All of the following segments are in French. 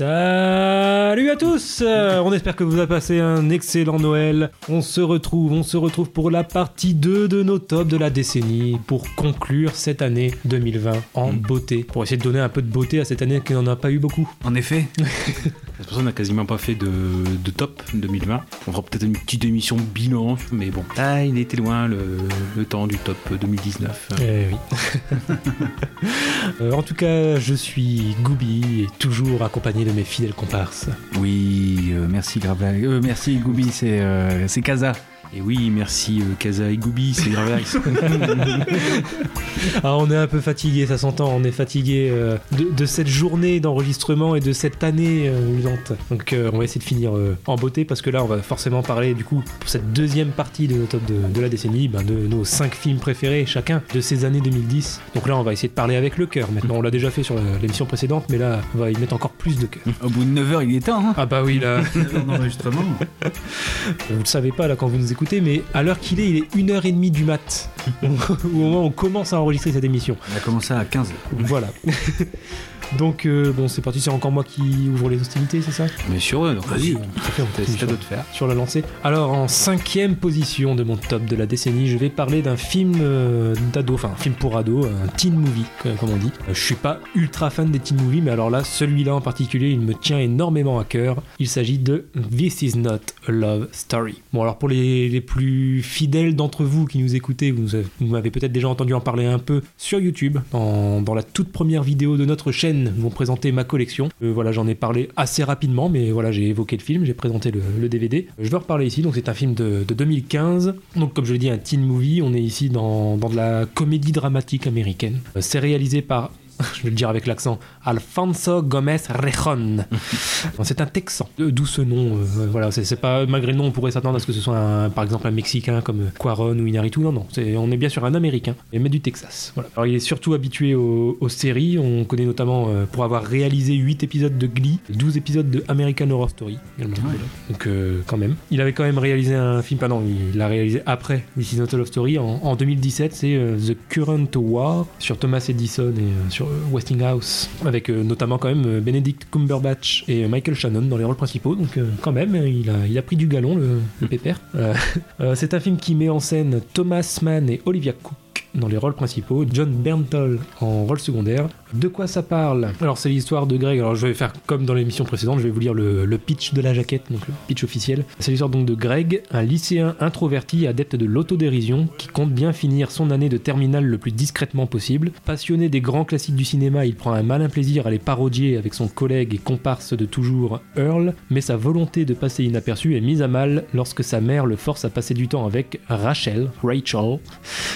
Salut à tous Euh, On espère que vous avez passé un excellent Noël. On se retrouve, on se retrouve pour la partie 2 de nos tops de la décennie pour conclure cette année 2020 en beauté. Pour essayer de donner un peu de beauté à cette année qui n'en a pas eu beaucoup. En effet. C'est pour ça qu'on n'a quasiment pas fait de, de top 2020. On fera peut-être une petite émission bilan, mais bon. Ah, il était loin le, le temps du top 2019. Eh oui. Euh, en tout cas, je suis Gooby et toujours accompagné de mes fidèles comparses. Oui, euh, merci Gravel. Euh, merci Goubi, c'est euh, c'est Kaza. Et oui, merci euh, Kaza et Goubi, c'est Gravex. Ah, on est un peu fatigué, ça s'entend. On est fatigué euh, de, de cette journée d'enregistrement et de cette année euh, usante. Donc, euh, on va essayer de finir euh, en beauté parce que là, on va forcément parler du coup pour cette deuxième partie de nos top de, de la décennie, ben, de nos cinq films préférés chacun de ces années 2010. Donc là, on va essayer de parler avec le cœur. Maintenant, on l'a déjà fait sur l'émission précédente, mais là, on va y mettre encore plus de cœur. Au bout de 9 heures, il est temps. Hein Ah bah oui, là, enregistrement. vous le savez pas là quand vous nous écoutez, mais à l'heure qu'il est, il est 1h30 du mat. au moment où on commence à enregistrer cette émission. On a commencé à 15 Voilà. Donc, euh, bon, c'est parti, c'est encore moi qui ouvre les hostilités, c'est ça Mais sur eux, donc vas-y. C'est à de faire. sur la lancée. Alors, en cinquième position de mon top de la décennie, je vais parler d'un film euh, d'ado, enfin, un film pour ado, un teen movie, comme on dit. Euh, Je suis pas ultra fan des teen movies, mais alors là, celui-là en particulier, il me tient énormément à cœur. Il s'agit de This Is Not a Love Story. Bon, alors pour les, les plus fidèles d'entre vous qui nous écoutez, vous, vous m'avez peut-être déjà entendu en parler un peu sur YouTube, dans, dans la toute première vidéo de notre chaîne, où on présentait ma collection. Euh, voilà, j'en ai parlé assez rapidement, mais voilà, j'ai évoqué le film, j'ai présenté le, DVD. Je en reparler ici, donc c'est un film de, de 2015. Donc comme je l'ai dit, un teen movie, on est ici dans, dans de la comédie dramatique américaine. Euh, C'est réalisé par... Je vais le dire avec l'accent. Alfonso Gomez Rejon. c'est un Texan. Euh, D'où ce nom. euh, voilà, c'est pas malgré le nom, on pourrait s'attendre à ce que ce soit un- par exemple un Mexicain comme Quaron ou Inaritu. Non, non, on est bien sur un Américain, mais du Texas. Voilà. Alors il est surtout habitué aux, aux séries. On connaît notamment euh, pour avoir réalisé 8 épisodes de Glee, 12 épisodes de American Horror Story. également. Donc euh, quand même. Il avait quand même réalisé un film. Pardon, il l'a réalisé après This Is Not a Love Story en, en 2017. C'est The Current War sur Thomas Edison et sur Westinghouse avec euh, notamment quand même euh, Benedict Cumberbatch et euh, Michael Shannon dans les rôles principaux. Donc quand même, euh, il a, pris du galon le, le pépère. C'est un film qui met en scène Thomas Mann et Olivia Cook dans les rôles principaux, John Bernthal en rôle secondaire. De quoi ça parle? Alors c'est l'histoire de Greg, alors je vais faire comme dans l'émission précédente, je vais vous lire le, pitch de la jaquette, donc le pitch officiel. C'est l'histoire donc de Greg, un lycéen introverti adepte de l'autodérision qui compte bien finir son année de terminale le plus discrètement possible. Passionné des grands classiques du cinéma, il prend un malin plaisir à les parodier avec son collègue et comparse de toujours Earl, mais sa volonté de passer inaperçu est mise à mal lorsque sa mère le force à passer du temps avec Rachel, Rachel,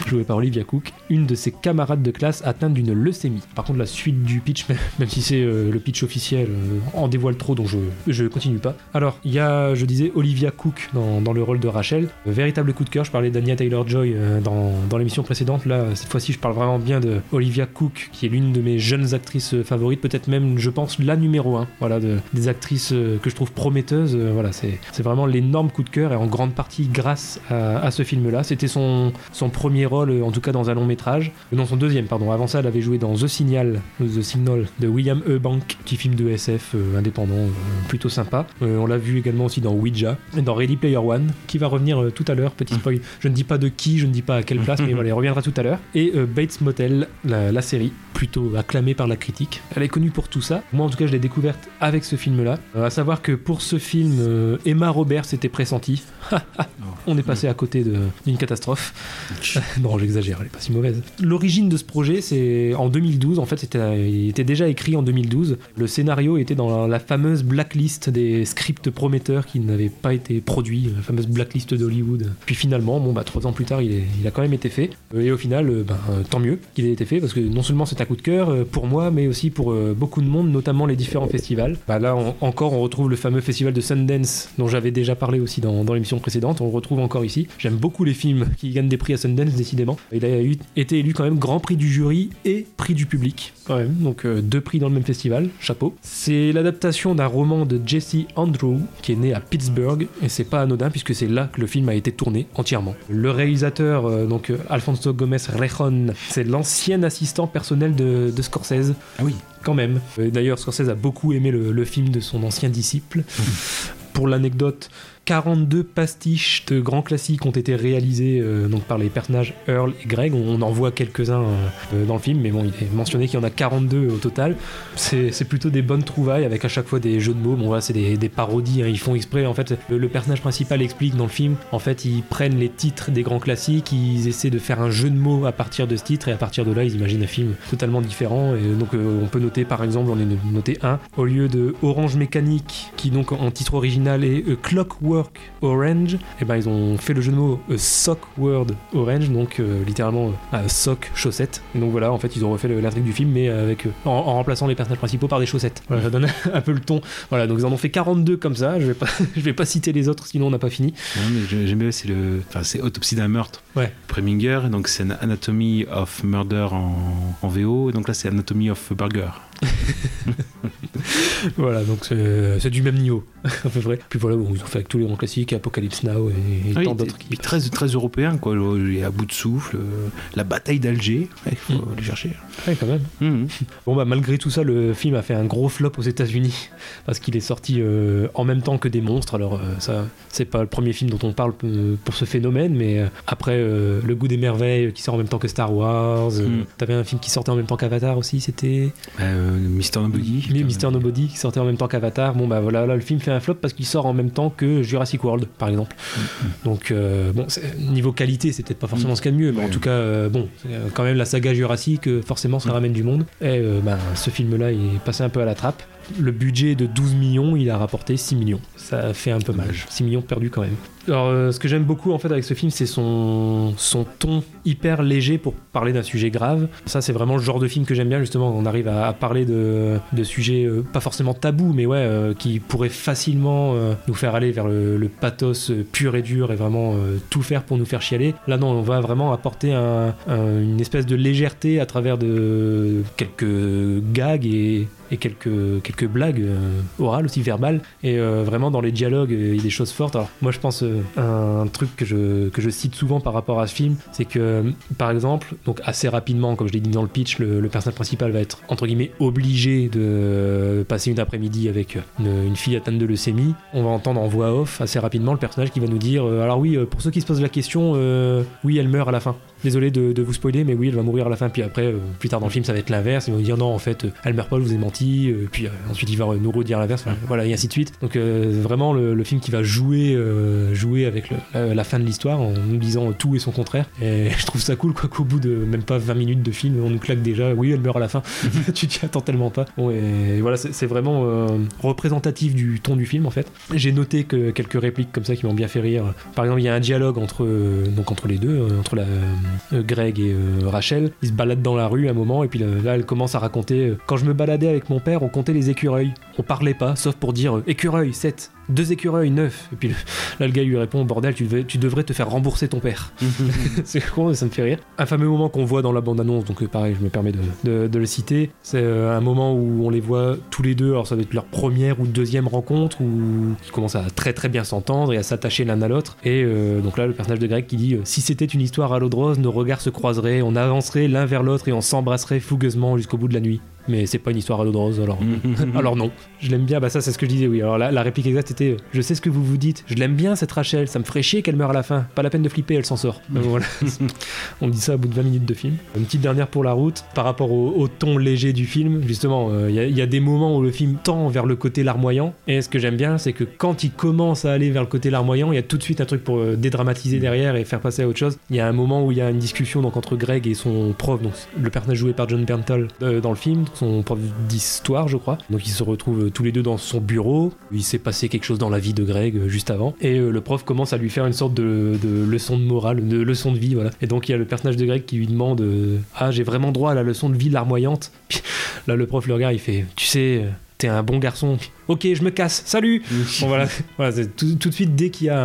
jouée par Olivia Cook, une de ses camarades de classe atteinte d'une leucémie. Par contre, la suite du pitch, même si c'est euh, le pitch officiel, euh, en dévoile trop, donc je, je continue pas. Alors, il y a, je disais, Olivia Cook dans, dans le rôle de Rachel. Euh, véritable coup de cœur, je parlais d'Anya Taylor-Joy dans, dans l'émission précédente. Là, cette fois-ci, je parle vraiment bien de Olivia Cook, qui est l'une de mes jeunes actrices favorites, peut-être même, je pense, la numéro un. Voilà, de- des actrices que je trouve prometteuses. Voilà, c'est vraiment l'énorme coup de cœur et en grande partie grâce à, à ce film-là. C'était son, son premier rôle, en tout cas dans un long métrage. Non, son deuxième, pardon. Avant ça, elle avait joué dans The Signal, The Signal de William E. Bank, petit film de SF euh, indépendant, euh, plutôt sympa. Euh, on l'a vu également aussi dans Ouija et dans Ready Player One, qui va revenir tout à l'heure. Petit spoil. Je ne dis pas de qui, je ne dis pas à quelle place, mais voilà, il reviendra tout à l'heure. Et Bates Motel, la, la série, plutôt acclamée par la critique. Elle est connue pour tout ça. Moi, en tout cas, je l'ai découverte avec ce film-là. Euh, à savoir que pour ce film, euh, Emma Roberts était pressentie. On est passé à côté d'une catastrophe. non, j'exagère, elle est pas si mauvaise. L'origine de ce projet, c'est en 2012. En fait, c'était, il était déjà écrit en 2012. Le scénario était dans la fameuse blacklist des scripts prometteurs qui n'avaient pas été produits, la fameuse blacklist d'Hollywood. Puis finalement, bon, bah, trois ans plus tard, il, a quand même été fait. Et au final, euh, euh, tant mieux qu'il ait été fait parce que non seulement c'est coup de cœur euh, pour moi, mais aussi pour euh, beaucoup de monde, notamment les différents festivals. Bah, là encore, on retrouve le fameux festival de Sundance dont j'avais déjà parlé aussi dans, dans l'émission précédente. On le retrouve encore ici. J'aime beaucoup les films qui gagnent des prix à Sundance, décidément. Il a été élu quand même grand prix du jury et prix du public. Quand même. Donc euh, deux prix dans le même festival. Chapeau. C'est l'adaptation d'un roman de Jesse Andrew qui est né à Pittsburgh et c'est pas anodin puisque c'est là que le film a été tourné entièrement. Le réalisateur, euh, donc euh, Alfonso Gomez Rejon, c'est l'ancien assistant personnel de, de Scorsese. Ah oui. Quand même. D'ailleurs, Scorsese a beaucoup aimé le, le film de son ancien disciple. Pour l'anecdote, 42 pastiches de grands classiques ont été réalisés euh, donc par les personnages Earl et Greg. On, en voit quelques-uns euh, dans le film, mais bon, il est mentionné qu'il y en a 42 au total. C'est plutôt des bonnes trouvailles avec à chaque fois des jeux de mots. Bon, voilà, c'est des, parodies. hein. Ils font exprès. En fait, le, personnage principal explique dans le film. En fait, ils prennent les titres des grands classiques, ils essaient de faire un jeu de mots à partir de ce titre, et à partir de là, ils imaginent un film totalement différent. Et donc, euh, on peut noter par exemple, on est noté un au lieu de Orange Mécanique, qui donc en titre original est euh, Clockwork Orange. Et ben, ils ont fait le jeu de mots euh, Sock Word Orange, donc euh, littéralement euh, sock chaussette. Et donc voilà, en fait, ils ont refait l'intrigue du film, mais avec en, en remplaçant les personnages principaux par des chaussettes. Voilà, ça donne un peu le ton. Voilà, donc ils en ont fait 42 comme ça. Je vais pas, je vais pas citer les autres, sinon on n'a pas fini. J'aime bien, c'est le. Enfin, c'est Autopsie d'un meurtre. Ouais. Preminger, donc c'est Anatomy of Murder en, en VO, et donc là c'est Anatomy of Burger. Voilà, donc c'est du même niveau, à peu près. Puis voilà, bon, ils ont fait avec tous les grands classiques, Apocalypse Now et, et Ah tant d'autres et qui puis très, très européen, quoi. Il est à bout de souffle. euh, La bataille d'Alger, il faut Mm. aller chercher. Ouais, quand même. Mhm. Bon, bah, malgré tout ça, le film a fait un gros flop aux États-Unis parce qu'il est sorti euh, en même temps que des monstres. Alors, euh, ça, c'est pas le premier film dont on parle euh, pour ce phénomène, mais après, Le goût des merveilles qui sort en même temps que Star Wars. Mm. T'avais un film qui sortait en même temps qu'Avatar aussi, c'était. Mister Nobody. Mi- Mister Nobody qui sortait en même temps qu'Avatar. Bon bah voilà, là le film fait un flop parce qu'il sort en même temps que Jurassic World par exemple. Donc euh, bon, niveau qualité, c'est peut-être pas forcément ce qu'il y a de mieux, mais en tout cas, euh, bon, euh, quand même la saga Jurassic, euh, forcément ça Mm. ramène du monde. Et euh, bah, ce film-là, il est passé un peu à la trappe. Le budget de 12 millions, il a rapporté 6 millions. Ça fait un peu mal. 6 millions perdus quand même. Alors, euh, ce que j'aime beaucoup en fait avec ce film, c'est son, ton hyper léger pour parler d'un sujet grave. Ça, c'est vraiment le genre de film que j'aime bien, justement. On arrive à, parler de, de sujets euh, pas forcément tabous, mais ouais, euh, qui pourraient facilement nous faire aller vers le, pathos pur et dur et vraiment tout faire pour nous faire chialer. Là, non, on va vraiment apporter un- un- une espèce de légèreté à travers de quelques gags et, et quelques, quelques blagues orales aussi verbales et vraiment dans les dialogues il y a des choses fortes alors moi je pense un truc que je, cite souvent par rapport à ce film c'est que euh, par exemple donc assez rapidement comme je l'ai dit dans le pitch le, personnage principal va être entre guillemets obligé de euh, passer une après-midi avec une, fille atteinte de leucémie. On va entendre en voix off assez rapidement le personnage qui va nous dire euh, alors oui euh, pour ceux qui se posent la question euh, oui elle meurt à la fin désolé de, de vous spoiler, mais oui, elle va mourir à la fin. Puis après, euh, plus tard dans le film, ça va être l'inverse. Ils vont dire non, en fait, elle meurt pas, je vous ai menti. Euh, puis euh, ensuite, il va nous redire l'inverse. Enfin, voilà, et ainsi de suite. Donc, vraiment, le, le film qui va jouer, jouer avec le- la, fin de l'histoire en nous disant tout et son contraire. Et je trouve ça cool, quoi, qu'au bout de même pas 20 minutes de film, on nous claque déjà, oui, elle meurt à la fin. tu t'y attends tellement pas. Bon, et voilà, c'est vraiment représentatif du ton du film, en fait. J'ai noté que quelques répliques comme ça qui m'ont bien fait rire. Par exemple, il y a un dialogue entre, donc entre les deux, entre la, Greg et euh, Rachel. Ils se baladent dans la rue un moment et puis là, là, elle commence à raconter euh, Quand je me baladais avec mon père, on comptait les écureuils. On parlait pas, sauf pour dire euh, écureuil, 7. Deux écureuils, 9. Et puis le- là, le gars lui répond Bordel, tu, devais- tu devrais te faire rembourser ton père. c'est con, ça me fait rire. Un fameux moment qu'on voit dans la bande-annonce, donc euh, pareil, je me permets de, de- de le citer. C'est euh, un moment où on les voit tous les deux, alors ça va être leur première ou deuxième rencontre, où ils commencent à très très bien s'entendre et à s'attacher l'un à l'autre. Et euh, donc là, le personnage de Greg qui dit Si c'était une histoire à l'eau de rose, nos regards se croiseraient, on avancerait l'un vers l'autre et on s'embrasserait fougueusement jusqu'au bout de la nuit. Mais c'est pas une histoire à l'eau de rose, alors. Alors non, je l'aime bien, bah ça c'est ce que je disais, oui. Alors la, la réplique exacte était Je sais ce que vous vous dites, je l'aime bien cette Rachel, ça me ferait chier qu'elle meure à la fin, pas la peine de flipper, elle s'en sort. Voilà. On dit ça au bout de 20 minutes de film. Une petite dernière pour la route, par rapport au, au ton léger du film, justement, euh, il y, a- il y a des moments où le film tend vers le côté larmoyant, et ce que j'aime bien, c'est que quand il commence à aller vers le côté larmoyant, il y a tout de suite un truc pour euh, dédramatiser derrière et faire passer à autre chose. Il y a un moment où il y a une discussion donc, entre Greg et son prof, donc le personnage joué par John Berntal euh, dans le film, son prof d'histoire, je crois. Donc ils se retrouvent tous les deux dans son bureau. Il s'est passé quelque chose dans la vie de Greg euh, juste avant. Et euh, le prof commence à lui faire une sorte de, leçon de morale, de leçon de vie, voilà. Et donc il y a le personnage de Greg qui lui demande euh, Ah, j'ai vraiment droit à la leçon de vie larmoyante? Là, le prof le regarde, il fait Tu sais, t'es un bon garçon. Ok, je me casse, salut Bon voilà, voilà tout, tout de suite dès qu'il y a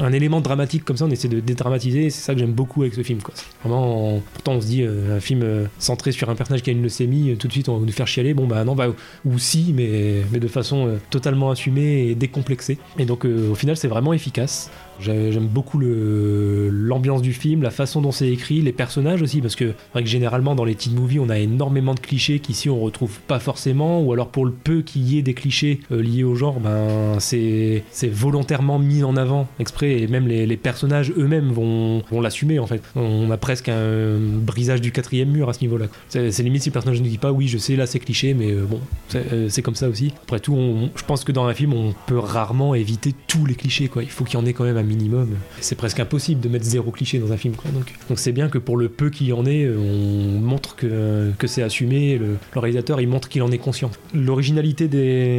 un, élément dramatique comme ça, on essaie de dédramatiser. C'est ça que j'aime beaucoup avec ce film. Quoi. Vraiment, on- pourtant on se dit euh, un film euh, centré sur un personnage qui a une leucémie, euh, tout de suite on va nous faire chialer. Bon bah non, bah ou si, mais, mais de façon euh, totalement assumée et décomplexée. Et donc au final c'est vraiment efficace. J'ai- J'aime beaucoup l'ambiance du film, la façon dont c'est écrit, les personnages aussi, parce que vrai que généralement dans les teen movies, on a énormément de clichés qu'ici on retrouve pas forcément, ou alors pour le peu qu'il y ait des clichés euh, liés au genre, ben c'est volontairement mis en avant exprès, et même les, personnages eux-mêmes vont, l'assumer en fait. On a presque un brisage du quatrième mur à ce niveau-là. C'est limite si le personnage ne dit pas, oui, je sais, là c'est cliché, mais euh, bon, c'est euh, comme ça aussi. Après tout, je pense que dans un film, on peut rarement éviter tous les clichés, quoi. Il faut qu'il y en ait quand même un minimum. C'est presque impossible de mettre zéro cliché dans un film, quoi. Donc, c'est bien que pour le peu qu'il y en ait, on montre que, que c'est assumé. Le, le réalisateur, il montre qu'il en est conscient. L'originalité des,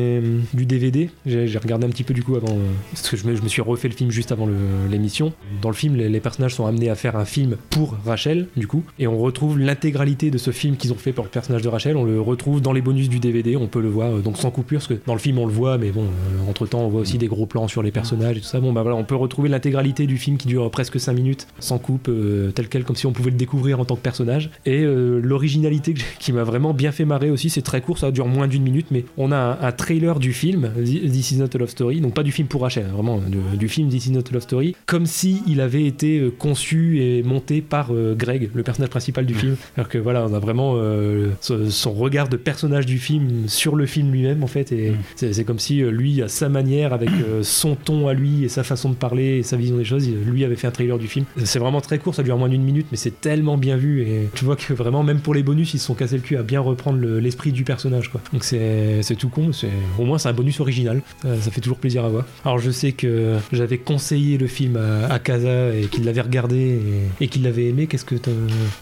du DVD, j'ai regardé un petit peu du coup avant, euh, parce que je me, suis refait le film juste avant l'émission. Dans le film, les, personnages sont amenés à faire un film pour Rachel, du coup, et on retrouve l'intégralité de ce film qu'ils ont fait pour le personnage de Rachel. On le retrouve dans les bonus du DVD, on peut le voir, euh, donc sans coupure, parce que dans le film on le voit, mais bon, entre temps on voit aussi des gros plans sur les personnages et tout ça. Bon, bah voilà, on peut retrouver l'intégralité du film qui dure presque 5 minutes, sans coupe, euh, tel quel, comme si on pouvait le découvrir en tant que personnage. Et euh, l'originalité qui m'a vraiment bien fait marrer aussi, c'est très court, ça dure moins d'une minute, mais on a un, un trailer du film, This is not a love story, donc pas du film pour Rachel, hein, vraiment du film This is not a love story, comme si il avait été euh, conçu et monté par euh, Greg, le personnage principal du film. Alors que voilà, on a vraiment euh, son, regard de personnage du film sur le film lui-même en fait, et Mm. c'est comme si lui, à sa manière, avec euh, son ton à lui et sa façon de parler et sa vision des choses, lui avait fait un trailer du film. C'est vraiment très court, ça dure moins d'une minute, mais c'est tellement bien vu et tu vois que vraiment, même pour les bonus, ils se sont cassés le cul à bien reprendre le- l'esprit du personnage quoi. Donc c'est c'est tout con, c'est au moins c'est un bonus original, ça, ça fait toujours plaisir à voir. Alors je sais que j'avais conseillé le film à, à Kaza et qu'il l'avait regardé et, et qu'il l'avait aimé, qu'est-ce que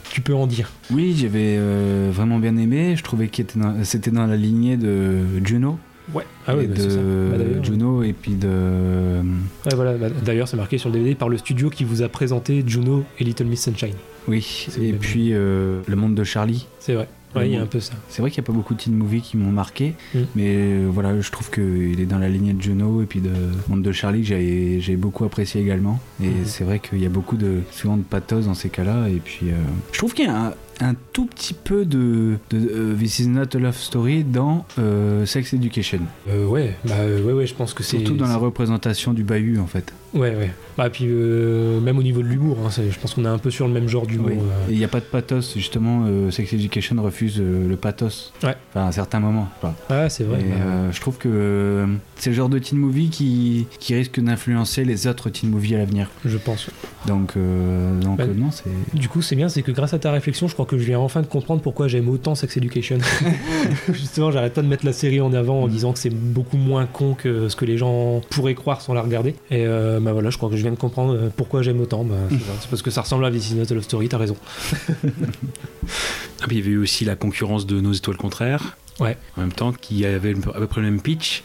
tu peux en dire? Oui, j'avais euh, vraiment bien aimé. Je trouvais que c'était dans la lignée de Juno. Ouais. Ah oui, bah, de ça. Bah, Juno et puis de. Ouais, voilà. Bah, D'ailleurs, c'est marqué sur le DVD par le studio qui vous a présenté Juno et Little Miss Sunshine. Oui, et puis euh, Le Monde de Charlie. C'est vrai. Ouais, il y a un peu ça. C'est vrai qu'il n'y a pas beaucoup de teen movies qui m'ont marqué, Mm. mais euh, voilà, je trouve qu'il est dans la lignée de Juno et puis de Monde de Charlie que j'ai j'ai beaucoup apprécié également. Et Mhm. c'est vrai qu'il y a beaucoup de souvent de pathos dans ces cas-là. Et puis, euh, je trouve qu'il y a un, un tout petit peu de, de euh, This is not a love story dans euh, Sex Education, Euh, ouais, bah euh, ouais, ouais, je pense que c'est. surtout dans la représentation du bahut en fait. Ouais, ouais. Bah, puis euh, même au niveau de l'humour, hein, je pense qu'on est un peu sur le même genre d'humour. Oui. euh. Il n'y a pas de pathos, justement. euh, Sex Education refuse euh, le pathos. Ouais. Enfin, à un certain moment. Enfin, Ah, c'est vrai. Et, bah, euh, je trouve que euh, c'est le genre de teen movie qui, qui risque d'influencer les autres teen movies à l'avenir. Je pense. Donc, euh, donc Bah, euh, non, c'est. Du coup, c'est bien, c'est que grâce à ta réflexion, je crois que je viens enfin de comprendre pourquoi j'aime autant Sex Education. Justement, j'arrête pas de mettre la série en avant en Mm. disant que c'est beaucoup moins con que ce que les gens pourraient croire sans la regarder. Et euh, bah voilà, je crois que je viens de comprendre euh, pourquoi j'aime autant. Bah, c'est parce que ça ressemble à This is love story, t'as raison. Ah, il y avait eu aussi la concurrence de Nos étoiles contraires. Ouais. En même temps, qui avait à peu près le même pitch.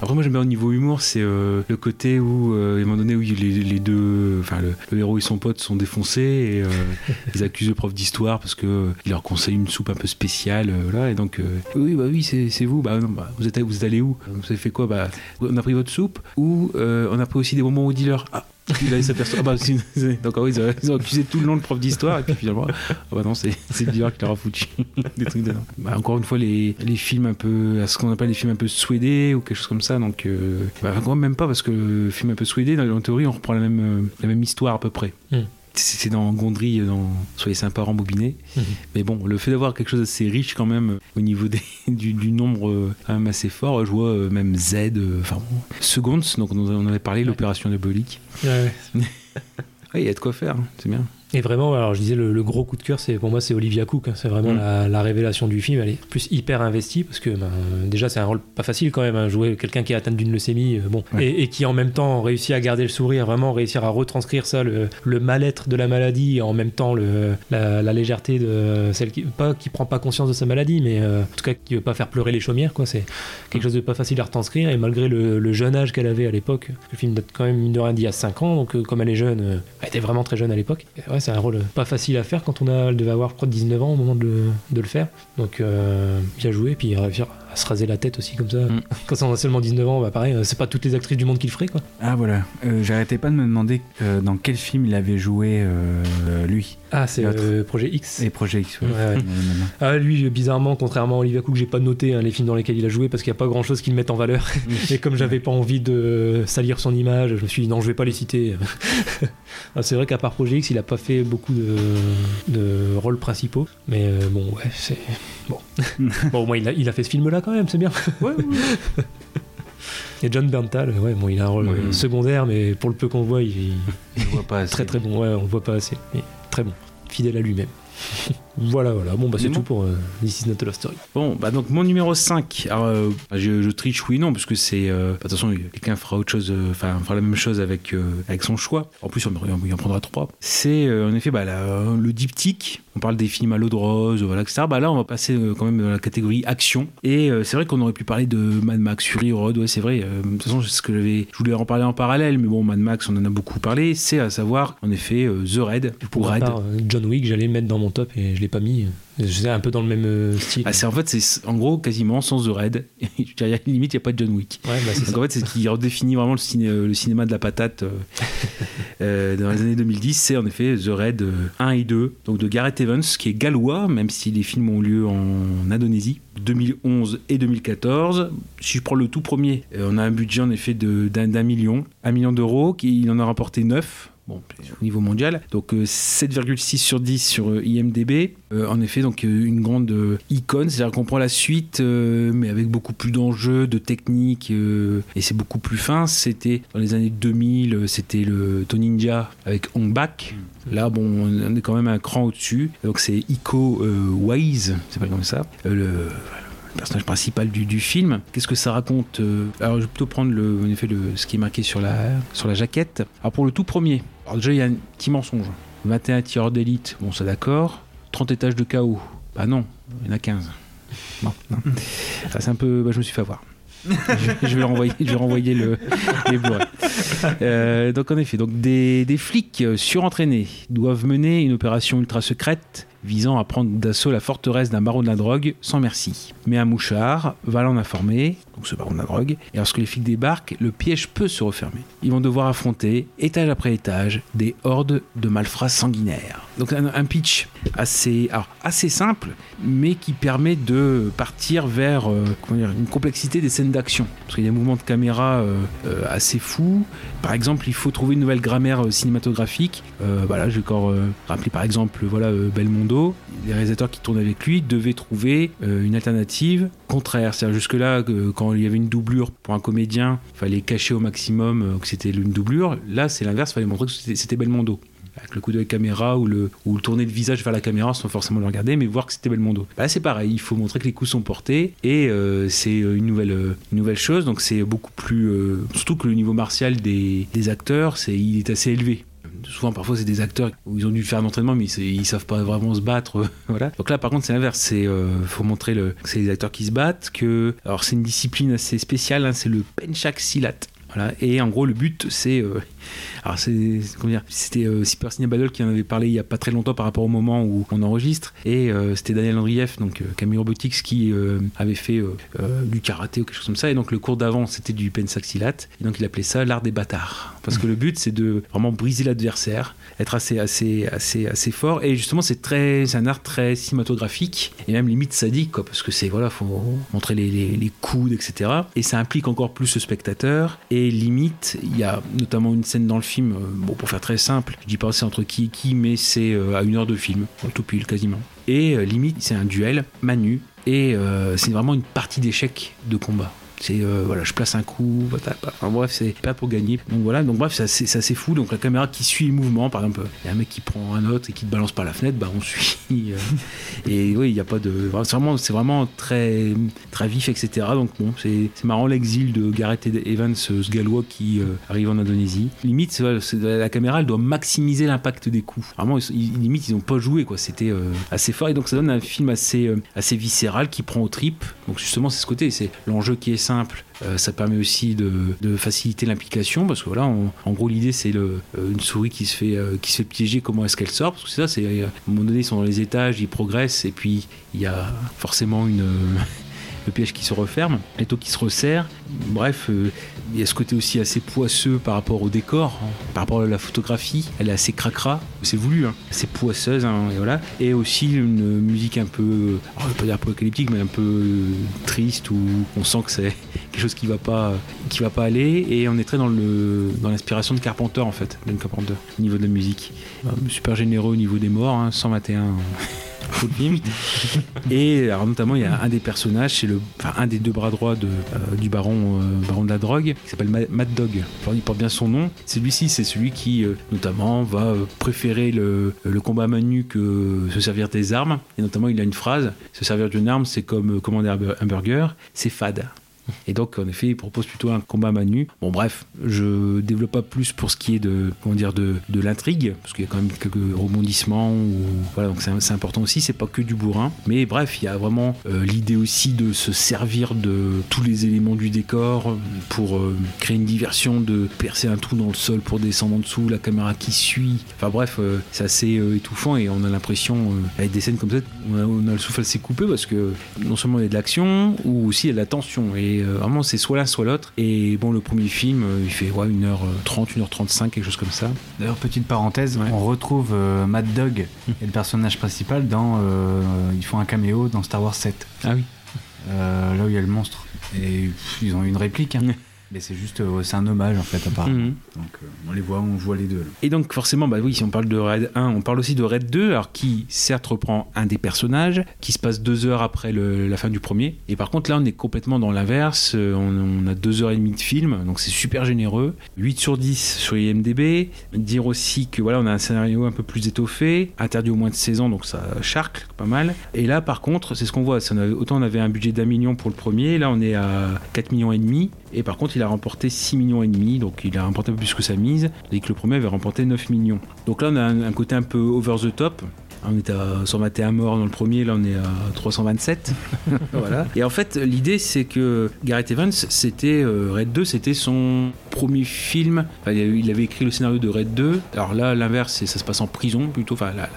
Après, moi j'aime bien au niveau humour, c'est euh, le côté où, euh, à un moment donné, où les, les deux, enfin le, le héros et son pote sont défoncés et euh, ils accusent le prof d'histoire parce que euh, il leur conseille une soupe un peu spéciale, euh, voilà. Et donc, euh, oui, bah oui, c'est vous. Bah non, bah, vous êtes, vous êtes allé où? Vous avez fait quoi? Bah, on a pris votre soupe ou euh, on a pris aussi des bonbons au dealer. Ah. Il allait s'apercevoir. Ah bah, c'est- donc, ah oui, ils, ont, ils ont accusé tout le long le prof d'histoire, et puis finalement, ah bah non, c'est dealer qui leur a foutu des trucs dedans. Bah, encore une fois, les, les films un peu, à ce qu'on appelle les films un peu suédés ou quelque chose comme ça, donc, euh, bah, quand même pas, parce que le film un peu suédé, dans, en théorie, on reprend la même, euh, la même histoire à peu près. Mm. C'est dans Gondry, dans Soyez sympa, rembobiné. Mhm. Mais bon, le fait d'avoir quelque chose d'assez riche quand même, euh, au niveau des, du, du nombre euh, quand même assez fort, je vois euh, même Z, euh, enfin, bon, Seconds, donc on avait parlé, l'opération diabolique. Ouais, ouais. Ouais, il y a de quoi faire, hein, c'est bien. Et vraiment, alors je disais, le, le gros coup de cœur, c'est pour moi, c'est Olivia Cook. hein. C'est vraiment Mm. la, la révélation du film. Elle est plus hyper investie parce que ben, déjà, c'est un rôle pas facile quand même. hein, jouer quelqu'un qui est atteint d'une leucémie, euh, bon, Ouais. et, et qui en même temps réussit à garder le sourire, vraiment réussir à retranscrire ça, le, le mal-être de la maladie, et en même temps le, la, la légèreté de celle qui pas qui prend pas conscience de sa maladie, mais euh, en tout cas qui veut pas faire pleurer les chaumières. Quoi, c'est quelque chose de pas facile à retranscrire. Et malgré le, le jeune âge qu'elle avait à l'époque, le film date quand même mine de rien d'il y a 5 ans, donc euh, comme elle est jeune, elle était vraiment très jeune à l'époque. Ouais, c'est un rôle pas facile à faire quand on a, devait avoir je crois 19 ans au moment de le, de le faire. Donc euh, bien joué, puis réussir à se raser la tête aussi comme ça. Mm. Quand on a seulement 19 ans, bah pareil, euh, c'est pas toutes les actrices du monde qui le feraient quoi. Ah voilà, Euh, j'arrêtais pas de me demander euh, dans quel film il avait joué euh, lui, Ah, c'est euh, Projet X. et Project X. ouais. Ouais, ouais. Maintenant. Ah, lui, bizarrement, contrairement à Olivia Cook, j'ai pas noté hein, les films dans lesquels il a joué parce qu'il n'y a pas grand chose qui le mette en valeur. Et comme j'avais pas envie de salir son image, je me suis dit non, je vais pas les citer. Ah, c'est vrai qu'à part Projet X, il a pas fait beaucoup de, de rôles principaux. Mais euh, bon, ouais, c'est. Bon. bon, au moins, il a, il a fait ce film-là quand même, c'est bien. Et John Berntal, ouais, bon, il a un rôle Ouais. euh, secondaire, mais pour le peu qu'on voit, il, pas assez. Très très bon, ouais, on le voit pas assez, mais très bon, fidèle à lui-même. Voilà, voilà, bon bah c'est tout pour euh, This is not a love story. Bon, bah donc mon numéro 5. Alors, euh, je, je triche oui, non, parce que c'est. euh, attention, quelqu'un fera autre chose, euh, enfin, fera la même chose avec, euh, avec son choix. En plus, on, il en prendra trois. C'est en effet bah, la- le diptyque. On parle des films à l'eau de rose, voilà, etc. Bah là, on va passer quand même dans la catégorie action. Et c'est vrai qu'on aurait pu parler de Mad Max, Fury Road, ouais, c'est vrai. de toute façon, c'est ce que j'avais. Je voulais en parler en parallèle, mais bon, Mad Max, on en a beaucoup parlé. C'est à savoir, en effet, The Raid, Pour Raid. part, John Wick, j'allais mettre dans mon top et je l'ai pas mis. C'est un peu dans le même euh, style. Ah, c'est en fait, c'est en gros quasiment sans The Raid. Limite, il n'y a pas de John Wick. ouais, bah c'est Donc ça. en fait, c'est ce qui redéfinit vraiment le, ciné- euh, le cinéma de la patate euh, dans les années 2010. C'est en effet The Raid euh, 1 et 2, donc de Gareth Evans, qui est gallois, même si les films ont lieu en Indonésie, 2011 et 2014. Si je prends le tout premier, on a un budget en effet de- d'un million, un million d'euros, qui il en a rapporté 9. Bon, au niveau mondial, donc euh, 7,6 sur 10 sur euh, IMDb. Euh, en effet, donc euh, une grande euh, icône, c'est-à-dire qu'on prend la suite, euh, mais avec beaucoup plus d'enjeux, de techniques, euh, et c'est beaucoup plus fin. C'était dans les années 2000, euh, c'était le To Ninja avec Hong Bak. Là, bon, on est quand même un cran au-dessus. Donc c'est Iko euh, Wise, c'est pas comme ça. Euh, le, personnage principal du, du film. Qu'est-ce que ça raconte euh, Alors, je vais plutôt prendre le, en effet, le, ce qui est marqué sur la, sur la jaquette. Alors, pour le tout premier, alors déjà, il y a un petit mensonge. 21 tireurs d'élite, bon, ça d'accord. 30 étages de chaos. Bah non, il y en a 15. Non, non. Ça, c'est un peu. bah, je me suis fait avoir. je, vais renvoyer, je vais renvoyer le, les. Euh, donc en effet, donc des, des flics euh, surentraînés doivent mener une opération ultra secrète visant à prendre d'assaut la forteresse d'un baron de la drogue sans merci. Mais un mouchard va l'en informer, donc ce baron de la drogue, et lorsque les flics débarquent, le piège peut se refermer. Ils vont devoir affronter, étage après étage, des hordes de malfrats sanguinaires. Donc un, pitch assez, assez simple, mais qui permet de partir vers euh, une complexité des scènes d'action. Parce qu'il y a des mouvements de caméra euh, euh, assez fous. Par exemple, il faut trouver une nouvelle grammaire cinématographique. Voilà, je vais encore rappeler par exemple voilà, euh, Les réalisateurs qui tournent avec lui devaient trouver euh, une alternative contraire. C'est-à-dire jusque-là, euh, quand il y avait une doublure pour un comédien, il fallait cacher au maximum euh, que c'était une doublure. Là, c'est l'inverse, il fallait montrer que c'était- Belmondo avec le coup de la caméra ou le, ou le tourner le visage vers la caméra sans forcément le regarder, mais voir que c'était Belmondo. Bah, c'est pareil, il faut montrer que les coups sont portés et c'est une nouvelle, chose, donc c'est beaucoup plus. surtout que le niveau martial des, acteurs, il est assez élevé. Souvent, parfois, c'est des acteurs où ils ont dû faire un entraînement, mais ils, savent pas vraiment se battre. voilà. Donc là, par contre, c'est l'inverse. C'est euh, faut montrer le, que c'est les acteurs qui se battent. Que alors c'est une discipline assez spéciale. hein, c'est le penchak silat. Voilà. Et en gros, le but, c'est euh, alors c'est C'était euh, Ciné Battle qui en avait parlé il y a pas très longtemps par rapport au moment où on enregistre. Et euh, c'était Daniel Andrieff, donc euh, Camille Robotics, qui euh, avait fait du karaté ou quelque chose comme ça. Et donc le cours d'avant, c'était du pensaxilat. Et donc il appelait ça l'art des bâtards. Parce que le but, c'est de vraiment briser l'adversaire, être assez, assez, assez, assez fort. Et justement, c'est très, un art très cinématographique et même limite sadique, quoi, parce que c'est voilà, faut montrer les, les, les coudes, etc. Et ça implique encore plus le spectateur. Et limite, il y a notamment une scène dans le film, euh, bon, pour faire très simple, je dis pas c'est entre qui et qui, mais c'est euh, à une heure de film, tout pile quasiment. Et euh, limite, c'est un duel, manu, et c'est vraiment une partie d'échec de combat. C'est euh, voilà, je place un coup, enfin, bref, c'est pas pour gagner. Donc voilà, donc bref, assez, c'est assez fou. Donc la caméra qui suit le mouvement, par exemple, il y a un mec qui prend un autre et qui te balance par la fenêtre, bah on suit. euh, et oui, il n'y a pas de. C'est vraiment, très, très vif, etc. Donc bon, c'est marrant l'exil de Gareth Evans, ce gallois qui euh, arrive en Indonésie. Limite, la caméra, elle doit maximiser l'impact des coups. Vraiment, ils- limite, ils n'ont pas joué, quoi. C'était assez fort. Et donc, ça donne un film assez, assez viscéral qui prend aux tripes. Donc, justement, c'est ce côté. C'est l'enjeu qui est simple. Euh, ça permet aussi de, faciliter l'implication parce que voilà, on- en gros, l'idée, c'est euh, une souris qui se fait, euh, qui se fait piéger. Comment est-ce qu'elle sort? Parce que c'est ça, c'est à un moment donné, ils sont dans les étages, ils progressent, et puis il y a forcément une. le piège qui se referme, l'étau qui se resserre. Bref, il y a ce côté aussi assez poisseux par rapport au décor, hein. par rapport à la photographie. Elle est assez cracra, c'est voulu, hein. c'est poisseuse, hein, et voilà. Et aussi une musique un peu, oh, je vais pas dire apocalyptique, mais un peu triste où on sent que c'est quelque chose qui va pas, qui va pas aller. Et on est très dans le dans l'inspiration de Carpenter en fait, John Carpenter, au niveau de la musique. Super généreux au niveau des morts, hein, 121. Et alors, notamment, il y a un des personnages, c'est le, enfin, un des deux bras droits de, euh, du baron, euh, baron de la drogue, qui s'appelle Mad Dog. Enfin, il porte bien son nom. Celui-ci, c'est celui qui, euh, notamment, va préférer le, le combat manu que se servir des armes. Et notamment, il a une phrase se servir d'une arme, c'est comme commander un burger, c'est fade. Et donc, en effet, il propose plutôt un combat nue. Bon, bref, je développe pas plus pour ce qui est de, comment dire, de, de l'intrigue, parce qu'il y a quand même quelques rebondissements. Ou, voilà, donc c'est important aussi. C'est pas que du bourrin, mais bref, il y a vraiment euh, l'idée aussi de se servir de tous les éléments du décor pour euh, créer une diversion, de percer un trou dans le sol pour descendre en dessous, la caméra qui suit. Enfin bref, euh, c'est assez étouffant et on a l'impression, avec des scènes comme ça, on a, on a le souffle assez coupé parce que non seulement il y a de l'action, ou aussi il y a de la tension. Et euh, vraiment, c'est soit l'un, soit l'autre. Et bon, le premier film, euh, il fait ouais, 1h30, 1h35, quelque chose comme ça. D'ailleurs, petite parenthèse, Ouais. on retrouve euh, Mad Dog et le personnage principal dans. euh, ils font un caméo dans Star Wars 7, Ah oui. euh, là où il y a le monstre. Et pff, ils ont eu une réplique, hein. mais c'est juste. euh, c'est un hommage en fait, apparemment. Mhm. Donc euh, on les voit, on voit les deux. là. Et donc forcément, bah oui, si on parle de Raid 1, on parle aussi de Raid 2, alors qui certes reprend un des personnages, qui se passe deux heures après le- la fin du premier. Et par contre là, on est complètement dans l'inverse. Euh, On, on a deux heures et demie de film, donc c'est super généreux. 8 sur 10 sur IMDb. Dire aussi que voilà, on a un scénario un peu plus étoffé, interdit au moins de 16 ans, donc ça charcle pas mal. Et là, par contre, c'est ce qu'on voit. on avait- autant on avait un budget d'un million pour le premier, là on est à 4 millions et demi. Et par contre, il a remporté 6 millions et demi, donc il a remporté un peu plus que sa mise, tandis que le premier avait remporté 9 millions. Donc là, on a un, côté un peu over the top. On était à 121 morts dans le premier, là on est à 327. voilà. Et en fait, l'idée c'est que Gareth Evans, c'était euh, Red 2, c'était son premier film. Il avait- il écrit le scénario de Red 2. Alors là, l'inverse, ça se passe en prison plutôt. Enfin, la-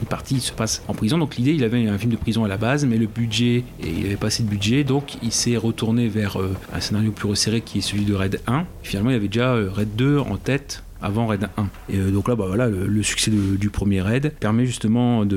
une partie se passe en prison. Donc l'idée, il avait un film de prison à la base, mais le budget, et il avait pas assez de budget, donc il s'est retourné vers euh, un scénario plus resserré qui est celui de Red 1. Et finalement, il avait déjà euh, Red 2 en tête avant Raid 1. Et euh, donc là, bah voilà, le, succès du premier Raid permet justement de,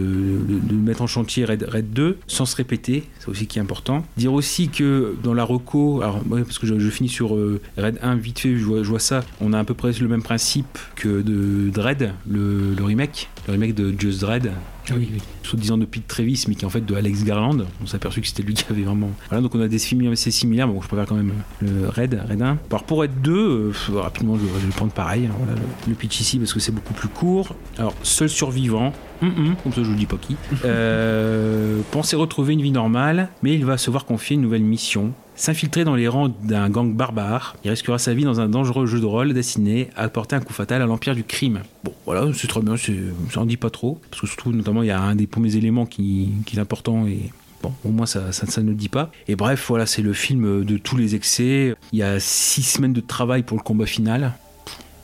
mettre en chantier Raid, Raid 2 sans se répéter, c'est aussi qui est important. Dire aussi que dans la reco, alors parce que je, finis sur euh, Raid 1 vite fait, je vois, je vois ça, on a à peu près le même principe que de Dread, le, le remake, le remake de Just Dread. Oui, oui. Soi-disant de Pete Travis, mais qui est en fait de Alex Garland. On s'est aperçu que c'était lui qui avait vraiment. Voilà, donc on a des films assez similaires. Bon, je préfère quand même le Red, Red 1. Alors pour Red 2, euh, pff, rapidement, je, je vais le prendre pareil. hein, voilà, le, le pitch ici parce que c'est beaucoup plus court. Alors, seul survivant. hum, comme ça, je vous dis pas qui. Euh, pensait retrouver une vie normale, mais il va se voir confier une nouvelle mission. S'infiltrer dans les rangs d'un gang barbare, il risquera sa vie dans un dangereux jeu de rôle destiné à porter un coup fatal à l'empire du crime. Bon, voilà, c'est très bien, ça en dit pas trop, parce que surtout, notamment, il y a un des premiers éléments qui, qui est important et Bon, au moins ça ne le dit pas. Et bref, voilà, c'est le film de tous les excès. Il y a six semaines de travail pour le combat final.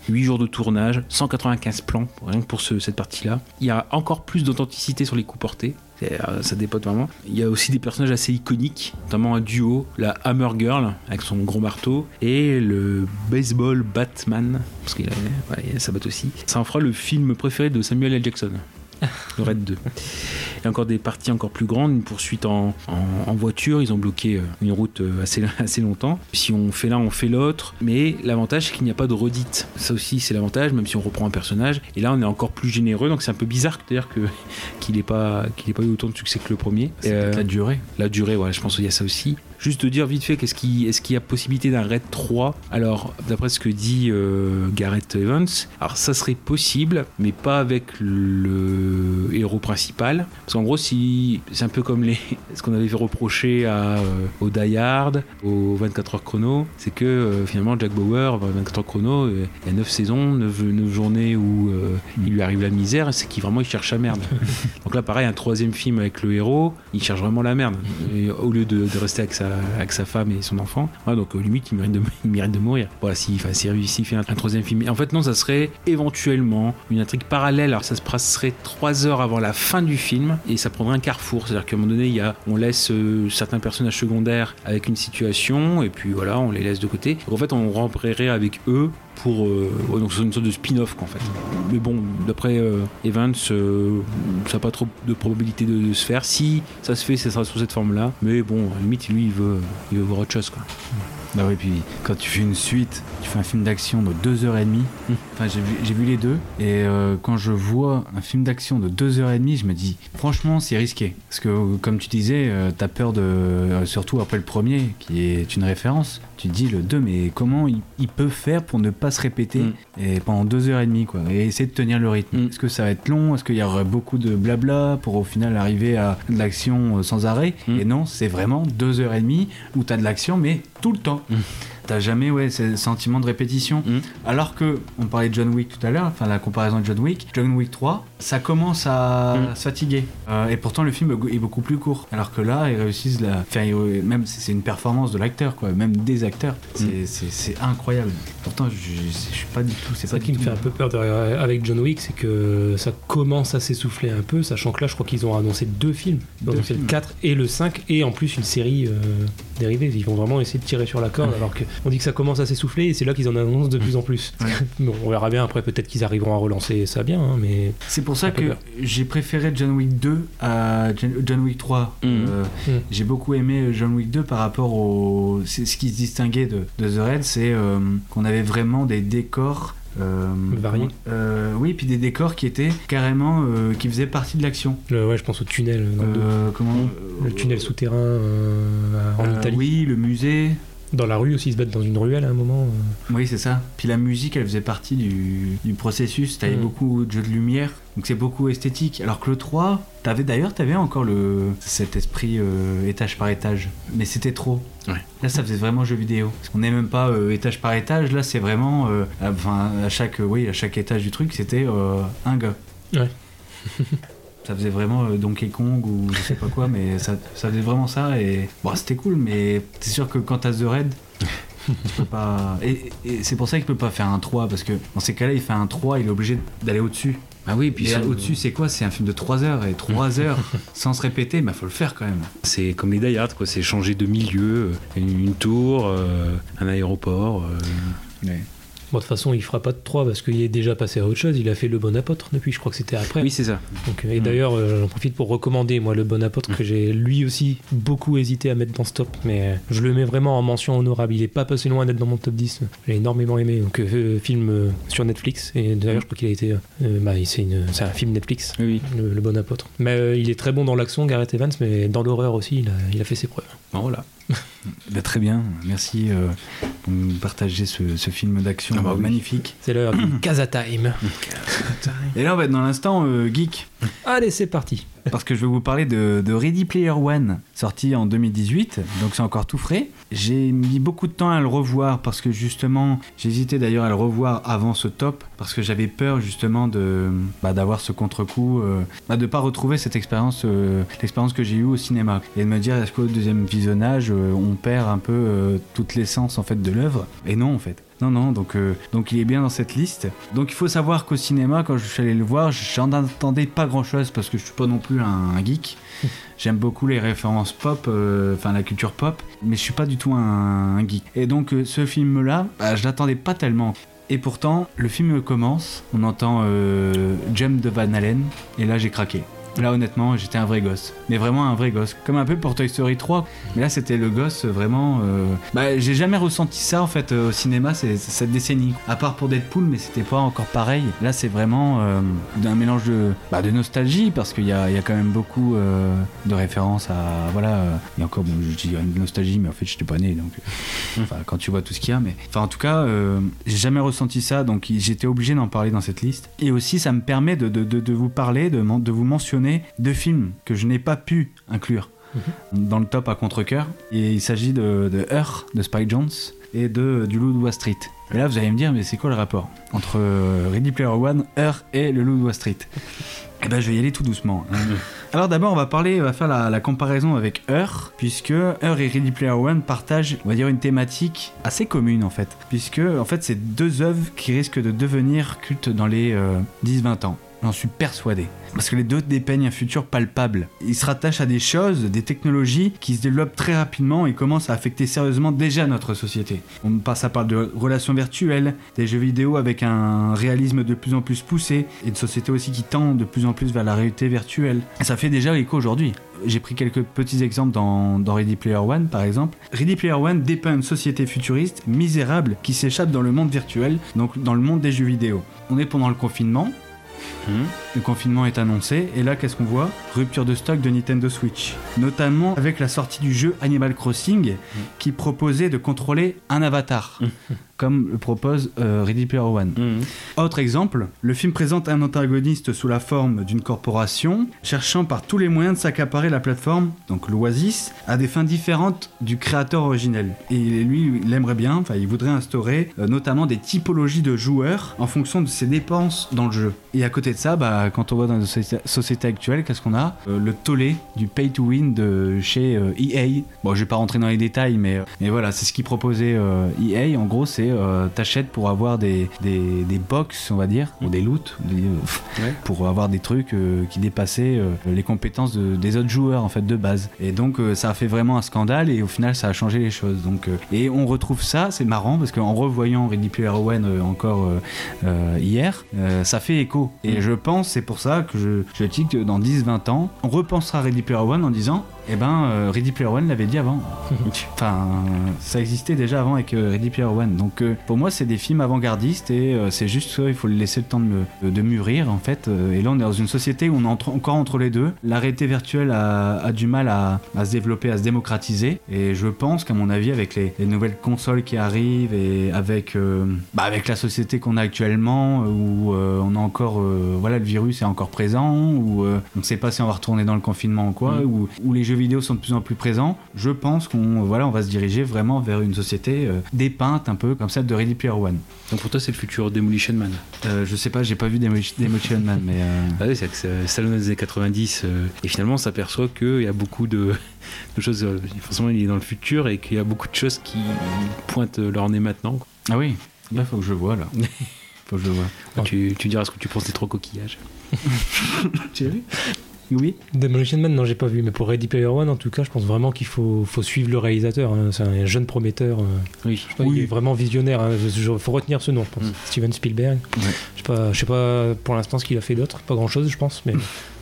8 jours de tournage, 195 plans, rien que pour ce- cette partie-là. Il y a encore plus d'authenticité sur les coups portés. Euh, Ça dépote vraiment. Il y a aussi des personnages assez iconiques, notamment un duo, la Hammer Girl avec son gros marteau et le Baseball Batman, parce qu'il a, ouais, il a sa batte aussi. Ça en fera le film préféré de Samuel L. Jackson. Le Red 2. Il y a encore des parties encore plus grandes, une poursuite en, en- en voiture. Ils ont bloqué euh, une route euh, assez, assez longtemps. Si on fait l'un, on fait l'autre. Mais l'avantage, c'est qu'il n'y a pas de redite. Ça aussi, c'est l'avantage, même si on reprend un personnage. Et là, on est encore plus généreux. Donc c'est un peu bizarre d'ailleurs que, qu'il n'ait pas, qu'il ait pas eu autant de succès que le premier. C'est Euh, la durée. la durée, voilà, je pense qu'il y a ça aussi. Juste de dire vite fait qu'est-ce qui, est-ce qu'il y a possibilité d'un raid 3 Alors, d'après ce que dit euh, Gareth Evans, alors ça serait possible, mais pas avec le héros principal. Parce qu'en gros, si c'est un peu comme les, ce qu'on avait fait reprocher à, euh, au Die Hard, au 24 heures chrono, c'est que euh, finalement Jack Bauer, 24 heures chrono, euh, il y a 9 saisons, 9, 9 journées où il lui arrive la misère, c'est qu'il vraiment il cherche la merde. Donc là, pareil, un troisième film avec le héros, il cherche vraiment la merde. Et au lieu de, de rester avec sa, avec sa femme et son enfant, ouais, donc euh, limite, il mérite de, il mérite de mourir. Voilà, s'il enfin, fait un, troisième film. En fait, non, ça serait éventuellement une intrigue parallèle. Alors, ça se passerait 3 heures avant la fin du film et ça prendrait un carrefour. C'est-à-dire qu'à un moment donné, il y a, on laisse euh, certains personnages secondaires avec une situation et puis voilà, on les laisse de côté. Donc, en fait, on remplirait avec eux pour euh, ouais, donc c'est une sorte de spin-off en fait. Mais bon, d'après euh, Evans, euh, ça n'a pas trop de probabilité de, de se faire. Si ça se fait, ça sera sous cette forme-là. Mais bon, à la limite, lui, il veut, il veut voir autre chose quoi. Bah oui, puis quand tu fais une suite, tu fais un film d'action de 2h30. Mm. Enfin, j'ai vu, les deux. Et euh, quand je vois un film d'action de 2h30, je me dis, franchement, c'est risqué. Parce que, comme tu disais, euh, t'as peur de. euh, surtout après le premier, qui est une référence. Tu te dis, le 2, mais comment il, il peut faire pour ne pas se répéter Mm. et pendant 2h30, quoi. Et essayer de tenir le rythme? Mm. Est-ce que ça va être long? Est-ce qu'il y aura beaucoup de blabla pour au final arriver à de l'action euh, sans arrêt? Mm. Et non, c'est vraiment 2h30 où t'as de l'action, mais tout le temps. T'as jamais ouais, ce sentiment de répétition. Mm. Alors que, on parlait de John Wick tout à l'heure, enfin la comparaison de John Wick, John Wick 3, ça commence à Mm. se fatiguer. Euh, et pourtant le film est beaucoup plus court. Alors que là, ils réussissent la. Enfin, même c'est c'est une performance de l'acteur, quoi, même des acteurs. C'est- Mm. Incroyable. Pourtant, je, suis pas du tout. C'est ça qui me fait un peu peur derrière- avec John Wick, c'est que ça commence à s'essouffler un peu, sachant que là, je crois qu'ils ont annoncé deux films. Ils ont Deux annoncé films. le 4 et le 5, et en plus une série euh, dérivée. Ils vont vraiment essayer de tirer sur la corde, alors qu'on dit que ça commence à s'essouffler, et c'est là qu'ils en annoncent de plus en plus. Ouais. Bon, on verra bien après, peut-être qu'ils arriveront à relancer ça bien, hein, mais C'est pour ça que j'ai préféré John Wick 2 à John Wick 3. Mm. Euh, Mm. J'ai beaucoup aimé John Wick 2 par rapport au. C'est ce qui se distinguait de, de The Red, c'est euh, qu'on avait vraiment des décors. euh, Variés. euh, oui, puis des décors qui étaient carrément. euh, qui faisaient partie de l'action. le- ouais, je pense au tunnel dans le dos. Euh, comment Le tunnel souterrain euh, en euh, Italie. Oui, le musée. Dans la rue aussi, ils se battent dans une ruelle à un moment. euh. Oui, c'est ça. Puis la musique, elle faisait partie du, du processus. T'avais Mm. beaucoup de jeux de lumière, donc c'est beaucoup esthétique. Alors que le 3, t'avais d'ailleurs, t'avais encore le, cet esprit euh, étage par étage. Mais c'était trop. Ouais. Là, ça faisait vraiment jeu vidéo. Parce qu'on n'est même pas euh, étage par étage. Là, c'est vraiment, euh, à- enfin, à chaque, euh, oui, à chaque étage du truc, c'était euh, un gars. Ouais. ça faisait vraiment euh, Donkey Kong ou je sais pas quoi, mais ça, ça faisait vraiment ça. Et bon, c'était cool, mais c'est sûr que quand t'as The Red, tu peux pas. Et, et c'est pour ça qu'il peut pas faire un 3, parce que dans ces cas-là, il fait un 3, il est obligé d'aller au-dessus. Ah oui, puis ça- au-dessus, c'est quoi? C'est un film de 3 heures, et 3 heures sans se répéter, bah faut le faire quand même. c'est comme les Die Hard, quoi. C'est changer de milieu, euh, une, une tour, euh, un aéroport. euh. Bon, de toute façon, il fera pas de 3 parce qu'il est déjà passé à autre chose. Il a fait le bon apôtre depuis, je crois que c'était après. Oui, c'est ça. Donc, et Mm. d'ailleurs, euh, j'en profite pour recommander, moi, le bon apôtre que j'ai lui aussi beaucoup hésité à mettre dans ce top, mais euh, je le mets vraiment en mention honorable. Il est pas passé loin d'être dans mon top 10. J'ai énormément aimé. Donc, euh, film euh, sur Netflix. Et d'ailleurs, je crois qu'il a été. bah, c'est, une- c'est un film Netflix. Oui. Le, le bon apôtre. Mais il est très bon dans l'action, Gareth Evans, mais dans l'horreur aussi, il a, il a fait ses preuves. Voilà. Bah, très bien, merci euh, pour nous partager ce, ce film d'action Ah bah oui. magnifique. C'est l'heure du Casa Time. Et là, on va être dans l'instant euh, geek. Allez, c'est parti. parce que je vais vous parler de, de Ready Player One, sorti en 2018, donc c'est encore tout frais. J'ai mis beaucoup de temps à le revoir parce que justement, j'hésitais d'ailleurs à le revoir avant ce top parce que j'avais peur justement de bah, d'avoir ce contre-coup, euh, bah, de pas retrouver cette expérience, euh, l'expérience que j'ai eue au cinéma et de me dire est-ce qu'au deuxième visionnage euh, on perd un peu euh, toute l'essence en fait de l'œuvre et non en fait. Non, non, donc, euh, donc il est bien dans cette liste. Donc il faut savoir qu'au cinéma, quand je suis allé le voir, j'en attendais pas grand chose parce que je suis pas non plus un, un geek. J'aime beaucoup les références pop, euh, enfin la culture pop, mais je suis pas du tout un, un geek. Et donc euh, ce film-là, bah, je l'attendais pas tellement. Et pourtant, le film commence, on entend Jump de Van Halen, et là j'ai craqué. Là, honnêtement, j'étais un vrai gosse. Mais vraiment un vrai gosse. Comme un peu pour Toy Story 3. Mais là, c'était le gosse vraiment. euh, Bah, j'ai jamais ressenti ça en fait euh, au cinéma c'est- c'est cette décennie. À part pour Deadpool, mais c'était pas encore pareil. Là, c'est vraiment euh, un mélange de, bah, de nostalgie parce qu'il y a, y a quand même beaucoup euh, de références à. Voilà. euh, Et encore, bon, je dis une nostalgie, mais en fait, j'étais pas né. Donc, euh, enfin, quand tu vois tout ce qu'il y a. Mais enfin, en tout cas, euh, j'ai jamais ressenti ça. Donc, j'étais obligé d'en parler dans cette liste. Et aussi, ça me permet de, de- de- de vous parler, de, de vous mentionner deux films que je n'ai pas pu inclure dans le top à contre-coeur. Et il s'agit de, de Her de Spike Jones et de du Loup de Wall Street. Et là, vous allez me dire, mais c'est quoi le rapport entre euh, Ready Player One, Her et le Loup de Wall Street? Eh ben, je vais y aller tout doucement. hein. Alors d'abord, on va parler, on va faire la, la comparaison avec Her, puisque Her et Ready Player One partagent, on va dire, une thématique assez commune en fait, puisque en fait, c'est deux œuvres qui risquent de devenir cultes dans les euh, 10-20 ans. J'en suis persuadé. Parce que les deux dépeignent un futur palpable. Ils se rattachent à des choses, des technologies qui se développent très rapidement et commencent à affecter sérieusement déjà notre société. On passe, ça parle de relations virtuelles, des jeux vidéo avec un réalisme de plus en plus poussé, et une société aussi qui tend de plus en plus vers la réalité virtuelle. Ça fait déjà écho aujourd'hui. J'ai pris quelques petits exemples dans Ready Player One, par exemple. Ready Player One dépeint une société futuriste misérable qui s'échappe dans le monde virtuel, donc dans le monde des jeux vidéo. On est pendant le confinement, Mhm. le confinement est annoncé et là qu'est-ce qu'on voit? Rupture de stock de Nintendo Switch. Notamment avec la sortie du jeu Animal Crossing qui proposait de contrôler un avatar. Comme le propose euh, Ready Player One. Mhm. Autre exemple, le film présente un antagoniste sous la forme d'une corporation cherchant par tous les moyens de s'accaparer la plateforme, donc l'Oasis, à des fins différentes du créateur originel. Et lui, il aimerait bien, enfin il voudrait instaurer euh, notamment des typologies de joueurs en fonction de ses dépenses dans le jeu. Et à côté de ça, bah, quand on voit dans la société, actuelle, qu'est-ce qu'on a? Euh, Le tollé du pay to win de chez euh, EA. Bon, je vais pas rentrer dans les détails, mais, mais voilà, c'est ce qui proposait EA. En gros, c'est euh, t'achètes pour avoir des, des, des box, on va dire, ou des loots, des, euh, Ouais. pour avoir des trucs euh, qui dépassaient les compétences de- des autres joueurs en fait de base. Et donc ça a fait vraiment un scandale et au final ça a changé les choses. Donc et on retrouve ça, c'est marrant parce qu'en revoyant Ready Player One encore hier, ça fait écho. Et je pense c'est pour ça que je, je dis que dans 10-20 ans, on repensera Ready Player One en disant eh ben euh, Ready Player One l'avait dit avant. enfin ça existait déjà avant avec euh, Ready Player One. Donc euh, pour moi c'est des films avant-gardistes et c'est juste qu'il faut laisser le temps de, de mûrir en fait. Et là on est dans une société où on est entre- encore entre les deux. La réalité virtuelle a, a du mal à, à se développer, à se démocratiser. Et je pense qu'à mon avis avec les, les nouvelles consoles qui arrivent et avec, bah, avec la société qu'on a actuellement où on a encore voilà le virus est encore présent où on ne sait pas si on va retourner dans le confinement ou quoi Mm. où, où les jeux vidéo sont de plus en plus présents je pense qu'on voilà on va se diriger vraiment vers une société euh, dépeinte un peu comme celle de Ready Player One Donc pour toi, c'est le futur Demolition Man. euh, je sais pas j'ai pas vu Demolition Demolition Man mais euh, Ah oui, c'est que c'est Stallone des années 90 euh, et finalement on s'aperçoit qu'il y a beaucoup de, de choses, forcément il est dans le futur et qu'il y a beaucoup de choses qui pointent leur nez maintenant. quoi. ah oui là faut que je vois là faut que je vois Ouais. Tu, tu diras ce que tu penses des trois coquillages. tu as vu? Oui Demolition Man, non, j'ai pas vu, mais pour Ready Player One, en tout cas, je pense vraiment qu'il faut, faut suivre le réalisateur. hein. C'est un jeune prometteur. euh, Oui. je sais pas, Il est vraiment visionnaire. Il faut retenir ce nom, je pense. Mm. Steven Spielberg. Ouais. Je sais pas, je sais pas pour l'instant ce qu'il a fait d'autre. Pas grand chose, je pense, mais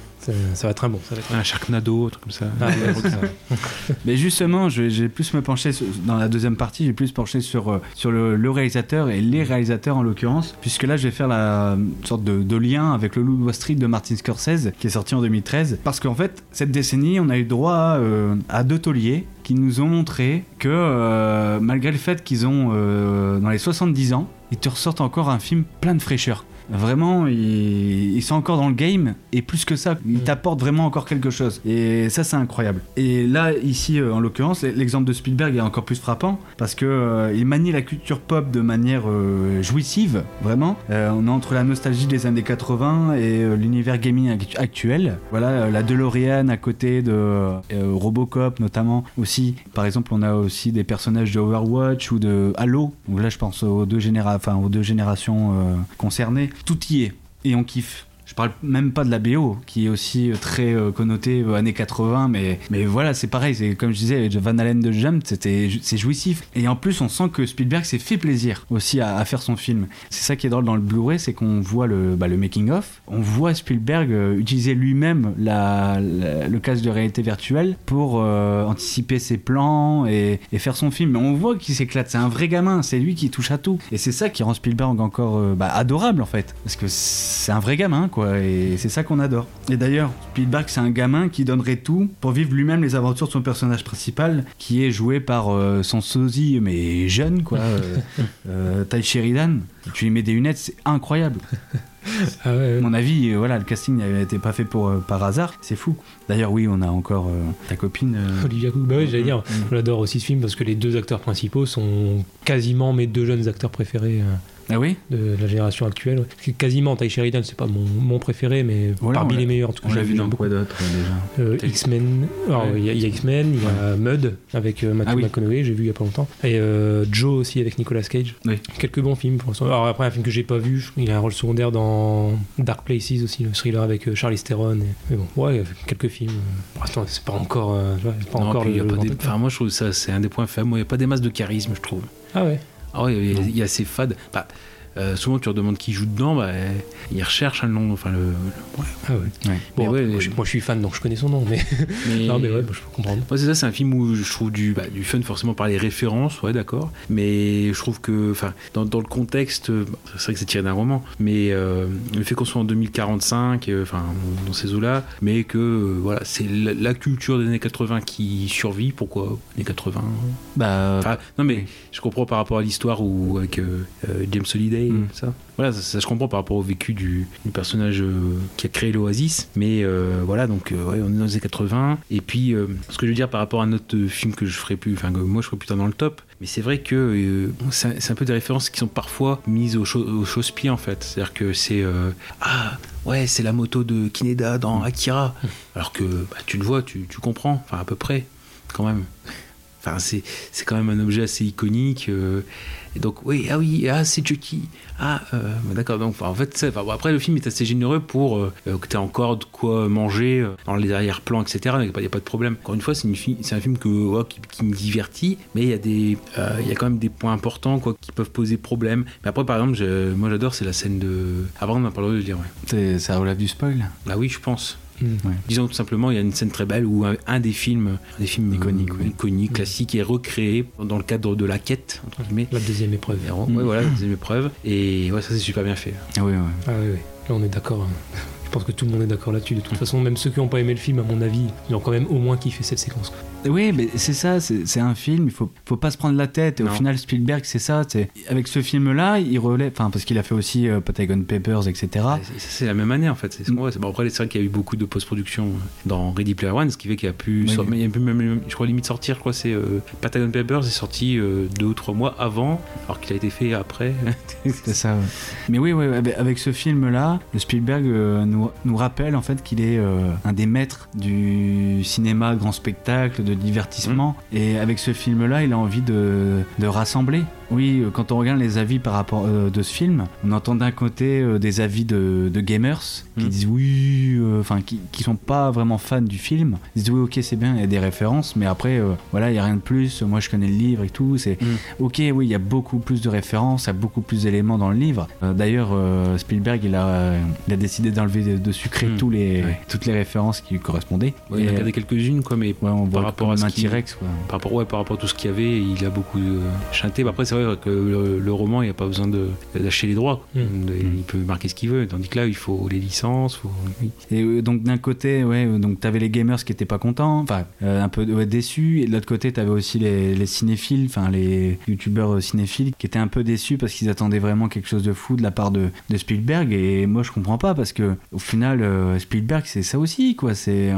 ça, va être un bon. Ça va être... Un Sharknado, un truc comme ça. Ah, ouais, c'est ça. Mais justement, vais plus me pencher sur- dans la deuxième partie, je vais plus pencher sur, euh, sur le, le réalisateur et les réalisateurs en l'occurrence, puisque là je vais faire la sorte de, de lien avec le Loup de Wall Street de Martin Scorsese qui est sorti en 2013. Parce qu'en fait, cette décennie, on a eu droit à, euh, à deux tauliers qui nous ont montré que euh, malgré le fait qu'ils ont euh, dans les 70 ans, ils te ressortent encore un film plein de fraîcheur. Vraiment, ils, ils sont encore dans le game et plus que ça, ils Mm. t'apportent vraiment encore quelque chose. Et ça, c'est incroyable. Et là, ici, euh, en l'occurrence, l'exemple de Spielberg est encore plus frappant parce que euh, il manie la culture pop de manière euh, jouissive, vraiment. Euh, on est entre la nostalgie des années 80 et l'univers gaming actu- actuel. Voilà, la DeLorean à côté de Robocop, notamment aussi. Par exemple, on a aussi des personnages de Overwatch ou de Halo. Donc là, je pense aux deux, généra enfin, aux deux générations concernées. Tout y est et on kiffe. Je parle même pas de la BO, qui est aussi très euh, connotée euh, années 80, mais, mais voilà, c'est pareil. C'est comme je disais, Van Allen de Jump, c'est jouissif. Et en plus, on sent que Spielberg s'est fait plaisir aussi à, faire son film. C'est ça qui est drôle dans le Blu-ray, c'est qu'on voit le, bah, le making of, on voit Spielberg euh, utiliser lui-même le casque de réalité virtuelle pour euh, anticiper ses plans et, faire son film. On voit qu'il s'éclate. C'est un vrai gamin. C'est lui qui touche à tout. Et c'est ça qui rend Spielberg encore euh, bah, adorable en fait, parce que c'est un vrai gamin quoi. Et c'est ça qu'on adore. Et d'ailleurs, Spielberg c'est un gamin qui donnerait tout pour vivre lui-même les aventures de son personnage principal, qui est joué par euh, son sosie mais jeune quoi, euh, euh, Ty Sheridan. Tu lui mets des lunettes, c'est incroyable. Ah ouais, ouais. À mon avis, voilà, le casting n'était pas fait pour, euh, par hasard, c'est fou. D'ailleurs, oui, on a encore euh, ta copine. euh, Olivia Cook, bah ouais, j'allais dire, Mm. j'adore aussi ce film parce que les deux acteurs principaux sont quasiment mes deux jeunes acteurs préférés Ah oui de la génération actuelle. ouais. Quasiment, Ty Sheridan, c'est pas mon, mon préféré, mais Voilà, parmi les meilleurs en tout cas. On l'a vu dans beaucoup. quoi d'autre euh, déjà Euh, X-Men, il y a, X-Men, il y a Mud avec euh, Matthew Ah oui. McConaughey, j'ai vu il y a pas longtemps, et euh, Joe aussi avec Nicolas Cage. Oui. Quelques bons films pour l'instant. Alors après, un film que j'ai pas vu, il a un rôle secondaire dans Dark Places aussi, le thriller avec Charlize Theron. et- Mais bon, ouais, il y a quelques films. Pour l'instant, c'est pas encore, pas Non, encore y a pas des- Enfin, moi, je trouve ça, c'est un des points faibles. Il n'y a pas des masses de charisme, je trouve. Ah ouais. Ah a- il y, a ces fades. Bah, euh, souvent, tu leur demandes qui joue dedans, bah, ils recherchent un nom. Enfin, le. le- ouais. Ah ouais. Ouais. Bon, Mais ouais, moi, je, moi, je suis fan, donc je connais son nom, mais Mais- non, mais ouais, je peux comprendre. Moi, c'est ça, c'est un film où je trouve du, bah, du fun forcément par les références, ouais, d'accord. Mais je trouve que, enfin, dans, dans le contexte, c'est vrai que c'est tiré d'un roman, mais euh, le fait qu'on soit en 2045, euh, enfin, dans ces eaux-là, mais que, euh, voilà, c'est la, la culture des années 80 qui survit. Pourquoi années 80 Bah, non, mais je comprends par rapport à l'histoire ou avec euh, euh, James Holiday, Mm. ça. Voilà, ça, ça, je comprends par rapport au vécu du, du personnage euh, qui a créé l'Oasis. Mais euh, voilà, donc euh, ouais, on est dans les années 80. Et puis, ce que je veux dire par rapport à un autre euh, film que je ferais plus, enfin que moi je ferais plus tard dans le top. Mais c'est vrai que c'est un- peu des références qui sont parfois mises au, au chausse-pied en fait. C'est-à-dire que c'est ah ouais, c'est la moto de Kineda dans Akira. Alors que bah, tu le vois, tu, tu comprends, enfin à peu près, quand même. Enfin, c'est, c'est quand même un objet assez iconique. euh, et donc, oui, ah oui, ah, c'est Chucky. Ah, euh, bah, d'accord. Donc, en fait, c'est- enfin, bon, après, le film est assez généreux pour euh, que tu aies encore de quoi manger dans les arrière-plans, etc. Il n'y a, pas- a pas de problème. Encore une fois, c'est, une fi- c'est un film que, ouais, qui, qui me divertit, mais il y, a des, il y a quand même des points importants quoi, qui peuvent poser problème. Mais après, par exemple, je- moi, j'adore, c'est la scène de. Après, on en parlera de le dire, ouais. c'est- ça relève du spoil? Bah oui, je pense. Mm. Disons tout simplement, il y a une scène très belle où un, un des films, un des films Iconiques, euh, oui. iconiques, classiques, est recréé dans le cadre de la quête entre guillemets. La deuxième épreuve. Et, ouais, voilà, la deuxième épreuve. Et ouais, ça c'est super bien fait. Ah oui, ouais. Ah oui, oui. Là, on est d'accord. hein. Je pense que tout le monde est d'accord là-dessus. De toute façon, même ceux qui n'ont pas aimé le film, à mon avis, ils ont quand même au moins kiffé cette séquence. Oui, mais c'est ça, c'est un film, il faut, faut pas se prendre la tête. Et au final, Spielberg, c'est ça. Avec ce film-là, il relève, enfin, parce qu'il a fait aussi euh, Patagon Papers, etc. C'est- la même année en fait. C'est voit. C'est- bon, après, c'est vrai qu'il y a eu beaucoup de post-production dans Ready Player One, ce qui fait qu'il a pu, Oui. il a pu même, je crois, limite sortir. Je crois c'est euh, Patagon Papers est sorti euh, deux ou trois mois avant, alors qu'il a été fait après. C'est ça. ouais. Mais oui, ouais, avec, ce film-là, le Spielberg euh, nous, nous rappelle en fait qu'il est un des maîtres du cinéma grand spectacle, de divertissement. Et avec ce film-là, il a envie de, de rassembler. Oui, euh, quand on regarde les avis par rapport euh, de ce film, on entend d'un côté euh, des avis de, de gamers qui Mm. disent oui, euh, enfin qui, qui sont pas vraiment fans du film. Ils disent oui, ok, c'est bien, il y a des références, mais après, voilà, il y a rien de plus. Moi, je connais le livre et tout. C'est Mm. ok, oui, il y a beaucoup plus de références, il y a beaucoup plus d'éléments dans le livre. D'ailleurs, Spielberg, il a, il a décidé d'enlever, de, de sucrer Mm. tous les, Ouais. toutes les références qui lui correspondaient. Ouais, il a gardé quelques-unes, quoi, mais ouais, on voit rapport à ce qui- T-Rex, quoi. par rapport, ouais, par rapport à tout ce qu'il y avait, il a beaucoup chanté. Bah, après, c'est vrai que le, le roman, il n'y a pas besoin de lâcher les droits. Mm. De- Il peut marquer ce qu'il veut. Tandis que là, il faut les licences. Faut... oui. Et euh, donc d'un côté, ouais, euh, donc t'avais les gamers qui étaient pas contents, enfin euh, un peu ouais, déçus, et de l'autre côté t'avais aussi les, les cinéphiles, enfin les youtubeurs cinéphiles qui étaient un peu déçus parce qu'ils attendaient vraiment quelque chose de fou de la part de, de Spielberg. Et moi je comprends pas parce que au final euh, Spielberg c'est ça aussi quoi, c'est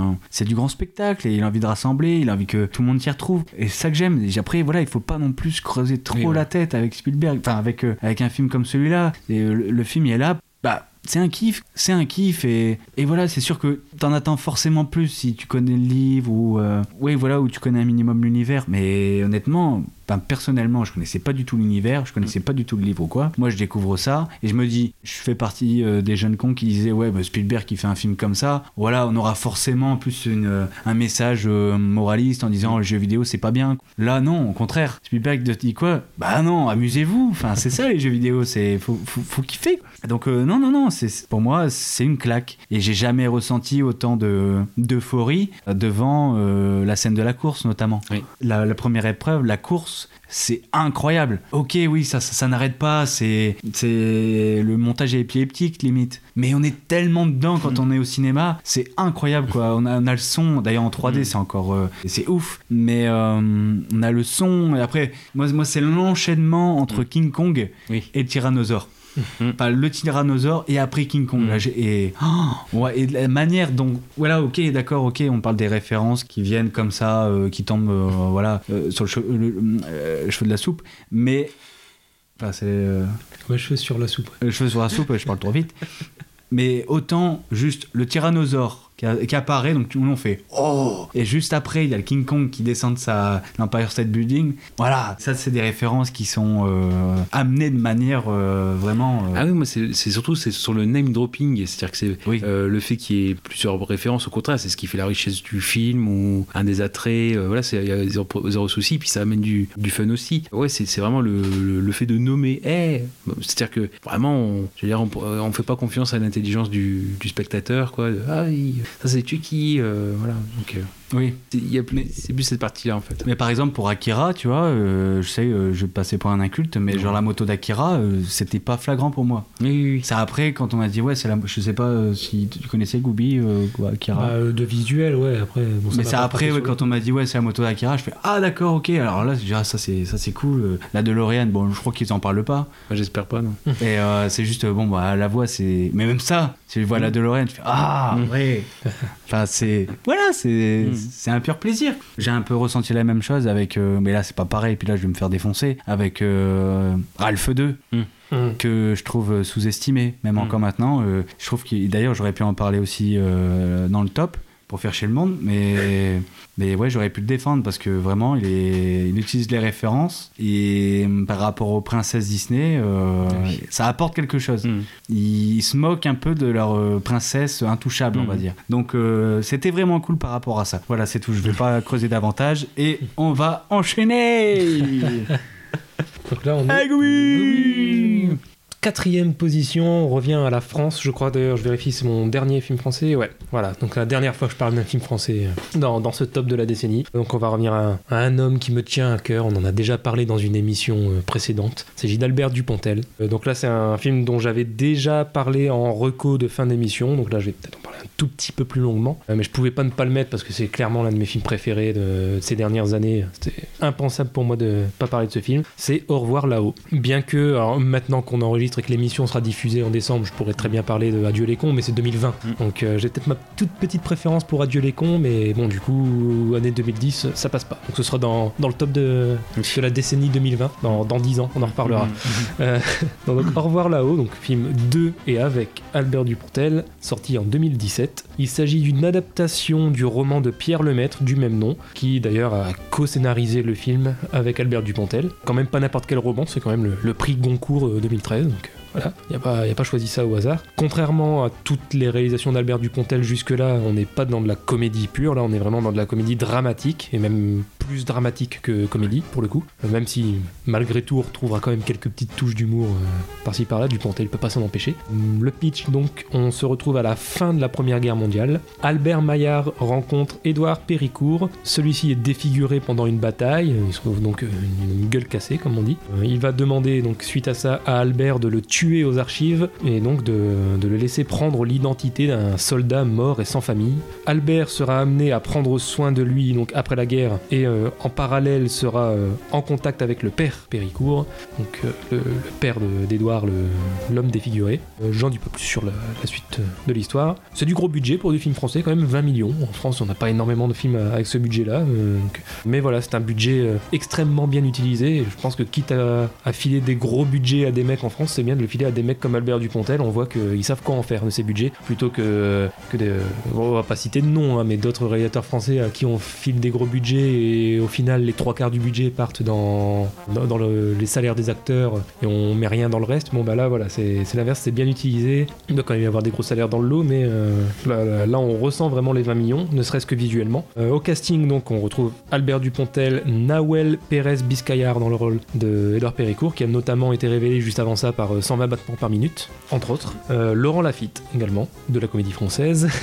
du grand spectacle et il a envie de rassembler, il a envie que tout le monde s'y retrouve. Et c'est ça que j'aime. Et Après voilà, il faut pas non plus creuser trop Oui, ouais. Tête avec Spielberg, enfin avec euh, avec un film comme celui-là. Et euh, le, le film il est là, bah c'est un kiff, c'est un kiff et, et voilà, c'est sûr que t'en attends forcément plus si tu connais le livre ou euh, oui voilà où tu connais un minimum l'univers. Mais honnêtement, enfin, personnellement, je connaissais pas du tout l'univers, je connaissais pas du tout le livre ou quoi. Moi, je découvre ça et je me dis, je fais partie euh, des jeunes cons qui disaient, ouais, bah, Spielberg qui fait un film comme ça, voilà, on aura forcément en plus une, euh, un message moraliste en disant, le jeu vidéo, c'est pas bien. Là, non, au contraire. Spielberg te dit quoi? Bah non, amusez-vous. Enfin, c'est ça les jeux vidéo, c'est faut, faut, faut kiffer. Donc non, non, non, c'est pour moi, c'est une claque. Et j'ai jamais ressenti autant de d'euphorie devant euh, la scène de la course, notamment. Oui. La, la première épreuve, la course, c'est incroyable. Ok, oui, ça, ça, ça n'arrête pas. C'est, c'est le montage est épileptique limite. Mais on est tellement dedans quand on est au cinéma, c'est incroyable quoi. On a, on a le son. D'ailleurs en 3D, c'est encore, euh, c'est ouf. Mais euh, on a le son. Et après, moi, moi, c'est l'enchaînement entre King Kong Oui. et le tyrannosaure. Mhm. Le tyrannosaure et après King Kong. Là, j'ai- et, oh, ouais, et la manière dont. Voilà, ok, d'accord, ok, on parle des références qui viennent comme ça, euh, qui tombent euh, voilà, euh, sur le, che- le- euh, le cheveu de la soupe. Mais. Enfin, c'est. euh, Ouais, fais sur la soupe. le cheveu sur la soupe, je parle trop vite. Mais autant, juste le tyrannosaure qui, a- qui apparaît, donc tout le monde fait Oh Et juste après, il y a le King Kong qui descend de sa l'Empire State Building. Voilà, ça, c'est des références qui sont euh, amenées de manière euh, vraiment. euh, Ah oui, moi c'est surtout c'est sur le name dropping, c'est-à-dire que c'est Oui. le fait qu'il y ait plusieurs références, au contraire, c'est ce qui fait la richesse du film ou un des attraits. voilà, c'est- il y a zéro, zéro souci, puis ça amène du, du fun aussi. Ouais, c'est c'est vraiment le, le, le fait de nommer. Eh c'est-à-dire que vraiment, on, je veux dire, on, on fait pas confiance à l'intelligence du, du spectateur, quoi. de, ah ça c'est tu qui, euh, voilà. Donc euh, Oui. c'est- il y a plus, c'est plus cette partie-là en fait. Mais par exemple, pour Akira, tu vois, euh, je sais, euh, je passer pour un inculte, mais genre la moto d'Akira, euh, c'était pas flagrant pour moi. Oui, oui, oui. C'est après, quand on m'a dit, ouais, c'est la. Je sais pas euh, si tu connaissais Gooby euh, ou Akira. Bah, euh, de visuel, ouais, après. Bon, ça mais pas après, ouais, quand on m'a dit, ouais, c'est la moto d'Akira, je fais, ah d'accord, ok. Alors là, je dis, ah, ça c'est ça, c'est cool. La DeLorean, bon, je crois qu'ils en parlent pas. J'espère pas, non. Et euh, c'est juste, bon, bah, la voix, c'est. Mais même ça, si je vois la DeLorean, je fais, ah, Mm. ouais. enfin, c'est. Voilà, c'est Mm. C'est un pur plaisir. J'ai un peu ressenti la même chose avec. euh, mais là, c'est pas pareil, puis là, je vais me faire défoncer. Avec euh, Ralph 2 Hum. que je trouve euh, sous-estimé, même Mm. encore maintenant. Euh, je trouve que d'ailleurs j'aurais pu en parler aussi euh, dans le top pour faire chez le monde, mais mais ouais j'aurais pu le défendre parce que vraiment il est il utilise les références et euh, par rapport aux princesses Disney euh, Oui. ça apporte quelque chose. Mm. Ils se moquent un peu de leur euh, princesse intouchable on va Mhm. dire. Donc euh, c'était vraiment cool par rapport à ça. Voilà c'est tout. Je vais pas creuser davantage et on va enchaîner. Donc là, on est. Quatrième position, on revient à la France, je crois d'ailleurs, je vérifie, c'est mon dernier film français. Ouais, voilà, donc la dernière fois que je parle d'un film français euh, dans, dans ce top de la décennie. Donc on va revenir à, un- homme qui me tient à cœur, on en a déjà parlé dans une émission euh, précédente. Il s'agit d'Albert Dupontel. Euh, donc là, c'est un film dont j'avais déjà parlé en reco de fin d'émission, donc là, je vais peut-être en parler un tout petit peu plus longuement. Mais je pouvais pas ne pas le mettre parce que c'est clairement l'un de mes films préférés de, ces dernières années. C'était impensable pour moi de pas parler de ce film. C'est Au revoir là-haut. Bien que, maintenant qu'on enregistre et que l'émission sera diffusée en décembre, je pourrais très bien parler de Adieu les cons, mais c'est 2020. Donc euh, j'ai peut-être ma toute petite préférence pour Adieu les cons, mais bon, du coup, année 2010, ça passe pas. Donc ce sera dans, dans le top de, de la décennie 2020, dans, dans 10 ans, on en reparlera. Euh, donc Au revoir là-haut, donc film de et avec Albert Dupontel, sorti en 2017. Il s'agit d'une adaptation du roman de Pierre Lemaître du même nom, qui d'ailleurs a co-scénarisé le film avec Albert Dupontel. Quand même pas n'importe quel roman, c'est quand même le, le prix Goncourt euh, 2013. Voilà, il n'y a, a pas choisi ça au hasard. Contrairement à toutes les réalisations d'Albert Dupontel jusque-là, on n'est pas dans de la comédie pure, là on est vraiment dans de la comédie dramatique, et même plus dramatique que comédie pour le coup. Euh, Même si malgré tout on retrouvera quand même quelques petites touches d'humour euh, par-ci par-là, Dupontel peut pas s'en empêcher. Hum, Le pitch donc, on se retrouve à la fin de la Première Guerre mondiale. Albert Maillard rencontre Édouard Péricourt. Celui-ci est défiguré pendant une bataille, il se trouve donc euh, une, gueule cassée comme on dit. Il va demander donc suite à ça à Albert de le tuer aux archives et donc de, le laisser prendre l'identité d'un soldat mort et sans famille. Albert sera amené à prendre soin de lui donc après la guerre et euh, en parallèle sera euh, en contact avec le père Péricourt, donc euh, le, père de- d'Édouard, le- l'homme défiguré. J'en dis pas plus sur la, suite de l'histoire. C'est du gros budget pour du film français, quand même 20 millions. En France, on n'a pas énormément de films avec ce budget-là. mais voilà, c'est un budget extrêmement bien utilisé. Je pense que quitte à, à filer des gros budgets à des mecs en France, c'est bien de le filets à des mecs comme Albert Dupontel, on voit qu'ils savent quoi en faire de ces budgets plutôt que, que des. Bon, on va pas citer de nom, hein, mais d'autres réalisateurs français à qui on file des gros budgets et au final les trois quarts du budget partent dans, dans, les salaires des acteurs et on met rien dans le reste. Bon, bah là, voilà, c'est l'inverse, c'est bien utilisé. Il doit quand même y avoir des gros salaires dans le lot, mais euh, là, on ressent vraiment les 20 millions, ne serait-ce que visuellement. Euh, au casting, donc, on retrouve Albert Dupontel, Nahuel Pérez Biscayard dans le rôle de Péricourt, qui a notamment été révélé juste avant ça par 120 battements par minute, entre autres. Euh, Laurent Lafitte, également, de la comédie française.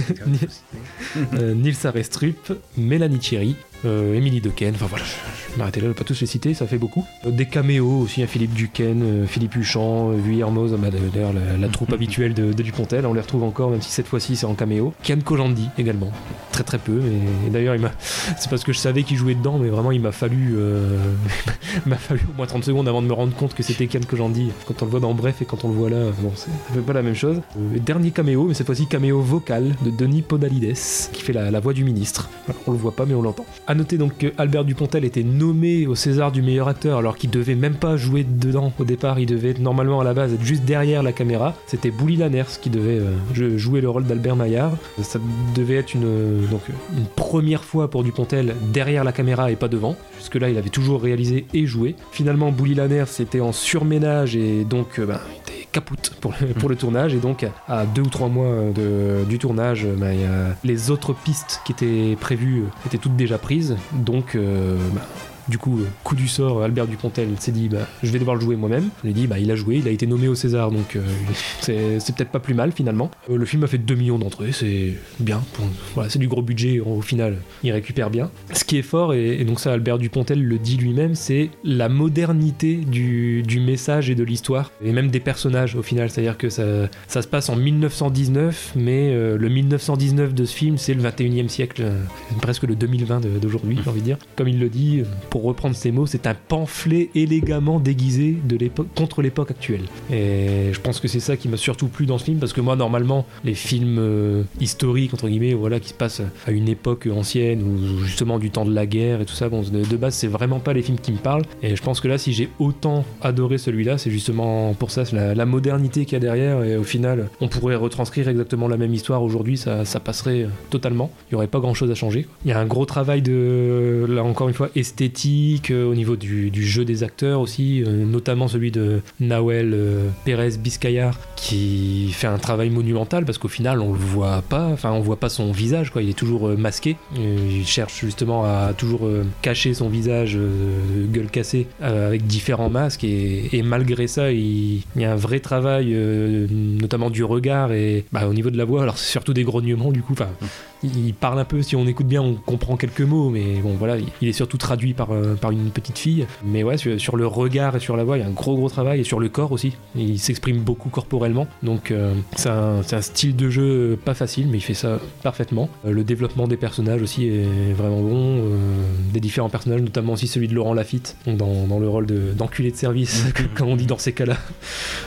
Euh, Nils Arestrup, Mélanie Thierry, Émilie Dequesne, enfin voilà, je, je vais m'arrêter là, je vais pas tous les citer, ça fait beaucoup. Euh, des caméos aussi, hein, Philippe Duquesne, euh, Philippe Huchamp, euh, Vuillet Hermoz, bah, d'ailleurs la, la troupe habituelle de, de Dupontel, on les retrouve encore, même si cette fois-ci c'est en caméo. Kian Kojandi également, très très peu, mais d'ailleurs il m'a, c'est parce que je savais qu'il jouait dedans, mais vraiment il m'a fallu, euh, il m'a fallu au moins 30 secondes avant de me rendre compte que c'était Kian Kojandi. Quand on le voit dans Bref et quand on le voit là, bon, c'est- fait pas la même chose. Euh, dernier caméo, mais cette fois-ci caméo vocal de Denis Podalides, qui fait la, la voix du ministre. Alors, on le voit pas, mais on l'entend. À noter donc que Albert Dupontel était nommé au César du meilleur acteur, alors qu'il devait même pas jouer dedans au départ. Il devait normalement à la base être juste derrière la caméra. C'était Bouli Lanners qui devait euh, jouer le rôle d'Albert Maillard. Ça devait être une, euh, une première fois pour Dupontel derrière la caméra et pas devant. Jusque-là, il avait toujours réalisé et joué. Finalement, Bouli Lanners c'était en surménage et donc euh, ben, il était capoute pour le, tournage. Et donc, à deux ou trois mois de- du tournage, ben, a les autres pistes qui étaient prévues étaient toutes déjà prises. Donc, euh, ben, du coup, euh, coup du sort, Albert Dupontel s'est dit bah, je vais devoir le jouer moi-même. Je lui dit bah, il a joué, il a été nommé au César, donc euh, c'est peut-être pas plus mal finalement. Euh, le film a fait 2 millions d'entrées, c'est bien. Pour- voilà, c'est du gros budget, au final, il récupère bien. Ce qui est fort, et, et donc ça Albert Dupontel le dit lui-même, c'est la modernité du, du message et de l'histoire, et même des personnages au final. C'est-à-dire que ça, ça se passe en 1919, mais euh, le 1919 de ce film, c'est le 21e siècle, presque le 2020 de- d'aujourd'hui, j'ai envie de dire. Comme il le dit, reprendre ses mots, c'est un pamphlet élégamment déguisé de contre l'époque actuelle. Et je pense que c'est ça qui m'a surtout plu dans ce film, parce que moi, normalement, les films euh, historiques, entre guillemets, voilà, qui se passent à une époque ancienne, ou justement du temps de la guerre et tout ça, bon, de, de base, c'est vraiment pas les films qui me parlent. Et je pense que là, si j'ai autant adoré celui-là, c'est justement pour ça, la, la modernité qu'il y a derrière, et au final, on pourrait retranscrire exactement la même histoire aujourd'hui, ça, ça passerait totalement. Il y aurait pas grand-chose à changer. Il y a un gros travail de, là encore une fois, esthétique, euh, au niveau du, jeu des acteurs aussi, euh, notamment celui de Nawel euh, Pérez Biscayar, qui fait un travail monumental parce qu'au final, on le voit pas, enfin, on voit pas son visage, quoi. Il est toujours masqué. Il cherche justement à toujours cacher son visage, gueule cassée, avec différents masques, et, malgré ça, il, y a un vrai travail, notamment du regard et bah, au niveau de la voix. Alors, c'est surtout des grognements, du coup, enfin il parle un peu, si on écoute bien, on comprend quelques mots, mais bon voilà, il est surtout traduit par, euh, par une petite fille. Mais ouais, sur, sur le regard et sur la voix, il y a un gros gros travail, et sur le corps aussi. Il s'exprime beaucoup corporellement, donc euh, c'est un, style de jeu pas facile, mais il fait ça parfaitement. Euh, le développement des personnages aussi est vraiment bon, euh, des différents personnages, notamment aussi celui de Laurent Lafitte, dans, dans le rôle de- d'enculé de, service, comme on dit dans ces cas-là.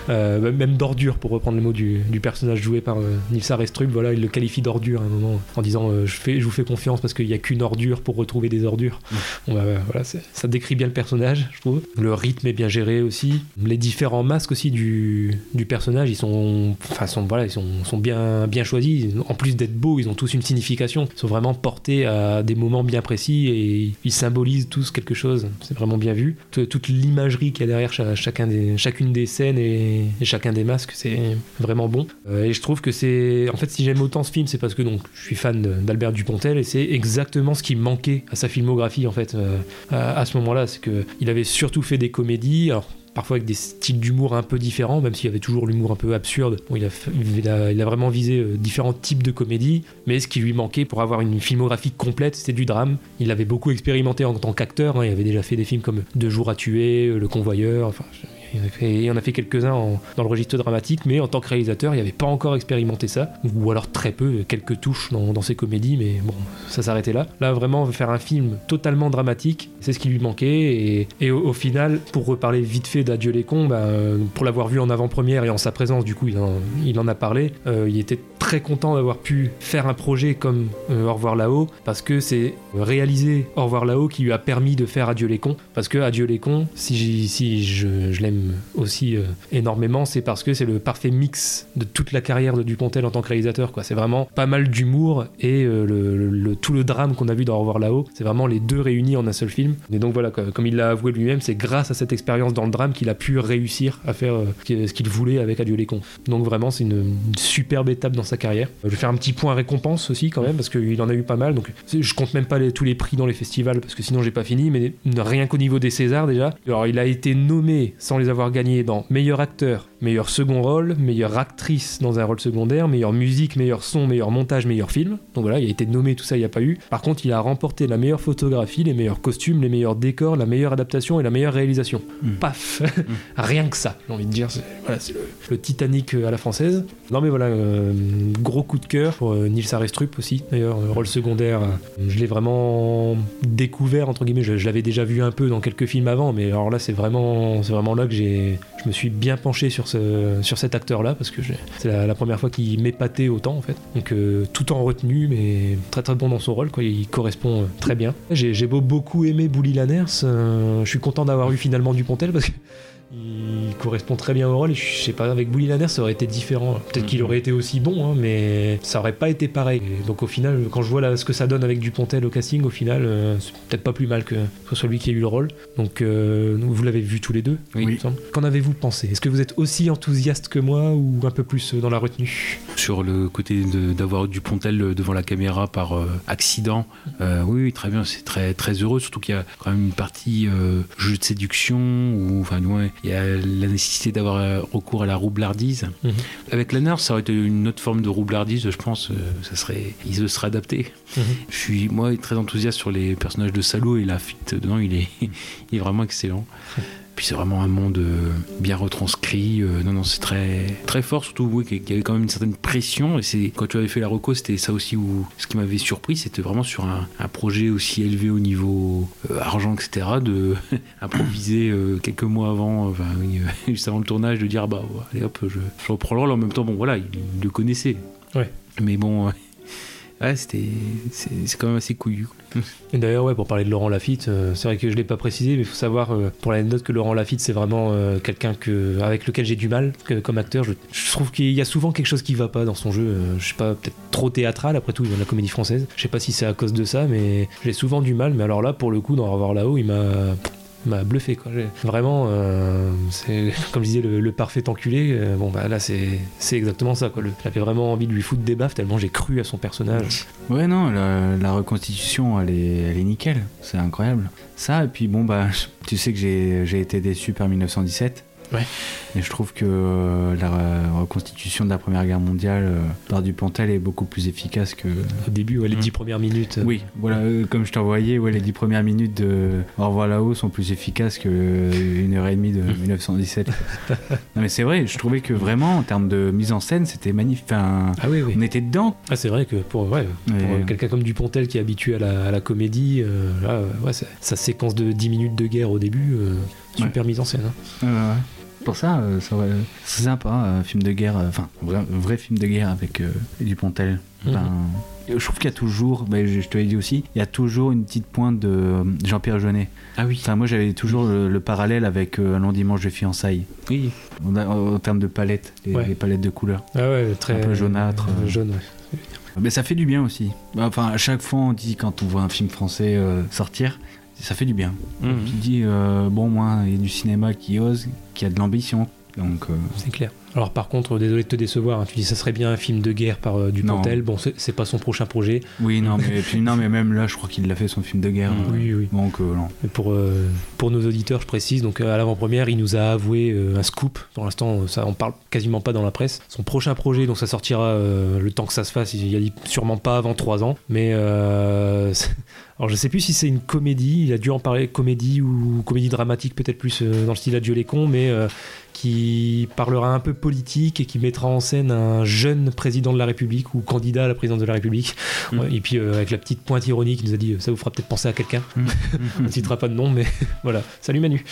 Euh, même d'ordure, pour reprendre le mot du, du personnage joué par euh, Nils Arestrup, voilà, il le qualifie d'ordure à un moment en disant euh, je, fais, je vous fais confiance parce qu'il n'y a qu'une ordure pour retrouver des ordures. Bon, bah, voilà, ça décrit bien le personnage, je trouve. Le rythme est bien géré aussi. Les différents masques aussi du, du personnage, ils sont, enfin, sont, voilà, ils sont, sont bien, bien choisis. En plus d'être beaux, ils ont tous une signification. Ils sont vraiment portés à des moments bien précis et ils symbolisent tous quelque chose. C'est vraiment bien vu. Toute l'imagerie qu'il y a derrière cha- chacun des, chacune des scènes et, et chacun des masques, c'est vraiment bon. Euh, et je trouve que c'est. En fait, si j'aime autant ce film, c'est parce que donc, je suis fan d'Albert Dupontel et c'est exactement ce qui manquait à sa filmographie en fait euh, à, ce moment-là. C'est qu'il avait surtout fait des comédies. Parfois avec des styles d'humour un peu différents, même s'il y avait toujours l'humour un peu absurde. Il, a, il, a, il vraiment visé euh, différents types de comédies, mais ce qui lui manquait pour avoir une filmographie complète, c'était du drame. Il avait beaucoup expérimenté en tant qu'acteur, hein. il avait déjà fait des films comme Deux jours à tuer, euh, Le Convoyeur. Il en a fait, quelques-uns dans le registre dramatique, mais en tant que réalisateur, il n'avait pas encore expérimenté ça, ou alors très peu, quelques touches dans, ses comédies, mais bon, ça s'arrêtait là. Là, vraiment, faire un film totalement dramatique, c'est ce qui lui manquait, et, au, final, pour reparler vite fait d'Adieu les cons, euh, pour l'avoir vu en avant-première et en sa présence, du coup, il en, a parlé, euh, il était très content d'avoir pu faire un projet comme euh, Au revoir là-haut, parce que c'est réaliser Au revoir là-haut qui lui a permis de faire Adieu les cons, parce que Adieu les cons, si, je l'aime j'aime aussi euh, énormément, c'est parce que c'est le parfait mix de toute la carrière de Dupontel en tant que réalisateur. C'est vraiment pas mal d'humour et euh, tout le drame qu'on a vu dans Au revoir là-haut. C'est vraiment les deux réunis en un seul film. Et donc voilà, comme il l'a avoué lui-même, c'est grâce à cette expérience dans le drame qu'il a pu réussir à faire euh, ce qu'il- voulait avec Adieu les cons. Donc vraiment, c'est une, superbe étape dans sa carrière. Euh, Je vais faire un petit point récompense aussi quand même, parce qu'il en a eu pas mal. Donc je compte même pas tous les prix dans les festivals, parce que sinon j'ai pas fini, mais rien qu'au niveau des Césars déjà. Alors il a été nommé, sans les avoir gagnés, dans meilleur acteur, meilleur second rôle, meilleure actrice dans un rôle secondaire, meilleure musique, meilleur son, meilleur montage, meilleur film. Donc voilà, il a été nommé, tout ça, il n'y a pas eu. Par contre, il a remporté la meilleure photographie, les meilleurs costumes, les meilleurs décors, la meilleure adaptation et la meilleure réalisation. Mm. Paf Rien que ça, j'ai envie de dire. C'est voilà, le, le Titanic euh, à la française. Non mais voilà, euh, gros coup de cœur pour euh, Nils Arestrup aussi. D'ailleurs, euh, rôle secondaire, je l'ai vraiment découvert, entre guillemets. Je, je l'avais déjà vu un peu dans quelques films avant, mais alors là, c'est vraiment, vraiment là que j'ai, je me suis bien penché sur, sur cet acteur-là, parce que c'est la, première fois qu'il m'épatait autant, en fait. Donc, euh, tout en retenue, mais très très bon dans son rôle, quoi. Il correspond euh, très bien. J'ai, j'ai beau beaucoup aimé Bully Lanners. euh, je suis content d'avoir eu finalement Dupontel, parce que il correspond très bien au rôle et je sais pas avec Bully Lanner ça aurait été différent peut-être qu'il aurait été aussi bon hein, mais ça aurait pas été pareil Et donc au final quand je vois là, ce que ça donne avec Dupontel au casting au final euh, c'est peut-être pas plus mal que ce soit lui qui ait eu le rôle donc euh, vous l'avez vu tous les deux Oui. il me semble. qu'en avez-vous pensé? Est-ce que vous êtes aussi enthousiaste que moi ou un peu plus euh, dans la retenue? Sur le côté d'avoir du Pontel devant la caméra par euh, accident. Oui, oui, très bien, c'est très très heureux, surtout qu'il y a quand même une partie jeu de séduction ou enfin moins il y a la nécessité d'avoir euh, recours à la roublardise. Mhm. Avec Lanner, ça aurait été une autre forme de roublardise, je pense. euh, ça serait, il se serait adapté. Mhm. Je suis moi très enthousiaste sur les personnages de Salo et la fuite dedans, il est, il est vraiment excellent. Puis c'est vraiment un monde euh, bien retranscrit. euh, non, non, c'est très, très fort, surtout oui, qu'il y avait quand même une certaine pression. Et c'est quand tu avais fait la reco, c'était ça aussi où ce qui m'avait surpris, c'était vraiment sur un, un projet aussi élevé au niveau euh, argent, etc. De improviser euh, quelques mois avant, enfin, oui, juste avant le tournage, de dire ah bah allez hop, je, je reprends le rôle. En même temps, bon voilà, il, il le connaissait. Ouais. Mais bon, ouais, c'était, c'est quand même assez couillu. Et d'ailleurs, ouais, pour parler de Laurent Lafitte, euh, c'est vrai que je l'ai pas précisé, mais il faut savoir euh, pour l'anecdote que Laurent Lafitte, c'est vraiment euh, quelqu'un que, avec lequel j'ai du mal que- comme acteur. Je, trouve qu'il y a souvent quelque chose qui va pas dans son jeu. je sais pas, peut-être trop théâtral. Après tout, il la comédie française. Je sais pas si c'est à cause de ça, mais j'ai souvent du mal. Mais alors là, pour le coup, dans Au revoir là-haut, il m'a m'a bluffé quoi. Vraiment, euh, c'est comme je disais le, parfait enculé. euh, bon bah là c'est c'est exactement ça quoi. J'avais vraiment envie de lui foutre des baffes tellement j'ai cru à son personnage. Ouais, non, la, la reconstitution, elle est, elle est nickel. C'est incroyable. Ça, et puis bon, bah, tu sais que j'ai été déçu par 1917. Ouais. Et je trouve que euh, la re- reconstitution de la Première Guerre mondiale euh, par Dupontel est beaucoup plus efficace que. Au début, ouais, les Mm. dix premières minutes. Oui, voilà, euh, comme je t'envoyais, ouais, les dix premières minutes de Au revoir là-haut sont plus efficaces que euh, une heure et demie de 1917. non, mais c'est vrai, je trouvais que vraiment, en termes de mise en scène, c'était magnifique. Enfin, Ah oui, oui. on était dedans. Ah, c'est vrai que pour, ouais, pour euh, quelqu'un comme Dupontel qui est habitué à la, à la comédie, euh, là, ouais, ça- sa séquence de 10 minutes de guerre au début, euh, super mise en scène. hein. Ouais, ouais. Pour ça, euh, ça c'est sympa, un film de guerre, euh, enfin, un vrai, vrai film de guerre avec euh, Dupontel. Enfin, Je trouve qu'il y a toujours, je te l'ai dit aussi, il y a toujours une petite pointe de euh, Jean-Pierre Jeunet. Ah oui, Enfin, moi j'avais toujours le, le parallèle avec euh, Un long dimanche de fiançailles. oui. On a- en, en termes de palettes, les, Ouais. les palettes de couleurs. Ah ouais, très. Un peu jaunâtre, euh, euh. jaune, ouais. Mais ça fait du bien aussi. Enfin, à chaque fois on dit quand on voit un film français euh, sortir, ça fait du bien. Mhm. Tu dis, euh, bon, moi, il y a du cinéma qui ose, qui a de l'ambition. Donc, euh, C'est clair. Alors par contre, désolé de te décevoir, hein, tu dis ça serait bien un film de guerre par euh, Dupontel. Bon, c'est pas son prochain projet. oui, non, mais, puis, non, mais même là, je crois qu'il l'a fait son film de guerre. Oui, oui. Donc, euh, non. Pour, euh, pour nos auditeurs, je précise, donc euh, à l'avant-première, il nous a avoué euh, un scoop. Pour l'instant, ça on parle quasiment pas dans la presse. Son prochain projet, donc ça sortira le temps que ça se fasse. Il a dit sûrement pas avant 3 ans, mais alors je sais plus si c'est une comédie. Il a dû en parler comédie ou comédie dramatique, peut-être plus dans le style Adieu les cons, mais qui parlera un peu politique et qui mettra en scène un jeune président de la République ou candidat à la présidence de la République. Mm. Et puis euh, avec la petite pointe ironique, il nous a dit euh, ça vous fera peut-être penser à quelqu'un. On ne citera pas de nom, mais voilà. Salut Manu.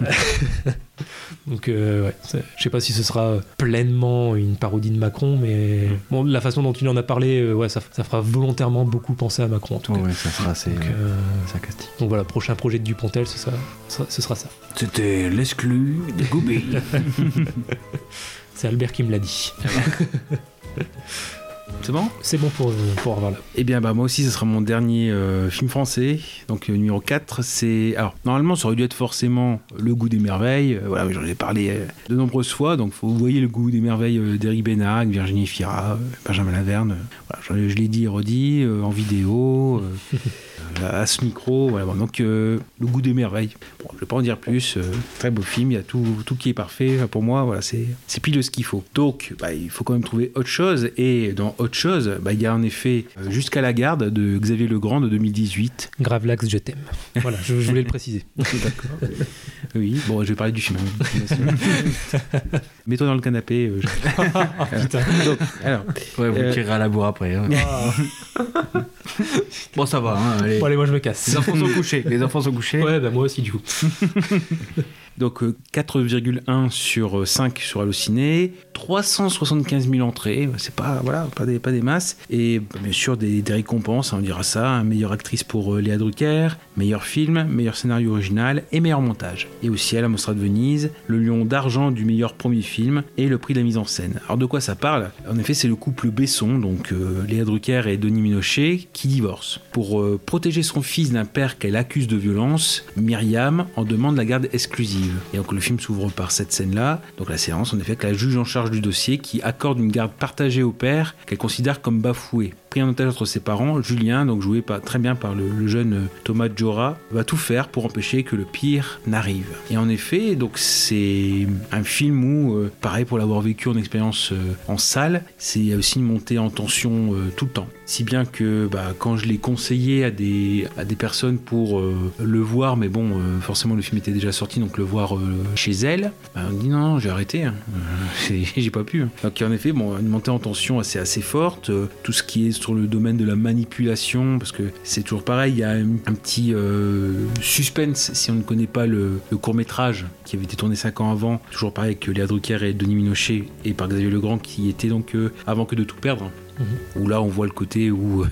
Donc, euh, ouais, je sais pas si ce sera pleinement une parodie de Macron, mais bon, la façon dont il en a parlé, euh, ouais, ça, ça fera volontairement beaucoup penser à Macron en tout cas. Ouais, ça sera assez Donc, euh, sarcastique. donc voilà, prochain projet de Dupontel, ce sera, ce, sera ça. C'était l'exclu de Goubet. C'est Albert qui me l'a dit. C'est bon C'est bon pour, pour avoir là. Eh bien, bah, moi aussi, ce sera mon dernier euh, film français. Donc, euh, numéro 4, c'est. Alors, normalement, ça aurait dû être forcément Le goût des merveilles. Euh, voilà, j'en ai parlé de nombreuses fois. Donc, vous voyez Le goût des merveilles d'Éric Bénac, Virginie Fira, Benjamin Laverne. Voilà, ai- je l'ai dit et redit en vidéo. euh, à ce micro, voilà. Bon, donc euh, le goût des merveilles. Bon, je vais pas en dire plus. euh, très beau film, il y a tout, tout qui est parfait. Enfin, Pour moi, voilà, c'est c'est pile ce qu'il faut. Donc, bah, il faut quand même trouver autre chose. Et dans autre chose, bah, il y a en effet euh, Jusqu'à la garde de Xavier Legrand de 2018. Gravelax, je t'aime. Voilà, je, je voulais le préciser. D'accord. Oui, bon, je vais parler du film. hein. Mets-toi dans le canapé. euh, je- Donc, alors, Ouais, vous Euh, tirerez à la bourre après. hein. bon, ça va. Hein, allez. Bon, allez, moi je me casse. Les enfants sont couchés. Les enfants sont couchés. Ouais, bah moi aussi du coup. Donc euh, 4,1 sur euh, 5 sur Allociné, 375 000 entrées, c'est pas voilà pas des pas des masses et bien sûr des, récompenses, hein, on dira ça, hein, meilleure actrice pour euh, Léa Drucker, meilleur film, meilleur scénario original et meilleur montage. Et aussi à la Mostra de Venise, le lion d'argent du meilleur premier film et le prix de la mise en scène. Alors de quoi ça parle? En effet, c'est le couple Besson, donc euh, Léa Drucker et Denis Minochet, qui divorcent. Pour euh, protéger son fils d'un père qu'elle accuse de violence, Myriam en demande la garde exclusive. Et donc le film s'ouvre par cette scène-là. Donc la séance, en effet, avec la juge en charge du dossier qui accorde une garde partagée au père qu'elle considère comme bafoué. Pris en otage entre ses parents, Julien, donc joué par- très bien par le, jeune euh, Thomas Jora, va tout faire pour empêcher que le pire n'arrive. Et en effet, donc c'est un film où, euh, pareil pour l'avoir vécu en expérience euh, en salle, c'est aussi une montée en tension tout le temps. Si bien que bah, quand je l'ai conseillé à des, à des personnes pour le voir, mais bon, forcément le film était déjà sorti, donc le voir chez elle, bah, on dit non, j'ai arrêté, hein. J'ai pas pu. hein. Donc en effet, bon, une montée en tension assez, assez forte, tout ce qui est sur le domaine de la manipulation, parce que c'est toujours pareil, il y a un, un petit euh, suspense si on ne connaît pas le, court métrage qui avait été tourné 5 ans avant, toujours pareil avec Léa Drucker et Denis Minochet et par Xavier Legrand qui était donc euh, avant que de tout perdre, où là on voit le côté où euh,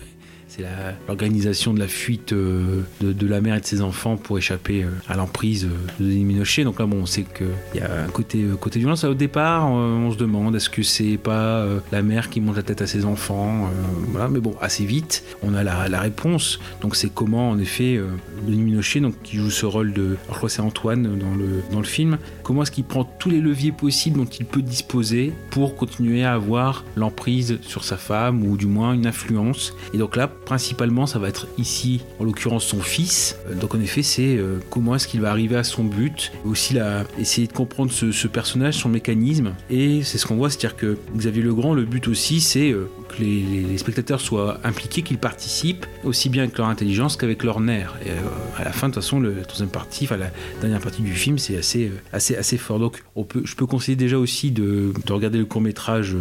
l'organisation de la fuite euh, de, la mère et de ses enfants pour échapper euh, à l'emprise euh, de Denis Minochet. Donc là, bon, on sait qu'il y a un côté, côté violence. Au départ, on se demande est-ce que c'est pas la mère qui mange la tête à ses enfants Voilà, mais bon, assez vite, on a la, réponse. Donc c'est comment, en effet, Denis Minochet, donc, qui joue ce rôle de. je crois c'est Antoine dans le, dans le film. Comment est-ce qu'il prend tous les leviers possibles dont il peut disposer pour continuer à avoir l'emprise sur sa femme ou du moins une influence. Et donc là, principalement, ça va être ici, en l'occurrence, son fils. Euh, Donc en effet, c'est euh, comment est-ce qu'il va arriver à son but. Aussi, là, essayer de comprendre ce, ce personnage, son mécanisme. Et c'est ce qu'on voit, c'est-à-dire que Xavier Legrand, le but aussi, c'est euh, que les, spectateurs soient impliqués, qu'ils participent, aussi bien avec leur intelligence qu'avec leur nerf. Et euh, à la fin, de toute façon, le, la troisième partie, enfin la dernière partie du film, c'est assez, euh, assez, assez fort. Donc, on peut, je peux conseiller déjà aussi de, de regarder le court métrage.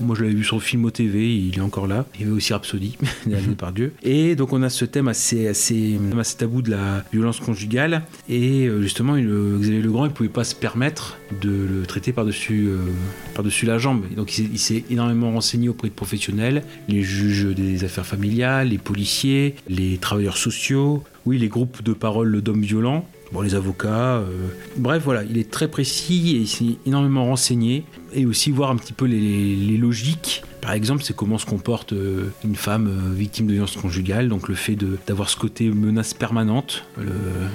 moi, je l'avais vu sur le film au TV, il est encore là. Il y avait aussi Rhapsody, réalisé par Dieu. Et donc, on a ce thème assez, assez, assez tabou de la violence conjugale. Et euh, justement, euh, Xavier Legrand, il pouvait pas se permettre de le traiter par-dessus euh, par-dessus la jambe. Et donc, il s'est- énormément renseigné auprès de les juges des affaires familiales, les policiers, les travailleurs sociaux, oui, les groupes de parole d'hommes violents. Bon, les avocats, euh, bref, voilà, il est très précis et il s'est énormément renseigné et aussi voir un petit peu les logiques. Par exemple, c'est comment se comporte euh, une femme euh, victime de violence conjugale, donc le fait d'avoir ce côté menace permanente, le-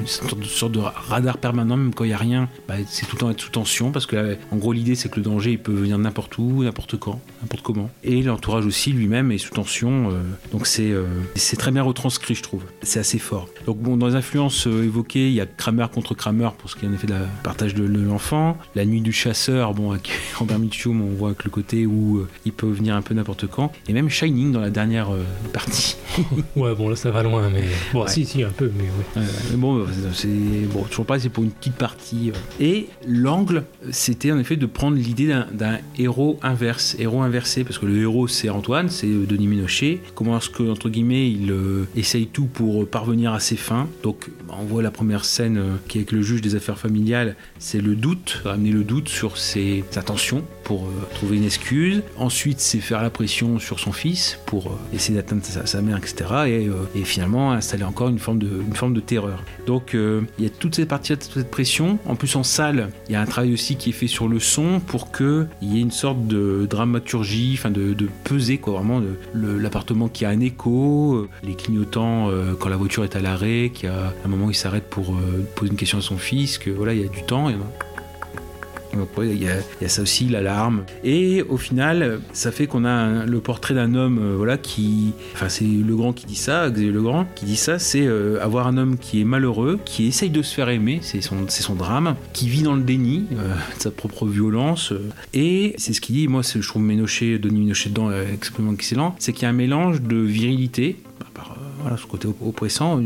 une sorte de, radar permanent, même quand il n'y a rien, bah, c'est tout le temps être sous tension, parce que en gros l'idée c'est que le danger il peut venir n'importe où, n'importe quand, n'importe comment. Et l'entourage aussi lui-même est sous tension, euh, donc c'est euh, très bien retranscrit je trouve, c'est assez fort. Donc bon, dans les influences euh, évoquées, il y a Kramer contre Kramer pour ce qui est en effet de la partage de, l'enfant, La nuit du chasseur, bon avec Robert Mitchum on voit que le côté où euh, il peut venir un peu n'importe quand. Et même Shining dans la dernière euh, partie. Ouais, bon, là, ça va loin, mais. Bon, Ouais. si, si, un peu, mais ouais. Mais bon, euh, c'est bon, toujours pas, c'est pour une petite partie. euh. Et l'angle, c'était en effet de prendre l'idée d'un- héros inverse, héros inversé, parce que le héros c'est Antoine, c'est Denis Ménochet. Comment est-ce que entre guillemets il euh, essaye tout pour parvenir à ses fins? Donc bah, on voit la première scène euh, qui est avec le juge des affaires familiales, c'est le doute, ramener le doute sur ses intentions pour euh, trouver une excuse. Ensuite, c'est faire la pression sur son fils pour euh, essayer d'atteindre sa, mère, etc. Et, euh, et finalement installer encore une forme de, terreur. Donc il y a toute cette partie, toute cette pression. En plus en salle, il y a un travail aussi qui est fait sur le son pour que il y ait une sorte de dramaturgie, enfin de, peser quoi, vraiment l'appartement qui a un écho, les clignotants quand la voiture est à l'arrêt, qui a un moment où il s'arrête pour poser une question à son fils, que voilà il y a du temps. Y donc il y, a, ça aussi, l'alarme. Et au final, ça fait qu'on a le portrait d'un homme, euh, voilà, qui, enfin c'est Legrand qui dit ça, Xavier Legrand qui dit ça, c'est euh, avoir un homme qui est malheureux, qui essaye de se faire aimer, c'est son, c'est son drame, qui vit dans le déni euh, de sa propre violence. euh, et c'est ce qu'il dit. Moi, je trouve Ménochet, Denis Ménochet dedans euh, extrêmement excellent. C'est qu'il y a un mélange de virilité. Par, euh, ce côté op- oppressant,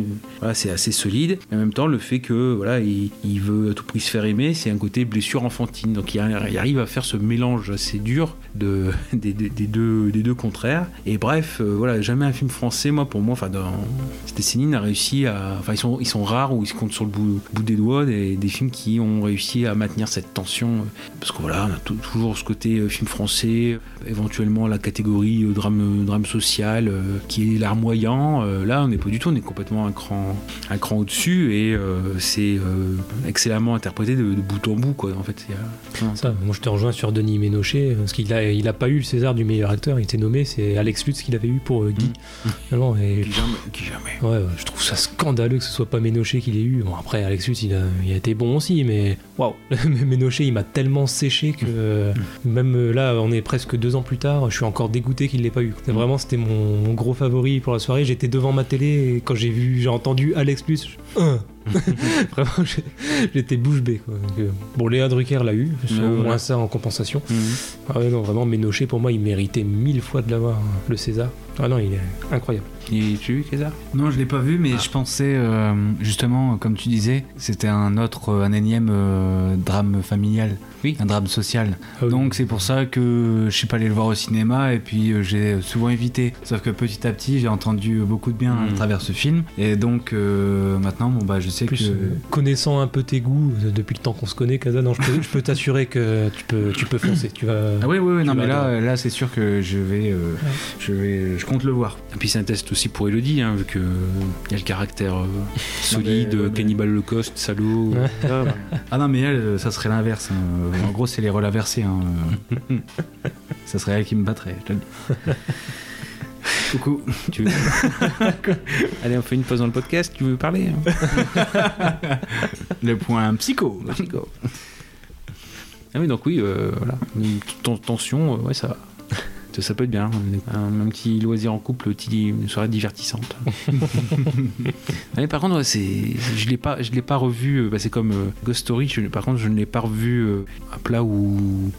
euh, c'est assez solide. Mais en même temps, le fait que voilà, il, veut à tout prix se faire aimer, c'est un côté blessure enfantine. Donc il, arri- il arrive à faire ce mélange assez dur de, des, deux, contraires. Et bref, euh, voilà, jamais un film français, moi, pour moi, enfin, dans cette décennie, n'a réussi à. Enfin, ils sont, rares où ils se comptent sur le bout, des doigts des, films qui ont réussi à maintenir cette tension. Parce que voilà, a tou- toujours ce côté film français, éventuellement la catégorie drame, drame social, qui est larmoyant. Euh, là, on n'est pas du tout, on est complètement un cran, un cran au-dessus et euh, c'est euh, excellemment interprété de, de bout en bout, quoi. En fait, a- Ça, moi je te rejoins sur Denis Ménochet, parce qu'il a, il a pas eu le César du meilleur acteur, il était nommé, c'est Alex Lutz qu'il avait eu pour Guy. Et qui jamais, qui jamais. Ouais, je trouve ça scandaleux que ce soit pas Ménochet qui l'ait eu. Bon, après, Alex Lutz, il a, il a été bon aussi, mais waouh, Ménochet, il m'a tellement séché que euh, même là, on est presque deux ans plus tard, je suis encore dégoûté qu'il l'ait pas eu. C'est Vraiment, c'était mon, mon gros favori pour la soirée. J'étais devant ma télé et quand j'ai vu, j'ai entendu Alex je- Hein Vraiment, j'étais bouche bée. Quoi. Donc, euh, bon, Léa Drucker l'a eu, Ouais, au moins voilà. ça en compensation. Mhm. Ah ouais, non, vraiment, Ménochet, pour moi, il méritait mille fois de l'avoir, hein, le César. Ah non, il est incroyable. Et tu as vu, Kézar Non, je l'ai pas vu, mais je pensais euh, justement, comme tu disais, c'était un autre, euh, un énième euh, drame familial, Oui. un drame social. Ah oui. Donc c'est pour ça que je suis pas allé le voir au cinéma et puis euh, j'ai souvent évité. Sauf que petit à petit, j'ai entendu beaucoup de bien Mm. à travers ce film et donc euh, maintenant, bon bah je sais plus, que euh, connaissant un peu tes goûts euh, depuis le temps qu'on se connaît, Kaza, non, je peux, t'assurer que tu peux, tu peux foncer. Tu vas. ah oui oui, oui non mais là adorer. là c'est sûr que je vais euh, je vais je compte le voir. Et puis c'est un test aussi pour Elodie, hein, vu que euh, il y a le caractère euh, solide, mais- cannibale holocauste, salaud. Ouais. Ah, bah. Ah non mais elle ça serait l'inverse. hein. En gros c'est les rôles inversés. hein. ça serait elle qui me battrait. Coucou. Tu veux- Allez, on fait une pause dans le podcast, tu veux parler hein Le point psycho. Ah oui, donc oui, euh, voilà. Une tension, euh, ouais, ça, ça, ça peut être bien. Un, un petit loisir en couple, une soirée divertissante. Mais par contre, c'est, je l'ai pas, je l'ai pas revu. euh, bah, c'est comme euh, Ghost Story. je- par contre, je ne l'ai pas revu euh, à plat ou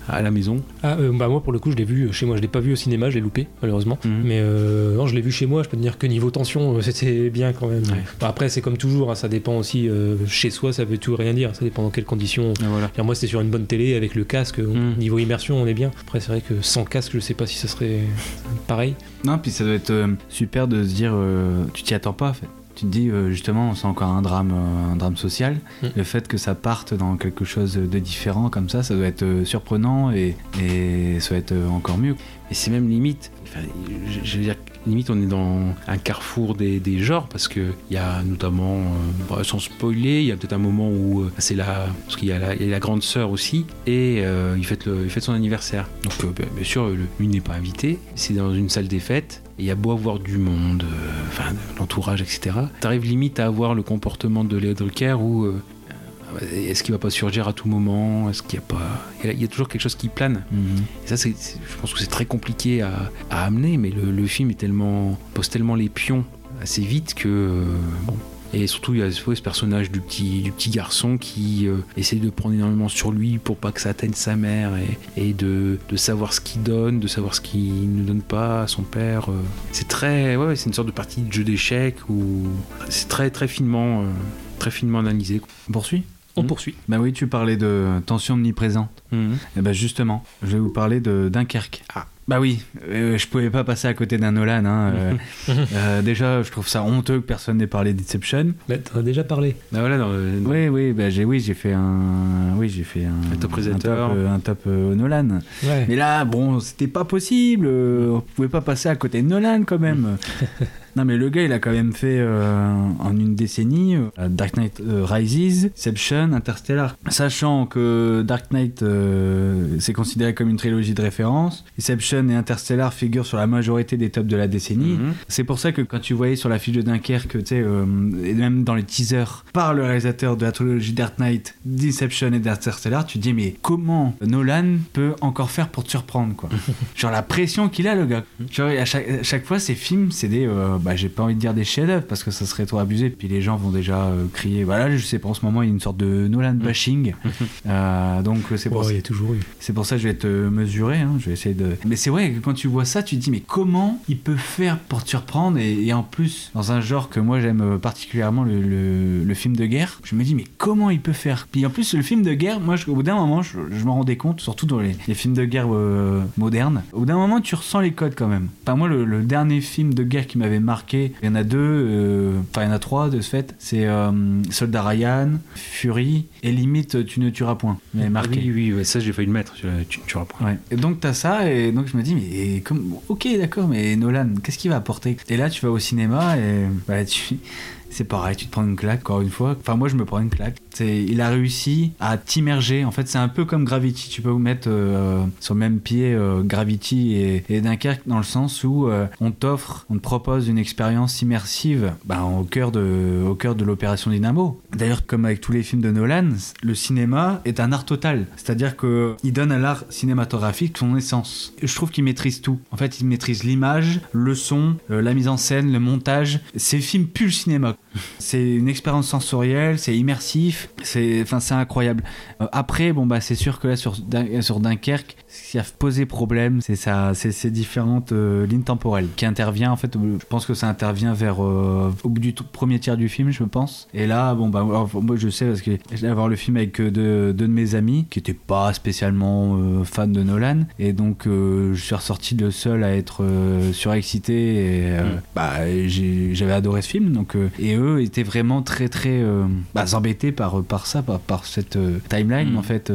à la maison. Ah, euh, bah moi pour le coup, je l'ai vu chez moi. Je l'ai pas vu au cinéma, je l'ai loupé malheureusement. Mhm. Mais euh, non, je l'ai vu chez moi. Je peux te dire que niveau tension, c'était bien quand même. Ouais. Bah, après, c'est comme toujours. hein, ça dépend aussi. euh, chez soi, ça veut tout rien dire. Ça dépend dans quelles conditions. Ah, voilà. Moi, c'était sur une bonne télé avec le casque. Mhm. Niveau immersion, on est bien. Après, c'est vrai que sans casque, je sais pas si ça serait pareil. Non, puis ça doit être euh, super de se dire, euh, tu t'y attends pas en fait. Tu te dis euh, justement, c'est encore un drame, un drame social. Mm. Le fait que ça parte dans quelque chose de différent comme ça, ça doit être surprenant et, et ça doit être encore mieux. Et c'est même limite, enfin, je, je veux dire, limite on est dans un carrefour des, genres parce que il y a notamment, euh, bon, sans spoiler, il y a peut-être un moment où euh, c'est la, parce qu'il y a la, il y a la grande sœur aussi et euh, il fête le, il fête son anniversaire. Donc euh, bien, sûr, lui n'est pas invité. C'est dans une salle des fêtes. et Il y a beau avoir du monde, enfin l'entourage, etc. T'arrives limite à avoir le comportement de Léo Drucker où est-ce qu'il va pas surgir à tout moment? Est-ce qu'il y a pas, il y a- il y a toujours quelque chose qui plane. Et ça, je pense que c'est très compliqué à, à amener, mais le, le film est tellement, pose tellement les pions assez vite que, euh, bon, Et surtout, il y a ce personnage du petit, du petit garçon qui euh, essaie de prendre énormément sur lui pour pas que ça atteigne sa mère et, et de, de savoir ce qu'il donne, de savoir ce qu'il ne donne pas à son père. euh. C'est très, ouais, ouais, c'est une sorte de partie de jeu d'échecs où c'est très, très finement, euh, très finement analysé. On poursuit? On Mhm. poursuit. Bah oui, tu parlais de tension omniprésente. Mhm. Et bah justement, je vais vous parler de Dunkerque. Ah. Bah oui, euh, je pouvais pas passer à côté d'un Nolan. hein, euh, euh, déjà, je trouve ça honteux que personne n'ait parlé d'Inception. Mais t'en as déjà parlé. Bah voilà, dans le- Oui, oui, bah j'ai, oui, j'ai fait un, oui, j'ai fait un, top un top, euh, un top, Nolan. Ouais. Mais là, bon, c'était pas possible. on pouvait pas passer à côté de Nolan quand même. non, mais le gars, il a quand même fait euh, en une décennie euh, Dark Knight euh, Rises, Inception, Interstellar. Sachant que Dark Knight, c'est considéré comme une trilogie de référence, Inception et Interstellar figurent sur la majorité des tops de la décennie. Mhm. C'est pour ça que quand tu voyais sur la fiche de Dunkerque, tu sais, et même dans les teasers, par le réalisateur de la trilogie Dark Knight, d'Inception et d'Interstellar, tu te dis mais comment Nolan peut encore faire pour te surprendre quoi? Genre la pression qu'il a le gars. Genre à chaque, à chaque fois ces films, c'est des, euh, bah j'ai pas envie de dire des chefs-d'œuvre parce que ça serait trop abusé. Puis les gens vont déjà euh, crier. Voilà, je sais pas en ce moment il y a une sorte de Nolan bashing. Euh, donc c'est pour Oh, ça. il y a toujours eu. C'est pour ça que je vais te mesurer, hein, je vais essayer de... Mais c'est vrai que quand tu vois ça, tu te dis, mais comment il peut faire pour te surprendre? Et, et en plus, dans un genre que moi j'aime euh, particulièrement, le, le- le film de guerre, je me dis, mais comment il peut faire? Puis en plus, le film de guerre, moi, je- au bout d'un moment, je, je me rendais compte, surtout dans les, les films de guerre euh, modernes, au bout d'un moment, tu ressens les codes quand même. Enfin, moi, le, le dernier film de guerre qui m'avait marqué, il y en a deux, euh, enfin, il y en a trois de ce fait, c'est euh, Soldat Ryan, Fury, et limite, tu ne tueras point. Il m'avait marqué. Oui, oui, ouais, ça j'ai failli le mettre. celui-là, Tu, tu reprends. Ouais. Et donc t'as ça et donc je me dis mais comme ok d'accord mais Nolan qu'est-ce qu'il va apporter? Et là tu vas au cinéma et bah, tu c'est pareil tu te prends une claque encore une fois. Enfin moi je me prends une claque. Il a réussi à t'immerger. En fait c'est un peu comme Gravity. Tu peux mettre euh, sur le même pied euh, Gravity et, et Dunkerque dans le sens où euh, on t'offre, on te propose une expérience immersive bah, au cœur de de l'opération Dynamo. D'ailleurs comme avec tous les films de Nolan, le cinéma est un art total. C'est-à-dire que il donne à l'art cinématographique son essence. Je trouve qu'il maîtrise tout. En fait, il maîtrise l'image, le son, euh, la mise en scène, le montage. Ces films puent le cinéma. C'est une expérience sensorielle, c'est immersif, c'est incroyable. Euh, après, bon bah c'est sûr que là sur Dunkerque, ce qui a posé problème, c'est ça, c'est ces différentes euh, lignes temporelles qui intervient en fait. Je pense que ça intervient vers euh, au bout du premier tiers du film, je pense. Et là, bon bah alors, moi je sais parce que j'allais voir le film avec euh, deux, deux de mes amis qui étaient pas spécialement euh, fans de Nolan, et donc je suis ressorti le seul à être surexcité. Et Mm. bah j'avais adoré ce film, donc et eux étaient vraiment très très bah, embêtés par par ça, par, par cette timeline Mm. en fait.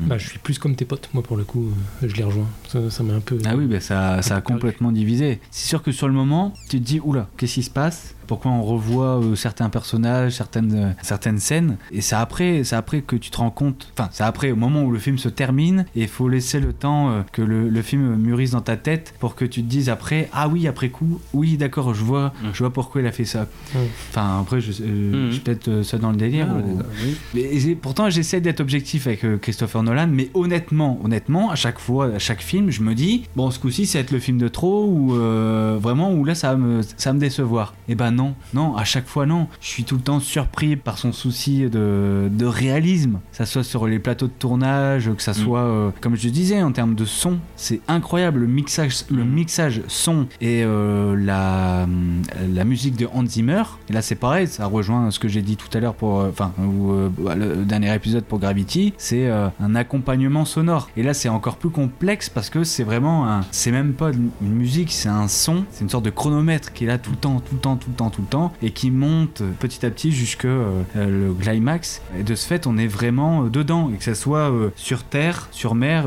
Bah, je suis plus comme tes potes, moi pour le coup, je les rejoins. Ça m'a un peu. Ah oui, bah ça, ça a complètement divisé. C'est sûr que sur le moment, tu te dis, oula, qu'est-ce qui se passe? Pourquoi on revoit euh, certains personnages, certaines, euh, certaines scènes Et c'est après, c'est après que tu te rends compte, enfin, c'est après, au moment où le film se termine, et il faut laisser le temps euh, que le, le film mûrisse dans ta tête pour que tu te dises après, ah oui, après coup, oui, d'accord, je vois, Mm. je vois pourquoi il a fait ça. Mm. Enfin, après, je, euh, Mm. je suis peut-être euh, ça dans le délire. Ah, ou- oui. j'ai- pourtant, j'essaie d'être objectif avec euh, Christopher Nolan, mais honnêtement, honnêtement, à chaque fois, à chaque film, je me dis, bon, ce coup-ci, ça va être le film de trop ou euh, vraiment, ou là, ça va me, ça va me décevoir. Et ben non, non, à chaque fois, non. Je suis tout le temps surpris par son souci de, de réalisme, que ça soit sur les plateaux de tournage, que ça Mm. soit, euh, comme je disais, en termes de son, c'est incroyable. Le mixage, le Mm. mixage son et euh, la, la musique de Hans Zimmer. Et là, c'est pareil, ça rejoint ce que j'ai dit tout à l'heure pour, euh, enfin, euh, bah, le dernier épisode pour Gravity. C'est euh, un accompagnement sonore. Et là, c'est encore plus complexe parce que c'est vraiment un, c'est même pas une musique, c'est un son. C'est une sorte de chronomètre qui est là tout le temps, tout le temps, tout le temps, tout le temps, et qui monte petit à petit jusque euh, le climax. Et de ce fait, on est vraiment euh, dedans, et que ça soit euh, sur terre, sur mer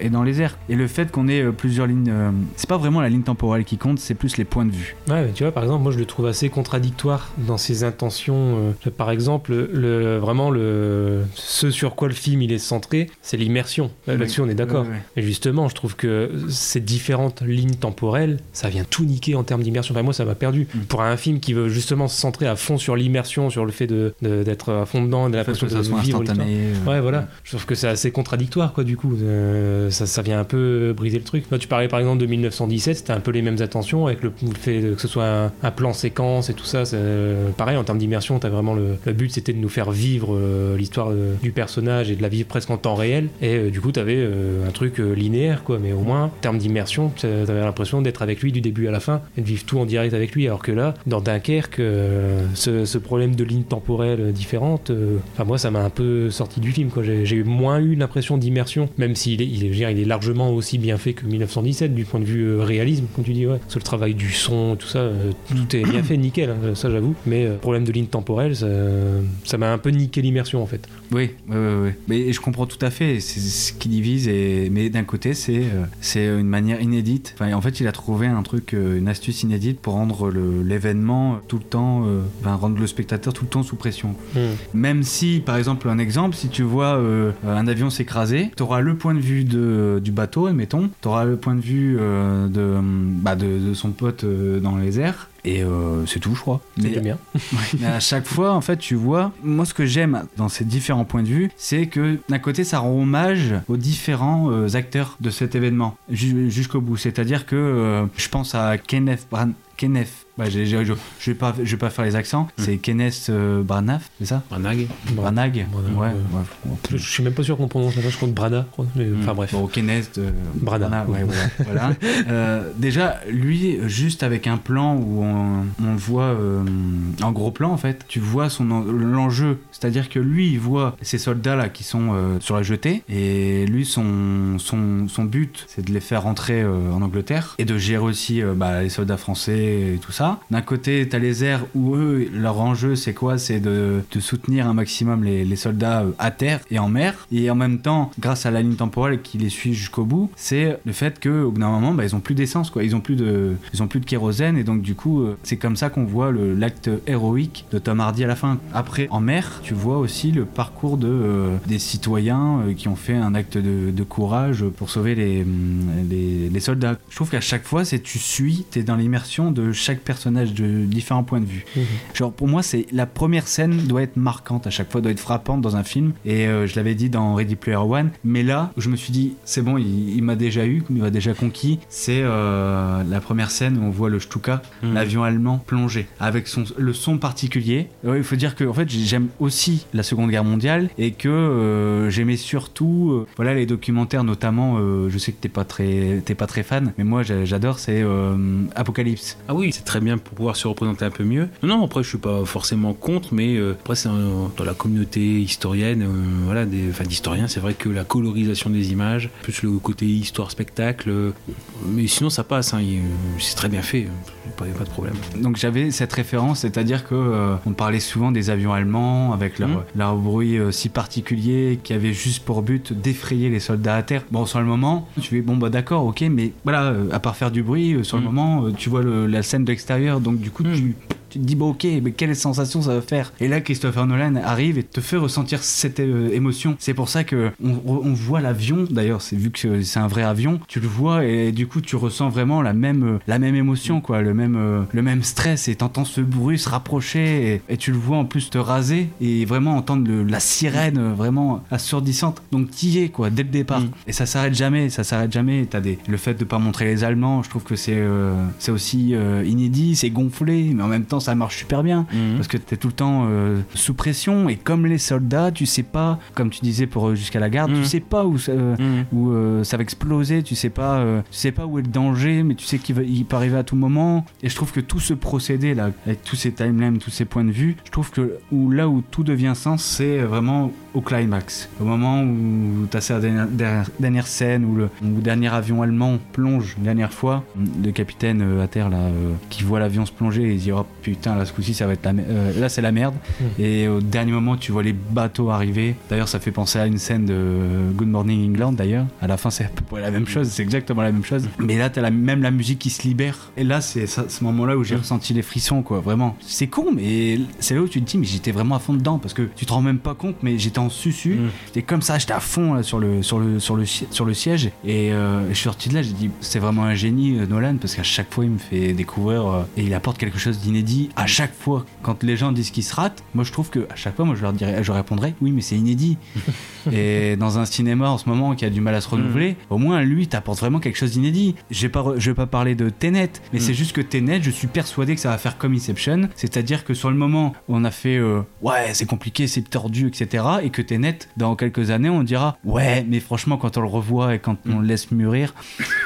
et dans les airs. Et le fait qu'on ait plusieurs lignes, c'est pas vraiment la ligne temporelle qui compte, c'est plus les points de vue. Ouais, mais tu vois, par exemple, moi je le trouve assez contradictoire dans ses intentions. par exemple, le, vraiment, le, ce sur quoi le film il est centré, c'est l'immersion. Là, Là-dessus, on est d'accord. Ouais, ouais. Et justement, je trouve que ces différentes lignes temporelles, ça vient tout niquer en termes d'immersion. Enfin, moi, ça m'a perdu. Mm. Pour un film qui veut justement se centrer à fond sur l'immersion, sur le fait de- de- d'être à fond dedans, et de l'impression que de ça soit vivre instantané. euh, Ouais, voilà. Je trouve que c'est assez contradictoire, quoi, du coup. Euh, ça, ça vient un peu briser le truc. Là, tu parlais par exemple de 1917, c'était un peu les mêmes attentions avec le, le fait que ce soit un, un plan séquence et tout ça. euh, pareil, en termes d'immersion, t'as vraiment le, le but c'était de nous faire vivre euh, l'histoire du personnage et de la vivre presque en temps réel. Et du coup, t'avais un truc linéaire, quoi. Mais au moins, en termes d'immersion, t'a- t'avais l'impression d'être avec lui du début à la fin et de vivre tout en direct avec lui. Alors que là, dans Dunkerque, euh, ce, problème de lignes temporelles différentes, euh, moi, ça m'a un peu sorti du film. J'ai moins eu l'impression d'immersion, même s'il est, il est, il est largement aussi bien fait que 1917 du point de vue euh, réalisme, comme tu dis. Sur le travail du son, tout ça, tout est bien fait, nickel, hein, ça j'avoue. Mais problème de ligne temporelle, ça m'a un peu niqué l'immersion en fait. Oui, oui, oui, oui. Mais je comprends tout à fait. C'est ce qui divise. Et... Mais d'un côté, c'est euh, c'est une manière inédite. Enfin, en fait, il a trouvé un truc, euh, une astuce inédite pour rendre l'événement tout le temps, euh, enfin, rendre le spectateur tout le temps sous pression. Même si, par exemple, un exemple, si tu vois euh, un avion s'écraser, tu auras le point de vue de, du bateau, admettons, tu auras le point de vue euh, de, bah, de, de son pote euh, dans les airs. Et euh, c'est tout, je crois. C'est bien. mais à chaque fois, en fait, tu vois, moi, ce que j'aime dans ces différents points de vue, c'est que d'un côté, ça rend hommage aux différents euh, acteurs de cet événement ju- jusqu'au bout. C'est-à-dire que euh, je pense à Kenneth Bran. Kenneth, bah, je, vais pas, je vais pas faire les accents. C'est Kenneth euh, Branagh, c'est ça? Branagh. Branagh. Branagh, ouais. ouais. ouais. Je, je suis même pas sûr qu'on prononce la je crois que Brana. je crois. Mais, Enfin bref. Bon, Kenneth euh, Branagh. ouais, voilà. voilà. Euh, déjà, lui, juste avec un plan où on, on le voit euh, en gros plan, en fait, tu vois son en- l'enjeu. C'est-à-dire que lui, il voit ces soldats-là qui sont euh, sur la jetée, et lui, son, son, son but, c'est de les faire rentrer euh, en Angleterre, et de gérer aussi euh, bah, les soldats français et tout ça. D'un côté, t'as les airs où eux, leur enjeu, c'est quoi? C'est de, soutenir un maximum les, soldats euh, à terre et en mer, et en même temps, grâce à la ligne temporelle qui les suit jusqu'au bout, c'est le fait que au bout d'un moment, bah, ils ont plus d'essence, quoi. Ils ont plus de, ils ont plus de kérosène, et donc du coup, euh, c'est comme ça qu'on voit l'acte héroïque de Tom Hardy à la fin. Après, en mer, tu vois aussi le parcours de euh, des citoyens qui ont fait un acte de, courage pour sauver les, hum, les, les soldats. Je trouve qu'à chaque fois, c'est tu suis, t'es dans l'immersion de chaque personnage de différents points de vue. Mhm. Genre pour moi, c'est la première scène doit être marquante à chaque fois, doit être frappante dans un film. Et euh, je l'avais dit dans Ready Player One, mais là, où je me suis dit, c'est bon, il, il m'a déjà eu, il m'a déjà conquis. C'est euh, la première scène où on voit le Stuka, Mhm. l'avion allemand plongé, avec son le son particulier. Ouais, il faut dire que en fait, j'aime aussi la Seconde Guerre mondiale et que euh, j'aimais surtout, euh, voilà, les documentaires, notamment. euh, je sais que t'es pas très, t'es pas très fan, mais moi j'a- j'adore, c'est euh, Apocalypse. Ah oui, c'est très bien pour pouvoir se représenter un peu mieux. Non, non, après, je suis pas forcément contre, mais euh, après, c'est dans la communauté historienne, euh, voilà, des, enfin, d'historiens, c'est vrai que la colorisation des images, plus le côté histoire-spectacle, euh, mais sinon, ça passe, hein, c'est très bien fait, pas, pas de problème. Donc j'avais cette référence, c'est-à-dire que euh, on parlait souvent des avions allemands avec leur, Mhm. leur bruit euh, si particulier qui avait juste pour but d'effrayer les soldats à terre. Bon, sur le moment, tu fais bon bah d'accord, ok, mais voilà, euh, à part faire du bruit, sur le Mhm. moment, tu vois le- la scène de l'extérieur, donc du coup Mhm. tu tu te dis bon ok mais quelle sensation ça va faire? Et là Christopher Nolan arrive et te fait ressentir cette euh, émotion c'est pour ça que on, on voit l'avion d'ailleurs c'est vu que c'est un vrai avion tu le vois et du coup tu ressens vraiment la même la même émotion quoi le même euh, le même stress et t'entends ce bruit se rapprocher et, et tu le vois en plus te raser et vraiment entendre le- la sirène euh, vraiment assourdissante. Donc t'y es quoi dès le départ. Mm. et ça s'arrête jamais ça s'arrête jamais. T'as des le fait de pas montrer les Allemands je trouve que c'est euh, c'est aussi euh, inédit c'est gonflé mais en même temps ça marche super bien. Mhm. parce que t'es tout le temps sous pression et comme les soldats tu sais pas comme tu disais pour jusqu'à la garde tu sais pas où ça, où ça va exploser tu sais pas tu sais pas où est le danger mais tu sais qu'il va il peut arriver à tout moment et je trouve que tout ce procédé là avec tous ces timelines tous ces points de vue je trouve que où là où tout devient sens c'est vraiment au climax. Au moment où t'as cette dernière, dernière, dernière scène où le où dernier avion allemand plonge une dernière fois le capitaine euh, à terre là euh, qui voit l'avion se plonger et il dit oh putain là ce coup-ci ça va être la euh, là c'est la merde. Mhm. et au dernier moment tu vois les bateaux arriver. D'ailleurs ça fait penser à une scène de Good Morning England d'ailleurs. À la fin c'est à peu près la même chose c'est exactement la même chose. Mais là t'as la, même la musique qui se libère. Et là c'est ce moment là où j'ai Mhm. ressenti les frissons quoi vraiment. C'est con mais c'est là où tu te dis mais j'étais vraiment à fond dedans parce que tu te rends même pas compte mais j'étais en susu. Mm. J'étais comme ça, j'étais à fond là, sur, le, sur, le, sur, le, sur le siège. Et euh, je suis sorti de là, j'ai dit, c'est vraiment un génie, euh, Nolan, parce qu'à chaque fois, il me fait découvrir euh, et il apporte quelque chose d'inédit. À chaque fois, quand les gens disent qu'ils se ratent, moi je trouve que à chaque fois, moi je leur dirais, je répondrais, oui, mais c'est inédit. et dans un cinéma en ce moment qui a du mal à se renouveler, au moins lui t'apporte vraiment quelque chose d'inédit. Je vais pas, re- je vais pas parler de Tenet, mais Mm. c'est juste que Tenet, je suis persuadé que ça va faire comme Inception, c'est-à-dire que sur le moment où on a fait euh, ouais c'est compliqué, c'est tordu, etc. Et que Tenet, dans quelques années, on dira ouais mais franchement quand on le revoit et quand on le laisse mûrir,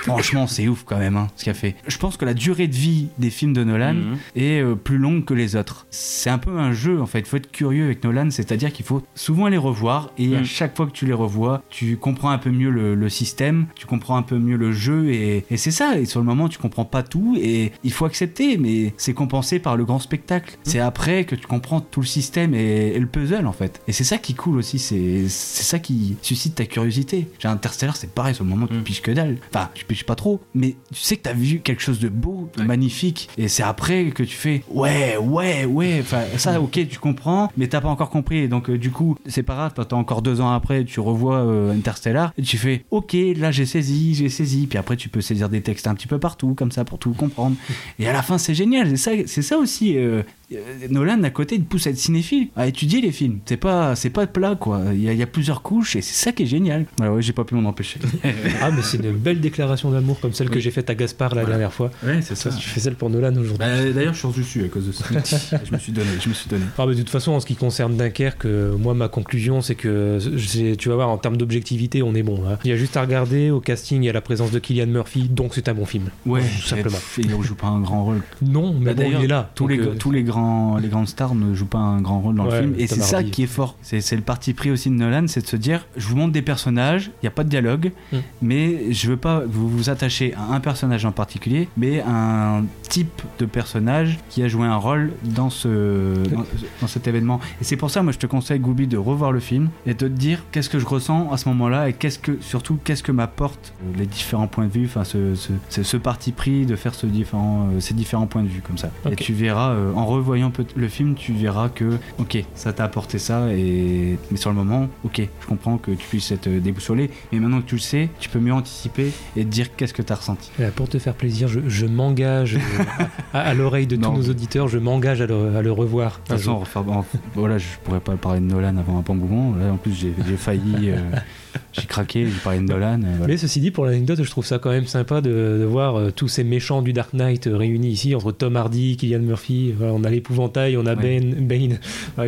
franchement c'est ouf quand même hein, ce qu'il a fait. Je pense que la durée de vie des films de Nolan Mhm. est euh, plus longue que les autres. C'est un peu un jeu en fait, il faut être curieux avec Nolan, c'est-à-dire qu'il faut souvent les revoir et à Mm. chaque fois que tu les revois, tu comprends un peu mieux le, le système, tu comprends un peu mieux le jeu et, et c'est ça. Et sur le moment, tu comprends pas tout et il faut accepter, mais c'est compensé par le grand spectacle. C'est après que tu comprends tout le système et, et le puzzle en fait. Et c'est ça qui est cool aussi, c'est ça qui suscite ta curiosité. J'ai Interstellar, c'est pareil, sur le moment, tu Mm. piges que dalle. Enfin, tu piges pas trop, mais tu sais que t'as vu quelque chose de beau, de Ouais. magnifique, et c'est après que tu fais ouais, ouais, ouais. Enfin, ça, ok, tu comprends, mais t'as pas encore compris. Donc, euh, du coup, c'est pas grave, t'as encore deux ans après, tu revois euh, Interstellar, et tu fais ok, là j'ai saisi, j'ai saisi. Puis après, tu peux saisir des textes un petit peu partout, comme ça, pour tout comprendre. Et à la fin, c'est génial. C'est ça, c'est ça aussi. euh, Nolan à côté il te pousse à être cinéphile à étudier les films c'est pas c'est pas plat quoi il y, a, il y a plusieurs couches et c'est ça qui est génial voilà ouais j'ai pas pu m'en empêcher Ah, mais c'est une belle déclaration d'amour comme celle que j'ai faite à Gaspard la dernière fois. ouais c'est Ça, tu fais celle pour Nolan aujourd'hui. Bah, d'ailleurs je suis dessus à cause de ça je me suis donné je me suis donné Ah, mais de toute façon, en ce qui concerne Dunkerque, euh, moi, ma conclusion, c'est que tu vas voir, en termes d'objectivité, on est bon. hein. Il y a juste à regarder au casting et à la présence de Killian Murphy, donc c'est un bon film. ouais tout simplement. il joue pas un grand rôle Non, mais Bah, bon, il est là. tous donc, les, euh, tous les grands les grandes stars ne jouent pas un grand rôle dans Ouais, le film et c'est ça qui est fort c'est c'est le parti pris aussi de Nolan c'est de se dire je vous montre des personnages il n'y a pas de dialogue Mm. mais je veux pas vous vous attacher à un personnage en particulier mais à un type de personnage qui a joué un rôle dans ce dans, dans cet événement. Et c'est pour ça moi je te conseille Goubi de revoir le film et de te dire qu'est-ce que je ressens à ce moment-là et qu'est-ce que surtout qu'est-ce que m'apportent les différents points de vue enfin ce, ce, parti pris de faire ce différent, euh, ces différents points de vue comme ça. Et tu verras euh, en revoyant le film tu verras que ok ça t'a apporté ça et mais sur le moment ok je comprends que tu puisses être euh, déboussolé mais maintenant que tu le sais tu peux mieux anticiper et te dire qu'est-ce que t'as ressenti euh, Pour te faire plaisir, je, je m'engage euh, à, à l'oreille de Non. tous nos auditeurs, je m'engage à le, à le revoir. de toute façon, on refait- en- voilà, je pourrais pas parler de Nolan avant un moment. Là, en plus, j'ai failli, euh, j'ai craqué, j'ai parlé de Nolan. euh, voilà. Mais ceci dit, pour l'anecdote, je trouve ça quand même sympa de, de voir euh, tous ces méchants du Dark Knight réunis ici, entre Tom Hardy, Killian Murphy. Voilà, on a l'épouvantail, on a Ouais. Bane. Bane. Ah,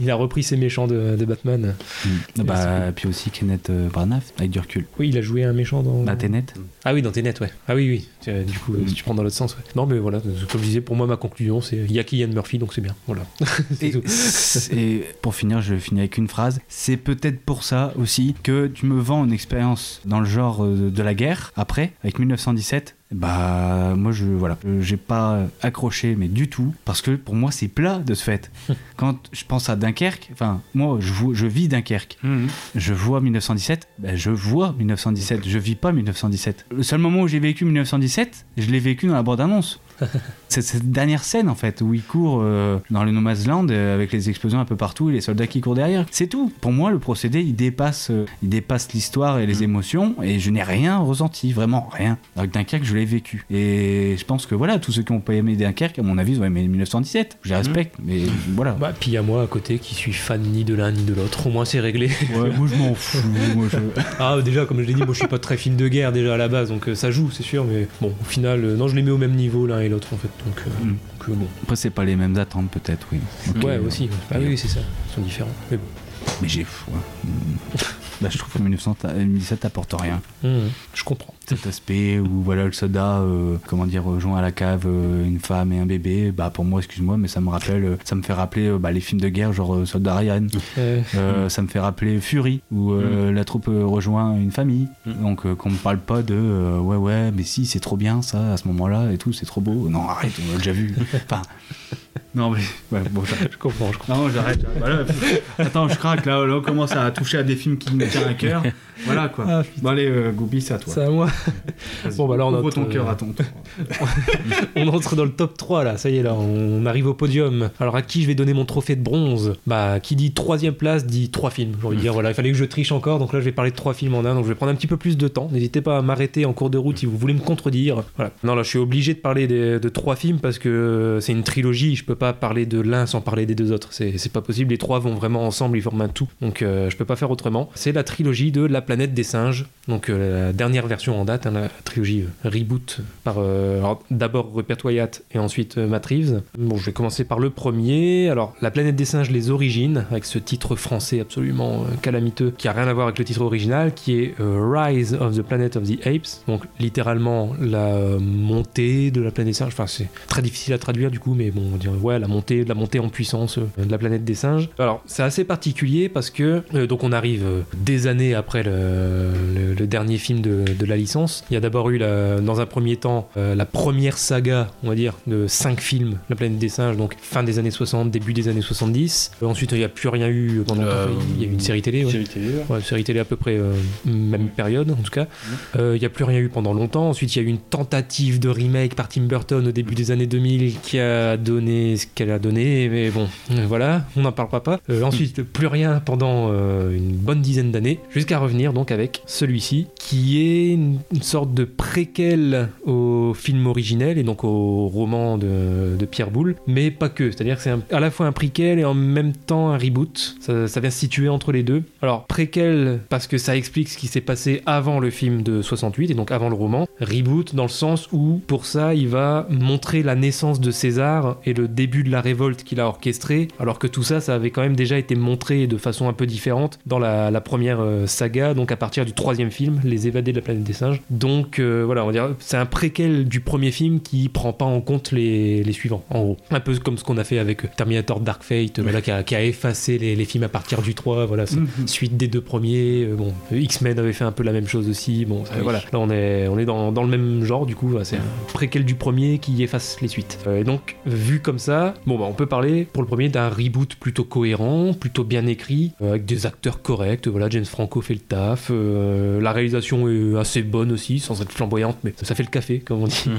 il, a repris ses méchants de, de Batman. Mm. Bah, puis aussi Kenneth euh, Branagh avec du recul. Oui, il a joué un méchant dans. Bah, Tenet. Ah oui, dans Tenet, ouais. Ah oui, oui. Du coup, si tu prends dans l'autre sens, ouais. Non, mais voilà, comme je disais, pour moi, ma conclusion, c'est il y a Killian Murphy, donc c'est bien. Voilà. C'est Et, tout. et pour finir, je finis avec une phrase. C'est peut-être pour ça aussi que tu me vends une expérience dans le genre euh, de la guerre après, avec 1917. Bah, moi, je voilà, Euh, j'ai pas accroché, mais du tout, parce que pour moi, c'est plat de ce fait. Quand je pense à Dunkerque, enfin, moi, je, vois- je vis Dunkerque. Mhm. Je vois 1917, ben je vois 1917, je vis pas 1917. Le seul moment où j'ai vécu 1917, je l'ai vécu dans la bande-annonce. C'est cette dernière scène en fait où il court euh, dans le No Man's Land euh, avec les explosions un peu partout et les soldats qui courent derrière. C'est tout. Pour moi, le procédé il dépasse, euh, il dépasse l'histoire et les émotions et je n'ai rien ressenti, vraiment rien. Que Dunkerque, je l'ai vécu. Et je pense que voilà, tous ceux qui n'ont pas aimé Dunkerque, à mon avis, ils ont aimé 1917. Je les respecte, mais voilà. Bah, puis il y a moi à côté qui suis fan ni de l'un ni de l'autre. Au moins, c'est réglé. Ouais, moi je m'en fous. Moi, je... Ah, déjà, comme je l'ai dit, moi je suis pas très film de guerre déjà à la base, donc ça joue, c'est sûr, mais bon, au final, non, je les mets au même niveau l'un et l'autre en fait. Donc, euh, Mm. donc, euh, bon. Après, c'est pas les mêmes attentes, peut-être, oui. Ouais, aussi. Ah oui, c'est ça. Ils sont différents. Mais bon. Mais j'ai. ouais. Mm. Bah, je trouve que 1917 apporte rien. Mhm, je comprends. Cet aspect où voilà le soldat, euh, comment dire, rejoint à la cave euh, une femme et un bébé, bah pour moi, excuse-moi, mais ça me rappelle, euh, ça me fait rappeler euh, bah, les films de guerre genre euh, Soldat Ryan. Euh, Euh, Ça me fait rappeler Fury où euh, la troupe euh, rejoint une famille. Mm. Donc euh, qu'on me parle pas de euh, ouais ouais, mais si c'est trop bien ça à ce moment-là et tout, c'est trop beau. Non arrête, on l'a déjà vu. enfin, Non, mais ouais, bon. Je comprends, je comprends. Non, j'arrête. Bah attends, je craque. Là, là, on commence à toucher à des films qui me tiennent à cœur. Voilà quoi. Ah, bon, allez, euh, Goubi, c'est à toi. C'est à moi. Bon, bah là, on note, ton euh, cœur à ton tour. on entre dans le top 3 là, ça y est là, on arrive au podium. Alors à qui je vais donner mon trophée de bronze? Bah qui dit troisième place dit trois films. J'ai envie de dire voilà, il fallait que je triche encore, donc là je vais parler de trois films en un, donc je vais prendre un petit peu plus de temps. N'hésitez pas à m'arrêter en cours de route si vous voulez me contredire. Voilà. Non là je suis obligé de parler des- de trois films parce que c'est une trilogie, je peux pas parler de l'un sans parler des deux autres. C'est c'est pas possible, les trois vont vraiment ensemble, ils forment un tout. Donc euh, je peux pas faire autrement. C'est la trilogie de La planète des singes, donc euh, la dernière version en date, hein, la trilogie euh, reboot par euh, d'abord Rupert Wyatt et ensuite euh, Matt Reeves. Bon, je vais commencer par le premier. Alors, La planète des singes, les origines, avec ce titre français absolument calamiteux qui a rien à voir avec le titre original, qui est Rise of the Planet of the Apes. Donc, littéralement, la montée de la planète des singes. Enfin, c'est très difficile à traduire du coup, mais bon, on dirait, ouais, la montée, la montée en puissance de la planète des singes. Alors, c'est assez particulier parce que, donc, on arrive des années après le dernier film de, de la licence. Il y a d'abord eu, la- dans un premier temps, euh, la première saga, on va dire, de cinq films, La planète des singes, donc fin des années 60, début des années 70. Euh, ensuite, il n'y a plus rien eu pendant Euh, Il y a eu une série télé, ouais. Série télé, ouais. Ouais, série télé à peu près euh, même période en tout cas. Euh, Il n'y a plus rien eu pendant longtemps. Ensuite, il y a eu une tentative de remake par Tim Burton au début des années 2000 qui a donné ce qu'elle a donné. Mais bon, voilà, on n'en parle pas. Ensuite, plus rien pendant une bonne dizaine d'années, jusqu'à revenir donc avec celui-ci qui est une, sorte de préquel au film originel et donc au roman de, Pierre Boulle, mais pas que. C'est-à-dire que c'est à la fois un préquel et en même temps un reboot. Ça, ça vient se situer entre les deux. Alors, préquel parce que ça explique ce qui s'est passé avant le film de 68 et donc avant le roman. Reboot dans le sens où, pour ça, il va montrer la naissance de César et le début de la révolte qu'il a orchestrée, alors que tout ça, ça avait quand même déjà été montré de façon un peu différente dans la, la première euh, saga, donc à partir du troisième film, Les évadés de la planète des singes. Donc euh, voilà, on va dire, c'est un préquel du premier film qui prend pas en compte les, les suivants, en gros. Un peu comme ce qu'on a fait avec Terminator Dark Fate, voilà, qui, a, qui a effacé les, les films à partir du 3, voilà, Mhm. suite des deux premiers. euh, bon, X-Men avait fait un peu la même chose aussi. Bon, Oui. voilà, là on est, on est dans, dans le même genre, du coup, voilà, c'est un préquel du premier qui efface les suites. Euh, et donc, vu comme ça, bon, bah, on peut parler pour le premier d'un reboot plutôt cohérent, plutôt bien écrit, euh, avec des acteurs corrects. Voilà, James Franco fait le taf. euh, la réalisation est assez bonne aussi, sans être flamboyante, mais ça fait le café, comme on dit. Mm.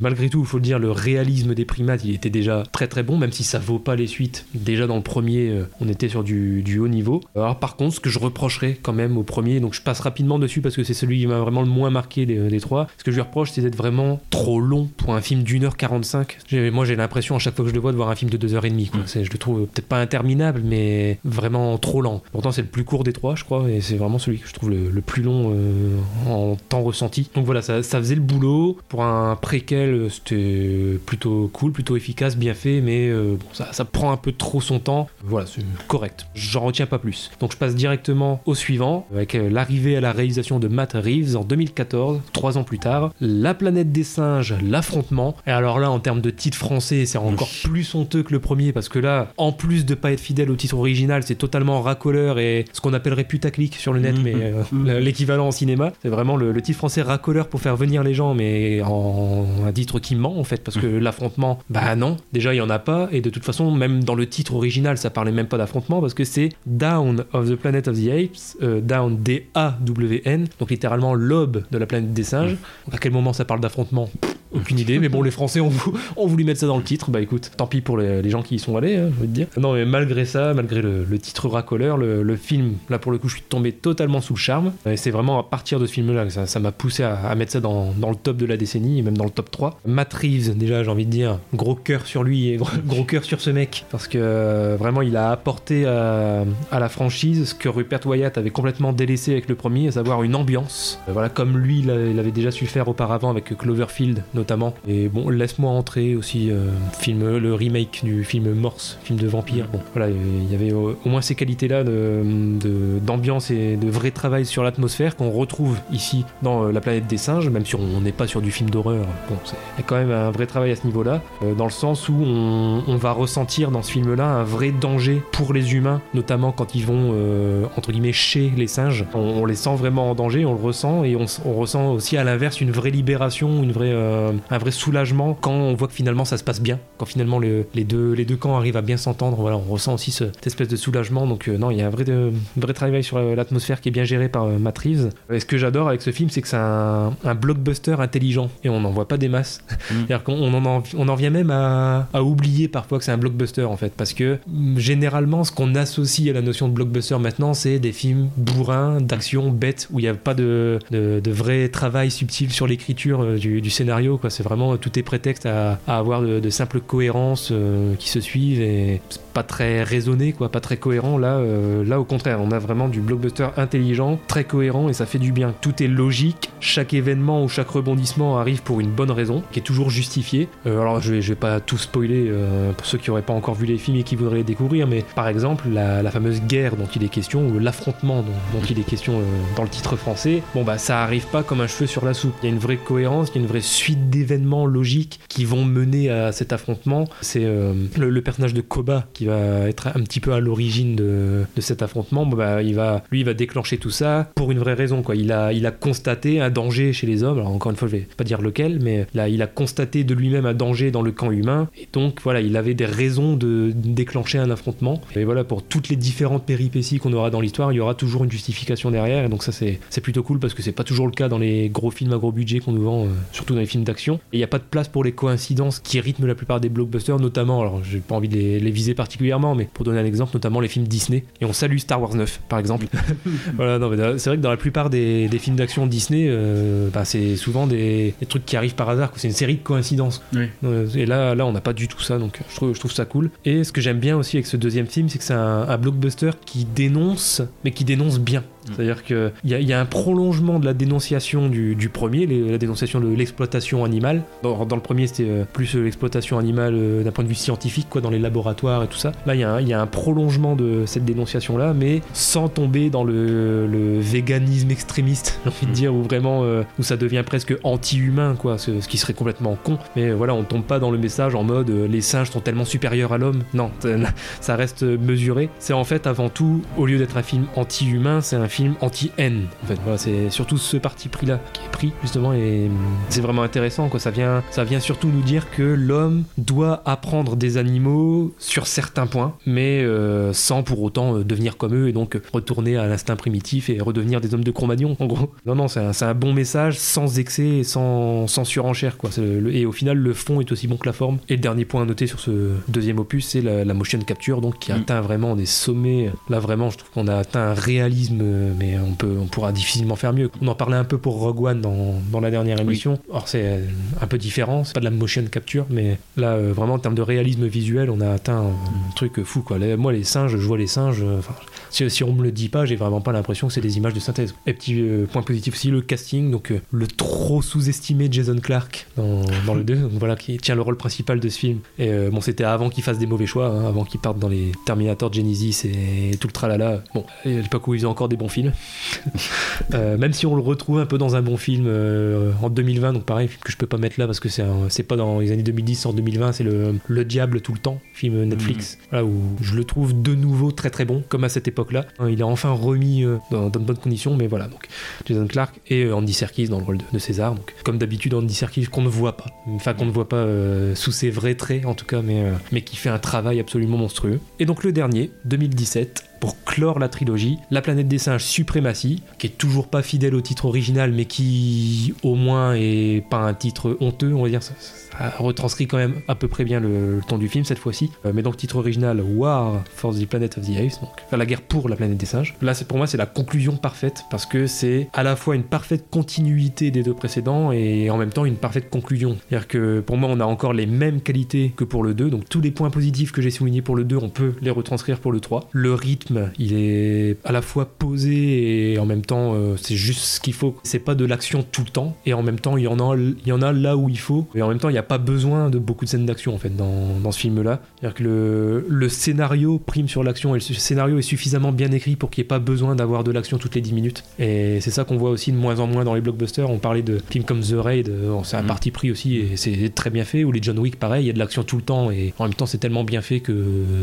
Malgré tout, il faut le dire, le réalisme des primates, il était déjà très très bon, même si ça vaut pas les suites. Déjà dans le premier, euh, on était sur du, du haut niveau. Alors par contre, ce que je reprocherais quand même au premier, donc je passe rapidement dessus parce que c'est celui qui m'a vraiment le moins marqué des, des trois, ce que je lui reproche, c'est d'être vraiment trop long pour un film d'une heure 45. J'ai- Moi j'ai l'impression à chaque fois que je le vois de voir un film de deux heures et demie. quoi. Mm. C'est- Je le trouve peut-être pas interminable, mais vraiment trop lent. Pourtant c'est le plus court des trois, je crois, et c'est vraiment celui que je trouve le, le plus long euh, en temps ressenti. Donc voilà, ça, ça faisait le boulot. Pour un préquel, euh, c'était plutôt cool, plutôt efficace, bien fait, mais euh, bon, ça, ça prend un peu trop son temps. Voilà, c'est correct. J'en retiens pas plus. Donc je passe directement au suivant, avec euh, l'arrivée à la réalisation de Matt Reeves en 2014, trois ans plus tard. La planète des singes, l'affrontement. Et alors là, en termes de titre français, c'est encore plus honteux que le premier, parce que là, en plus de pas être fidèle au titre original, c'est totalement racoleur et ce qu'on appellerait putaclic sur le net, Mhm. mais euh, Mhm. l'équivalent en cinéma. C'est vraiment le, le titre français racoleur pour faire venir les gens, mais en un titre qui ment en fait, parce que l'affrontement, bah non, déjà il y en a pas, et de toute façon, même dans le titre original, ça parlait même pas d'affrontement, parce que c'est Down of the Planet of the Apes, euh, Down D-A-W-N, donc littéralement l'aube de la planète des singes. Donc, à quel moment ça parle d'affrontement? Aucune idée, mais bon, les Français ont, vou- ont voulu mettre ça dans le titre. Bah écoute, tant pis pour les, gens qui y sont allés, hein, je veux te dire. Non, mais malgré ça, malgré le, titre racoleur, le, film, là pour le coup, je suis tombé totalement sous le charme. Et c'est vraiment à partir de ce film-là que ça m'a poussé à, mettre ça dans, le top de la décennie, et même dans le top 3. Matt Reeves, déjà, j'ai envie de dire, gros cœur sur lui gros, cœur sur ce mec, parce que euh, vraiment, il a apporté à, la franchise ce que Rupert Wyatt avait complètement délaissé avec le premier, à savoir une ambiance. Euh, voilà, comme lui, il avait déjà su faire auparavant avec Cloverfield, notamment. Et bon, laisse-moi entrer aussi, euh, film, le remake du film Morse, film de vampire. Bon, voilà, il y avait au, au moins ces qualités-là de- de- d'ambiance et de vrai travail sur l'atmosphère qu'on retrouve ici dans euh, La planète des singes, même si on n'est pas sur du film d'horreur. Bon, c'est- quand même un vrai travail à ce niveau-là, euh, dans le sens où on, va ressentir dans ce film-là un vrai danger pour les humains, notamment quand ils vont, euh, entre guillemets, chez les singes. On, les sent vraiment en danger, on le ressent, et on, ressent aussi à l'inverse une vraie libération, une vraie, euh, un vrai soulagement quand on voit que finalement ça se passe bien, quand finalement le- les, deux, les deux camps arrivent à bien s'entendre. Voilà, on ressent aussi ce- cette espèce de soulagement. Donc euh, non, il y a un vrai, de- vrai travail sur euh, l'atmosphère qui est bien géré par euh, Matt Reeves. Et ce que j'adore avec ce film, c'est que c'est un, un blockbuster intelligent et on n'en voit pas des masses. C'est-à-dire qu'on on en, on en vient même à, à oublier parfois que c'est un blockbuster en fait, parce que mm, généralement ce qu'on associe à la notion de blockbuster maintenant, c'est des films bourrins, d'action, bêtes, où il n'y a pas de, de, de vrai travail subtil sur l'écriture euh, du, du scénario. C'est vraiment tout est prétexte à, avoir de, simples cohérences euh, qui se suivent et pas très raisonné, quoi, pas très cohérent. Là, euh, là au contraire, on a vraiment du blockbuster intelligent, très cohérent et ça fait du bien. Tout est logique, chaque événement ou chaque rebondissement arrive pour une bonne raison, qui est toujours justifié. Euh, alors je vais, je vais pas tout spoiler euh, pour ceux qui auraient pas encore vu les films et qui voudraient les découvrir, mais par exemple la, fameuse guerre dont il est question ou l'affrontement dont, il est question dans le titre français, bon bah ça arrive pas comme un cheveu sur la soupe. Il y a une vraie cohérence, il y a une vraie suite d'événements logiques qui vont mener à cet affrontement. C'est le, le personnage de Koba qui va être un petit peu à l'origine de, de cet affrontement. Bah, il va, lui, il va déclencher tout ça pour une vraie raison. Quoi. Il, a, il a constaté un danger chez les hommes. Alors, encore une fois, je vais pas dire lequel, mais là, il a constaté de lui-même un danger dans le camp humain. Et donc, voilà, il avait des raisons de déclencher un affrontement. Et voilà, pour toutes les différentes péripéties qu'on aura dans l'histoire, il y aura toujours une justification derrière. Et donc, ça, c'est plutôt cool parce que c'est pas toujours le cas dans les gros films à gros budget qu'on nous vend, euh, surtout dans les films d'action. Et il n'y a pas de place pour les coïncidences qui rythment la plupart des blockbusters, notamment, alors j'ai pas envie de les viser particulièrement, mais pour donner un exemple, notamment les films Disney. Et on salue Star Wars 9, par exemple. voilà, non, mais euh, c'est vrai que dans la plupart des, des films d'action Disney, euh, bah, c'est souvent des, des trucs qui arrivent par hasard. C'est une série de coïncidences. Oui. Euh, Et là, là, on n'a pas du tout ça, donc je trouve, je trouve ça cool. Et ce que j'aime bien aussi avec ce deuxième film, c'est que c'est un, un blockbuster qui dénonce, mais qui dénonce bien. C'est-à-dire qu'il y, y a un prolongement de la dénonciation du, du premier, les- la dénonciation de l'exploitation animale. Dans, dans le premier, c'était euh, plus euh, l'exploitation animale euh, d'un point de vue scientifique, quoi, dans les laboratoires et tout ça. Là, il y, a un- il y a un prolongement de cette dénonciation-là, mais sans tomber dans le, le véganisme extrémiste, j'ai envie de dire, où vraiment, euh, où ça devient presque anti-humain, quoi, ce, ce qui serait complètement con. Mais voilà, on tombe pas dans le message en mode les singes sont tellement supérieurs à l'homme. Non, ça reste mesuré. C'est en fait avant tout, au lieu d'être un film anti-humain, c'est un film anti-haine. En fait, voilà, c'est surtout ce parti pris-là qui est pris justement et hum, c'est vraiment intéressant. Quoi. Ça vient, ça vient surtout nous dire que l'homme doit apprendre des animaux sur certains points, mais euh, sans pour autant euh, devenir comme eux et donc retourner à l'instinct primitif et redevenir des hommes de Cro-Magnon. En gros, non, non, c'est un, bon message sans excès et sans, sans surenchère. Quoi. C'est le- et au final, le fond est aussi bon que la forme. Et le dernier point à noter sur ce deuxième opus, c'est la, la motion capture, donc qui Mm. atteint vraiment des sommets. Là, vraiment, je trouve qu'on a atteint un réalisme, euh, mais on peut, on pourra difficilement faire mieux. On en parlait un peu pour Rogue One dans, dans la dernière émission. Or, c'est euh, un peu différent, c'est pas de la motion capture, mais là, euh, vraiment en termes de réalisme visuel, on a atteint un truc fou. Quoi. Les- moi, les singes, je vois les singes. euh, si, si on me le dit pas, j'ai vraiment pas l'impression que c'est des images de synthèse. Et petit euh, point positif aussi, le casting, donc euh, le trop sous-estimé Jason Clark dans, dans le 2, donc voilà, qui tient le rôle principal de ce film. Et euh, bon, c'était avant qu'il fasse des mauvais choix, hein, avant qu'il parte dans les Terminator Genesis et tout le tralala. Bon, à l'époque où ils ont encore des bons films. Euh, même si on le retrouve un peu dans un bon film euh, en 2020, donc pareil, film que je peux pas mettre là parce que c'est pas dans les années 2010, c'est en 2020, c'est le, le Diable tout le temps, film Netflix, voilà, où je le trouve de nouveau très très bon, comme à cette époque-là. Hein, Il est enfin remis euh, dans, dans de bonnes conditions, mais voilà, donc Jason Clark et euh, Andy Serkis dans le rôle de, de César. Donc, comme d'habitude, Andy Serkis qu'on ne voit pas, enfin qu'on ne voit pas euh, sous ses vrais traits en tout cas, mais, euh, mais qui fait un travail absolument monstrueux. Et donc le dernier, 2017, pour clore la trilogie, La planète des singes Suprématie, qui est toujours pas fidèle au titre original, mais qui au moins est pas un titre honteux, on va dire. Ça, retranscrit quand même à peu près bien le, le ton du film cette fois-ci. Euh, mais donc titre original War for the Planet of the Apes, donc enfin, la guerre pour la planète des singes. Là, c'est pour moi c'est la conclusion parfaite parce que c'est à la fois une parfaite continuité des deux précédents et en même temps une parfaite conclusion. C'est-à-dire que pour moi, on a encore les mêmes qualités que pour le 2, donc tous les points positifs que j'ai soulignés pour le 2, on peut les retranscrire pour le 3. Le rythme, il est à la fois posé et en même temps, euh, c'est juste ce qu'il faut. C'est pas de l'action tout le temps et en même temps, il y en a, il y en a là où il faut et en même temps, il n'y a pas besoin de beaucoup de scènes d'action en fait dans, dans ce film-là. C'est-à-dire que le, le scénario prime sur l'action et le scénario est suffisamment bien écrit pour qu'il n'y ait pas besoin d'avoir de l'action toutes les 10 minutes. Et c'est ça qu'on voit aussi de moins en moins dans les blockbusters. On parlait de films comme The Raid, euh, c'est un Mhm. parti pris aussi et c'est très bien fait. Ou les John Wick, pareil, il y a de l'action tout le temps et en même temps, c'est tellement bien fait que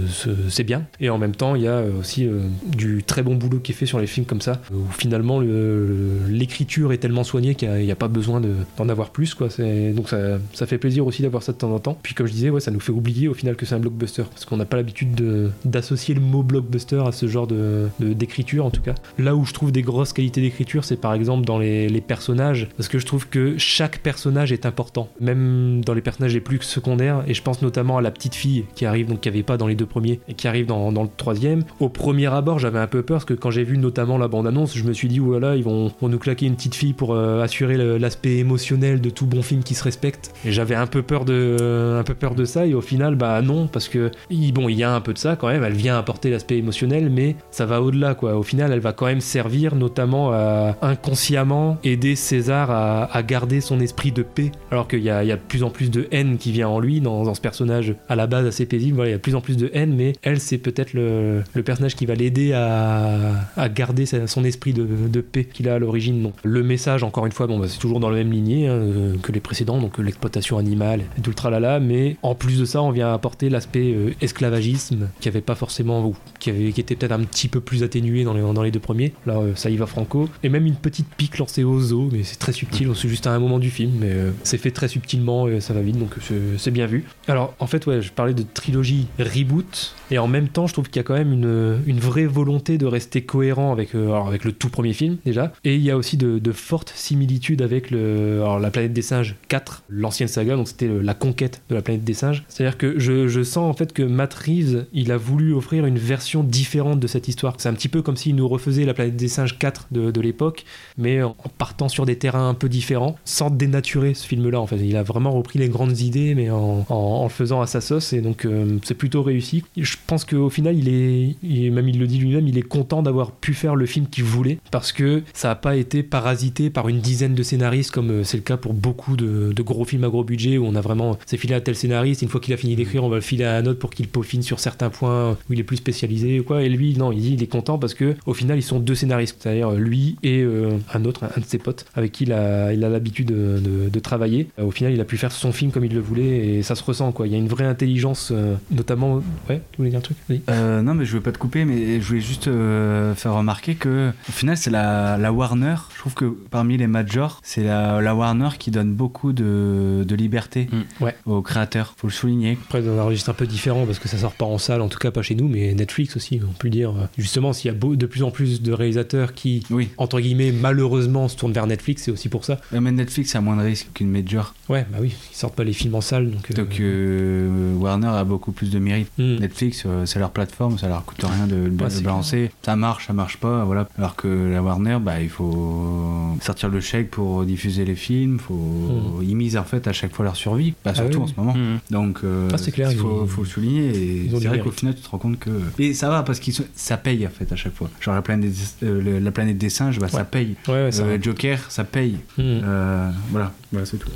ce- c'est bien. Et en même temps, il y a aussi aussi euh, du très bon boulot qui est fait sur les films comme ça, où finalement le- l'écriture est tellement soignée qu'il n'y a, pas besoin de- d'en avoir plus. Quoi. Donc ça, ça fait plaisir aussi d'avoir ça de temps en temps. Puis comme je disais, ouais, ça nous fait oublier au final que c'est un blockbuster, parce qu'on n'a pas l'habitude de- d'associer le mot blockbuster à ce genre de- d'écriture en tout cas. Là où je trouve des grosses qualités d'écriture, c'est par exemple dans les, personnages, parce que je trouve que chaque personnage est important, même dans les personnages les plus secondaires, et je pense notamment à la petite fille qui arrive, donc qui avait pas dans les deux premiers, et qui arrive dans, le troisième. Au premier abord, j'avais un peu peur, parce que quand j'ai vu notamment la bande-annonce, je me suis dit, voilà, ils vont, nous claquer une petite fille pour euh, assurer l'aspect émotionnel de tout bon film qui se respecte. Et j'avais un peu peur de, un peu peur de ça, et au final, bah non, parce que bon, il y a un peu de ça quand même. Elle vient apporter l'aspect émotionnel, mais ça va au-delà, quoi. Au final, elle va quand même servir, notamment à inconsciemment aider César à, garder son esprit de paix, alors qu'il y a, de plus en plus de haine qui vient en lui dans, ce personnage à la base assez paisible. Voilà, il y a de plus en plus de haine, mais elle, c'est peut-être le, personnage qui va l'aider à, garder son esprit de, paix qu'il a à l'origine. Donc, le message, encore une fois, bon, bah, c'est toujours dans la même lignée hein, euh, que les précédents, donc euh, l'exploitation animale et le tralala, mais en plus de ça, on vient apporter l'aspect euh, esclavagisme qui avait pas forcément, ou qui, avait, qui était peut-être un petit peu plus atténué dans les, deux premiers. Là, euh, ça y va franco. Et même une petite pique lancée aux os, mais c'est très subtil, c'est juste à un moment du film, mais euh, c'est fait très subtilement et ça va vite, donc c'est bien vu. Alors, en fait, ouais, je parlais de trilogie reboot, et en même temps, je trouve qu'il y a quand même une, une vraie volonté de rester cohérent avec, euh, avec le tout premier film, déjà, et il y a aussi de, de fortes similitudes avec le, alors, la planète des singes 4, l'ancienne saga, donc c'était la conquête de la planète des singes. C'est-à-dire que je, je sens en fait que Matt Reeves, il a voulu offrir une version différente de cette histoire. C'est un petit peu comme s'il nous refaisait la planète des singes 4 de, de l'époque, mais en partant sur des terrains un peu différents, sans dénaturer ce film-là. En fait, il a vraiment repris les grandes idées, mais en, en- le faisant à sa sauce, et donc euh, c'est plutôt réussi. Pense qu'au final, il est, même il le dit lui-même, il est content d'avoir pu faire le film qu'il voulait, parce que ça n'a pas été parasité par une dizaine de scénaristes, comme euh, c'est le cas pour beaucoup de, gros films à gros budget, où on a vraiment, c'est filé à tel scénariste, une fois qu'il a fini d'écrire, on va le filer à un autre pour qu'il peaufine sur certains points où il est plus spécialisé ou quoi. Et lui, non, il dit il est content parce que au final, ils sont deux scénaristes, c'est-à-dire lui et euh, un autre, un de ses potes, avec qui il a l'habitude de, de- de travailler. Euh, Au final, il a pu faire son film comme il le voulait et ça se ressent quoi. Il y a une vraie intelligence, euh, notamment. Ouais, dire un truc. Euh, non, mais je veux pas te couper, mais je voulais juste euh, faire remarquer que au final, c'est la, la Warner. Je trouve que parmi les majors, c'est la, la Warner qui donne beaucoup de, de liberté Mm. Ouais. aux créateurs. Faut le souligner. Après, dans un registre un peu différent parce que ça sort pas en salle, en tout cas pas chez nous, mais Netflix aussi, on peut dire. Justement, s'il y a beau- de plus en plus de réalisateurs qui, Oui. entre guillemets, malheureusement se tournent vers Netflix, c'est aussi pour ça. Euh, Mais Netflix a moins de risques qu'une major. Ouais, bah oui, ils sortent pas les films en salle, donc. euh, Donc euh, Warner a beaucoup plus de mérite. hmm. Netflix, c'est leur plateforme, ça leur coûte rien de, de Ouais, balancer. Ça marche, ça marche pas, voilà. Alors que la Warner, bah, il faut sortir le chèque pour diffuser les films. Faut... Ils misent en fait à chaque fois leur survie, bah, Hmm. Ah surtout oui, en ce moment. Mhm. Donc, euh, Ah, c'est clair, il faut, ils- faut le souligner. Et c'est vrai qu'au mérite. final, tu te rends compte que. Et ça va parce que ça paye en fait à chaque fois. Genre la planète des, euh, le- la planète des singes, bah, ça paye. Ouais, ouais, ça Euh. Joker, ça paye. Hmm. Euh, voilà, voilà c'est tout.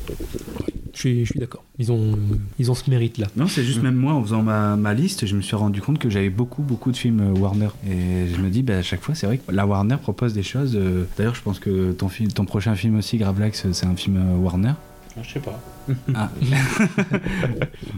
Je suis, je suis d'accord. Ils ont, ils ont ce mérite-là. Non, c'est juste Mm. même moi, en faisant ma, ma liste, je me suis rendu compte que j'avais beaucoup, beaucoup de films euh, Warner. Et je me dis, bah, à chaque fois, c'est vrai que la Warner propose des choses. euh, D'ailleurs, je pense que ton, film, ton prochain film aussi, Gravelax, c'est un film euh, Warner. Je sais pas. Ah.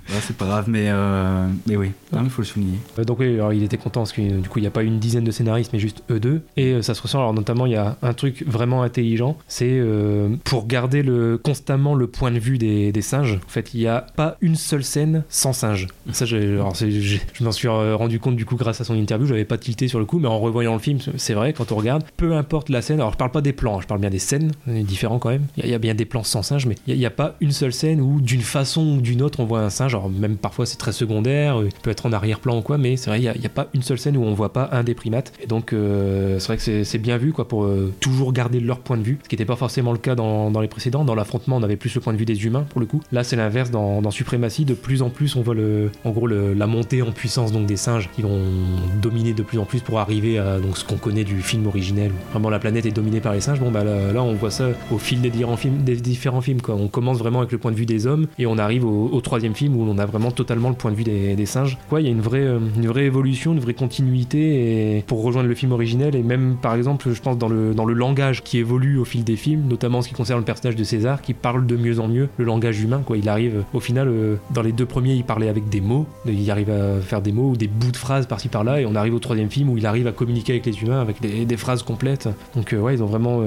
Ouais, c'est pas grave, mais, euh, mais oui, il faut le souligner. Euh, Donc oui, alors il était content parce que euh, du coup il n'y a pas une dizaine de scénaristes mais juste eux deux et euh, ça se ressent alors notamment il y a un truc vraiment intelligent c'est euh, pour garder le, constamment le point de vue des, des singes en fait il n'y a pas une seule scène sans singes ça alors, je m'en suis rendu compte du coup grâce à son interview j'avais pas tilté sur le coup mais en revoyant le film c'est vrai quand on regarde peu importe la scène alors je parle pas des plans je parle bien des scènes c'est différent quand même il y, a- y a bien des plans sans singes mais il n'y a, pas une seule scène où d'une façon ou d'une autre on voit un singe. Alors même parfois c'est très secondaire euh, il peut être en arrière-plan ou quoi mais c'est vrai il n'y a, pas une seule scène où on voit pas un des primates. Et donc euh, c'est vrai que c'est- bien vu quoi pour euh, toujours garder leur point de vue ce qui n'était pas forcément le cas dans, les précédents. Dans l'affrontement on avait plus le point de vue des humains pour le coup. Là c'est l'inverse dans, Suprématie de plus en plus on voit le, en gros la montée en puissance donc des singes qui vont dominer de plus en plus pour arriver à donc ce qu'on connaît du film originel. Vraiment la planète est dominée par les singes. Bon bah là, on voit ça au fil des différents films des différents films quoi. On commence vraiment avec le point de vue des hommes et on arrive au, troisième film où on a vraiment totalement le point de vue des, singes. Quoi, il y a une vraie, euh, une vraie évolution, une vraie continuité et pour rejoindre le film originel et même par exemple, je pense dans le, dans le langage qui évolue au fil des films, notamment en ce qui concerne le personnage de César qui parle de mieux en mieux le langage humain. Quoi, il arrive au final, euh, dans les deux premiers, il parlait avec des mots, il arrive à faire des mots ou des bouts de phrases par-ci par-là et on arrive au troisième film où il arrive à communiquer avec les humains avec des, phrases complètes. Donc euh, ouais, ils ont vraiment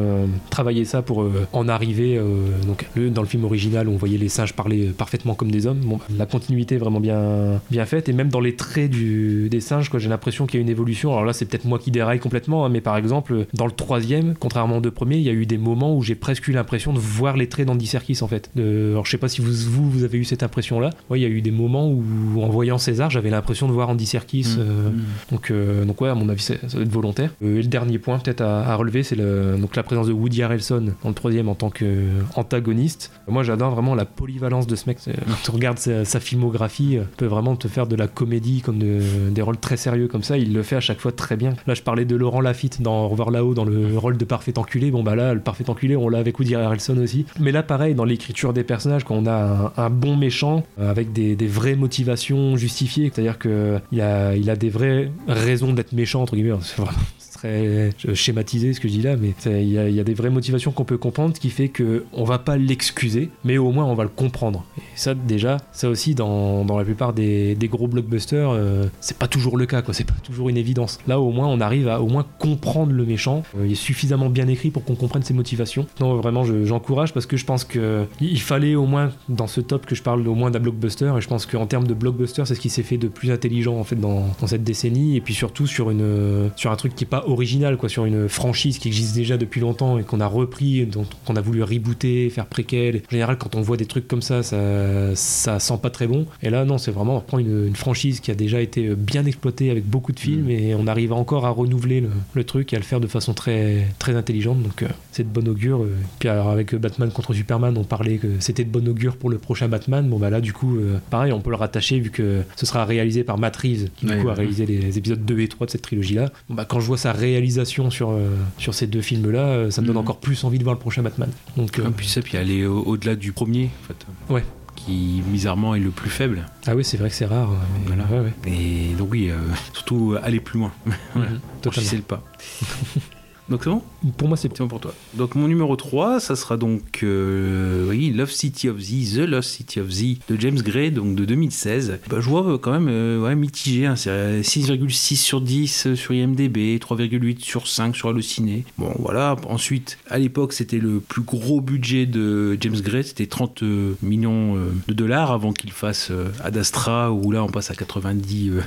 travaillé ça pour en arriver. euh, donc dans le film original, on voyait les singes parler euh, parfaitement comme des hommes. Bon, la continuité est vraiment bien bien faite et même dans les traits du, des singes, j'ai l'impression qu'il y a une évolution. Alors là, c'est peut-être moi qui déraille complètement, hein, mais par exemple, dans le troisième, contrairement aux deux premiers, il y a eu des moments où j'ai presque eu l'impression de voir les traits d'Andy Serkis en fait. De, alors je sais pas si vous, vous vous avez eu cette impression-là. Ouais, il y a eu des moments où en voyant César, j'avais l'impression de voir Andy Serkis. Mmh. euh, donc, euh, donc ouais, à mon avis, ça doit être volontaire. Euh, et le dernier point peut-être à, à relever, c'est donc la présence de Woody Harrelson dans le troisième en tant qu'antagoniste. Moi, j'adore vraiment la polyvalence de ce mec. Quand tu regardes sa, filmographie, euh, peut vraiment te faire de la comédie comme de- des rôles très sérieux comme ça. Il le fait à chaque fois très bien. Là, je parlais de Laurent Lafitte dans revoir là-haut dans le rôle de parfait enculé. Bon bah là, le parfait enculé, on l'a avec Woody Harrelson aussi. Mais là, pareil, dans l'écriture des personnages, quand on a un, bon méchant euh, avec des, vraies motivations justifiées, c'est-à-dire que il a, il a des vraies raisons d'être méchant entre guillemets. Vraiment très schématisé ce que je dis là, mais il y, a- des vraies motivations qu'on peut comprendre, qui fait que on va pas l'excuser, mais au moins on va le comprendre. Et ça déjà, ça aussi dans, la plupart des, gros blockbusters, euh, c'est pas toujours le cas, quoi. C'est pas toujours une évidence. Là au moins on arrive à au moins comprendre le méchant. Euh, il est suffisamment bien écrit pour qu'on comprenne ses motivations. Non vraiment je- j'encourage parce que je pense que il fallait au moins dans ce top que je parle au moins d'un blockbuster et je pense qu'en termes de blockbuster c'est ce qui s'est fait de plus intelligent en fait dans, dans cette décennie et puis surtout sur une sur un truc qui est pas original quoi sur une franchise qui existe déjà depuis longtemps et qu'on a repris dont qu'on a voulu rebooter faire préquel. En général quand on voit des trucs comme ça ça ça sent pas très bon. Et là non c'est vraiment on reprend une, une franchise qui a déjà été bien exploitée avec beaucoup de films et on arrive encore à renouveler le, le truc et à le faire de façon très très intelligente. Donc euh, c'est de bon augure. Euh, puis alors avec Batman contre Superman on parlait que c'était de bon augure pour le prochain Batman. Bon bah là du coup euh, pareil on peut le rattacher vu que ce sera réalisé par Matt Reeves qui du Ouais, coup a réalisé les épisodes 2 et 3 de cette trilogie là bon, bah, quand je vois sa réalisation sur, euh, sur ces deux films là ça me donne Mhm. encore plus envie de voir le prochain Batman donc euh, Ah, puis ça, puis aller au- au-delà du premier, en fait. Ouais. Qui, bizarrement, est le plus faible. ah oui c'est vrai que c'est rare mais Voilà. ouais, ouais. Et donc, oui, euh, surtout euh, aller plus loin. Voilà. Mhm, Franchissez le pas. donc, c'est bon pour moi c'est bon pour toi. Donc, mon numéro 3, ça sera donc, euh, oui, Love City of Z, The Lost City of Z de James Gray, donc de 2016. Bah, je vois euh, quand même euh, ouais, mitigé. hein. c'est euh, 6,6 sur 10 sur IMDb, 3,8 sur 5 sur Allociné. Bon, voilà. Ensuite, à l'époque, c'était le plus gros budget de James Gray, c'était 30 euh, millions euh, de dollars avant qu'il fasse euh, Ad Astra, où là, on passe à 90, euh,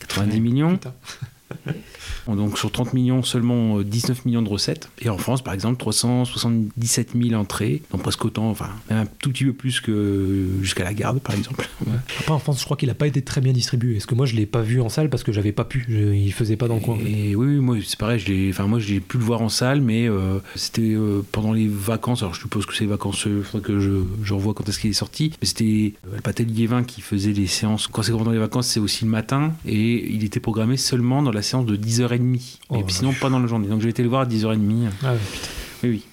90 millions. Donc sur 30 millions, seulement euh, 19 millions de recettes. Et en France, par exemple, 377 000 entrées, donc presque autant, enfin un tout petit peu plus que jusqu'à la garde, par exemple. Après, en France, je crois qu'il a pas été très bien distribué. Est-ce que moi, je l'ai pas vu en salle parce que j'avais pas pu? Je- Il faisait pas dans le coin. Et oui, oui, moi c'est pareil, je enfin moi j'ai pu le voir en salle, mais euh, c'était euh, pendant les vacances. Alors je suppose que c'est les vacances, il faudrait que je, je revois quand est-ce qu'il est sorti. Mais c'était euh, le Patel Liévin qui faisait les séances. Quand c'est pendant les vacances, c'est aussi le matin, et il était programmé seulement dans la séance de 10h30. Oh, et puis sinon pas dans la journée. Donc j'ai été le voir à 10h30. Ah ouais,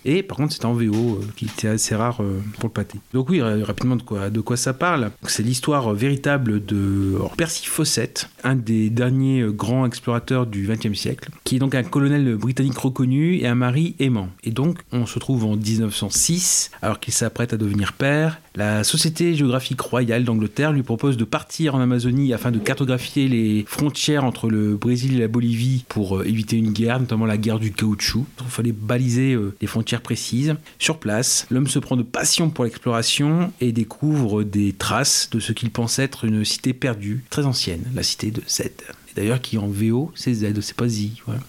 Et par contre, c'était en VO, euh, qui était assez rare euh, pour le pâté. Donc oui, ra- rapidement, de quoi, de quoi ça parle C'est l'histoire euh, véritable de Percy Fawcett, un des derniers euh, grands explorateurs du XXe siècle, qui est donc un colonel britannique reconnu et un mari aimant. Et donc, on se trouve en 1906, alors qu'il s'apprête à devenir père. La Société géographique royale d'Angleterre lui propose de partir en Amazonie afin de cartographier les frontières entre le Brésil et la Bolivie pour euh, éviter une guerre, notamment la guerre du caoutchouc. Il fallait baliser euh, des frontières précises. Sur place, l'homme se prend de passion pour l'exploration et découvre des traces de ce qu'il pense être une cité perdue, très ancienne, la cité de Z. D'ailleurs, qui en VO, c'est Z, c'est pas Z. voilà.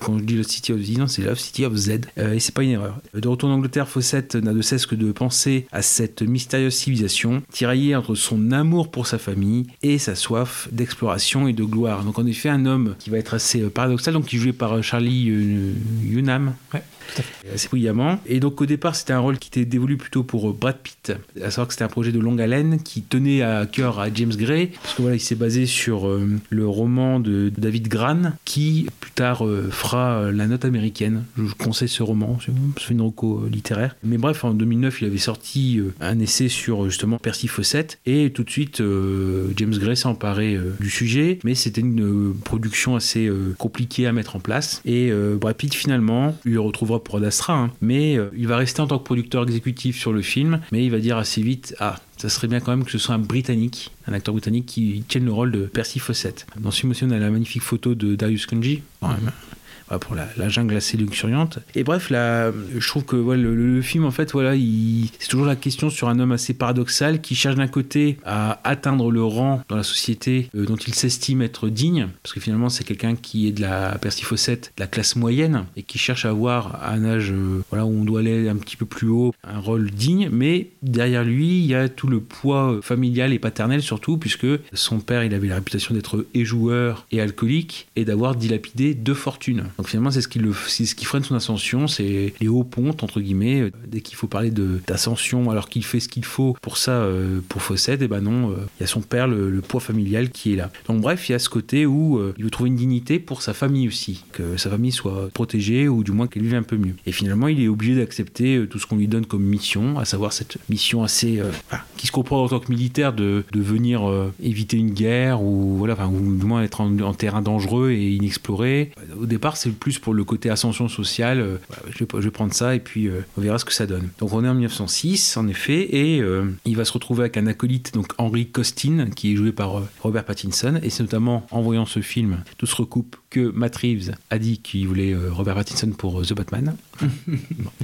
Quand je dis Lost City of Z, non, c'est Love City of Z. Euh, et c'est pas une erreur. De retour en Angleterre, Fawcett n'a de cesse que de penser à cette mystérieuse civilisation, tiraillée entre son amour pour sa famille et sa soif d'exploration et de gloire. Donc en effet, un homme qui va être assez euh, paradoxal, donc qui est joué par euh, Charlie euh, Hunnam. Ouais. Assez brillamment. Et donc au départ, c'était un rôle qui était dévolu plutôt pour Brad Pitt, à savoir que c'était un projet de longue haleine qui tenait à cœur à James Gray, parce que voilà, il s'est basé sur le roman de David Gran, qui plus tard fera La Note américaine. Je vous conseille ce roman, c'est une reco littéraire. Mais bref, en 2009, il avait sorti un essai sur justement Percy Fawcett, et tout de suite, James Gray s'est emparé du sujet, mais c'était une production assez compliquée à mettre en place. Et Brad Pitt finalement, il le pour Ad Astra, hein. mais euh, il va rester en tant que producteur exécutif sur le film, mais il va dire assez vite ah ça serait bien quand même que ce soit un Britannique, un acteur britannique qui tienne le rôle de Percy Fawcett. Dans ce film on a la magnifique photo de Darius Kunji, pour la, jungle assez luxuriante. Et bref, je trouve que le, film, en fait, c'est toujours la question sur un homme assez paradoxal qui cherche d'un côté à atteindre le rang dans la société euh, dont il s'estime être digne, parce que finalement, c'est quelqu'un qui est de la persifocette, de la classe moyenne, et qui cherche à avoir à un âge euh, où on doit aller un petit peu plus haut, un rôle digne, mais derrière lui, il y a tout le poids euh, familial et paternel surtout, puisque son père, il avait la réputation d'être éjoueur et alcoolique, et d'avoir dilapidé deux fortunes. Donc finalement, c'est ce qui, le, ce qui freine son ascension, c'est les hauts pontes, entre guillemets. Dès qu'il faut parler d'ascension, alors qu'il fait ce qu'il faut pour ça, euh, pour Fawcett, et eh ben non, euh, il y a son père, le, poids familial qui est là. Donc bref, il y a ce côté où euh, il veut trouver une dignité pour sa famille aussi, que sa famille soit protégée ou du moins qu'elle vive un peu mieux. Et finalement, il est obligé d'accepter tout ce qu'on lui donne comme mission, à savoir cette mission assez qui se comprend en tant que militaire de, de venir éviter une guerre ou voilà, ou du moins être en, en terrain dangereux et inexploré. Au départ, c'est plus pour le côté ascension sociale. Euh, je, vais, prendre ça et puis euh, on verra ce que ça donne. Donc on est en 1906 en effet et euh, il va se retrouver avec un acolyte, donc Henry Costin, qui est joué par Robert Pattinson. Et c'est notamment en voyant ce film, tout se recoupe, que Matt Reeves a dit qu'il voulait Robert Pattinson pour The Batman.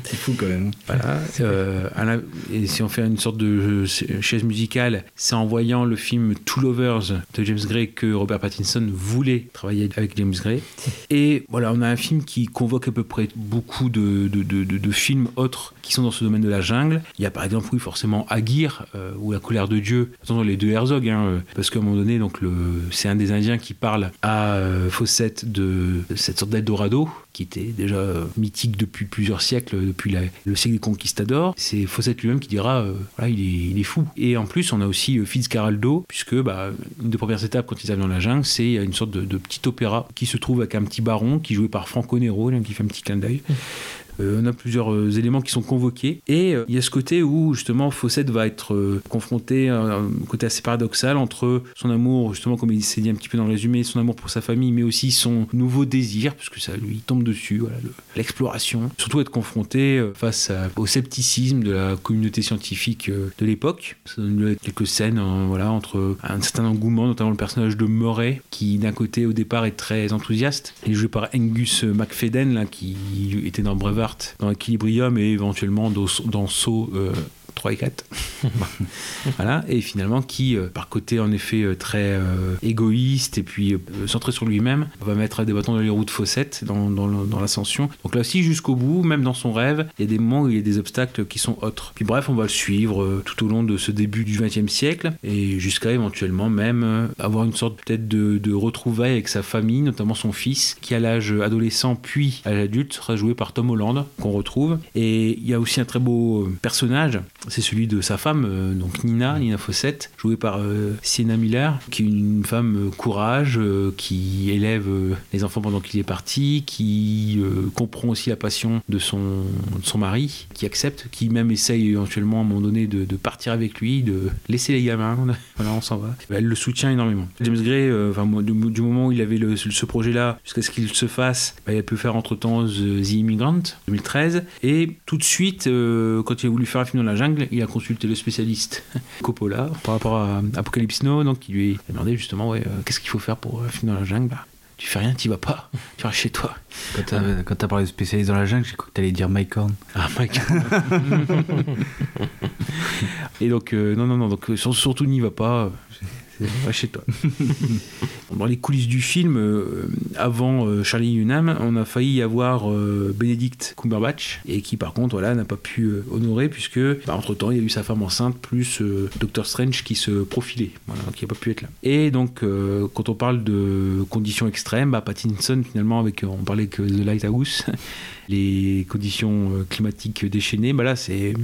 C'est fou quand même. Voilà. et si on fait une sorte de chaise musicale, c'est en voyant le film Two Lovers de James Gray que Robert Pattinson voulait travailler avec James Gray. Et voilà, on a un film qui convoque à peu près beaucoup de, de, de, films autres qui sont dans ce domaine de la jungle. Il y a par exemple, oui, forcément Aguirre euh, ou La colère de Dieu. Attention, les deux Herzog, hein, euh, parce qu'à un moment donné, donc le, c'est un des Indiens qui parle à euh, Fawcett de cette sorte d'Eldorado qui était déjà mythique depuis plusieurs siècles, depuis le siècle des conquistadors. C'est Fawcett lui-même qui dira, voilà, il est, est, fou. Et en plus, on a aussi Fitzcarraldo, puisque bah, une des premières étapes quand ils arrivent dans la jungle, c'est une sorte de, petit opéra qui se trouve avec un petit baron qui joué par Franco Nero, qui fait un petit clin d'œil. Euh, on a plusieurs euh, éléments qui sont convoqués. Et euh, il y a ce côté où justement Fawcett va être confronté à un côté assez paradoxal entre son amour, justement comme il s'est dit un petit peu dans le résumé, son amour pour sa famille, mais aussi son nouveau désir, puisque ça lui tombe dessus, l'exploration. Surtout être confronté face au scepticisme de la communauté scientifique de l'époque. Ça donne quelques scènes voilà, entre un certain engouement, notamment le personnage de Murray, qui d'un côté au départ est très enthousiaste, et joué par Angus McFadden, là, qui était dans Dans Equilibrium et éventuellement dans, dans Saut 3 et 4. voilà, et finalement qui, euh, par côté en effet euh, très euh, égoïste et puis centré sur lui-même, va mettre des bâtons dans les roues de Fawcett dans, l'ascension. Donc là aussi, jusqu'au bout, même dans son rêve, il y a des moments où il y a des obstacles qui sont autres. Puis bref, on va le suivre tout au long de ce début du XXe siècle et jusqu'à éventuellement même avoir une sorte peut-être de, de retrouvailles avec sa famille, notamment son fils, qui à l'âge adolescent puis à l'adulte sera joué par Tom Holland, qu'on retrouve. Et il y a aussi un très beau personnage c'est celui de sa femme, euh, donc Nina, Nina Fawcett, jouée par euh, Sienna Miller, qui est une femme euh, courage, qui élève les enfants pendant qu'il est parti, qui comprend aussi la passion de son, son mari, qui accepte, qui même essaye éventuellement à un moment donné de, partir avec lui, de laisser les gamins, voilà, on s'en va. Elle le soutient énormément. James Gray, du, moment où il avait ce projet-là jusqu'à ce qu'il se fasse, il a pu faire entre-temps The Immigrant, 2013, et tout de suite, quand il a voulu faire un film dans la jungle, il a consulté le spécialiste Coppola par rapport à Apocalypse Now, donc il lui a demandé justement ouais, euh, qu'est-ce qu'il faut faire pour euh, finir dans la jungle? Bah, tu fais rien, tu vas pas, tu vas chez toi. Quand tu as, parlé de spécialiste dans la jungle, j'ai cru que tu allais dire Mike Horn. Ah, Mike Et donc, euh, non, non, non, donc surtout n'y va pas. Chez toi. Dans les coulisses du film, euh, avant euh, Charlie Hunnam, on a failli y avoir euh, Benedict Cumberbatch, et qui par contre voilà, n'a pas pu euh, honorer, puisque bah, entre-temps, il y a eu sa femme enceinte, plus Doctor Strange qui se profilait, voilà, il n'a pas pu être là. Et donc, quand on parle de conditions extrêmes, bah, Pattinson, finalement, avec, on parlait que The Lighthouse, les conditions climatiques déchaînées, bah là, c'est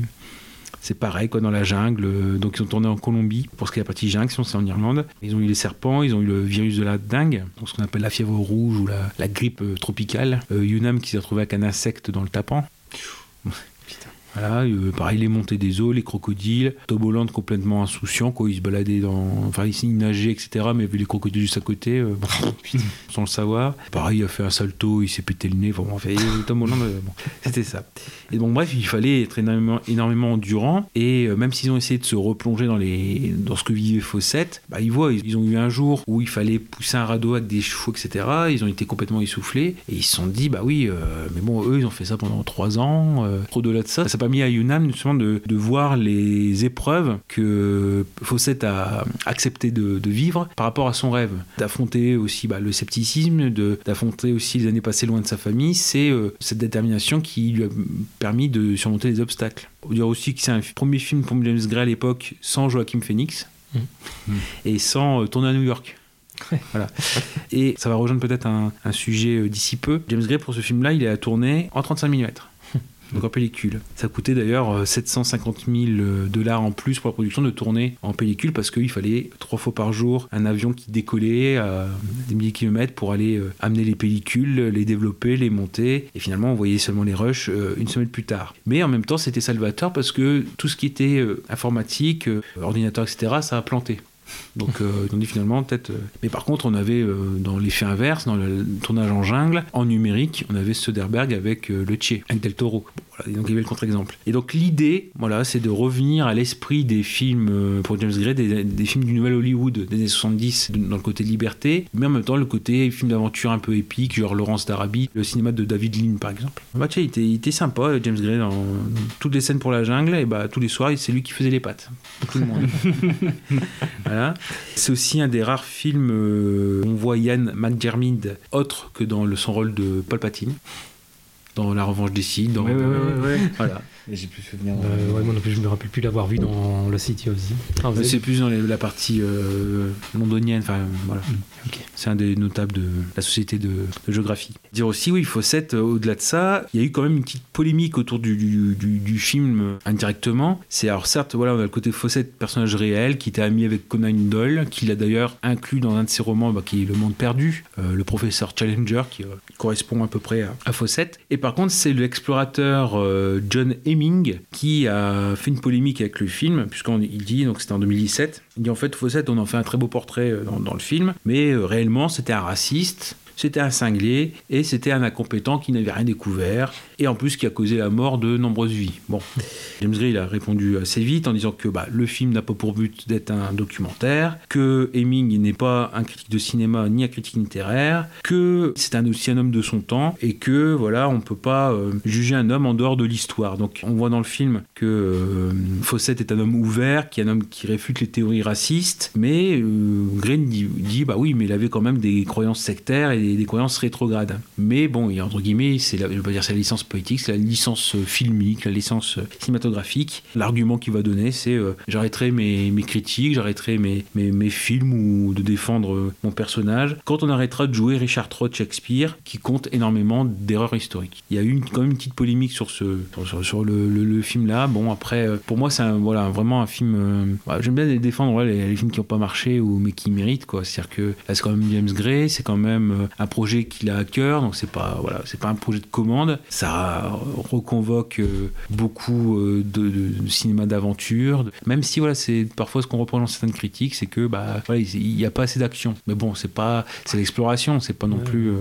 c'est pareil quoi dans la jungle. Euh, donc ils ont tourné en Colombie pour ce qui est la partie jungle sinon c'est en Irlande. Ils ont eu les serpents ils ont eu le virus de la dingue donc ce qu'on appelle la fièvre rouge ou la, grippe euh, tropicale. Euh, Yunam qui s'est retrouvé avec un insecte dans le tapant voilà, euh, pareil, les montées des eaux, les crocodiles, Tom Holland complètement insouciant, quoi, il se baladait dans. Enfin, il nageait, etc., mais avait les crocodiles juste à côté, euh, sans le savoir. Pareil, il a fait un salto, il s'est pété le nez, fait, Tom Holland, euh, bon, c'était ça. Et donc, bref, il fallait être énormément, énormément endurant, et même s'ils ont essayé de se replonger dans, les, dans ce que vivait Fawcett, bah, ils voient, ils, ont eu un jour où il fallait pousser un radeau avec des chevaux, etc., ils ont été complètement essoufflés, et ils se sont dit, bah oui, mais bon, eux, ils ont fait ça pendant trois ans, euh, au-delà de ça, ça permis à Yunnan justement de, de voir les épreuves que Fawcett a accepté de, de vivre par rapport à son rêve, d'affronter aussi bah, le scepticisme, d'affronter aussi les années passées loin de sa famille. C'est euh, cette détermination qui lui a permis de surmonter les obstacles. On dire aussi que c'est un premier film pour James Gray à l'époque sans Joachim Phoenix et sans euh, tourner à New York. Voilà. Et ça va rejoindre peut-être un, un sujet euh, d'ici peu. James Gray, pour ce film-là, il est à tourner en 35 mm. Donc en pellicule. Ça coûtait d'ailleurs euh, 750 000 euh, dollars en plus pour la production de tourner en pellicule parce qu'il fallait trois fois par jour un avion qui décollait à des milliers de kilomètres pour aller euh, amener les pellicules, les développer, les monter. Et finalement, on voyait seulement les rushs euh, une semaine plus tard. Mais en même temps, c'était salvateur parce que tout ce qui était euh, informatique, euh, ordinateur, etc., ça a planté. Donc euh, ils ont dit finalement peut-être. euh, Mais par contre, on avait euh, dans l'effet inverse, dans le tournage en jungle, en numérique, on avait Soderbergh avec euh, le Tché, avec Del Toro. Bon, voilà, et donc il y avait le contre-exemple. Et donc l'idée, voilà, c'est de revenir à l'esprit des films pour James Gray, des, des films du Nouvel Hollywood des années 70, de- dans le côté liberté, mais en même temps le côté film d'aventure un peu épique, genre Laurence d'Arabie, le cinéma de David Lean par exemple. Bah, tu sais, il était, il était sympa, James Gray, dans toutes les scènes pour la jungle, et bah tous les soirs, c'est lui qui faisait les pattes. pour Tout le monde. Voilà. C'est aussi un des rares films euh, où on voit Ian McDiarmid autre que dans le, son rôle de Palpatine. Dans La Revanche des Sith. Dans, Ouais, ouais, ouais, ouais. Voilà. J'ai plus souvenir. Euh, ouais, moi non plus, je me rappelle plus l'avoir vu dans La City of the. Ah, vous avez- C'est plus dans les- la partie euh, londonienne. Enfin, voilà. ok. C'est un des notables de la société de, de géographie. Dire aussi, oui, Fawcett, euh, au-delà de ça, il y a eu quand même une petite polémique autour du, film indirectement. C'est alors certes, voilà, on a le côté Fawcett, personnage réel, qui était ami avec Conan Doyle, qui l'a d'ailleurs inclus dans un de ses romans, bah, qui est Le Monde Perdu, euh, le professeur Challenger, qui euh, correspond à peu près à, à Fawcett. Et par contre, c'est l'explorateur John Hemming qui a fait une polémique avec le film, puisqu'il dit, donc c'était en 2017, il dit en fait, Fawcett, on en fait un très beau portrait dans, le film, mais réellement, c'était un raciste. C'était un cinglé et c'était un incompétent qui n'avait rien découvert et en plus qui a causé la mort de nombreuses vies. Bon, James Gray a répondu assez vite en disant que bah, le film n'a pas pour but d'être un documentaire, que Heming n'est pas un critique de cinéma ni un critique littéraire, que c'est un, aussi un homme de son temps et que voilà on peut pas euh, juger un homme en dehors de l'histoire. Donc on voit dans le film que euh, Fawcett est un homme ouvert, qui est un homme qui réfute les théories racistes, mais euh, Gray dit, dit bah oui mais il avait quand même des croyances sectaires et des, croyances rétrogrades. Mais bon, a, entre guillemets, c'est la, je veux dire c'est la licence poétique, c'est la licence euh, filmique, la licence euh, cinématographique. L'argument qu'il va donner, c'est euh, j'arrêterai mes, mes critiques, j'arrêterai mes, mes, mes films ou de défendre mon personnage quand on arrêtera de jouer Richard de Shakespeare, qui compte énormément d'erreurs historiques. Il y a eu une- quand même une petite polémique sur ce sur, le, le- film là. Bon après, pour moi c'est un- voilà vraiment un film. J'aime bien défendre les, les films qui n'ont pas marché ou mais qui méritent quoi. C'est-à-dire que là c'est quand même James Gray, c'est quand même un projet qu'il a à cœur, donc c'est pas voilà c'est pas un projet de commande. Ça reconvoque euh, beaucoup euh, de, cinéma d'aventure. Même si voilà c'est parfois ce qu'on reproche dans certaines critiques, c'est que bah voilà il n'y a pas assez d'action. Mais bon c'est pas c'est l'exploration, c'est pas non Ouais. plus. euh,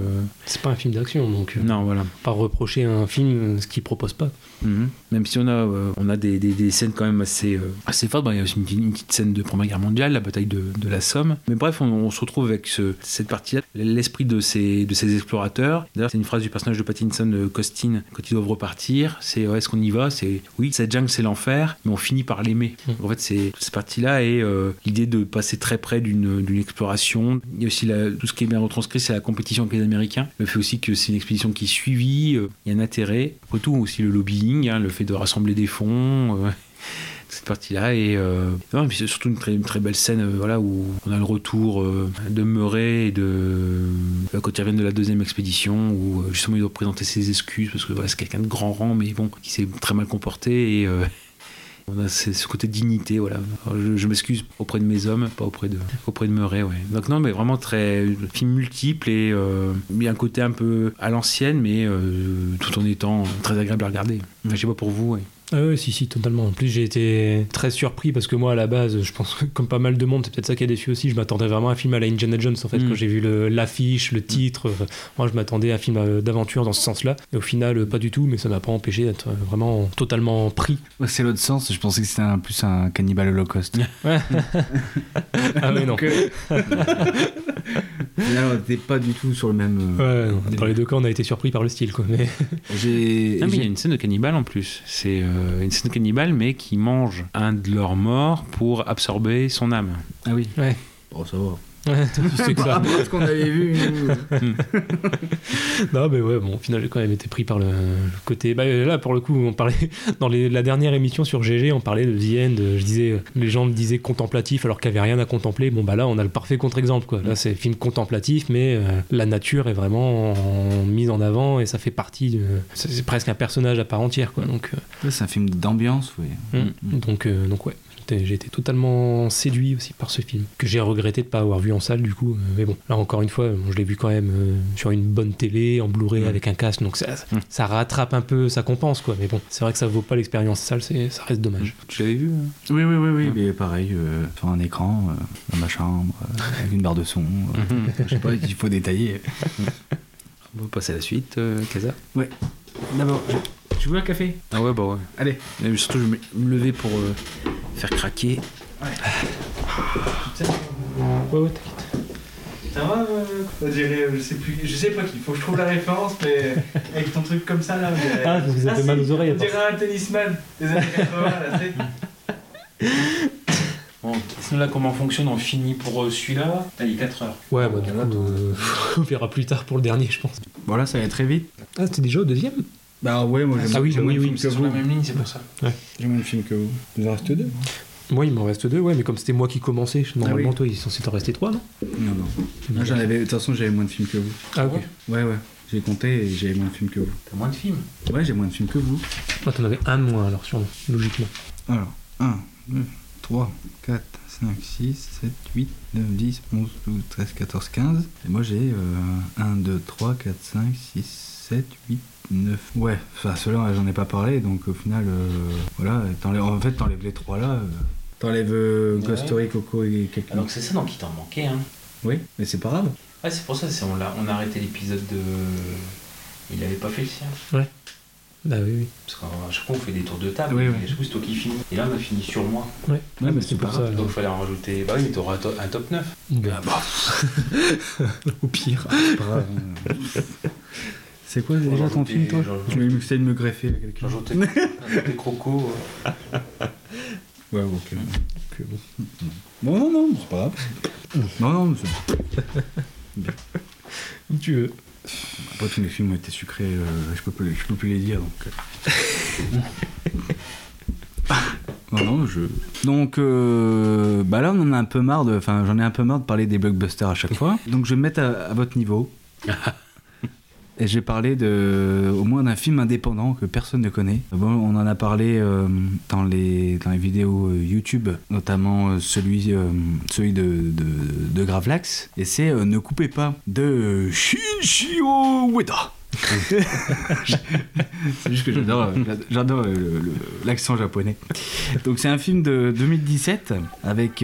C'est pas un film d'action, donc euh, non voilà. pas reprocher à un film ce qu'il propose pas. Mhm. Même si on a, euh, on a des, des- des scènes quand même assez, euh, assez fortes. Bon, il y a aussi une, petite- une petite scène de Première Guerre mondiale, la bataille de, de la Somme. Mais bref, on, on se retrouve avec ce- cette partie-là. L'esprit de ces, de ces explorateurs. D'ailleurs, c'est une phrase du personnage de Pattinson, de Costin, quand ils doivent repartir. C'est ouais, est-ce qu'on y va? C'est oui, cette jungle, c'est l'enfer, mais on finit par l'aimer. Mm. En fait, c'est cette partie-là et euh, l'idée de passer très près d'une d'une exploration. Il y a aussi la- tout ce qui est bien retranscrit, c'est la compétition avec les Américains. Le fait aussi que c'est une expédition qui est suivie, euh, il y a un intérêt. Après tout, aussi le lobbying, hein, le fait de rassembler des fonds. euh, cette partie-là et, euh, c'est surtout une très, belle scène euh, voilà où on a le retour de Murray et de quand ils reviennent de la deuxième expédition où justement il doit présenter ses excuses parce que voilà, c'est quelqu'un de grand rang mais bon qui s'est très mal comporté on a ce, côté dignité voilà. Je, m'excuse auprès de mes hommes pas auprès de auprès de Murray ouais. Donc non mais vraiment très film multiple et euh, un côté un peu à l'ancienne mais euh, tout en étant très agréable à regarder. Je sais pas pour vous ouais. Ah ouais, si, si, totalement. En plus, j'ai été très surpris parce que moi, à la base, je pense que comme pas mal de monde, c'est peut-être ça qui a déçu aussi. Je m'attendais vraiment à un film à la Indiana Jones, en fait, Mm. quand j'ai vu l'affiche, le titre. euh, Moi, je m'attendais à un film euh, d'aventure dans ce sens-là. Et au final, euh, pas du tout, mais ça m'a pas empêché d'être euh, vraiment totalement pris. C'est l'autre sens, je pensais que c'était plus un cannibal holocauste. Ah ouais, non. Là, on n'était pas du tout sur le même. euh, Ouais, non. Dans les deux cas, on a été surpris par le style, quoi. Mais... J'ai. Ah, mais il y a une scène de cannibale en plus. C'est euh, une scène de cannibale, mais qui mange un de leurs morts pour absorber son âme. Ah oui. Ouais. Bon, ça va. Ouais, c'est que ça. Après ce qu'on avait vu. nous. Non, mais ouais, bon, au final, j'ai quand même été pris par le côté. Bah, là, pour le coup, on parlait. Dans les- la dernière émission sur GG, on parlait de The End. Je disais, les gens me disaient contemplatif alors qu'il n'y avait rien à contempler. Bon, bah là, on a le parfait contre-exemple, quoi. Là, c'est film contemplatif, mais euh, la nature est vraiment en- mise en avant et ça fait partie. de- C'est presque un personnage à part entière, quoi. Donc, euh, Ouais, c'est un film d'ambiance, oui. Mm. Donc, euh, donc ouais, j'étais- j'ai été totalement séduit aussi par ce film, que j'ai regretté de pas avoir vu en salle du coup. euh, Mais bon, là encore une fois, bon, je l'ai vu quand même euh, sur une bonne télé, en Blu-ray Mm. avec un casque, donc ça, Mm. ça rattrape un peu, ça compense quoi. Mais bon, c'est vrai que ça vaut pas l'expérience salle, c'est- ça reste dommage. Tu l'avais vu hein? Oui, oui, oui, oui. Mais pareil, euh, sur un écran, euh, dans ma chambre, euh, avec une barre de son. euh, je sais pas, il faut détailler. On va passer à la suite, euh, Kaza. D'abord, tu veux un café? Ah ouais, bah ouais. Allez. Mais surtout, je vais me lever pour euh, faire craquer. Ouais, ouais, Ça va euh, dirait, je sais plus, je sais pas qu'il faut que je trouve la référence, mais avec ton truc comme ça là. on dirait- Ah, ça vous a fait mal si, aux oreilles, On dirait un tennisman des années 80 là, tu sais. Bon, sinon là, comment fonctionne On finit pour euh, celui-là. Là, il est 4 heures. Ouais, bah du coup, euh, on verra plus tard pour le dernier, je pense. Voilà, ça va très vite. Ah, c'était déjà au deuxième? Bah ouais, moi Ah oui, j'ai oui, moins de oui, films que C'est sur vous. la même ligne, c'est pour ça. J'ai moins de films que vous. Il en reste deux Moi, il m'en reste deux, ouais, mais comme c'était moi qui commençais, normalement, Ah oui. toi, il est censé t'en rester trois, non? Non, non. Moi, j'en avais... De toute façon, j'avais moins de films que vous. Ah, ok. Ouais, ouais. J'ai compté et j'avais moins de films que vous. T'as moins de films? Ouais, j'ai moins de films que vous. Ah, t'en avais un de moins alors, sûrement, logiquement. Alors, 1, 2, 3, 4, 5, 6, 7, 8, 9, 10, 11, 12, 13, 14, 15. Et moi j'ai euh, 1, 2, 3, 4, 5, 6, 7, 8, 9. Ouais, enfin ceux-là j'en ai pas parlé, donc au final, euh, voilà, t'enlèves- en fait t'enlèves les trois là. euh, T'enlèves euh, Ouais. Ghost Story, Coco et quelqu'un. Ah, donc c'est ça, donc il t'en manquait, hein. Oui, mais c'est pas grave. Ah, c'est pour ça, c'est- on, l'a- on a arrêté l'épisode de. Il avait pas fait le sien. Bah oui, oui. Parce qu'à chaque fois, on fait des tours de table. Oui, et oui. à chaque fois, c'est toi qui finis. Et là, on a fini sur moi. Ouais, Ouais, mais c'est pour pas ça. Donc, il fallait en rajouter. Bah oui, mais t'auras un, to- un top 9. Bon, Ah bah, au pire. c'est pas grave. C'est quoi déjà ton film toi Je vais essayer de me greffer à quelqu'un. Rajouter des crocos. euh. Ouais, ok. Non, non, non, c'est pas grave. Non, non, c'est Où tu veux. Après, tous mes films ont été sucrés, euh, je, peux plus, je peux plus les dire. Donc, euh. non, non, je. Donc, euh, bah là, on en a un peu marre de. Enfin, j'en ai un peu marre de parler des blockbusters à chaque fois. Donc, je vais me mettre à, à votre niveau. Et j'ai parlé de, au moins d'un film indépendant que personne ne connaît. On en a parlé euh, dans, les, dans les vidéos euh, YouTube, notamment euh, celui, celui de, de. Et c'est Ne coupez pas de Shinshio Ueda. c'est juste que j'adore, j'adore l'accent japonais. Donc c'est un film de 2017 avec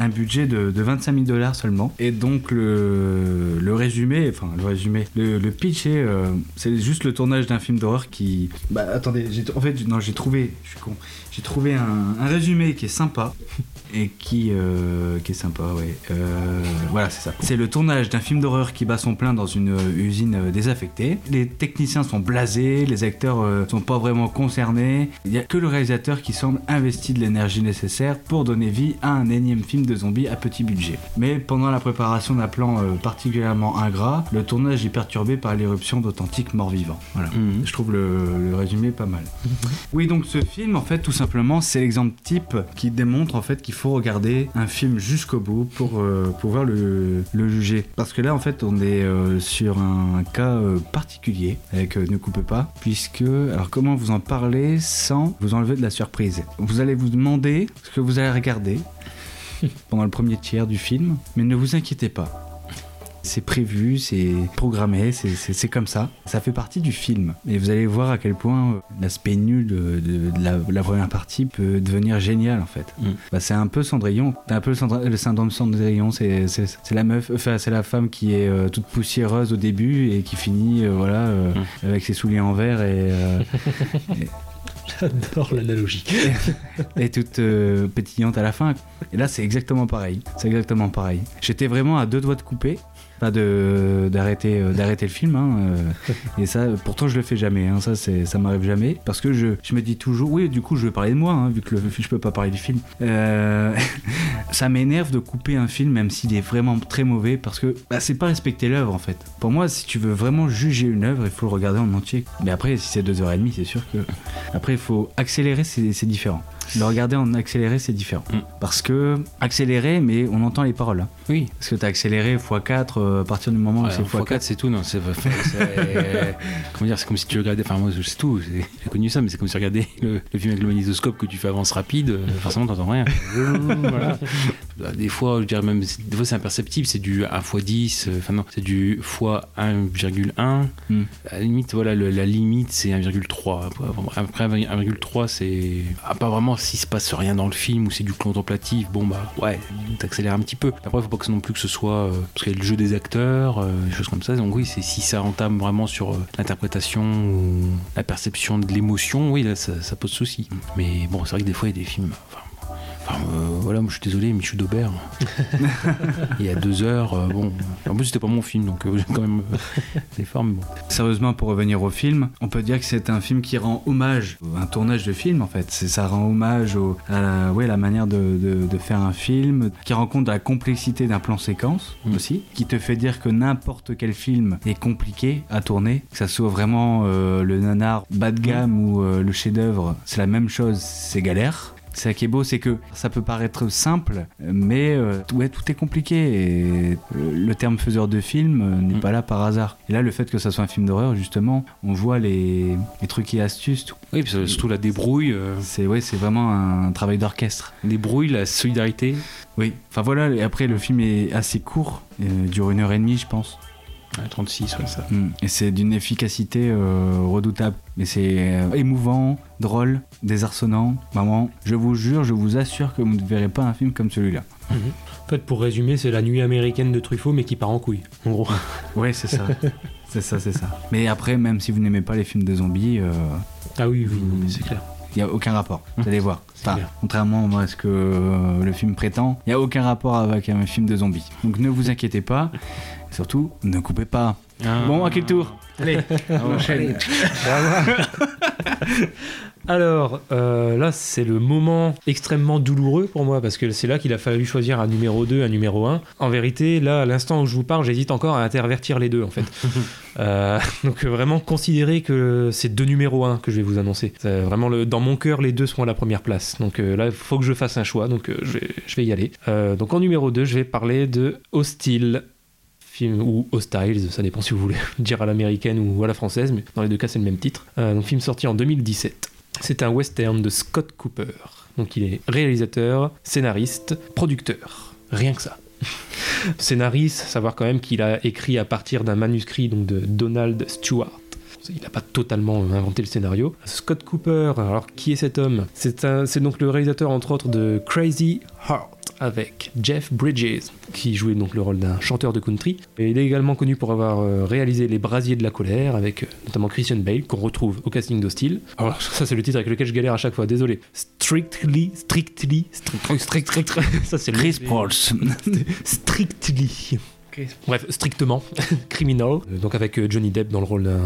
un budget de, de 25 000 dollars seulement. Et donc le, le résumé, enfin le résumé, le, le pitch est, euh, c'est juste le tournage d'un film d'horreur qui. Bah attendez, j'ai- en fait non j'ai trouvé, je suis con, j'ai trouvé un, un résumé qui est sympa et qui, euh, qui est sympa, ouais. Euh, voilà, c'est ça. C'est le tournage d'un film d'horreur qui bat son plein dans une usine désaffectée. Les techniciens sont blasés, les acteurs euh, sont pas vraiment concernés. Il n'y a que le réalisateur qui semble investi de l'énergie nécessaire pour donner vie à un énième film de zombies à petit budget. Mais pendant la préparation d'un plan euh, particulièrement ingrat, le tournage est perturbé par l'éruption d'authentiques morts-vivants. Voilà. Mhm. Je trouve le, le résumé pas mal. Oui, donc ce film, en fait, tout simplement, c'est l'exemple type qui démontre en fait qu'il faut regarder un film jusqu'au bout pour euh, pouvoir le, le juger. Parce que là, en fait, on est euh, sur un cas particulier avec Ne coupez pas, puisque alors comment vous en parler sans vous enlever de la surprise? Vous allez vous demander ce que vous allez regarder pendant le premier tiers du film, mais ne vous inquiétez pas. C'est prévu, c'est programmé, c'est- comme ça. Ça fait partie du film. Et vous allez voir à quel point euh, l'aspect nul de, de- de la, la première partie peut devenir génial en fait. Mm. Bah, c'est un peu Cendrillon. C'est un peu le, syndrome Cendrillon. C'est la meuf, enfin c'est la femme qui est euh, toute poussiéreuse au début et qui finit euh, voilà euh, Mm. avec ses souliers en verre et, J'adore l'analogie. et toute euh, pétillante à la fin. Et là, c'est exactement pareil. C'est exactement pareil. J'étais vraiment à deux doigts de couper. Enfin, de d'arrêter euh, d'arrêter le film hein, euh, et ça pourtant je le fais jamais hein, ça c'est ça m'arrive jamais parce que je, je me dis toujours oui du coup je vais parler de moi hein, vu que le, je peux pas parler du film. Euh, ça m'énerve de couper un film même s'il est vraiment très mauvais parce que bah, c'est pas respecter l'œuvre en fait. Pour moi si tu veux vraiment juger une œuvre il faut le regarder en entier. Mais après si c'est deux heures et demie c'est sûr que après il faut accélérer c'est différent le regarder en accéléré c'est différent Mm. parce que accéléré mais on entend les paroles hein. Oui. parce que t'as accéléré x4 euh, à partir du moment où Ouais, c'est x4, x4 c'est tout, non c'est, comment dire, c'est comme si tu regardais, enfin moi c'est tout, j'ai connu ça, mais c'est comme si tu regardais le, le film avec le magnétoscope que tu fais avance rapide, euh, forcément t'entends rien. Voilà. Bah, Des fois, je dirais même, des fois c'est imperceptible, c'est du 1 x 10, euh, enfin non, c'est du x 1,1. Mm. À la limite, voilà, le- la limite c'est 1,3. Après 1,3, c'est. À part vraiment s'il se passe rien dans le film ou c'est du contemplatif, bon bah ouais, t'accélères un petit peu. Après, faut pas que non plus que ce soit. euh, parce qu'il y a le jeu des acteurs, euh, des choses comme ça. Donc oui, c'est si ça entame vraiment sur euh, l'interprétation ou la perception de l'émotion, oui, là ça, pose souci. Mais bon, c'est vrai que des fois il y a des films. Enfin, euh, voilà, moi je suis désolé, Michou d'Aubert. Il y a deux heures, euh, bon. En plus, c'était pas mon film, donc euh, j'ai quand même des formes. Bon. Sérieusement, pour revenir au film, on peut dire que c'est un film qui rend hommage, un tournage de film en fait. Ça rend hommage au- à la, ouais, la manière de, de- de faire un film, qui rend compte de la complexité d'un plan séquence Mm. aussi, qui te fait dire que n'importe quel film est compliqué à tourner, que ça soit vraiment le nanar bas de gamme ou euh, le chef-d'œuvre, c'est la même chose, c'est galère. C'est ça qui est beau, c'est que ça peut paraître simple, mais euh, ouais, tout est compliqué. Et le, le terme faiseur de film euh, n'est Mm. pas là par hasard. Et là, le fait que ça soit un film d'horreur, justement, on voit les, les trucs et astuces. tout. Oui, puis surtout la débrouille, euh, C'est ouais, c'est vraiment un travail d'orchestre. débrouille, la solidarité. Oui. Enfin voilà. Et après, le film est assez court, euh, dure une heure et demie, je pense. Ouais, 36, ouais, ça. Mm. Et c'est d'une efficacité euh, redoutable. Mais c'est euh, émouvant, drôle, désarçonnant. Vraiment, je vous jure, je vous assure que vous ne verrez pas un film comme celui-là. En fait, pour résumer, c'est la nuit américaine de Truffaut, mais qui part en couille. En gros. Ouais, c'est ça. c'est ça, c'est ça. Mais après, même si vous n'aimez pas les films de zombies, euh, Ah oui, oui, oui, c'est clair. il n'y a aucun rapport. Vous allez voir. Enfin, clair. contrairement à ce que le film prétend, il n'y a aucun rapport avec un film de zombies. Donc ne vous inquiétez pas. Surtout, ne coupez pas. Bon, à quel tour Allez, on enchaîne. Alors, euh, là, c'est le moment extrêmement douloureux pour moi, parce que c'est là qu'il a fallu choisir un numéro 2, un numéro 1. En vérité, là, à l'instant où je vous parle, j'hésite encore à intervertir les deux, en fait. Euh, donc, vraiment, considérez que c'est deux numéros 1 que je vais vous annoncer. Vraiment, le, dans mon cœur, les deux seront à la première place. Donc euh, là, il faut que je fasse un choix, donc je, vais, je vais y aller. Donc, en numéro 2, je vais parler de Hostile. Film, ou Hostiles, ça dépend si vous voulez dire à l'américaine ou à la française, mais dans les deux cas c'est le même titre. Euh, donc film sorti en 2017. C'est un western de Scott Cooper. Donc il est réalisateur, scénariste, producteur. Rien que ça. Scénariste, savoir quand même qu'il a écrit à partir d'un manuscrit donc de Donald Stewart. Il n'a pas totalement inventé le scénario. Scott Cooper, alors qui est cet homme? C'est donc le réalisateur entre autres de Crazy Heart avec Jeff Bridges, qui jouait donc le rôle d'un chanteur de country. Et il est également connu pour avoir euh, réalisé Les Brasiers de la colère, avec euh, notamment Christian Bale, qu'on retrouve au casting d'Hostile. Alors ça c'est le titre avec lequel je galère à chaque fois, désolé. Strictly, strictly, strict, strict, strict, ça c'est le- Chris Pauls. Strictly. Bref, strictement criminal. Euh, Donc avec euh, Johnny Depp dans le rôle d'un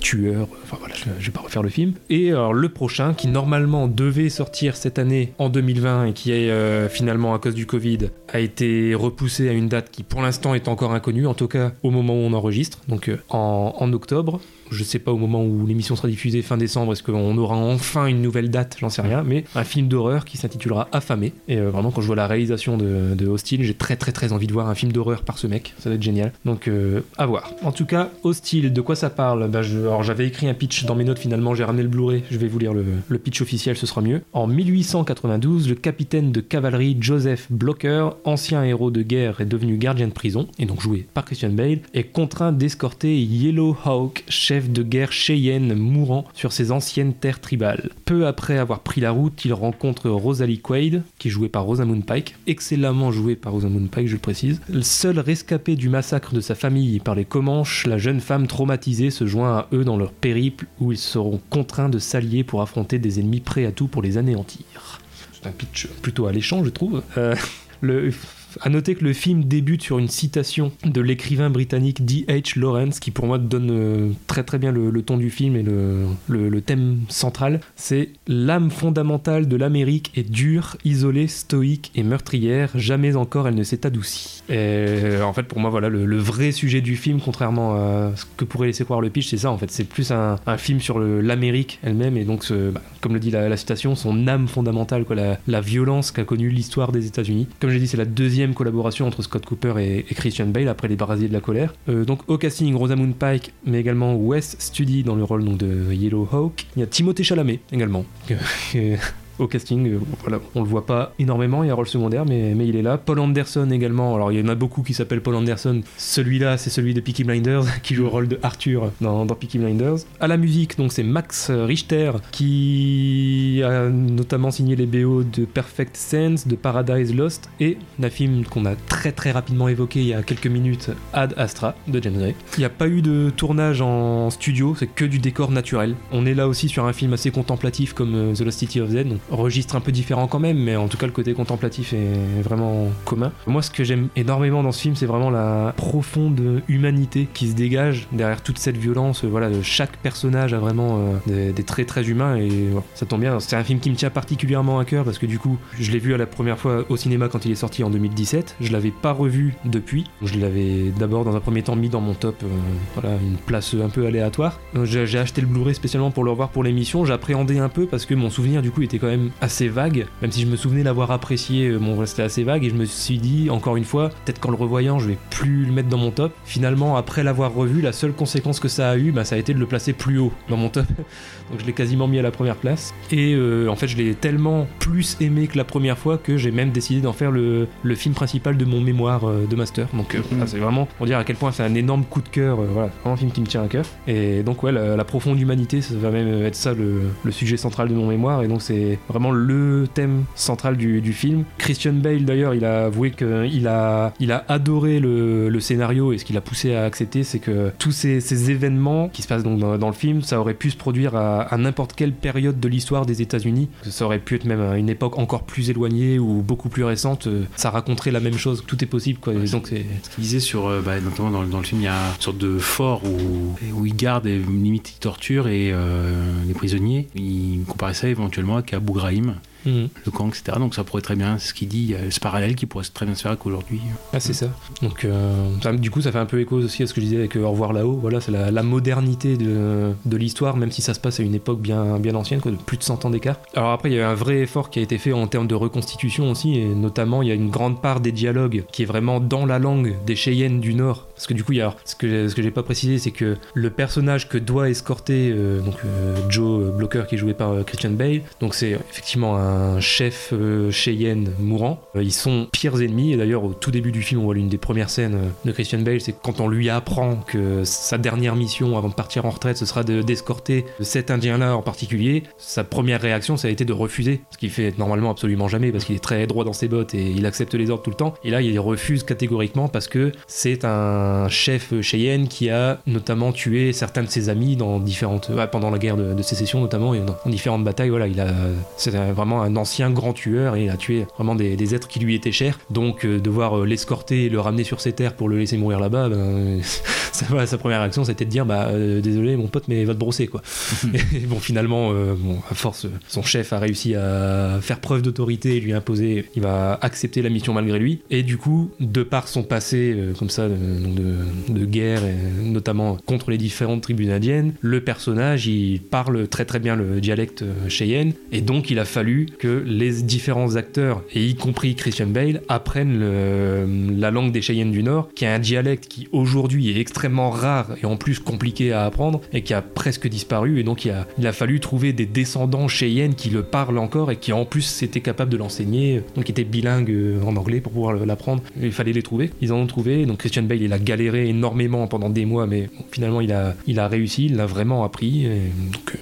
tueur. Enfin voilà, je, je vais pas refaire le film. Et alors, le prochain, qui normalement devait sortir cette année en 2020 et qui est euh, finalement à cause du Covid a été repoussé à une date qui pour l'instant est encore inconnue, en tout cas au moment où on enregistre, donc en octobre. Je sais pas au moment où l'émission sera diffusée fin décembre, est-ce qu'on aura enfin une nouvelle date, j'en sais rien, mais un film d'horreur qui s'intitulera Affamé. Et euh, vraiment, quand je vois la réalisation de, Hostile, j'ai très très très envie de voir un film d'horreur par ce mec, ça va être génial. Donc euh, à voir. En tout cas, Hostile, de quoi ça parle? Je- Alors j'avais écrit un pitch dans mes notes, finalement j'ai ramené le Blu-ray, je vais vous lire le, le pitch officiel, ce sera mieux. En 1892, le capitaine de cavalerie Joseph Blocker, ancien héros de guerre et devenu gardien de prison, et donc joué par Christian Bale, est contraint d'escorter Yellow Hawk, chef de guerre Cheyenne mourant sur ses anciennes terres tribales. Peu après avoir pris la route, il rencontre Rosalie Quaid, qui est jouée par Rosamund Pike, excellemment jouée par Rosamund Pike, je le précise. Le seul rescapé du massacre de sa famille par les Comanches, la jeune femme traumatisée se joint à eux dans leur périple où ils seront contraints de s'allier pour affronter des ennemis prêts à tout pour les anéantir. C'est un pitch plutôt alléchant, je trouve. Euh, le, à noter que le film débute sur une citation de l'écrivain britannique D.H. Lawrence, qui pour moi donne euh, très très bien le, ton du film et le, thème central. C'est l'âme fondamentale de l'Amérique est dure, isolée, stoïque et meurtrière. Jamais encore elle ne s'est adoucie. Euh, en fait, pour moi, voilà, le, vrai sujet du film, contrairement à ce que pourrait laisser croire le pitch, c'est ça en fait. C'est plus un, film sur l'Amérique elle-même et donc, bah, comme le dit la, la citation, son âme fondamentale, quoi, la, la violence qu'a connue l'histoire des États-Unis. Comme j'ai dit, c'est la deuxième collaboration entre Scott Cooper et, et Christian Bale après Les Brasiers de la colère. Euh, donc au casting, Rosamund Pike, mais également Wes Studi dans le rôle donc, de Yellow Hawk. Il y a Timothée Chalamet également. au casting, euh, voilà, on le voit pas énormément, il y a un rôle secondaire, mais, mais il est là. Paul Anderson également, alors il y en a beaucoup qui s'appellent Paul Anderson. Celui-là, c'est celui de Peaky Blinders, qui joue le rôle de Arthur dans, dans Peaky Blinders. À la musique, donc c'est Max Richter, qui a notamment signé les BO de Perfect Sense, de Paradise Lost, et d'un film qu'on a très très rapidement évoqué il y a quelques minutes, Ad Astra, de James Gray. Il n'y a pas eu de tournage en studio, c'est que du décor naturel. On est là aussi sur un film assez contemplatif comme euh, The Lost City of Z, donc registre un peu différent quand même, mais en tout cas le côté contemplatif est vraiment commun. Moi ce que j'aime énormément dans ce film, c'est vraiment la profonde humanité qui se dégage derrière toute cette violence. Voilà, chaque personnage a vraiment euh, des, traits très humains et ça tombe bien. C'est un film qui me tient particulièrement à cœur parce que du coup, je l'ai vu à la première fois au cinéma quand il est sorti en 2017. Je l'avais pas revu depuis. Je l'avais d'abord dans un premier temps mis dans mon top, euh, voilà, une place un peu aléatoire. J'ai j'ai acheté le Blu-ray spécialement pour le revoir pour l'émission. J'appréhendais un peu parce que mon souvenir du coup était quand même assez vague. Même si je me souvenais l'avoir apprécié, euh, bon, c'était assez vague et je me suis dit encore une fois, peut-être qu'en le revoyant, je vais plus le mettre dans mon top. Finalement, après l'avoir revu, la seule conséquence que ça a eu, bah, ça a été de le placer plus haut dans mon top. Donc je l'ai quasiment mis à la première place. Et euh, en fait, je l'ai tellement plus aimé que la première fois que j'ai même décidé d'en faire le, le film principal de mon mémoire euh, de master. Donc euh, voilà, c'est vraiment pour dire à quel point c'est un énorme coup de cœur. voilà, vraiment un film qui me tient à cœur. Et donc ouais, la, la profonde humanité, ça va même être ça le, le sujet central de mon mémoire. Et donc c'est vraiment le thème central du, du film. Christian Bale d'ailleurs, il a avoué qu'il a, il a adoré le, le scénario et ce qui l'a poussé à accepter, c'est que tous ces, ces événements qui se passent donc dans, dans le film, ça aurait pu se produire à, à n'importe quelle période de l'histoire des États-Unis. Ça aurait pu être même à une époque encore plus éloignée ou beaucoup plus récente. euh, Ça raconterait la même chose. Tout est possible quoi. Donc c'est Ce qu'il disait sur, euh, bah, notamment dans, le- dans le film, il y a une sorte de fort où, où il garde et limite il torture et euh, les prisonniers. Il comparait ça éventuellement à Abu Ghraib, Mhm. le camp, etc. Donc ça pourrait très bien, ce qu'il dit, ce parallèle qui pourrait très bien se faire avec aujourd'hui. Ah, c'est ça. Donc, euh, ça- du coup, ça fait un peu écho aussi à ce que je disais avec euh, Au revoir là-haut. Voilà, c'est la, la modernité de, de l'histoire, même si ça se passe à une époque bien, bien ancienne, quoi, de plus de 100 ans d'écart. Alors après, il y a un vrai effort qui a été fait en termes de reconstitution aussi, et notamment, il y a une grande part des dialogues qui est vraiment dans la langue des Cheyennes du Nord. Parce que du coup, ce que, ce que j'ai pas précisé, c'est que le personnage que doit escorter euh, donc, euh, Joe Blocker, qui est joué par euh, Christian Bale, donc c'est effectivement un chef euh, Cheyenne mourant. Euh, ils sont pires ennemis, et d'ailleurs, au tout début du film, on voit l'une des premières scènes euh, de Christian Bale, c'est quand on lui apprend que sa dernière mission avant de partir en retraite, ce sera de- d'escorter cet Indien-là en particulier. Sa première réaction, ça a été de refuser, ce qu'il fait normalement absolument jamais, parce qu'il est très droit dans ses bottes et il accepte les ordres tout le temps. Et là, il refuse catégoriquement parce que c'est un chef Cheyenne qui a notamment tué certains de ses amis dans différentes, ouais, pendant la guerre de, de sécession notamment, et dans, dans différentes batailles. Voilà, il a, c'est un- vraiment un ancien grand tueur et il a tué vraiment des, des êtres qui lui étaient chers. Donc, euh, devoir euh, l'escorter et le ramener sur ses terres pour le laisser mourir là-bas, ben, ça, sa première réaction, c'était de dire bah euh, désolé mon pote, mais va te brosser quoi. et bon, finalement, euh, bon, à force, son chef a réussi à faire preuve d'autorité et lui imposer, il va accepter la mission malgré lui. Et du coup, de par son passé comme ça donc de, de guerre, et notamment contre les différentes tribus indiennes, le personnage il parle très très bien le dialecte euh, Cheyenne et donc il a fallu que les différents acteurs, et y compris Christian Bale, apprennent la langue des Cheyennes du Nord, qui est un dialecte qui aujourd'hui est extrêmement rare et en plus compliqué à apprendre et qui a presque disparu. Et donc il a, il a fallu trouver des descendants Cheyennes qui le parlent encore et qui en plus étaient capables de l'enseigner, donc qui étaient bilingues euh, en anglais pour pouvoir l'apprendre. Il fallait les trouver. Ils en ont trouvé. Donc Christian Bale, il a galéré énormément pendant des mois, mais finalement il a, il a réussi, il l'a vraiment appris.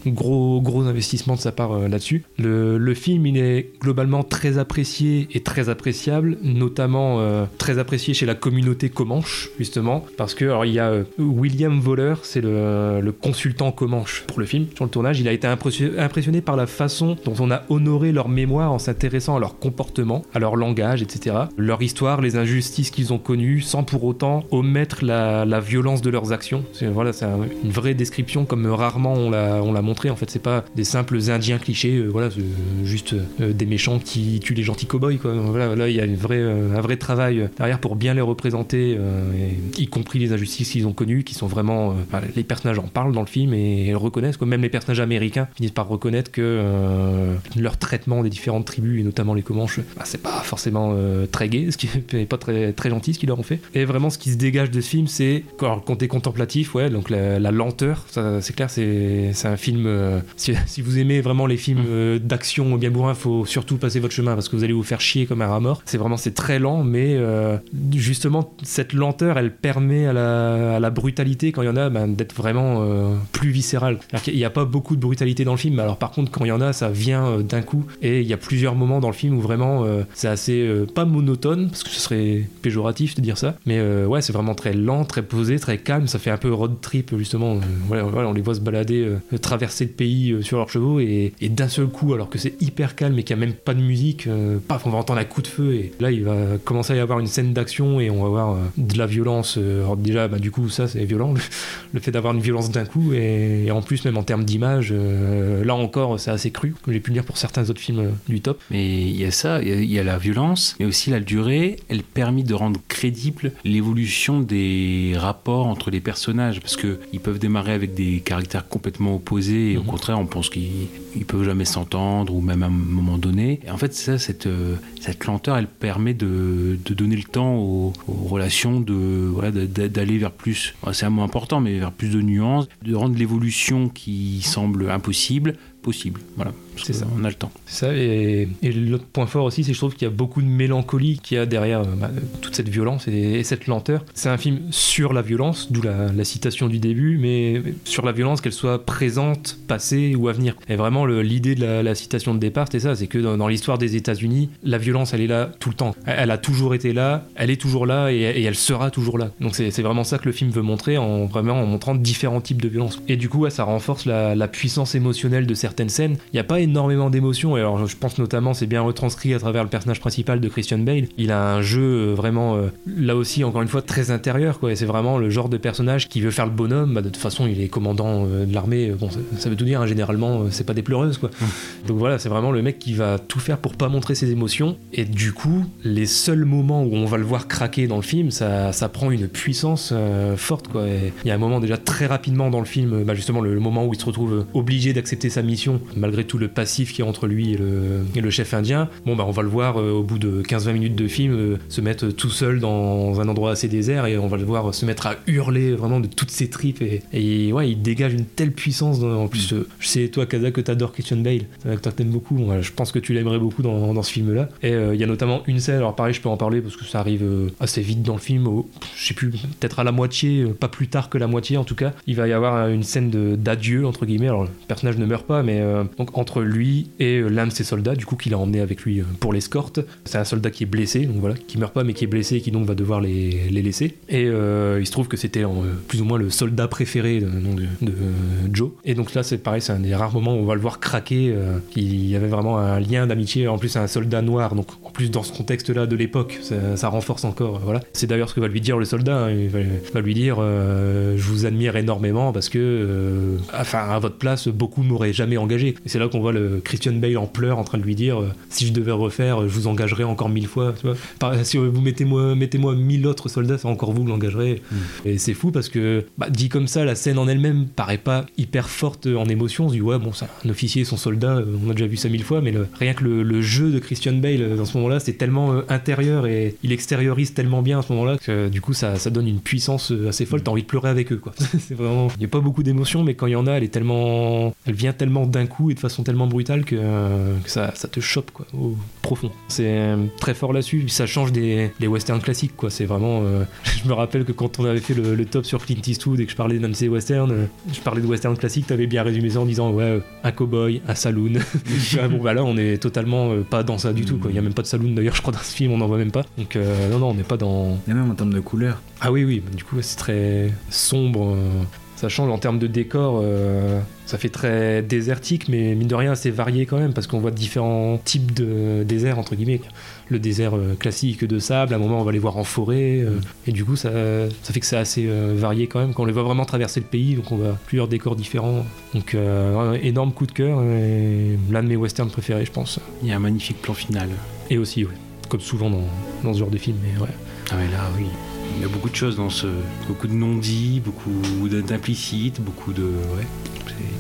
Donc gros, gros investissement de sa part euh, là-dessus. Le, le film, il est globalement très apprécié et très appréciable, notamment euh, très apprécié chez la communauté Comanche, justement, parce que alors, il y a euh, William Voller, c'est le, le consultant Comanche pour le film, sur le tournage. Il a été impressionné, par la façon dont on a honoré leur mémoire en s'intéressant à leur comportement, à leur langage, etc. Leur histoire, les injustices qu'ils ont connues, sans pour autant omettre la, violence de leurs actions. C'est voilà, une vraie description comme rarement on l'a on l'a montré. En fait, c'est pas des simples Indiens clichés, euh, voilà, c'est juste euh, des méchants qui tuent les gentils cow-boys. Voilà, là, il y a euh, un vrai travail derrière pour bien les représenter, euh, y compris les injustices qu'ils ont connues, qui sont vraiment. euh, les personnages en parlent dans le film et, reconnaissent. Quoi. Même les personnages américains finissent par reconnaître que euh, leur traitement des différentes tribus, et notamment les Comanches, bah, c'est pas forcément euh, très gai, ce qui est pas très gentil ce qu'ils leur ont fait. Et vraiment, ce qui se dégage de ce film, c'est alors, le côté contemplatif, ouais, donc la, la lenteur, ça, c'est clair, c'est c'est un film. euh, si, si vous aimez vraiment les films euh, d'action bien bourrin, faut surtout passer votre chemin parce que vous allez vous faire chier comme un rat mort. C'est vraiment, c'est très lent, mais euh, justement, cette lenteur, elle permet à la, à la brutalité, quand il y en a, ben, d'être vraiment euh, plus viscérale. Qu'il n'y a pas beaucoup de brutalité dans le film, mais alors par contre, quand il y en a, ça vient d'un coup. Et il y a plusieurs moments dans le film où vraiment, c'est assez, pas monotone, parce que ce serait péjoratif de dire ça, mais ouais, c'est vraiment très lent, très posé, très calme. Ça fait un peu road trip, justement. Euh, on les voit se balader, euh, traverser le pays euh, sur leurs chevaux, et, d'un seul coup, alors que c'est hyper calme et qu'il n'y a même pas de musique, paf, on va entendre un coup de feu, et là, il va commencer à y avoir une scène d'action, et on va voir euh, de la violence. alors déjà, bah, du coup, ça, c'est violent, le, fait d'avoir une violence d'un coup, et, en plus, même en termes d'image, là encore, c'est assez cru, comme j'ai pu le dire pour certains autres films du top. Mais il y a ça, il y, a la violence, mais aussi la durée, elle permet de rendre crédible l'évolution des rapports entre les personnages, parce que ils peuvent démarrer avec des caractères complètement opposés, et au Mhm. contraire, on pense qu'ils ils peuvent jamais s'entendre, ou même à un moment donné. Et en fait, ça, cette, euh, cette lenteur, elle permet de, de donner le temps aux, aux relations de voilà, d'aller vers plus, c'est un mot important, mais vers plus de nuances, de rendre l'évolution qui semble impossible possible. Voilà, C'est ça. On a le temps. C'est ça, et, et l'autre point fort aussi, c'est que je trouve qu'il y a beaucoup de mélancolie qu'il y a derrière euh, bah, toute cette violence et, et cette lenteur. C'est un film sur la violence, d'où la, la citation du début, mais sur la violence, qu'elle soit présente, passée ou à venir. Et vraiment, l'idée de la, la citation de départ, c'est ça, c'est que dans, dans l'histoire des États-Unis, la violence, elle est là tout le temps. Elle, elle a toujours été là, elle est toujours là, et, et elle sera toujours là. Donc c'est c'est vraiment ça que le film veut montrer, en vraiment en montrant différents types de violence. Et du coup, ouais, ça renforce la, la puissance émotionnelle de certaines scènes. Il n'y a pas énormément d'émotions, et alors je pense notamment, c'est bien retranscrit à travers le personnage principal de Christian Bale. Il a un jeu euh, vraiment, euh, là aussi, encore une fois, très intérieur, quoi. Et c'est vraiment le genre de personnage qui veut faire le bonhomme. Bah, de toute façon, il est commandant euh, de l'armée. Bon, ça, ça veut tout dire, hein, généralement, c'est pas des pleureuses, quoi. Donc voilà, c'est vraiment le mec qui va tout faire pour pas montrer ses émotions. Et du coup, les seuls moments où on va le voir craquer dans le film, ça, ça prend une puissance euh, forte, quoi. Il y a un moment déjà très rapidement dans le film, bah, justement le, le moment où il se retrouve obligé d'accepter sa mission, malgré tout le passif qui est entre lui et le, et chef indien. Bon, bah, on va le voir euh, au bout de 15-20 minutes de film euh, se mettre tout seul dans un endroit assez désert et on va le voir se mettre à hurler vraiment de toutes ses tripes. Et, et ouais, il dégage une telle puissance. en plus, euh, je sais, toi, Kaza, que t'adores Christian Bale. C'est un que t'aimes beaucoup. Je pense que tu l'aimerais beaucoup dans, ce film-là. Et euh, il y a notamment une scène, alors pareil, je peux en parler parce que ça arrive assez vite dans le film. au- je sais plus, peut-être à la moitié, pas plus tard que la moitié en tout cas. Il va y avoir une scène d'adieu, entre guillemets. Alors, le personnage ne meurt pas, mais donc entre lui et euh, l'un de ses soldats, du coup, qu'il a emmené avec lui euh, pour l'escorte. C'est un soldat qui est blessé, donc voilà, qui meurt pas, mais qui est blessé et qui donc va devoir les, les laisser. Et euh, il se trouve que c'était plus ou moins le soldat préféré de, Joe. Et donc là, c'est pareil, c'est un des rares moments où on va le voir craquer. il y avait vraiment un lien d'amitié. En plus, c'est un soldat noir, donc en plus dans ce contexte-là de l'époque, ça, renforce encore. voilà. C'est d'ailleurs ce que va lui dire le soldat. hein. Il va, lui dire Je vous admire énormément parce que, enfin, à votre place, beaucoup m'auraient jamais engagé. Et c'est là qu'on voit le Christian Bale en pleurs en train de lui dire euh, Si je devais refaire, je vous engagerais encore mille fois. Tu vois Par- si vous mettez-moi mettez-moi mille autres soldats, c'est encore vous que l'engagerez. Et c'est fou parce que, bah, dit comme ça, la scène en elle-même paraît pas hyper forte en émotion. On se dit, ouais, bon, c'est un officier, son soldat, euh, on a déjà vu ça mille fois, mais le- rien que le, le jeu de Christian Bale euh, dans ce moment-là, c'est tellement euh, intérieur et il extériorise tellement bien à ce moment-là que euh, du coup, ça, ça donne une puissance euh, assez folle. T'as envie de pleurer avec eux, quoi. c'est vraiment. Il n'y a pas beaucoup d'émotions, mais quand il y en a, elle est tellement. Elle vient tellement d'un coup et de façon tellement brutale que, euh, que ça, ça te chope, quoi, au profond. C'est euh, très fort là-dessus. Ça change des, des westerns classiques, quoi. C'est vraiment. euh, je me rappelle que quand on avait fait le, le top sur Clint Eastwood et que je parlais d'un de ces westerns, je parlais de western classique, t'avais bien résumé ça en disant ouais, un cowboy, un saloon. Ouais, bon, bah là, on est totalement pas dans ça du tout, quoi. Il y a même pas de saloon d'ailleurs, je crois, dans ce film, on n'en voit même pas. Donc, non, non, on n'est pas dans. Et même en termes de couleur. Ah oui, oui, bah, du coup, c'est très sombre. Ça change en termes de décor, euh, ça fait très désertique, mais mine de rien, c'est varié quand même, parce qu'on voit différents types de déserts, entre guillemets. Le désert euh, classique de sable, à un moment, on va les voir en forêt, euh, et du coup, ça, ça fait que c'est assez euh, varié quand même, quand on les voit vraiment traverser le pays, donc on voit plusieurs décors différents. Donc, un énorme coup de cœur, et l'un de mes westerns préférés, je pense. Il y a un magnifique plan final. Et aussi, ouais, comme souvent dans, dans ce genre de film, mais ouais. Ah mais là, oui. Il y a beaucoup de choses dans ce... Beaucoup de non-dits, beaucoup d'implicites, beaucoup de... Ouais.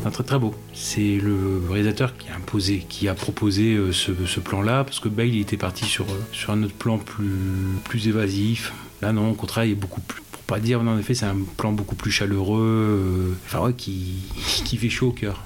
C'est un très très beau. C'est le réalisateur qui a proposé euh, ce, plan-là, parce que Bale était parti sur, euh, sur un autre plan plus, plus évasif. Là non, au contraire, il est beaucoup plus... Pour pas dire, non, en effet, c'est un plan beaucoup plus chaleureux, euh, enfin ouais, qui, qui fait chaud au cœur.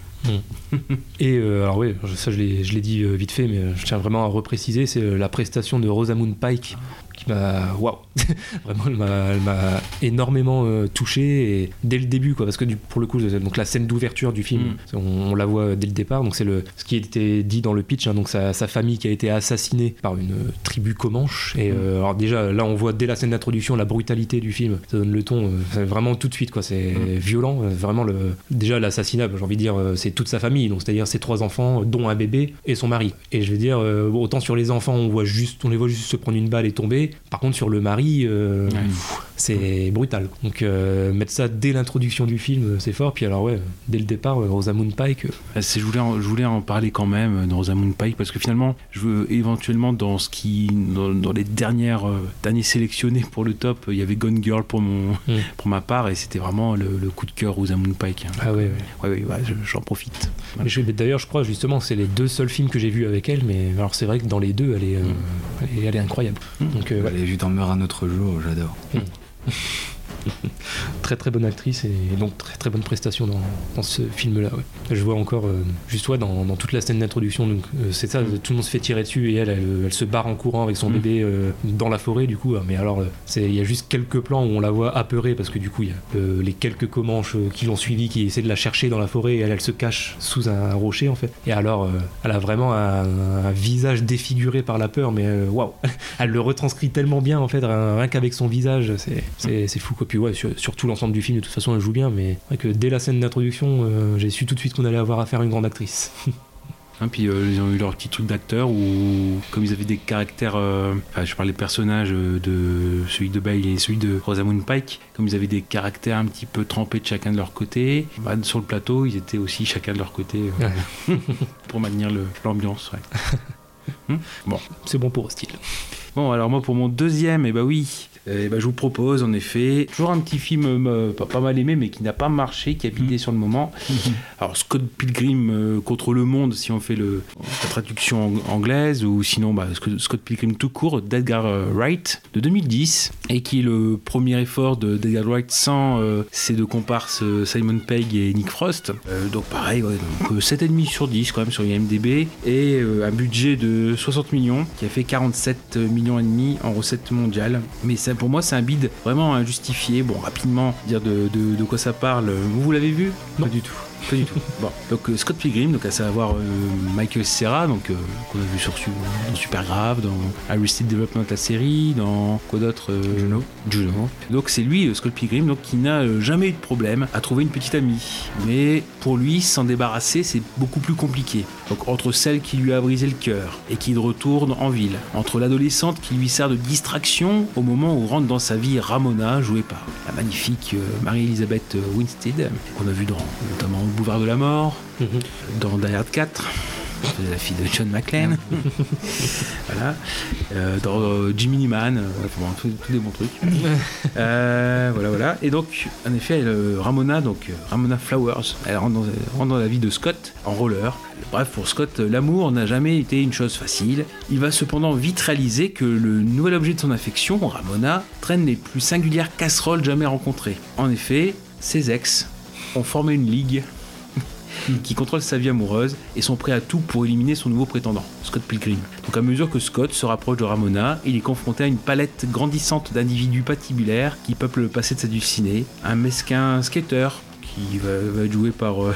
Et euh, alors oui, ça je l'ai, dit vite fait, mais je tiens vraiment à repréciser, c'est la prestation de Rosamund Pike qui m'a, waouh, vraiment elle m'a, énormément euh, touché et dès le début quoi, parce que du, pour le coup, donc la scène d'ouverture du film, Mm. on, on la voit dès le départ, donc c'est le ce qui était dit dans le pitch, hein, donc sa, sa famille qui a été assassinée par une euh, tribu comanche. Et euh, alors déjà là, on voit dès la scène d'introduction la brutalité du film, ça donne le ton, euh, vraiment tout de suite quoi, c'est violent, euh, vraiment le déjà l'assassinat, j'ai envie de dire, c'est toute sa famille, donc c'est-à-dire ses trois enfants, dont un bébé et son mari. Et je veux dire, autant sur les enfants, on voit juste, on les voit juste se prendre une balle et tomber. Par contre, sur le mari, euh, Ouais. c'est brutal. Donc euh, mettre ça dès l'introduction du film, euh, c'est fort. Puis alors ouais, dès le départ, Rosamund Pike, c'est- Je voulais, en, je voulais en parler quand même de Rosamund Pike parce que finalement, je veux éventuellement dans ce qui, dans, dans les dernières années sélectionnées pour le top, il y avait Gone Girl pour mon, Mm. pour ma part et c'était vraiment le, le coup de cœur Rosamund Pike. hein. ah ouais. ouais. Ouais, ouais, ouais, je- j'en profite. D'ailleurs, je crois justement, c'est les deux seuls films que j'ai vus avec elle. Mais alors c'est vrai que dans les deux, elle est, euh, elle est, elle est incroyable. Mm. Donc ouais, Elle est vue dans Meurt un autre jour, j'adore. très très bonne actrice et donc très très bonne prestation dans, dans ce film-là. ouais. Je vois encore euh, juste ouais, dans, dans toute la scène d'introduction, donc euh, c'est ça, tout le monde se fait tirer dessus et elle, elle, elle se barre en courant avec son Mm. bébé euh, dans la forêt du coup. Mais alors, euh, il y a juste quelques plans où on la voit apeurée parce que du coup il y a euh, les quelques comanches euh, qui l'ont suivi qui essaient de la chercher dans la forêt et elle, elle se cache sous un rocher en fait. Et alors, euh, elle a vraiment un, un visage défiguré par la peur, mais euh, waouh, elle le retranscrit tellement bien en fait, rien, rien qu'avec son visage, c'est fou quoi. Puis ouais, sur, sur tout l'ensemble du film, de toute façon, elle joue bien, mais c'est vrai que dès la scène d'introduction, euh, j'ai su tout de suite qu'on allait avoir affaire à une grande actrice. Hein, puis euh, ils ont eu leur petit truc d'acteur où, comme ils avaient des caractères, euh, enfin, je parlais des personnages euh, de celui de Bale et celui de Rosamund Pike, comme ils avaient des caractères un petit peu trempés de chacun de leur côté, bah, sur le plateau, ils étaient aussi chacun de leur côté pour maintenir l'ambiance. ouais. C'est bon pour style. Bon, alors moi pour mon deuxième, et bah oui, Et bah, je vous propose en effet toujours un petit film euh, pas, pas mal aimé mais qui n'a pas marché, qui a bidé sur le moment. Alors Scott Pilgrim euh, contre le monde si on fait le, la traduction ang- anglaise ou sinon bah, Scott Pilgrim tout court d'Edgar euh, Wright de 2010 et qui est le premier effort de- d'Edgar Wright sans euh, ses deux comparses Simon Pegg et Nick Frost. Donc pareil, ouais, donc, euh, 7,5 sur 10 quand même sur IMDb et un budget de 60 millions qui a fait 47 millions et demi en recettes mondiales. Mais ça, pour moi c'est un bid vraiment injustifié. Bon rapidement dire de, de- de quoi ça parle. Vous, vous l'avez vu? Non. Pas du tout. Pas du tout. Bon, donc euh, Scott Pilgrim, donc à savoir euh, Michael Serra, donc euh, qu'on a vu sur Su- dans Super Grave, dans Arrested Development la série, dans quoi d'autre Juno. Juno. Donc c'est lui, Scott Pilgrim, donc qui n'a jamais eu de problème à trouver une petite amie. Mais pour lui, s'en débarrasser, c'est beaucoup plus compliqué. Donc entre celle qui lui a brisé le cœur et qui retourne en ville, entre l'adolescente qui lui sert de distraction au moment où rentre dans sa vie Ramona, jouée par la magnifique Marie-Elisabeth Winstead, qu'on a vu dans notamment Boulevard de la Mort, Mhm. dans Die Hard 4. C'est la fille de John McClane. voilà. Euh, dans euh, Jimmy Neeman, euh, enfin, tous tous des bons trucs. Euh, voilà, voilà. Et donc, en effet, elle, Ramona, donc Ramona Flowers, elle rentre dans, elle rentre dans la vie de Scott en roller. Bref, pour Scott, l'amour n'a jamais été une chose facile. Il va cependant vite réaliser que le nouvel objet de son affection, Ramona, traîne les plus singulières casseroles jamais rencontrées. En effet, ses ex ont formé une ligue qui contrôle sa vie amoureuse et sont prêts à tout pour éliminer son nouveau prétendant, Scott Pilgrim. Donc à mesure que Scott se rapproche de Ramona, il est confronté à une palette grandissante d'individus patibulaires qui peuplent le passé de sa ciné. Un mesquin skater qui va, être joué par euh,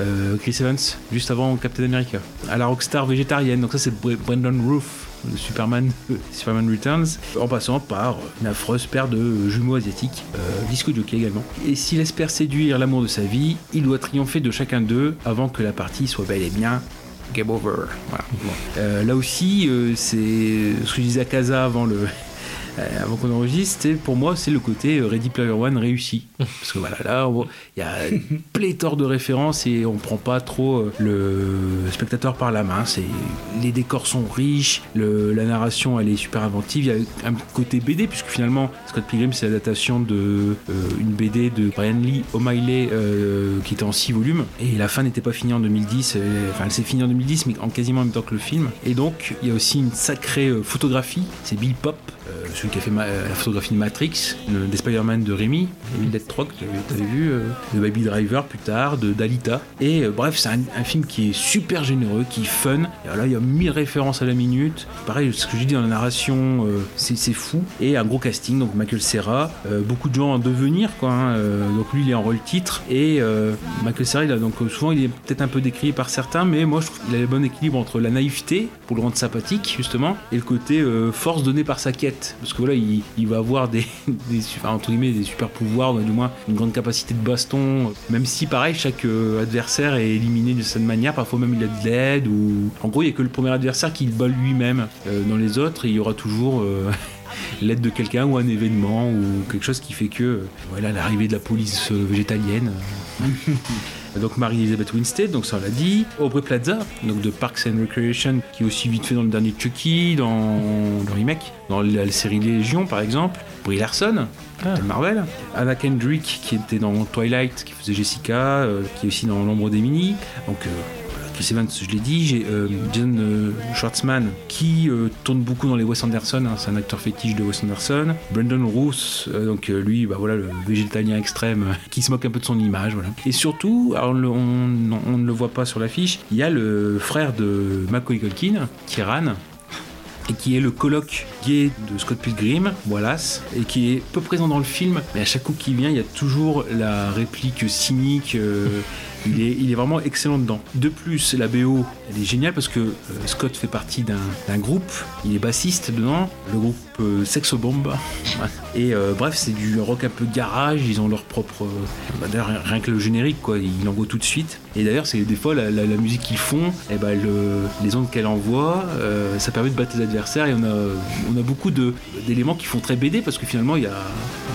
euh, Chris Evans juste avant Captain America. À la rockstar végétarienne, donc ça c'est Bre- Brandon Roof. Superman, euh, Superman Returns, en passant par une affreuse paire de jumeaux asiatiques, euh, disco jockey également. Et s'il espère séduire l'amour de sa vie, il doit triompher de chacun d'eux avant que la partie soit bel et bien game over. Voilà. Euh, là aussi, euh, c'est ce que à Casa avant le. Euh, avant qu'on enregistre, pour moi, c'est le côté euh, Ready Player One réussi. Parce que voilà, là, il y a pléthore de références et on prend pas trop euh, le spectateur par la main. C'est les décors sont riches, le- la narration elle est super inventive. Il y a un côté BD puisque finalement Scott Pilgrim c'est l'adaptation de euh, une BD de Brian Lee O'Malley euh, qui était en 6 volumes et la fin n'était pas finie en 2010. euh, Enfin, elle s'est finie en 2010 mais en quasiment en même temps que le film. Et donc il y a aussi une sacrée photographie. C'est Bill Pop, celui qui a fait ma- euh, la photographie de Matrix, le- des Spider-Man de Rémi, et Dead Trock, t'avais vu, euh, de Baby Driver plus tard, de Dalita. Et euh, bref, c'est un, un film qui est super généreux, qui est fun. Et là, il y a mille références à la minute. Pareil, ce que je dis dans la narration, euh, c'est fou. Et un gros casting, donc Michael Serra, euh, beaucoup de gens en devenir, quoi. hein, euh, donc lui, il est en rôle titre. Et euh, Michael Serra, il a donc euh, souvent, il est peut-être un peu décrié par certains, mais moi, je trouve qu'il a le bon équilibre entre la naïveté, pour le rendre sympathique, justement, et le côté euh, force donnée par sa quête. Parce que voilà, il, va avoir des, super- pouvoirs, ou du moins une grande capacité de baston, même si, pareil, chaque euh, adversaire est éliminé de cette manière. Parfois même, il a de l'aide, ou en gros, il n'y a que le premier adversaire qui le bat lui-même. Euh, dans les autres, il y aura toujours. euh, l'aide de quelqu'un ou un événement ou quelque chose qui fait que voilà l'arrivée de la police végétalienne. donc Marie-Elisabeth Winstead, donc ça on l'a dit. Aubrey Plaza, donc de Parks and Recreation, qui est aussi vite fait dans le dernier Chucky, dans le remake, dans la, série Légion par exemple. Brie Larson, Captain Marvel. Anna Kendrick, qui était dans Twilight, qui faisait Jessica, euh, qui est aussi dans L'ombre des Mini. Donc euh, Chris je l'ai dit, j'ai euh, Jason euh, Schwartzman qui euh, tourne beaucoup dans les Wes Anderson, hein, c'est un acteur fétiche de Wes Anderson. Brandon Roos, euh, donc lui, bah voilà, le végétalien extrême qui se moque un peu de son image. Et surtout, alors, on, ne le voit pas sur l'affiche, il y a le frère de Macaulay Culkin, Kieran, et qui est le coloc gay de Scott Pilgrim, Wallace, et qui est peu présent dans le film, mais à chaque coup qu'il vient, il y a toujours la réplique cynique. il, est, vraiment excellent dedans. De plus, la BO, elle est géniale parce que euh, Scott fait partie d'un groupe, il est bassiste dedans, le groupe euh, Sexo. Et euh, bref, c'est du rock un peu garage, ils ont leur propre. euh, bah, rien que le générique, quoi, il envoie tout de suite. Et d'ailleurs, c'est des fois la, musique qu'ils font, et ben le- les ondes qu'elle envoie, euh, ça permet de battre les adversaires. Et on a, beaucoup d'éléments qui font très BD parce que finalement, il y a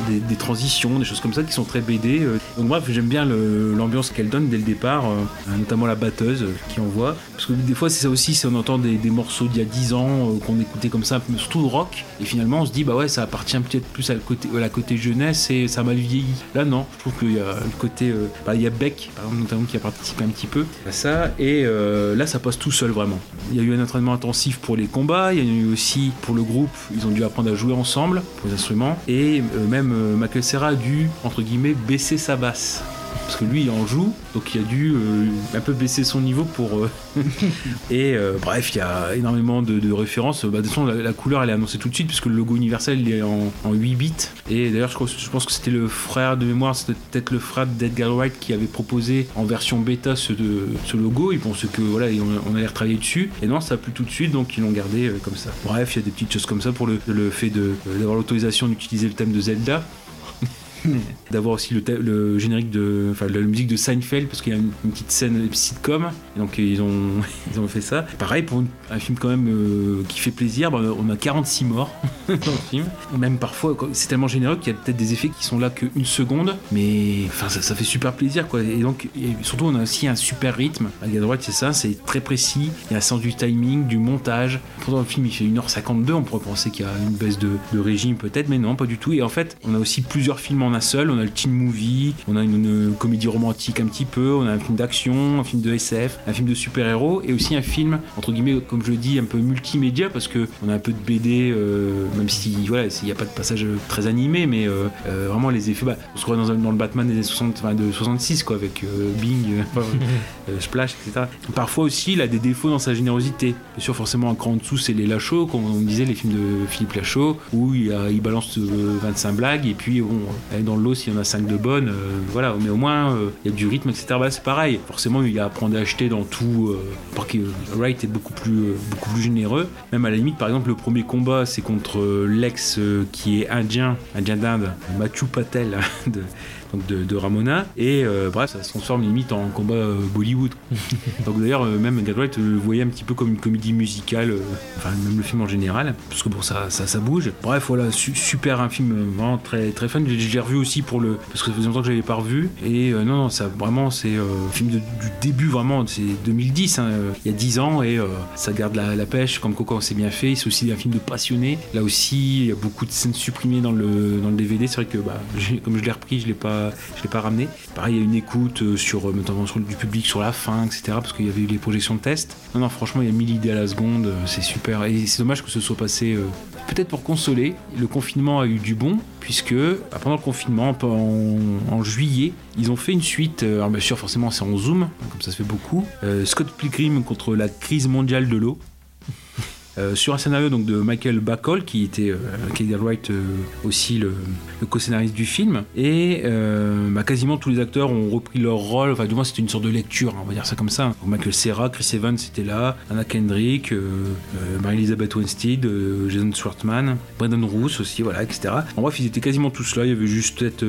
des, transitions, des choses comme ça qui sont très BD. euh. Donc bref, j'aime bien l'ambiance qu'elle donne dès le départ, euh, notamment la batteuse qui envoie. Parce que des fois, c'est ça aussi, c'est on entend des, morceaux d'il y a 10 ans qu'on écoutait comme ça, surtout le rock, et finalement on se dit, bah ouais, ça appartient peut-être plus à la côté, jeunesse et ça a mal vieilli. Là, non, je trouve qu'il y a le côté. bah, il y a Beck, par exemple, notamment, qui a participé un petit peu à ça, et euh, là, ça passe tout seul vraiment. Il y a eu un entraînement intensif pour les combats, il y a eu aussi pour le groupe, ils ont dû apprendre à jouer ensemble pour les instruments, et euh, même euh, Michael Serra a dû, entre guillemets, baisser sa basse. Parce que lui, il en joue, donc il a dû euh, un peu baisser son niveau pour. euh, et euh, bref, il y a énormément de, de références. Bah, de toute façon, la, la couleur, elle est annoncée tout de suite, puisque le logo universel, il est en, en 8 bits. Et d'ailleurs, je, pense que c'était le frère de mémoire, c'était peut-être le frère d'Edgar Wright qui avait proposé en version bêta ce, de- ce logo. Ils pensaient que voilà, on, on allait retravailler dessus. Et non, ça a plu tout de suite, donc ils l'ont gardé comme ça. Bref, il y a des petites choses comme ça pour le, le fait d'avoir l'autorisation d'utiliser le thème de Zelda d'avoir aussi le, générique de enfin la musique de Seinfeld parce qu'il y a une, petite scène sitcom donc ils ont ils ont fait ça. Pareil pour un film quand même euh, qui fait plaisir bah, on a 46 morts dans le film. Même parfois c'est tellement généreux qu'il y a peut-être des effets qui sont là qu'une seconde mais enfin ça, ça fait super plaisir quoi. Et donc surtout on a aussi un super rythme. À droite c'est ça c'est très précis. Il y a un sens du timing du montage. Pourtant le film il fait 1h52 on pourrait penser qu'il y a une baisse de, de régime peut-être mais non pas du tout. Et en fait on a aussi plusieurs films en un seul on a le teen movie on a une, une comédie romantique un petit peu on a un film d'action un film de SF un film de super-héros et aussi un film entre guillemets comme je le dis un peu multimédia parce que on a un peu de BD euh, même si voilà il n'y a pas de passage très animé mais euh, euh, vraiment les effets bah, on se croit dans, le Batman des années 60, enfin, de 66 quoi avec Bing Splash, etc. Parfois aussi, il a des défauts dans sa générosité. Bien sûr, forcément, un cran en dessous, c'est les Lachaud, comme on disait, les films de Philippe Lachaud, où il, a- il balance euh, 25 blagues, et puis bon, dans le lot, s'il y en a 5 de bonnes, euh, voilà, mais au moins, euh, il y a du rythme, etc. Bah, c'est pareil. Forcément, il y a à prendre à acheter dans tout, euh, parce que Wright est beaucoup plus, beaucoup plus généreux. Même à la limite, par exemple, le premier combat, c'est contre l'ex qui est indien, indien d'Inde, Machu Patel, de, donc de, de Ramona. Et euh, bref ça se transforme limite en combat euh, Bollywood. Donc d'ailleurs euh, même Gadwright le voyait un petit peu comme une comédie musicale enfin même le film en général parce que bon ça ça, ça bouge. Bref voilà su- super un film vraiment très très fun. J'ai revu aussi pour le parce que ça faisait longtemps que je l'avais pas revu. Et non non ça vraiment c'est un film de- du début vraiment c'est 2010 hein, il y a 10 ans. Et ça garde la, la pêche comme Coco c'est bien fait. C'est aussi un film de passionné. Là aussi il y a beaucoup de scènes supprimées dans le dans le DVD c'est vrai que bah, comme je l'ai repris je l'ai pas je l'ai pas ramené. Pareil il y a une écoute euh, sur euh, notamment sur du public sur la fin etc parce qu'il y avait eu les projections de test non non franchement il y a mille idées à la seconde euh, c'est super. Et c'est dommage que ce soit passé euh, peut-être pour consoler. Le confinement a eu du bon puisque bah, pendant le confinement en, juillet ils ont fait une suite euh, alors bien sûr forcément c'est en zoom comme ça se fait beaucoup euh, Scott Pilgrim contre la crise mondiale de l'eau euh, sur un scénario donc de Michael Bacall qui était euh, est Wright euh, aussi le, co-scénariste du film. Et euh, bah, quasiment tous les acteurs ont repris leur rôle. Enfin du moins c'était une sorte de lecture hein, on va dire ça comme ça. Michael Cera, Chris Evans était là Anna Kendrick euh, Mary-Elizabeth Winstead Jason Schwartzman Brendan Roos aussi voilà etc en bref ils étaient quasiment tous là. Il y avait juste peut-être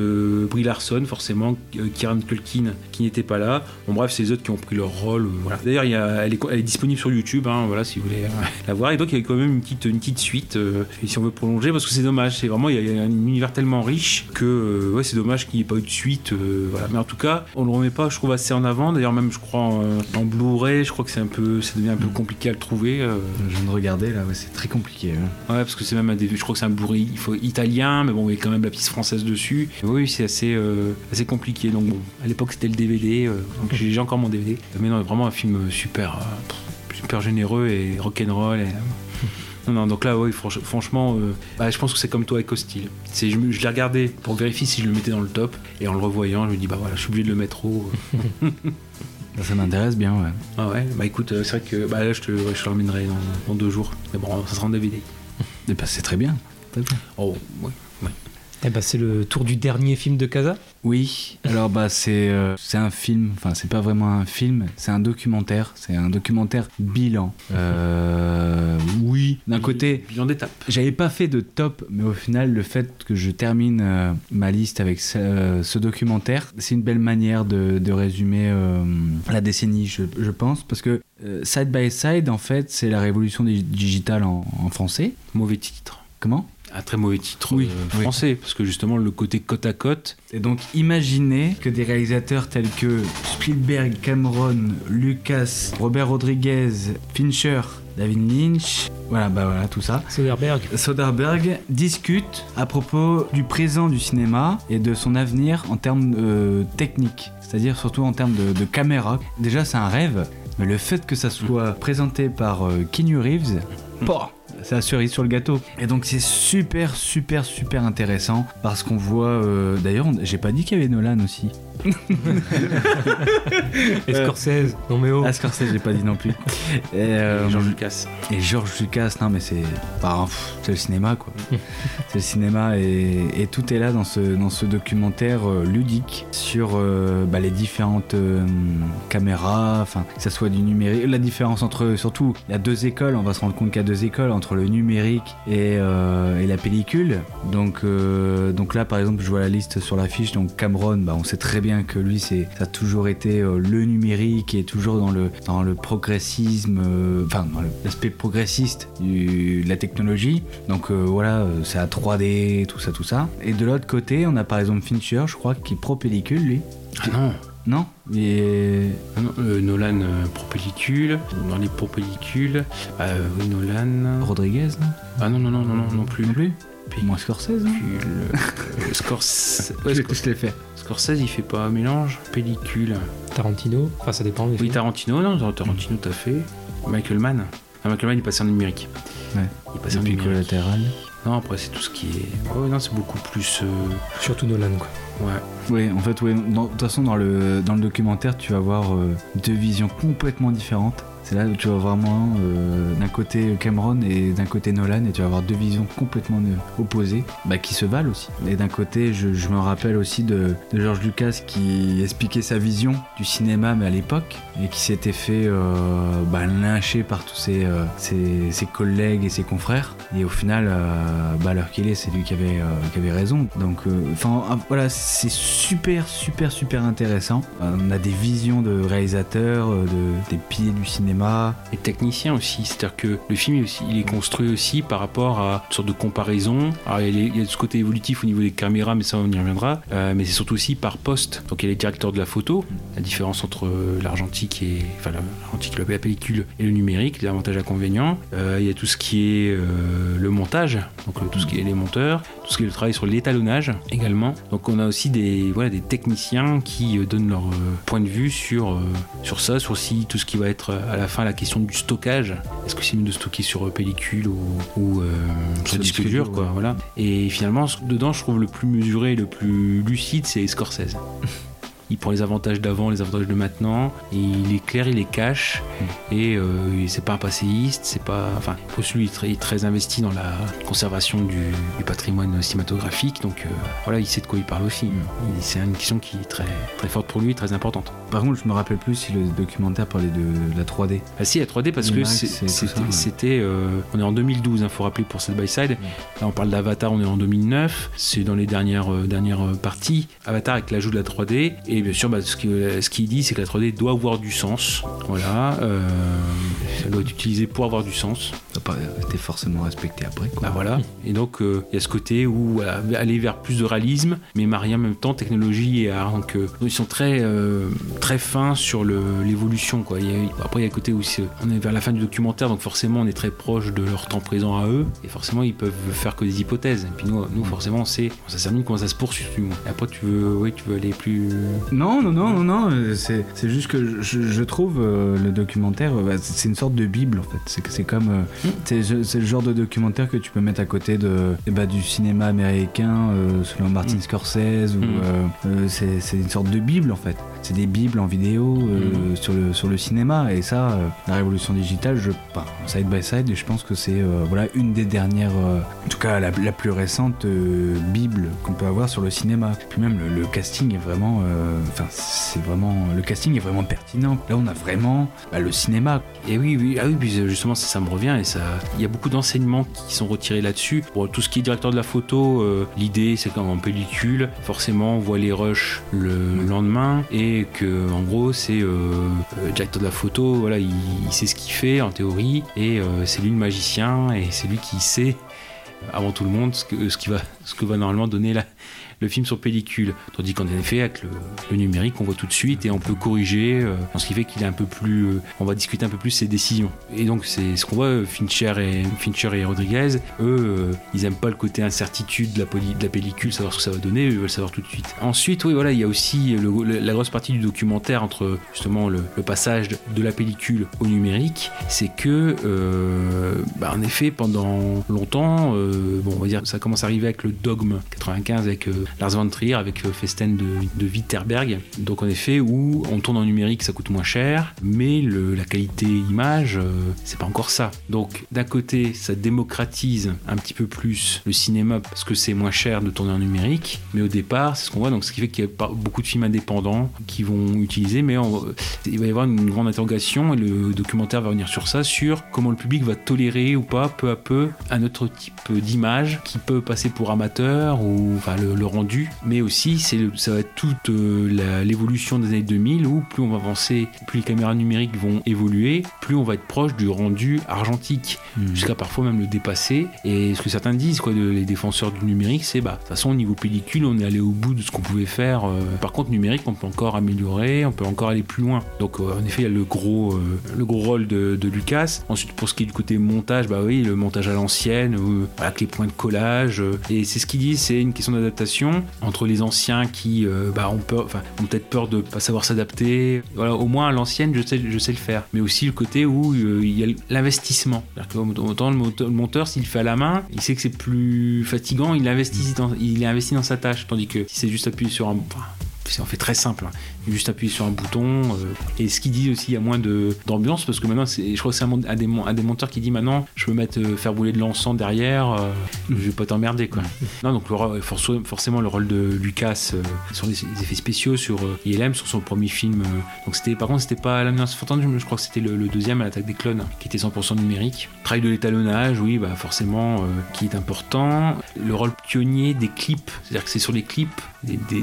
Brie Larson forcément Kieran Culkin qui n'était pas là. Bon bref c'est les autres qui ont pris leur rôle d'ailleurs elle, est, disponible sur YouTube hein, voilà si vous voulez la voir donc il y a quand même une petite, une petite suite euh, et si on veut prolonger parce que c'est dommage c'est vraiment il y, a- un univers tellement riche que euh, ouais c'est dommage qu'il n'y ait pas eu de suite euh, voilà mais en tout cas on le remet pas je trouve assez en avant d'ailleurs même je crois en, en Blu-ray je crois que c'est un peu ça devient un peu compliqué à le trouver euh, Je viens de regarder là, ouais, c'est très compliqué. hein. Ouais, parce que c'est même un DVD, je crois que c'est un Blu-ray il faut, italien, mais bon, il y a quand même la piste française dessus. Oui, c'est assez, euh, assez compliqué. Donc bon, à l'époque c'était le DVD, euh, donc j'ai encore mon DVD. Mais non, vraiment un film super, euh, pff, super généreux et rock'n'roll. Et, euh, non, non, donc là, oui, franch- franchement, euh, bah, je pense que c'est comme toi avec Hostile. C'est, je, l'ai regardé pour vérifier si je le mettais dans le top, et en le revoyant, je me dis, bah voilà, je suis obligé de le mettre haut. Ça, ça m'intéresse bien, ouais. ah ouais, bah écoute, euh, c'est vrai que bah, là, je te, ouais, je te ramènerai dans, dans deux jours. Mais bon, ça sera en DVD. Bah, c'est très bien. Très bien. Oh, oui. Eh ben, c'est le tour du dernier film de Casa. Oui, alors bah c'est euh, c'est un film, enfin c'est pas vraiment un film, c'est un documentaire, c'est un documentaire bilan. Euh, oui, d'un côté, bilan d'étape. j'avais pas fait de top, mais au final le fait que je termine euh, ma liste avec ce, euh, ce documentaire, c'est une belle manière de, de résumer euh, la décennie, je, je pense, parce que euh, Side by Side en fait c'est la révolution dig- digitale en, en français. Mauvais titre. Comment? Un très mauvais titre Oui, euh, oui. français, parce que justement le côté côte à côte, Et donc imaginez que des réalisateurs tels que Spielberg, Cameron, Lucas, Robert Rodriguez, Fincher, David Lynch, voilà, bah voilà, tout ça. Soderbergh. Soderbergh discute à propos du présent du cinéma et de son avenir en termes euh, techniques, c'est-à-dire surtout en termes de, de caméra. Déjà, c'est un rêve, mais le fait que ça soit présenté par euh, Keanu Reeves, bah, c'est la cerise sur le gâteau. Et donc c'est super, super, super intéressant parce qu'on voit. euh, D'ailleurs, j'ai pas dit qu'il y avait Nolan aussi. Et Scorsese. Non mais oh. Ah, Scorsese, j'ai pas dit non plus. Et, euh, George Lucas. Et George Lucas, non mais c'est bah, c'est le cinéma quoi. c'est le cinéma et, et tout est là dans ce, dans ce documentaire euh, ludique sur euh, bah, les différentes euh, caméras, enfin que ça soit du numérique, la différence entre surtout il y a deux écoles, on va se rendre compte qu'il y a deux écoles entre le numérique et, euh, et la pellicule. Donc euh, donc là par exemple je vois la liste sur l'affiche donc Cameron, bah, on sait très bien que lui c'est ça a toujours été euh, le numérique et toujours dans le dans le progressisme, euh, enfin dans l'aspect progressiste du- de la technologie. Donc euh, voilà, c'est à 3D, tout ça, tout ça. Et de l'autre côté, on a par exemple Fincher, je crois, qui est pro pellicule lui. Ah non, Non? Et Ah non, euh, Nolan euh, pro pellicule, dans les pro pellicules, euh, oui, Nolan. Rodriguez, non? Ah non, non, non, non, non, non plus. Non plus? Moins Scorsese, non Pellicule, euh, Scorsese, ouais, Je fait. Scorsese, il fait pas un mélange Pellicule. Tarantino. Enfin, ça dépend. des Oui, films. Tarantino, non, Tarantino, t'as fait. Michael Mann. Ah, Michael Mann, il passe en numérique. Ouais. Il passe en numérique. collatéral. Non, après, c'est tout ce qui est. Ouais, non, c'est beaucoup plus. euh, Surtout Nolan, quoi. Ouais. Oui, en fait, ouais. De toute façon, dans le, dans le documentaire, tu vas voir euh, deux visions complètement différentes. C'est là où tu vas vraiment euh, d'un côté Cameron et d'un côté Nolan, et tu vas avoir deux visions complètement opposées, bah, qui se valent aussi. Et d'un côté, je, me rappelle aussi de, de George Lucas qui expliquait sa vision du cinéma, mais à l'époque, et qui s'était fait euh, bah, lyncher par tous ses, euh, ses, collègues et ses confrères. Et au final, euh, bah, l'heure qu'il est, c'est lui qui avait, raison. Donc, enfin, ah, voilà, c'est super, super, super intéressant. On a des visions de réalisateurs, de, des piliers du cinéma. Et technicien aussi, c'est-à-dire que le film il est construit aussi par rapport à une sorte de comparaison. Alors il y a, les- ce côté évolutif au niveau des caméras, mais ça on y reviendra. Euh, mais c'est surtout aussi par poste. Donc il y a les directeurs de la photo, la différence entre l'argentique et l'argentique, la pellicule et le numérique, les avantages et inconvénients. Euh, il y a tout ce qui est euh, le montage, donc tout ce qui est les monteurs, tout ce qui est le travail sur l'étalonnage également. Donc on a aussi des voilà des techniciens qui donnent leur point de vue sur sur ça, sur aussi tout ce qui va être à la fin la question du stockage. Est-ce que c'est mieux de stocker sur euh, pellicule ou, ou euh, sur disque disque dur dur, quoi, ouais. voilà. Et finalement dedans je trouve le plus mesuré, le plus lucide c'est Scorsese. Il prend les avantages d'avant, les avantages de maintenant, et il est clair, il les cache, et euh, c'est pas un passéiste, c'est pas. Enfin, est très, est investi dans la conservation du, du patrimoine cinématographique, donc euh, voilà, il sait de quoi il parle aussi. C'est une question qui est très, très forte pour lui, très importante. Par contre, je me rappelle plus si le documentaire parlait de, la 3D. Ah si, la 3D parce que c'était, ouais. euh, on est en 2012, il faut rappeler pour Side by Side. Là, on parle d'Avatar, on est en 2009. C'est dans les dernières, euh, dernières parties. Avatar avec l'ajout de la 3D. Et bien sûr, bah, ce, qu'il dit, c'est que la 3D doit avoir du sens. Voilà. euh, elle doit être utilisée pour avoir du sens. Ça n'a pas été forcément respecté après. Quoi. Bah voilà. Et donc, euh, il y a ce côté où voilà, aller vers plus de réalisme, mais marier en même temps technologie et art. Donc, euh, ils sont très, euh, très fins sur l'évolution. après, il y a le côté où on est vers la fin du documentaire, donc forcément, on est très proche de leur temps présent à eux. Et forcément, ils peuvent faire que des hypothèses. Et puis nous, nous forcément, on sait ça termine, comment ça se poursuit. Et après, tu veux, oui, tu veux aller plus. Non, non, non, non, non. C'est, c'est juste que je, je trouve euh, le documentaire, euh, bah, c'est une sorte de bible en fait. C'est, comme, euh, c'est, c'est le genre de documentaire que tu peux mettre à côté de, eh bah, du cinéma américain euh, selon Martin Mm. Scorsese ou Mm. c'est, une sorte de bible en fait. C'est des bibles en vidéo sur le sur le cinéma et ça, la révolution digitale, je, side by side, je pense que c'est voilà une des dernières, en tout cas la, la plus récente bible qu'on peut avoir sur le cinéma. Puis même le, le casting est vraiment, euh, enfin c'est vraiment, le casting est vraiment pertinent. Là on a vraiment bah, le cinéma. Et oui, oui, ah oui, euh, justement, ça, me revient et ça, il y a beaucoup d'enseignements qui sont retirés là-dessus. Pour tout ce qui est directeur de la photo, euh, l'idée c'est qu'en pellicule, forcément, on voit les rushs le lendemain et que, en gros, c'est euh, euh, directeur de la photo, voilà, il, sait ce qu'il fait en théorie et euh, c'est lui le magicien et c'est lui qui sait avant tout le monde ce que, qui va, ce que va normalement donner la, le film sur pellicule. Tandis qu'en effet, avec le, numérique, on voit tout de suite et on peut corriger, euh, ce qui fait qu'il est un peu plus. Euh, on va discuter un peu plus ses décisions. Et donc, c'est ce qu'on voit, euh, Fincher et, Fincher et Rodriguez, eux, ils aiment pas le côté incertitude de la, de la, pellicule, savoir ce que ça va donner, ils veulent savoir tout de suite. Ensuite, oui, voilà, il y a aussi la grosse partie du documentaire entre justement le, passage de la pellicule au numérique, c'est que, bah, en effet, pendant longtemps, bon, on va dire, ça commence à arriver avec le dogme 95, avec Lars von Trier avec euh, Festen de, de Witterberg. Donc en effet, où on tourne en numérique, ça coûte moins cher, mais la qualité image, euh, c'est pas encore ça. Donc d'un côté, ça démocratise un petit peu plus le cinéma parce que c'est moins cher de tourner en numérique, mais au départ, c'est ce qu'on voit. Donc ce qui fait qu'il y a beaucoup de films indépendants qui vont utiliser, mais il va y avoir une grande interrogation et le documentaire va venir sur ça, sur comment le public va tolérer ou pas peu à peu un autre type d'image qui peut passer pour amateur ou enfin le, le rendu, mais aussi c'est ça va être toute euh, l'évolution des années 2000 où plus on va avancer, plus les caméras numériques vont évoluer, plus on va être proche du rendu argentique, mmh. jusqu'à parfois même le dépasser. Et ce que certains disent, quoi, de, les défenseurs du numérique, c'est bah de toute façon au niveau pellicule, on est allé au bout de ce qu'on pouvait faire. Euh, par contre, numérique, on peut encore améliorer, on peut encore aller plus loin. Donc euh, en effet, il y a le gros, euh, le gros rôle de, de, Lucas. Ensuite, pour ce qui est du côté montage, bah oui, le montage à l'ancienne, avec les points de collage. et c'est ce qu'ils disent, c'est une question d'adaptation entre les anciens qui euh, bah, ont, peur, ont peut-être peur de pas savoir s'adapter. Voilà, au moins à l'ancienne, je sais, le faire. Mais aussi le côté où euh, il y a l'investissement. Autant le monteur, s'il fait à la main, il sait que c'est plus fatigant, il investit dans, il est dans sa tâche. Tandis que si c'est juste appuyer sur un. Enfin, c'est en fait très simple. Hein. Juste appuyer sur un bouton. Euh, et ce qui dit aussi, il y a moins d'ambiance parce que maintenant, je crois que c'est un, un, des, un des monteurs qui dit maintenant, je peux mettre euh, faire bouler de l'encens derrière, euh, je vais pas t'emmerder quoi. non, donc le, forcément le rôle de Lucas sur les, effets spéciaux, sur ILM, sur son premier film. donc c'était, par contre, c'était pas la menace fantôme, je crois que c'était le, le, deuxième à l'attaque des clones, qui était 100% numérique. Travail de l'étalonnage, oui, bah forcément, qui est important. Le rôle pionnier des clips, c'est-à-dire que c'est sur les clips, des, des,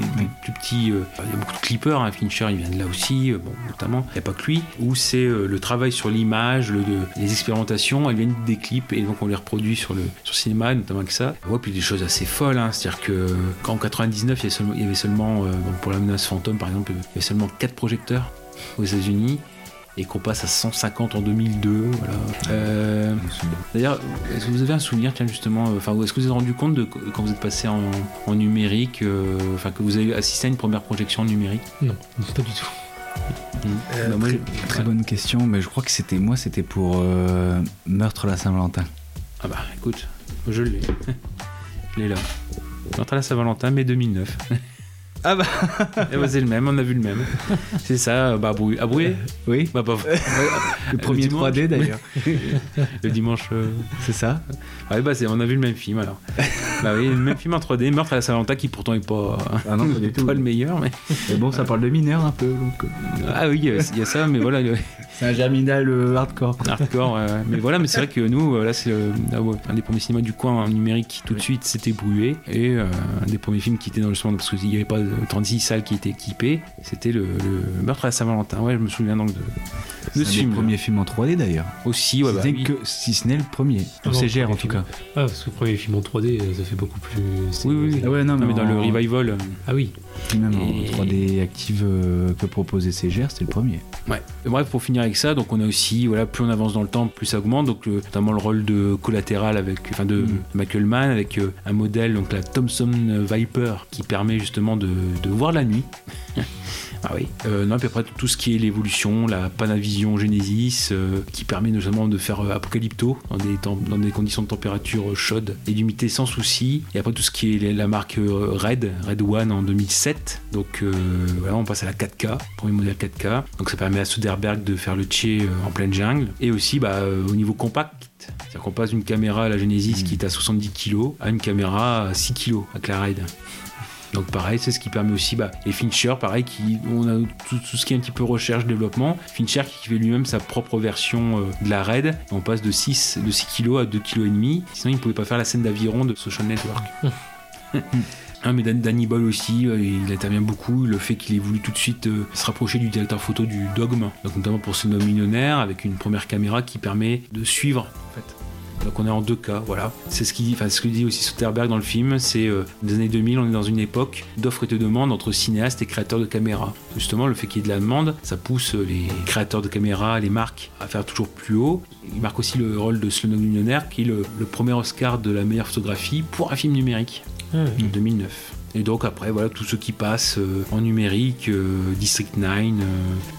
petits. il y a beaucoup de clippers, hein, Fincher, il vient de là aussi, bon, notamment. Il n'y a pas que lui, où c'est euh, le travail sur l'image, le, les expérimentations, elles viennent des clips et donc on les reproduit sur le, sur cinéma, notamment avec ça. Ouais, puis des choses assez folles, hein, c'est-à-dire que qu'en 99, il y, seulement, il y avait seulement, euh, pour la menace fantôme par exemple, il y avait seulement 4 projecteurs aux États-Unis et qu'on passe à 150 en 2002. Voilà. Euh, D'ailleurs, est-ce que vous avez un souvenir, tiens, justement, enfin, est-ce que vous vous êtes rendu compte de quand vous êtes passé en, en numérique, euh, enfin, que vous avez assisté à une première projection en numérique? Non, pas du tout. Euh, bah, moi, très, très ouais. bonne question, mais je crois que c'était moi, c'était pour euh, Meurtre à la Saint-Valentin. Ah bah écoute, je l'ai. je l'ai là. Meurtre à la Saint-Valentin, mai 2009. Ah bah, eh bah c'est le même, on a vu le même. C'est ça, bah à Brouillé Oui. Bah, bah, le premier le 3D d'ailleurs. le dimanche. Euh... C'est ça Ouais, bah on a vu le même film alors. bah oui, le même film en 3D, Meurtre à la Saint-Valentin qui pourtant est pas, ah non, pas, du tout. pas le meilleur. Mais... mais bon, ça parle de mineurs un peu. Donc... Ah oui, il y a ça, mais voilà. C'est un germinal euh, hardcore. Hardcore, mais voilà, mais c'est vrai que nous, là, c'est euh, un des premiers cinémas du coin en numérique tout de suite, c'était Brué. Et euh, un des premiers films qui était dans le son, parce qu'il n'y avait pas 36 salles qui étaient équipées, c'était le, le, Meurtre à Saint-Valentin. Ouais, je me souviens donc de, de ce film. le premier film en 3D d'ailleurs. Aussi, ouais. Bah, oui. que, si ce n'est le premier. Ah, Au CGR en tout cas. Ah, parce que le premier film en 3D, ça fait beaucoup plus. Oui, oui. Ah ouais, non, mais, non, mais dans en... le revival. Ah oui. Même et... en 3D active euh, que proposait CGR, c'était le premier. Ouais. Et bref, pour finir avec ça, donc on a aussi, voilà, plus on avance dans le temps, plus ça augmente. Donc, le, notamment le rôle de collatéral avec, enfin, de mm. Michael Mann avec euh, un modèle, donc la Thomson Viper, qui permet justement de, de voir la nuit. Ah oui. Euh, non, puis après tout ce qui est l'évolution, la Panavision Genesis, euh, qui permet notamment de faire euh, Apocalypto dans des, dans des conditions de température chaude et d'humidité sans souci. Et après tout ce qui est la marque Red, Red One en 2007. Donc voilà, on passe à la 4K, premier modèle 4K. Donc ça permet à Soderbergh de faire le Tché en pleine jungle. Et aussi bah, au niveau compact, c'est-à-dire qu'on passe d'une caméra à la Genesis mmh. qui est à 70 kg à une caméra à 6 kg avec la Red. Donc pareil, c'est ce qui permet aussi, bah, et Fincher, pareil, qui, on a tout, tout, ce qui est un petit peu recherche, développement. Fincher qui fait lui-même sa propre version euh, de la RAID. On passe de 6, de 6 kg à 2 kg et demi. Sinon, il ne pouvait pas faire la scène d'aviron de Social Network. Ah, mais Danny Boyle aussi, euh, il intervient beaucoup. Le fait qu'il ait voulu tout de suite euh, se rapprocher du directeur photo du Dogme, donc notamment pour ce homme millionnaire, avec une première caméra qui permet de suivre en fait, Donc on est en deux cas, voilà. C'est ce qui, enfin ce que dit aussi Soderbergh dans le film, c'est euh, des années 2000, on est dans une époque d'offres et de demandes entre cinéastes et créateurs de caméras. Justement, le fait qu'il y ait de la demande, ça pousse les créateurs de caméras, les marques à faire toujours plus haut. Il marque aussi le rôle de Slumdog Millionnaire, qui est le, le premier Oscar de la meilleure photographie pour un film numérique Ah, en 2009. Et donc après, voilà, tous ceux qui passent euh, en numérique, euh, District 9, euh,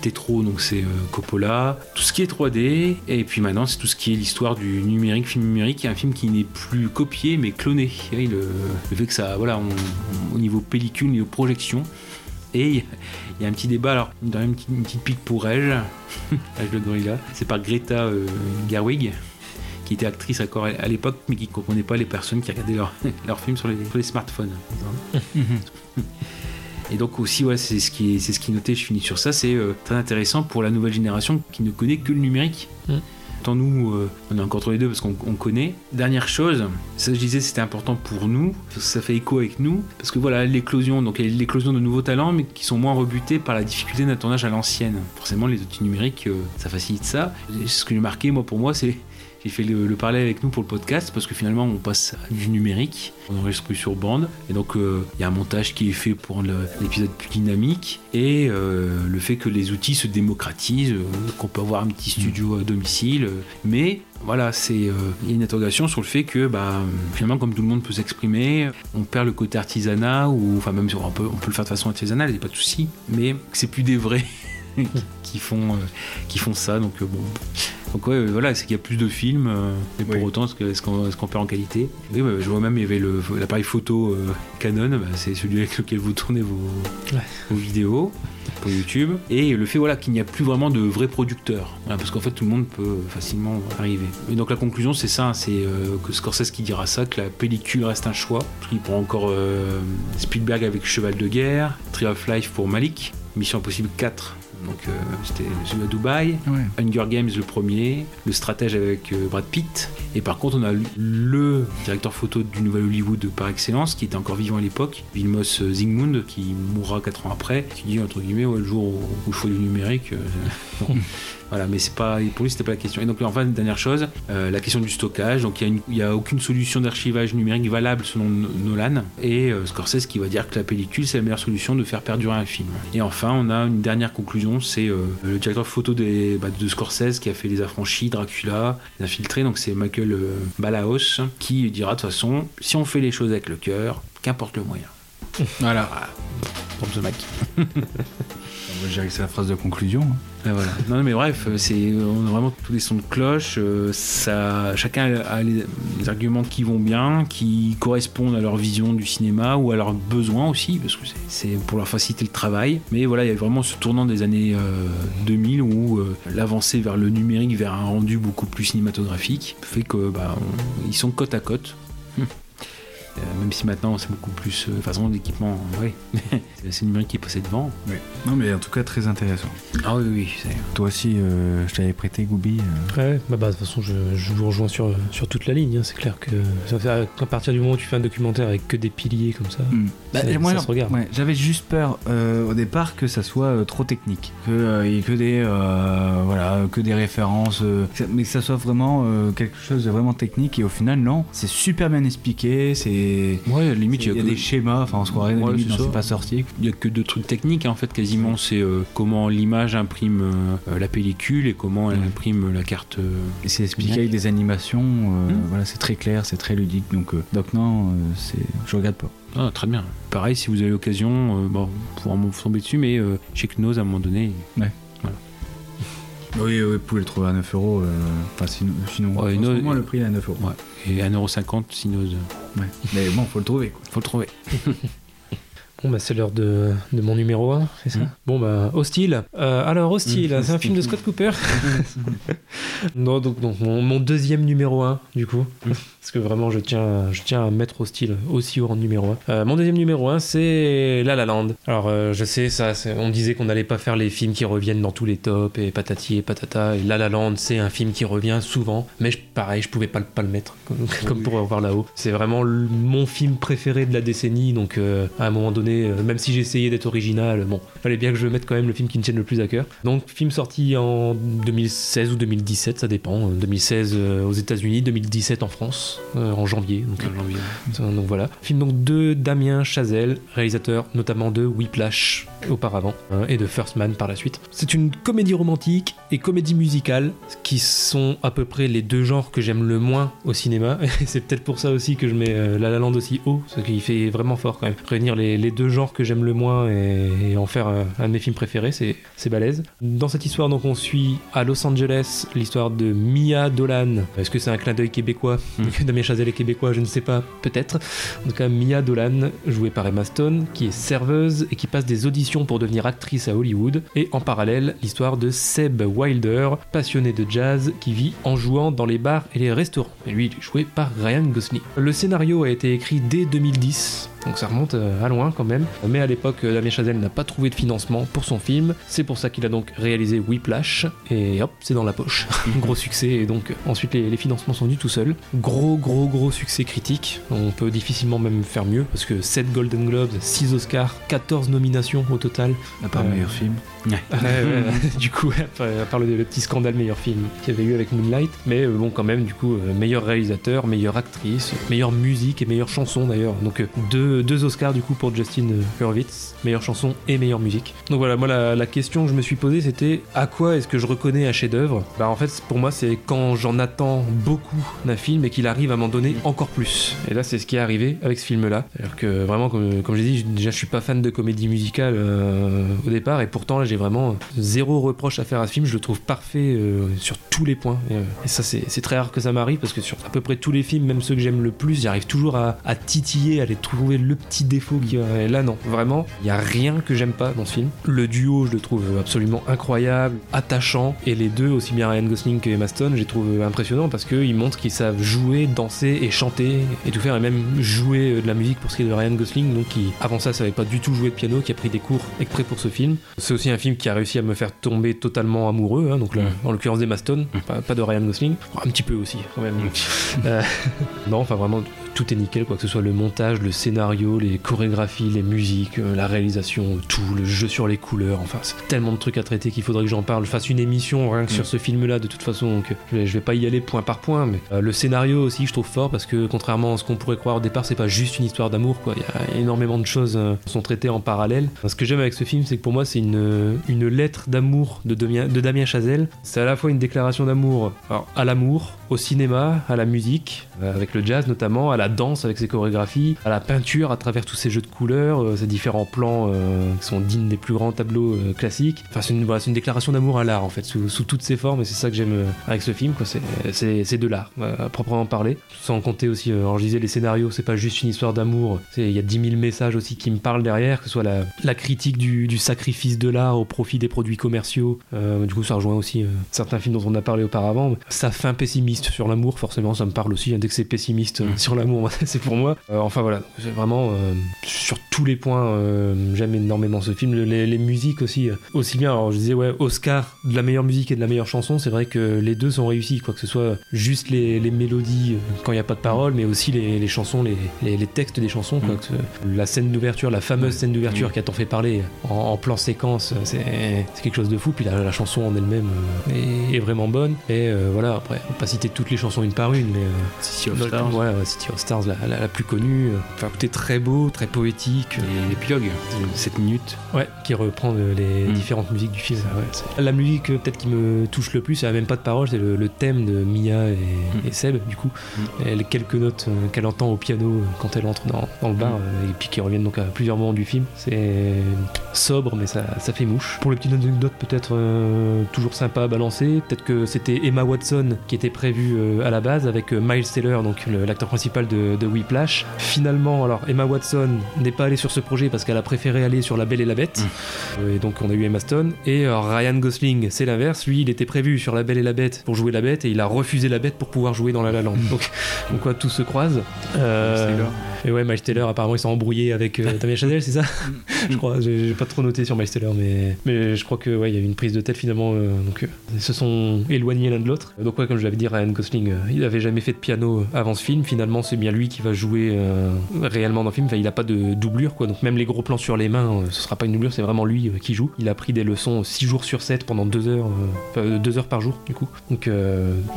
Tetro, donc c'est euh, Coppola, tout ce qui est 3D, et puis maintenant c'est tout ce qui est l'histoire du numérique, film numérique, un film qui n'est plus copié mais cloné. Et le, fait que ça, voilà, au niveau pellicule, au niveau projection, et il y a- un petit débat, alors dans une petite, une pique pour Rage, Rage le gorilla, c'est par Greta Gerwig, qui était actrice encore à l'époque, mais qui ne comprenait pas les personnes qui regardaient leurs films sur les, sur les smartphones. Et donc aussi, ouais, c'est ce qui est, c'est ce qui est noté. Je finis sur ça. C'est euh, très intéressant pour la nouvelle génération qui ne connaît que le numérique. Mm. Tant nous, euh, on est encore entre les deux parce qu'on on connaît. Dernière chose, ça je disais, c'était important pour nous, ça fait écho avec nous, parce que voilà, l'éclosion, donc l'éclosion de nouveaux talents, mais qui sont moins rebutés par la difficulté d'un tournage à l'ancienne. Forcément, les outils numériques, euh, ça facilite ça. Et ce que j'ai marqué, moi, pour moi, c'est fait le, le parallèle avec nous pour le podcast parce que finalement on passe à du numérique, on enregistre plus sur bande. Et donc euh, il y a un montage qui est fait pour l'épisode plus dynamique. Et euh, le fait que les outils se démocratisent, euh, qu'on peut avoir un petit studio à domicile, mais voilà, c'est euh, il y a une interrogation sur le fait que bah, finalement comme tout le monde peut s'exprimer, on perd le côté artisanat ou enfin même si on peut, on peut le faire de façon artisanale, il n'y a pas de souci, mais que c'est plus des vrais qui font euh, qui font ça. Donc euh, bon donc ouais, euh, voilà, c'est qu'il y a plus de films, euh, mais pour Oui. autant, est-ce qu'on perd en qualité? Oui, bah, je vois même, il y avait le- l'appareil photo euh, Canon, bah, c'est celui avec lequel vous tournez vos, Ouais. vos vidéos pour YouTube. Et le fait voilà, qu'il n'y a plus vraiment de vrais producteurs, Voilà, parce qu'en fait, tout le monde peut facilement arriver. Et donc la conclusion, c'est ça, c'est euh, que Scorsese qui dira ça, que la pellicule reste un choix. Il prend encore euh, Spielberg avec Cheval de guerre, Tree of Life pour Malik, Mission Impossible 4. Donc euh, c'était celui à Dubaï, Ouais. Hunger Games le premier, le stratège avec euh, Brad Pitt, et par contre on a le directeur photo du Nouvel Hollywood par excellence, qui était encore vivant à l'époque, Vilmos Zsigmond, qui mourra 4 ans après, qui dit entre guillemets ouais, le jour où, où je fais du numérique, euh, bon. Voilà, mais c'est pas pour lui c'était pas la question. Et donc enfin dernière chose, euh, la question du stockage. Donc il y a aucune solution d'archivage numérique valable selon Nolan, et euh, Scorsese qui va dire que la pellicule c'est la meilleure solution de faire perdurer un film. Et enfin on a une dernière conclusion, c'est euh, le directeur photo des, bah, de Scorsese qui a fait Les Affranchis, Dracula, Les Infiltrés, donc c'est Michael Balaos qui dira de toute façon, si on fait les choses avec le cœur, qu'importe le moyen. Voilà. Comme ce va gérer que c'est la phrase de conclusion. hein. Voilà. Non, mais bref, c'est on a vraiment tous les sons de cloche. euh, chacun a les, arguments qui vont bien, qui correspondent à leur vision du cinéma ou à leurs besoins aussi, parce que c'est- pour leur faciliter le travail. Mais voilà, il y a vraiment ce tournant des années euh, 2000 où euh, l'avancée vers le numérique, vers un rendu beaucoup plus cinématographique, fait que bah, ils sont côte à côte. Euh, même si maintenant c'est beaucoup plus euh, façon d'équipement, ouais. c'est le numérique qui est passé devant. Non, mais en tout cas, très intéressant. Ah oui, oui, Toi aussi, euh, je t'avais prêté Goubi. euh, Ouais, bah, bah, de toute façon, je, je vous rejoins sur, sur toute la ligne. hein. C'est clair que à partir du moment où tu fais un documentaire avec que des piliers comme ça, Hmm. Bah, Ça- moi, ça se regarde. ouais, j'avais juste peur euh, au départ que ça soit euh, trop technique, que euh, il y ait que des euh, voilà, que des références, euh, mais que ça soit vraiment euh, quelque chose de vraiment technique. Et au final, non, c'est super bien expliqué. C'est Ouais, limite, il y a, que- des schémas. Enfin, on se croirait Ouais, limite c'est pas sorti. Il n'y a que deux trucs techniques en fait quasiment. C'est euh, comment l'image imprime euh, la pellicule et comment elle imprime la carte. euh, Et c'est expliqué avec des animations. euh, Hmm. Voilà, c'est très clair, c'est très ludique. Donc, euh, donc non, euh, c'est, je regarde pas. Ah, très bien. Pareil, si vous avez l'occasion, euh, bon, vous pourrez m'en tomber dessus, mais euh, chez Knos à un moment donné. Oui, oui, vous pouvez le trouver à 9 euros. euh, Enfin, sinon, sinon Ouais, en ce une- moment, le prix est à 9 euros. Ouais. Et 1,50€ Sinos. Ouais. Mais bon, faut le trouver. Quoi. Faut le trouver. Bon, bah, c'est l'heure de, de mon numéro 1, c'est ça? Mm. Bon, bah, Hostile. Euh, alors, Hostile, Mm. c'est un film de Scott Cooper. non, donc, donc mon, mon deuxième numéro 1, du coup. Parce que vraiment, je tiens, je tiens à mettre Hostile aussi haut en numéro 1. mon deuxième numéro 1, c'est La La Land. Alors, euh, je sais, ça, on disait qu'on n'allait pas faire les films qui reviennent dans tous les tops et patati et patata. Et La La Land, c'est un film qui revient souvent. Mais je- pareil, je pouvais pas, le- pas le mettre, comme, comme pour voir là-haut. C'est vraiment le- mon film préféré de la décennie. Donc, euh, à un moment donné, euh, même si essayé d'être original, bon, fallait bien que je mette quand même le film qui me tienne le plus à cœur. Donc, film sorti en 2016 ou 2017, ça dépend. 2016 euh, aux États-Unis, 2017 en France, euh, en janvier. Donc, En janvier. euh, donc voilà. Film donc de Damien Chazelle, réalisateur notamment de Whiplash auparavant hein, et de First Man par la suite. C'est une comédie romantique et comédie musicale qui sont à peu près les deux genres que j'aime le moins au cinéma. Et c'est peut-être pour ça aussi que je mets euh, La La Land aussi haut, ce qui fait vraiment fort quand même. Réunir les, les deux genres que j'aime le moins et, et en faire un de mes films préférés, c'est c'est balèze. Dans cette histoire, donc, on suit à Los Angeles l'histoire de Mia Dolan. Est-ce que c'est un clin d'œil québécois? Damien Chazelle est québécois, je ne sais pas, peut-être. En tout cas, Mia Dolan, jouée par Emma Stone, qui est serveuse et qui passe des auditions pour devenir actrice à Hollywood. Et en parallèle, l'histoire de Seb Wilder, passionné de jazz, qui vit en jouant dans les bars et les restaurants. Et lui, il est joué par Ryan Gosling. Le scénario a été écrit dès 2010. Donc ça remonte euh, à loin quand même. Mais à l'époque, euh, Damien Chazelle n'a pas trouvé de financement pour son film. C'est pour ça qu'il a donc réalisé Whiplash. Et hop, c'est dans la poche. gros succès. Et donc euh, ensuite, les, les financements sont venus tout seuls. Gros, gros, gros succès critique. On peut difficilement même faire mieux. Parce que 7 Golden Globes, 6 Oscars, 14 nominations au total. À part Euh, le meilleur film. Ouais, du coup, à part- le, petit scandale meilleur film qu'il y avait eu avec Moonlight, mais euh, bon, quand même, du coup, euh, meilleur réalisateur, meilleure actrice, meilleure musique et meilleure chanson d'ailleurs. Donc euh, deux, Oscars du coup pour Justin Hurwitz, meilleure chanson et meilleure musique. Donc voilà, moi la, question que je me suis posée c'était à quoi est-ce que je reconnais un chef-d'œuvre? Bah en fait, pour moi, c'est quand j'en attends beaucoup d'un film et qu'il arrive à m'en donner encore plus. Et là, c'est ce qui est arrivé avec ce film-là. C'est-à-dire que vraiment, comme, comme j'ai dit, déjà, je suis pas fan de comédie musicale au départ, et pourtant, j'ai vraiment zéro reproche à faire à ce film. Je le trouve parfait euh, sur tous les points. Et, euh, ça, c'est très rare que ça m'arrive parce que sur à peu près tous les films, même ceux que j'aime le plus, j'arrive toujours à, titiller, à aller trouver le petit défaut qui. Et là, non, vraiment, il y a rien que j'aime pas dans ce film. Le duo, je le trouve absolument incroyable, attachant, et les deux, aussi bien Ryan Gosling que Emma Stone, je les trouve impressionnants parce qu'ils montrent qu'ils savent jouer, danser et chanter et tout faire, et même jouer euh, de la musique pour ce qui est de Ryan Gosling, donc qui avant ça savait pas du tout jouer de piano, qui a pris des cours exprès pour ce film. C'est aussi un film qui a réussi à me faire tomber totalement amoureux, hein, donc là, en l'occurrence d'Emma Stone, pas, pas de Ryan Gosling, un petit peu aussi quand même. Euh, non, enfin vraiment tout est nickel, quoi que ce soit le montage, le scénario, les chorégraphies, les musiques, euh, la réalisation, tout, le jeu sur les couleurs, enfin c'est tellement de trucs à traiter qu'il faudrait que j'en parle, fasse une émission rien que sur ce film-là de toute façon, donc je vais, je vais pas y aller point par point, mais euh, le scénario aussi je trouve fort parce que contrairement à ce qu'on pourrait croire au départ, c'est pas juste une histoire d'amour, quoi, il y a énormément de choses euh, qui sont traitées en parallèle. Ce que j'aime avec ce film, c'est que pour moi c'est une, une lettre d'amour de, Damien- de Damien Chazelle, c'est à la fois une déclaration d'amour à l'amour, au cinéma, à la musique, euh, avec le jazz notamment, à la danse avec ses chorégraphies, à la peinture à travers tous ces jeux de couleurs, euh, ces différents plans euh, qui sont dignes des plus grands tableaux euh, classiques. Enfin, c'est une, voilà, une déclaration d'amour à l'art en fait, sous, sous toutes ses formes, et c'est ça que j'aime euh, avec ce film. C'est, de l'art, euh, à proprement parler. Sans compter aussi, euh, alors je disais, les scénarios, c'est pas juste une histoire d'amour, il y a 10 000 messages aussi qui me parlent derrière, que ce soit la, la critique du, du sacrifice de l'art au profit des produits commerciaux. Euh, du coup, ça rejoint aussi euh, certains films dont on a parlé auparavant. Sa fin pessimiste sur l'amour, forcément, ça me parle aussi. hein. Dès que c'est pessimiste euh, sur l'amour, c'est pour moi. Euh, enfin voilà, vraiment euh, sur tous les points, euh, j'aime énormément ce film. Les, les musiques aussi, aussi bien. Alors je disais, ouais, Oscar de la meilleure musique et de la meilleure chanson, c'est vrai que les deux sont réussis, quoi que ce soit juste les, les mélodies quand il n'y a pas de paroles, mais aussi les, les chansons, les, textes des chansons. Quoi, que ce- la scène d'ouverture, la fameuse scène d'ouverture qui a tant fait parler en, en plan séquence, c'est quelque chose de fou. Puis la, la chanson en elle-même est, est vraiment bonne. Et voilà, après, on va pas citer toutes les chansons une par une, mais City of Stars. Ouais, ouais, City of Stars, la, la- la plus connue. euh, Enfin, tout est très beau, très poétique. Et l'épilogue, 7 minutes. Ouais, qui reprend euh, les Mm. différentes musiques du film. ouais, la musique euh, peut-être qui me touche le plus, elle a même pas de paroles, c'est le, le thème de Mia et, et Seb, du coup. Et les quelques notes euh, qu'elle entend au piano euh, quand elle entre dans, dans le bar, euh, et puis qui reviennent donc à plusieurs moments du film. C'est sobre, mais ça, ça fait mouche. Pour les petites anecdotes, peut-être euh, toujours sympa à balancer. Peut-être que c'était Emma Watson qui était prévue euh, à la base avec euh, Miles Taylor, donc l'acteur principal de, de Whiplash. Finalement, alors Emma Watson n'est pas allée sur ce projet parce qu'elle a préféré aller sur La Belle et la Bête. Euh, et donc on a eu Emma Stone. Et euh, Ryan Gosling, c'est l'inverse. Lui, il était prévu sur La Belle et la Bête pour jouer la Bête et il a refusé la Bête pour pouvoir jouer dans La La Land. Donc, donc quoi, tout se croise. Euh, et ouais, Miles Taylor, apparemment, ils sont embrouillés avec euh, Damien Chazelle, c'est ça Je crois. J'ai pas trop noté sur Miles Taylor, mais, mais je crois que ouais, il y a eu une prise de tête finalement. euh, donc ils se sont éloignés l'un de l'autre. Donc ouais, comme je l'avais dit, Ryan Gosling, il avait jamais fait de piano avant ce film. Finalement, c'est bien lui qui va jouer euh, réellement dans le film. Il n'a pas de doublure, quoi. Donc même les gros plans sur les mains, euh, ce sera pas une doublure, c'est vraiment lui euh, qui joue. Il a pris des leçons 6 jours sur 7 pendant 2 heures, 2 heures par jour, du coup. Donc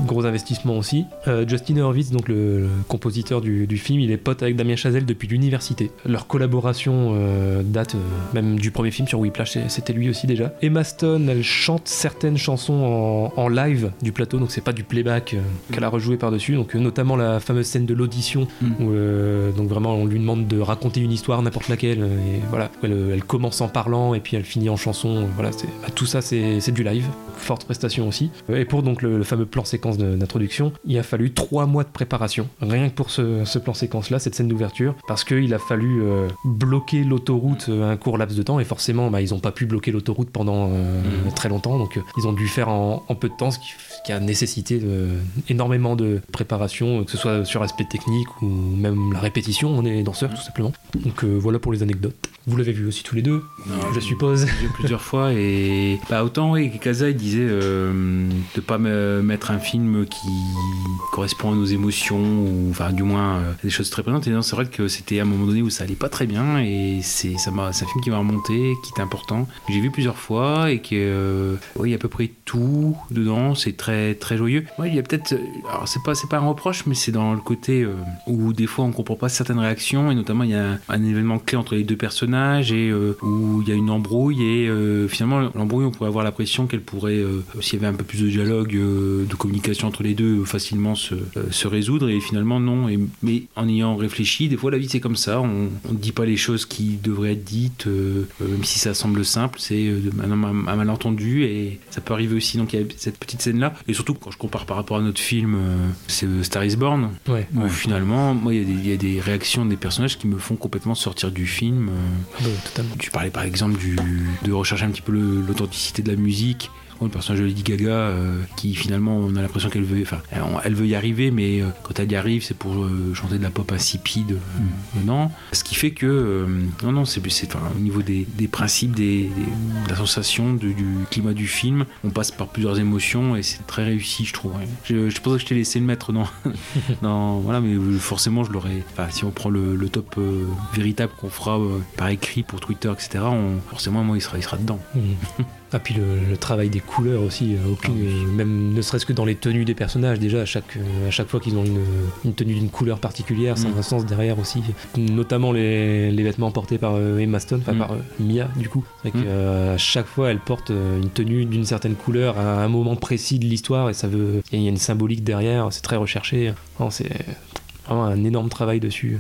gros investissement aussi. Justin Hurwitz, donc le, compositeur du, film, il est pote avec Damien Chazelle depuis l'université. Leur collaboration date même du premier film sur Whiplash, c'était lui aussi déjà. Emma Stone, elle chante certaines chansons en, live du plateau, donc c'est pas du playback qu'elle a rejoué par-dessus. Donc notamment la fameuse scène de l'audition Mm. où euh, donc vraiment on lui demande de raconter une histoire n'importe laquelle euh, et voilà. Elle, elle commence en parlant et puis elle finit en chanson euh, voilà c'est bah, tout ça c'est du live forte prestation aussi. Euh, et pour donc le, le fameux plan séquence d'introduction il a fallu trois mois de préparation. Rien que pour ce, ce plan séquence là cette scène d'ouverture parce qu'il a fallu euh, bloquer l'autoroute euh, un court laps de temps et forcément bah, ils ont pas pu bloquer l'autoroute pendant euh, très longtemps donc euh, ils ont dû faire en, en peu de temps ce qui, qui a nécessité de- énormément de préparation euh, que ce soit sur l'aspect technique ou même la répétition. On est danseurs tout simplement. Donc euh, voilà pour les anecdotes. Vous l'avez vu aussi tous les deux je suppose J'ai vu plusieurs fois et bah autant oui Kaza il disait euh, de pas me mettre un film qui correspond à nos émotions ou enfin du moins euh, des choses très présentes. Et non c'est vrai que c'était à un moment donné où ça allait pas très bien et c'est ça m'a c'est un film qui m'a remonté qui était important j'ai vu plusieurs fois et que euh, a à peu près tout dedans. C'est très très joyeux. Ouais, il y a peut-être euh, alors c'est pas c'est pas un reproche mais c'est dans le côté euh, où des fois on comprend pas certaines réactions et notamment il y a un, événement clé entre les deux personnages et euh, où il y a une embrouille et finalement l'embrouille on pourrait avoir l'impression qu'elle pourrait s'il y avait un peu plus de dialogue de communication entre les deux facilement se, se résoudre et finalement non. Et, mais en ayant réfléchi des fois la vie c'est comme ça. On ne dit pas les choses qui devraient être dites même si ça semble simple c'est un, malentendu et ça peut arriver aussi. Donc il y a cette petite scène là et surtout quand je compare par rapport à notre film euh, c'est euh, Star is Born. Ouais. Où finalement moi il y, a des- il y a des réactions des personnages qui me font complètement sortir du film euh, Ah bah, totalement. Tu parlais par exemple du, de rechercher un petit peu l'authenticité de la musique. Le personnage de Lady Gaga, euh, qui finalement on a l'impression qu'elle veut, enfin, elle, veut y arriver, mais euh, quand elle y arrive, c'est pour euh, chanter de la pop insipide. euh, non, ce qui fait que non, non, c'est, c'est enfin, au niveau des, des principes, des, des- de la sensation, du, du climat du film, on passe par plusieurs émotions et c'est très réussi, je trouve. ouais. Je, je pense que je t'ai laissé le mettre dans, dans voilà, mais forcément je l'aurais. Enfin, si on prend le, le top véritable qu'on fera par écrit pour Twitter, etc. On, forcément, moi, il sera, il sera dedans. Mhm. Ah puis le, le travail des couleurs aussi, euh, aucune, Ah oui. même ne serait-ce que dans les tenues des personnages déjà à chaque euh, à chaque fois qu'ils ont une, une tenue d'une couleur particulière, ça a Mm. un sens derrière aussi. Notamment les, les vêtements portés par euh, Emma Stone, enfin Mm. par euh, Mia du coup. C'est vrai Mm. que, euh, à chaque fois elle porte une tenue d'une certaine couleur à un moment précis de l'histoire et ça veut il y a une symbolique derrière, c'est très recherché. C'est vraiment un énorme travail dessus.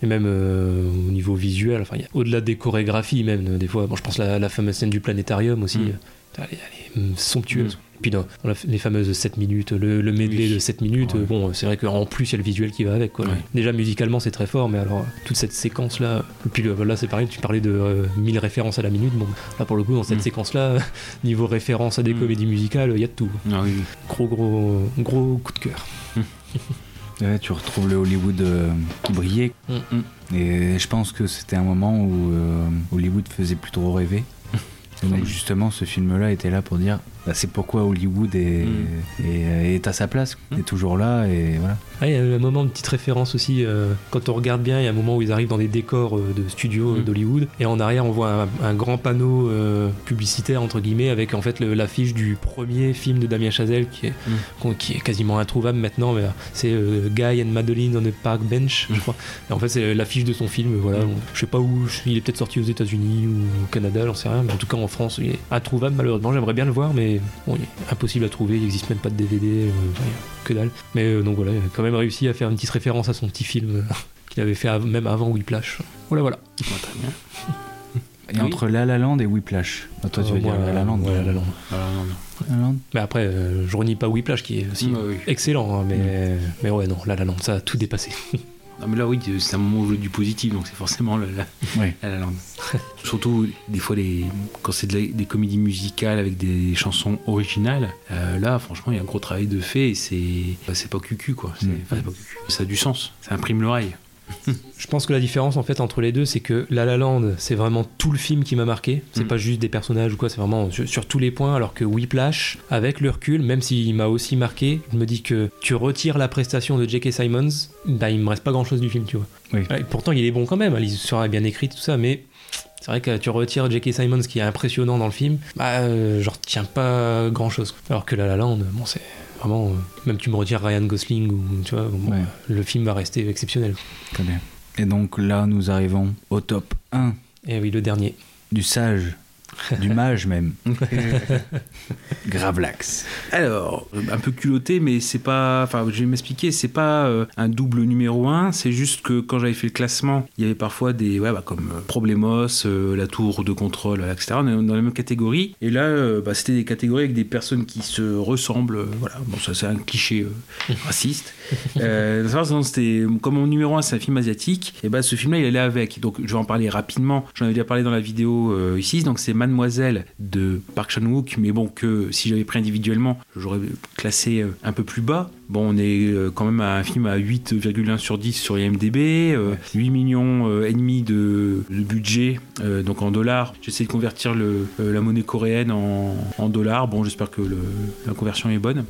Mm. Et même euh, au niveau visuel, enfin, au-delà des chorégraphies même, euh, des fois, bon, je pense la, la fameuse scène du planétarium aussi, Mm. euh, elle, est- elle est, hum, somptueuse. Et puis dans, dans la- les fameuses 7 minutes, le, le medley Oui. de 7 minutes, Ouais. bon, c'est vrai qu'en plus il y a le visuel qui va avec. Quoi. Ouais. Déjà musicalement c'est très fort, mais alors toute cette séquence là, et puis là c'est pareil, tu parlais de euh, 1000 références à la minute, bon, là pour le coup dans cette Mm. séquence là, niveau référence à des Mm. comédies musicales, il y a de tout. Ah oui. Gros gros gros coup de cœur. Ouais, tu retrouves le Hollywood euh, qui brillait. Mm. Et je pense que c'était un moment où euh, Hollywood faisait plus trop rêver. Mais justement, ce film-là était là pour dire bah, c'est pourquoi Hollywood est, Mm. est- est à sa place, Mm. est toujours là. Et voilà. Ah, il y a un moment de petite référence aussi, euh, quand on regarde bien, il y a un moment où ils arrivent dans des décors euh, de studio euh, Mm. d'Hollywood, et en arrière on voit un, un grand panneau euh, publicitaire entre guillemets avec en fait l'affiche du premier film de Damien Chazelle qui est, qui est quasiment introuvable maintenant, mais euh, c'est euh, Guy and Madeline on the Park Bench, je crois. Et en fait c'est l'affiche de son film, voilà. Je sais pas où, il est peut-être sorti aux États-Unis ou au Canada, j'en sais rien, mais en tout cas en France il est introuvable malheureusement. J'aimerais bien le voir, mais bon, il est impossible à trouver, il existe même pas de DVD, euh, rien, que dalle. Mais euh, donc voilà, il a quand même réussi à faire une petite référence à son petit film euh, qu'il avait fait av- même avant Whiplash. Voilà, voilà. Bon, très bien. Et Oui. entre La La Land et Whiplash. Ah, toi, tu Euh, veux moi, dire La La Land. ouais, La La Land. La La Land. Mais après, euh, je renie pas Whiplash qui est aussi oui. excellent, hein, mais, mais ouais, non, La La Land, ça a tout dépassé. Non, mais là, oui, c'est un moment où je veux du positif, donc c'est forcément la, la, la langue. Surtout, des fois, les, quand c'est de des comédies musicales avec des chansons originales, euh, là, franchement, il y a un gros travail de fait et c'est bah, pas cucu, quoi. Mm. enfin, c'est pas cucu. Ça a du sens, ça imprime l'oreille. Je pense que la différence en fait entre les deux, c'est que La La Land, c'est vraiment tout le film qui m'a marqué. C'est Mm. pas juste des personnages ou quoi, c'est vraiment sur, sur tous les points. Alors que Whiplash, avec le recul, même s'il m'a aussi marqué, je me dis que tu retires la prestation de J.K. Simons, bah il me reste pas grand chose du film, tu vois. Oui. Pourtant, il est bon quand même, hein, l'histoire est bien écrite, tout ça, mais. C'est vrai que tu retires J.K. Simons qui est impressionnant dans le film, bah euh, je retiens pas grand chose. Alors que La La Land, bon c'est vraiment, euh, même tu me retires Ryan Gosling ou tu vois, bon, Ouais. le film va rester exceptionnel. Très bien. Et donc là, nous arrivons au top 1 Et oui, le dernier. du sage, du mage même. Gravelax. Alors, un peu culotté, mais c'est pas. Enfin, je vais m'expliquer, c'est pas euh, un double numéro 1, c'est juste que quand j'avais fait le classement, il y avait parfois des. Ouais, bah, comme euh, Problemos, euh, la tour de contrôle, etc. On est dans la même catégorie. Et là, euh, bah, c'était des catégories avec des personnes qui se ressemblent. voilà, bon, ça c'est un cliché raciste. Euh, comme mon numéro 1 c'est un film asiatique et bah ce film là il allait avec. Donc je vais en parler rapidement. J'en avais déjà parlé dans la vidéo euh, ici. Donc c'est Mademoiselle de Park Chan Wook mais bon que si j'avais pris individuellement j'aurais classé euh, un peu plus bas. Bon on est quand même à un film à 8,1 sur 10 sur IMDb euh, 8 millions et demi de, budget donc en dollars. J'essaie de convertir la monnaie coréenne en, dollars. Bon j'espère que la conversion est bonne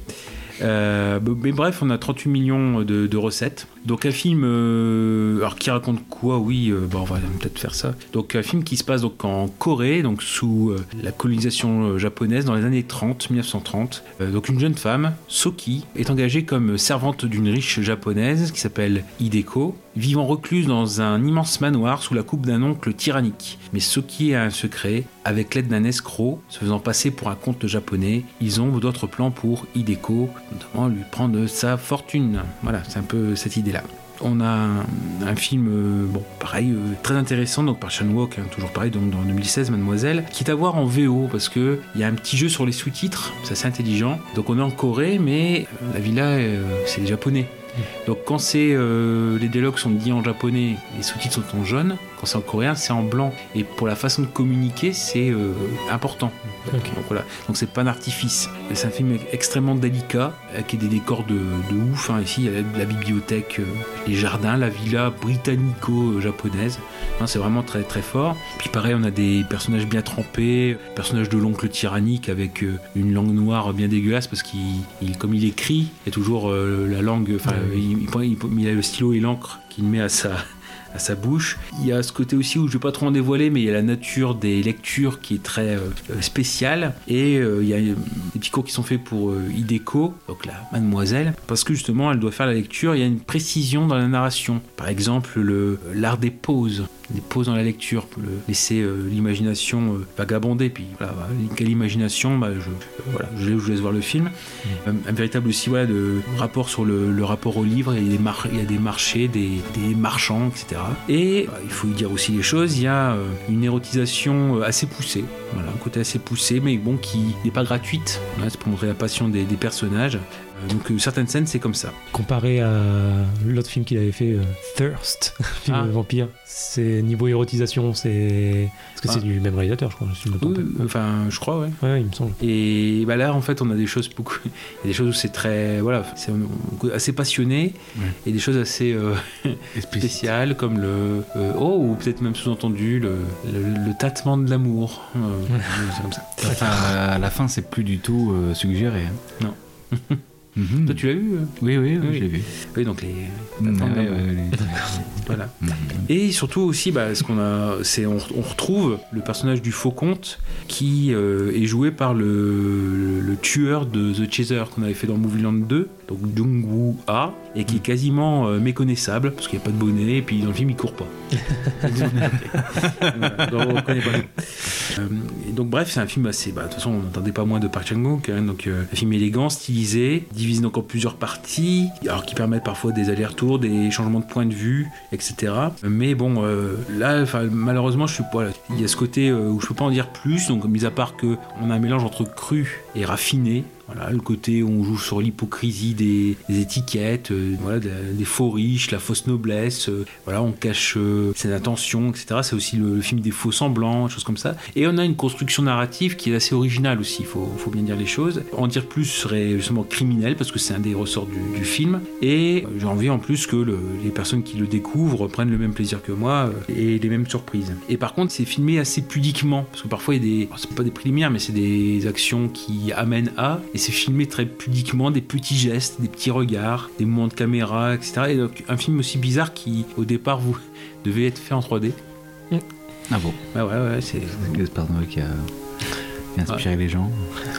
euh, mais bref, on a 38 millions de, recettes. Donc un film, euh, alors qui raconte quoi? Oui, euh, bon, on va peut-être faire ça. Donc un film qui se passe donc en Corée, donc sous la colonisation japonaise dans les années 30, 1930. Euh, donc une jeune femme, Soki, est engagée comme servante d'une riche japonaise qui s'appelle Hideko, vivant recluse dans un immense manoir sous la coupe d'un oncle tyrannique. Mais Soki a un secret. Avec l'aide d'un escroc, se faisant passer pour un comte japonais, ils ont d'autres plans pour Hideko, notamment lui prendre sa fortune. Voilà, c'est un peu cette idée-là. On a un, film, euh, bon, pareil, euh, très intéressant, donc par Chan Wook, hein, toujours pareil, donc dans 2016, Mademoiselle, qui est à voir en VO, parce que il y a un petit jeu sur les sous-titres, c'est assez intelligent. Donc on est en Corée, mais euh, la villa, c'est des Japonais. Donc quand c'est euh, les dialogues sont dits en japonais, les sous-titres sont en jaune. Quand c'est en coréen, c'est en blanc. Et pour la façon de communiquer, c'est euh, important. Donc, donc voilà. Donc c'est pas un artifice. C'est un film extrêmement délicat, avec des décors de, de ouf. hein. Ici, il y a la, la bibliothèque, euh, les jardins, la villa britannico-japonaise. Hein, c'est vraiment très très fort. Puis pareil, on a des personnages bien trempés, personnage de l'oncle tyrannique avec euh, une langue noire bien dégueulasse parce qu'il, il- comme il écrit, il y a toujours la langue. Enfin, il, il, il- il a le stylo et l'encre qu'il met à sa à sa bouche. Il y a ce côté aussi où je vais pas trop en dévoiler, mais il y a la nature des lectures qui est très euh, euh, spéciale. Et euh, il y a des petits cours qui sont faits pour Hideko, donc la mademoiselle, parce que justement elle doit faire la lecture. Il y a une précision dans la narration. Par exemple, le l'art des pauses, des pauses dans la lecture, pour le- laisser euh, l'imagination euh, vagabonder. Puis voilà, bah, quelle imagination, bah, je, euh, voilà, je, je vous laisse voir le film. Un, un véritable aussi voilà, de rapport sur le, le rapport au livre. Il y a des, mar- il y a des marchés, des, des marchands, etc. Et bah, il faut dire aussi les choses. Il y a une érotisation assez poussée. Voilà, un côté assez poussé, mais bon, qui n'est pas gratuite. Voilà, c'est pour montrer la passion des, des personnages. Euh, donc euh, certaines scènes, c'est comme ça. Comparé à l'autre film qu'il avait fait, euh, Thirst, film Ah. vampire, c'est niveau érotisation, c'est. Parce que Ah. c'est du même réalisateur, je crois. si je me trompe Oui, pas. enfin, je crois, ouais. Ouais, il me semble. Et bah là, en fait, on a des choses beaucoup. Il y a des choses où c'est très. Voilà, c'est assez passionné. Ouais. Et des choses assez euh, spéciales, comme le. euh, oh, ou peut-être même sous-entendu, le, le, le tâtement de l'amour. Euh, c'est comme ça. Enfin, à la fin, c'est plus du tout euh, suggéré. hein. Non. Mhm. Toi, tu l'as vu euh Oui, oui, oui, l'ai vu. Oui, donc les. L'amour. ouais, Voilà. les- Et surtout aussi, bah, ce qu'on a, c'est on, on retrouve le personnage du faux comte qui euh, est joué par le, le, le tueur de The Chaser qu'on avait fait dans Movie Land 2, donc Jung Woo Ah, et qui est quasiment euh, méconnaissable parce qu'il n'y a pas de bonnet et puis dans le film il court pas. Voilà, donc, on reconnaît pas. Euh, et donc bref, c'est un film assez. Bah, de toute façon, on n'entendait pas moins de Park Chan Wook. hein, donc euh, un film élégant, stylisé, divisé donc en plusieurs parties, alors qui permettent parfois des allers-retours, des changements de point de vue, etc. Mais bon, là, malheureusement, je suis pas. Il y a ce côté où je peux pas en dire plus. Donc, mis à part que on a un mélange entre cru et raffiné Voilà, le côté où on joue sur l'hypocrisie des, étiquettes, euh, voilà, de- des faux riches, la fausse noblesse. euh, voilà, on cache euh, ses intentions, etc. C'est aussi le, film des faux semblants, choses comme ça. Et on a une construction narrative qui est assez originale aussi. Il faut, bien dire les choses. En dire plus serait justement criminel parce que c'est un des ressorts du, film. Et j'ai envie en plus que le- les personnes qui le découvrent prennent le même plaisir que moi et les mêmes surprises. Et par contre, c'est filmé assez pudiquement parce que parfois il y a des, c'est pas des préliminaires, mais c'est des actions qui amènent à. Et c'est filmé très pudiquement, des petits gestes, des petits regards, des mouvements de caméra, etc. Et donc un film aussi bizarre qui, au départ, vous devait être fait en 3D. Ah bon Ouais, ouais, ouais, c'est. C'est Gaspard Noé qui a, inspiré les gens.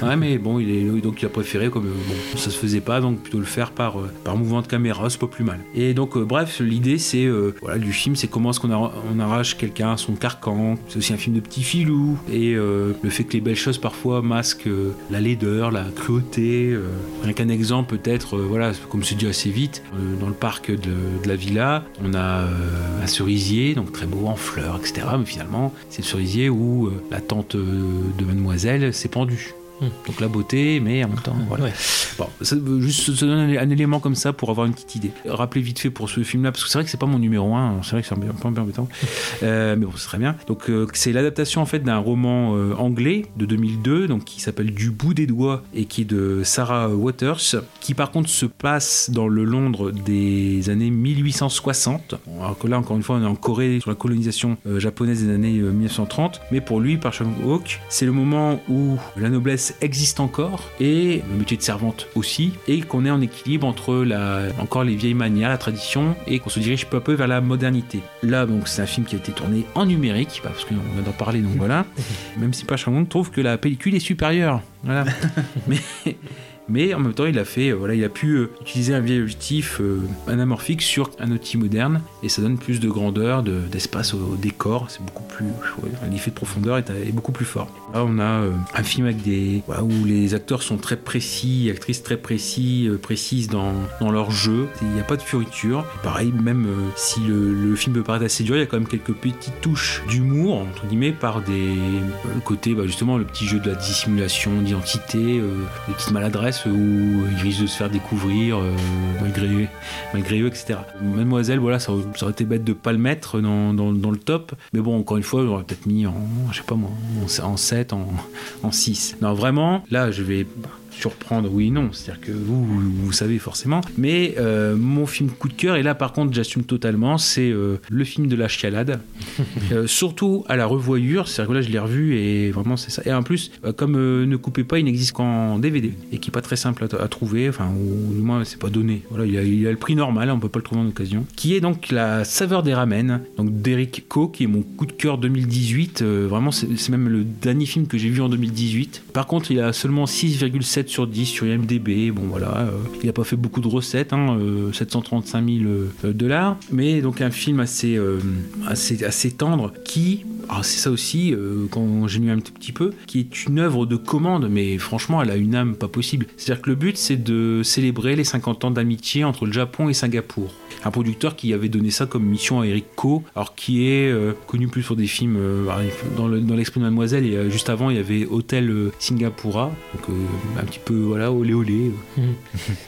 Ouais, mais bon, il est donc il a préféré comme euh, bon, ça se faisait pas, donc plutôt le faire par euh, par mouvement de caméra, c'est pas plus mal. Et donc euh, bref, l'idée c'est euh, voilà du film, c'est comment est-ce qu'on on arrache quelqu'un à son carcan. C'est aussi un film de petit filou et le fait que les belles choses parfois masquent la laideur, la cruauté. rien qu'un exemple peut-être, voilà, comme c'est dit assez vite, dans le parc de, de la villa, on a un cerisier, donc très beau en fleurs, etc. Mais finalement, c'est le cerisier où la tante de Mademoiselle s'est pendue. Donc la beauté, mais en même temps, voilà. Ouais. Bon, ça juste se donner un, un élément comme ça pour avoir une petite idée. Rappelez vite fait pour ce film-là, parce que c'est vrai que c'est pas mon numéro 1, c'est vrai que c'est un peu un peu embêtant, Euh, mais bon, c'est très bien. Donc euh, c'est l'adaptation en fait d'un roman euh, anglais de 2002, donc qui s'appelle Du bout des doigts et qui est de Sarah Waters, qui par contre se passe dans le Londres des années 1860. Bon, alors que là, encore une fois, on est en Corée sur la colonisation japonaise des années euh, 1930, mais pour lui, par Hawk, c'est le moment où la noblesse existe encore et le métier de servante aussi, et qu'on est en équilibre entre la, encore les vieilles manières, la tradition, et qu'on se dirige peu à peu vers la modernité. Là, donc, c'est un film qui a été tourné en numérique, bah, parce qu'on vient d'en parler, donc voilà. Même si Park Chan-wook trouve que la pellicule est supérieure. Voilà. mais, mais en même temps, il a fait, euh, voilà, il a pu euh, utiliser un vieil objectif euh, anamorphique sur un outil moderne, et ça donne plus de grandeur, de- d'espace au, décor. C'est beaucoup plus, l'effet de profondeur est, beaucoup plus fort. Là, on a un film avec des, où les acteurs sont très précis, actrices très précis, précises dans, dans leur jeu. Il n'y a pas de fioriture. Pareil, même si le, film peut paraître assez dur, il y a quand même quelques petites touches d'humour entre guillemets par des le côté bah, justement le petit jeu de la dissimulation d'identité, des petites maladresses où ils risquent de se faire découvrir euh, malgré eux, etc. Mademoiselle, voilà, ça, aurait été bête de pas le mettre dans, le top, mais bon, encore une fois, j'aurais peut-être mis en, je sais pas en, en 7, en, en 6. Non, vraiment, là, je vais surprendre, oui et non, c'est-à-dire que vous, vous, savez forcément, mais euh, mon film coup de cœur, et là par contre j'assume totalement, c'est euh, le film de la chialade, Euh, surtout à la revoyure, c'est-à-dire que là je l'ai revu et vraiment c'est ça. Et en plus, comme Ne coupez pas, il n'existe qu'en DVD et qui est pas très simple à, à trouver, enfin, ou du moins c'est pas donné. Voilà, il a, il a le prix normal, on peut pas le trouver en occasion. Qui est donc La saveur des ramen, donc d'Eric Coe, qui est mon coup de cœur 2018. euh, vraiment, c'est même le dernier film que j'ai vu en 2018. Par contre, il a seulement 6,7 sur 10 sur IMDb. Bon, voilà, euh, il a pas fait beaucoup de recettes, hein, euh, 735 000 euh, dollars, mais donc un film assez, euh, assez, assez tendre qui. Alors c'est ça aussi, euh, quand j'ai lu un tout petit peu, qui est une œuvre de commande, mais franchement, elle a une âme pas possible. C'est-à-dire que le but, c'est de célébrer les 50 ans d'amitié entre le Japon et Singapour. Un producteur qui avait donné ça comme mission à Eric Ko, alors qui est euh, connu plus pour des films euh, dans le- dans l'esprit de Mademoiselle, et euh, juste avant, il y avait Hôtel Singapura, donc un petit peu, voilà, olé olé.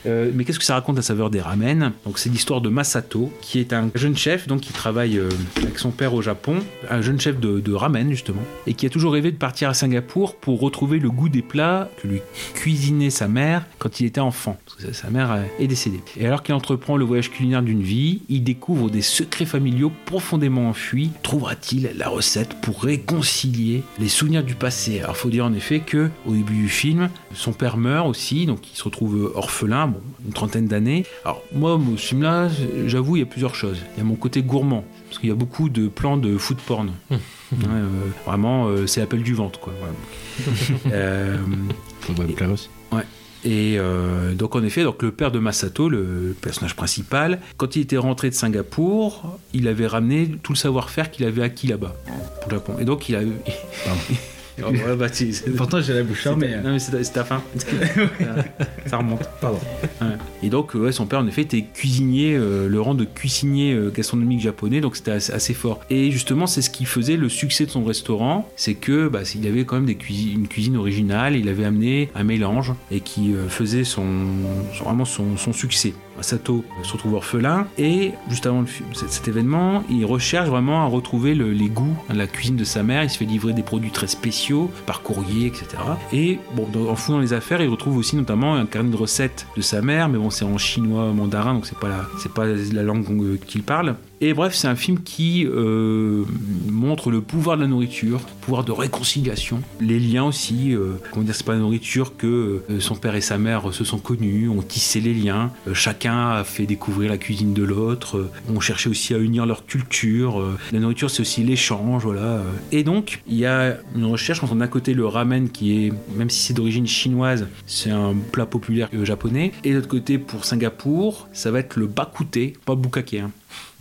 Euh, mais qu'est-ce que ça raconte la saveur des ramen? Donc c'est l'histoire de Masato, qui est un jeune chef donc qui travaille avec son père au Japon, un jeune chef de, de ramen justement, et qui a toujours rêvé de partir à Singapour pour retrouver le goût des plats que lui cuisinait sa mère quand il était enfant, parce que sa- mère euh, est décédée. Et alors qu'il entreprend le voyage culinaire d'une vie, il découvre des secrets familiaux profondément enfuis. Trouvera-t-il la recette pour réconcilier les souvenirs du passé? Alors faut dire en effet que au début du film, son père meurt aussi, donc il se retrouve orphelin, bon, une trentaine d'années. Alors moi, ce film-là, j'avoue, il y a plusieurs choses. Il y a mon côté gourmand, parce qu'il y a beaucoup de plans de food porn. Ouais, euh, vraiment, euh, c'est l'appel du ventre, quoi. Euh, Ça doit me plaire aussi. et euh, donc en effet, donc le père de Masato, le personnage principal, quand il était rentré de Singapour, il avait ramené tout le savoir-faire qu'il avait acquis là-bas, au Japon. Et donc il a, Oh, ouais, bah, Pourtant, j'ai la bouche fermée. Non, mais c'est ta- faim. ça remonte. Pardon. Ouais. Et donc, ouais, son père, en effet, était cuisinier, euh, le rang de cuisinier euh, gastronomique japonais, donc c'était assez, assez fort. Et justement, c'est ce qui faisait le succès de son restaurant, c'est que bah, il avait quand même des une cuisine originale, il avait amené un mélange et qui euh, faisait son, son- vraiment son, son succès. Masato se retrouve orphelin et juste avant cet, événement, il recherche vraiment à retrouver le- les goûts de la cuisine de sa mère. Il se fait livrer des produits très spéciaux par courrier, etc. Et en fouillant les affaires, il retrouve aussi notamment un carnet de recettes de sa mère, mais bon, c'est en chinois mandarin, donc c'est pas c'est pas la langue euh, qu'il parle. Et bref, c'est un film qui euh, montre le pouvoir de la nourriture, le pouvoir de réconciliation, les liens aussi. Euh, comment dire, c'est pas la nourriture que euh, son père et sa mère se sont connus, ont tissé les liens. Euh, chacun a fait découvrir la cuisine de l'autre. ont cherché aussi à unir leur culture. la nourriture, c'est aussi l'échange, voilà. Et donc, il y a une recherche quand on a côté le ramen qui est, même si c'est d'origine chinoise, c'est un plat populaire japonais. Et de l'autre côté, pour Singapour, ça va être le bakute, pas bukake. Hein.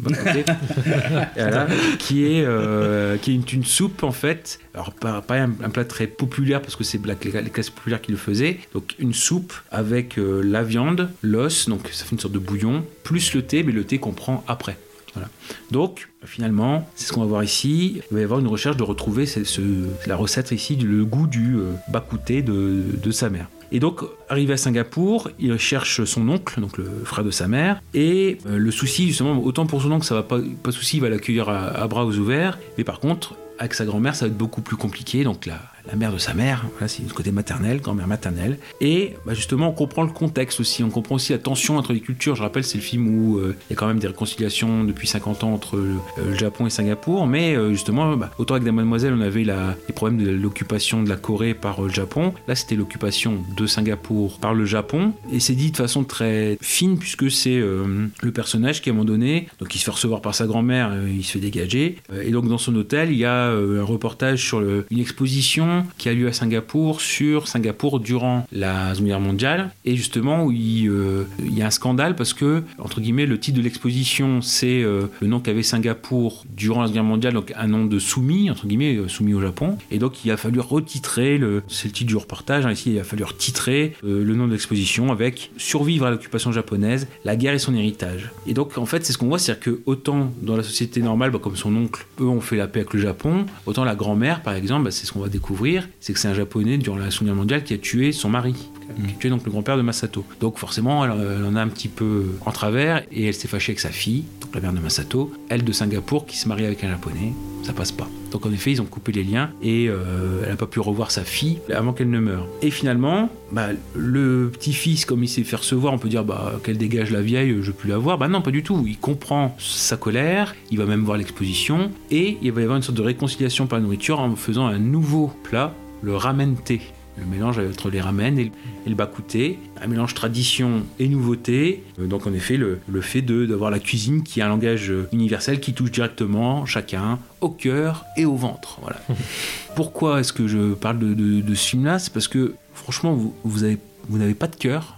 Voilà, qui est, euh, qui est une, soupe en fait. Alors pas, pas un, un plat très populaire parce que c'est la- les, classes populaires qui le faisaient. Donc une soupe avec euh, la viande, l'os, donc ça fait une sorte de bouillon, plus le thé, mais le thé qu'on prend après. Voilà. Donc finalement, c'est ce qu'on va voir ici. Il va y avoir une recherche de retrouver ce- ce- la recette ici, le goût du euh, bakouté de, de sa mère. Et donc, arrivé à Singapour, il cherche son oncle, le frère de sa mère. Et euh, le souci, justement, autant pour son oncle, ça va pas, pas souci, il va l'accueillir à, bras ouverts. Mais par contre, avec sa grand-mère, ça va être beaucoup plus compliqué. Donc, la, la mère de sa mère, c'est le côté maternel, grand-mère maternelle. Et bah, justement, on comprend le contexte aussi. On comprend aussi la tension entre les cultures. Je rappelle, c'est le film où euh, il y a quand même des réconciliations depuis 50 ans entre euh, le Japon et Singapour. Mais euh, justement, bah, autant avec des mademoiselles, on avait les problèmes de l'occupation de la Corée par le Japon. Là, c'était l'occupation de Singapour par le Japon. Et c'est dit de façon très fine, puisque c'est le personnage qui, à un moment donné, donc il se fait recevoir par sa grand-mère, il se fait dégager. Et donc, dans son hôtel, il y a un reportage sur une exposition qui a lieu à Singapour sur Singapour durant la Seconde Guerre mondiale. Et justement, où il, euh, y a un scandale parce que, entre guillemets, le titre de l'exposition, c'est euh, le nom qu'avait Singapour durant la Seconde Guerre mondiale, donc un nom de soumis, entre guillemets, euh, soumis au Japon. Et donc, il a fallu retitrer, le, c'est le titre du reportage, hein, ici, il a fallu retitrer le nom de l'exposition avec Survivre à l'occupation japonaise, la guerre et son héritage. Et donc, en fait, c'est ce qu'on voit, c'est-à-dire que autant dans la société normale, bah, comme son oncle, eux ont fait la paix avec le Japon, autant la grand-mère, par exemple, bah, c'est ce qu'on va découvrir, c'est que c'est un japonais durant la Seconde Guerre mondiale qui a tué son mari, qui a tué donc le grand-père de Masato. Donc forcément, elle, en a un petit peu en travers et elle s'est fâchée avec sa fille, donc la mère de Masato, elle de Singapour qui se marie avec un japonais, ça passe pas. Donc en effet, ils ont coupé les liens et euh, elle n'a pas pu revoir sa fille avant qu'elle ne meure. Et finalement, bah, le petit-fils, comme il s'est fait recevoir, on peut dire bah, qu'elle dégage la vieille, je veux plus la voir. Bah non, pas du tout. Il comprend sa colère, il va même voir l'exposition et il va y avoir une sorte de réconciliation par la nourriture en faisant un nouveau plat, le ramen thé. Le mélange entre les ramen et le, bakouté, un mélange tradition et nouveauté. Euh, Donc en effet, le, le fait de- d'avoir la cuisine qui est un langage euh, universel qui touche directement chacun au cœur et au ventre. Voilà. Pourquoi est-ce que je parle de, de- de ce film-là? C'est parce que franchement, vous, vous avez- vous n'avez pas de cœur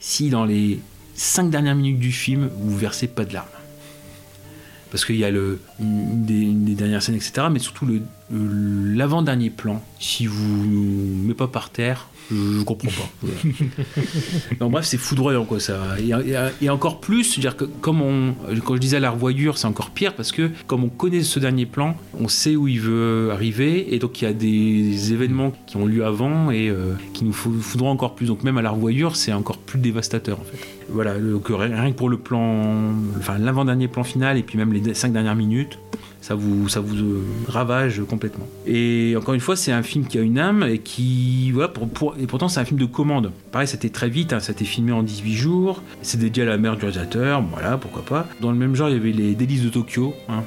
si dans les cinq dernières minutes du film, vous versez pas de larmes. Parce qu'il y a le, une, des, dernières scènes, etc. Mais surtout le- l'avant-dernier plan. Si vous ne mettez pas par terre, je, comprends pas. Voilà. Bref, c'est foudroyant quoi ça. Et, et- et encore plus, c'est-à-dire que comme on, quand je disais la revoyure, c'est encore pire parce que comme on connaît ce dernier plan, on sait où il veut arriver et donc il y a des événements qui ont lieu avant et euh, qui nous fou- foudroient encore plus. Donc même à la revoyure, c'est encore plus dévastateur en fait. Voilà, donc rien que pour le plan, enfin l'avant-dernier plan final et puis même les cinq dernières minutes, ça vous, ça vous euh, ravage complètement. Et encore une fois, c'est un film qui a une âme et qui, voilà, pour, pour- et pourtant c'est un film de commande. Pareil, c'était très vite, hein, ça a été filmé en 18 jours, c'est dédié à la mère du réalisateur, voilà, pourquoi pas. Dans le même genre, il y avait les Délices de Tokyo, hein,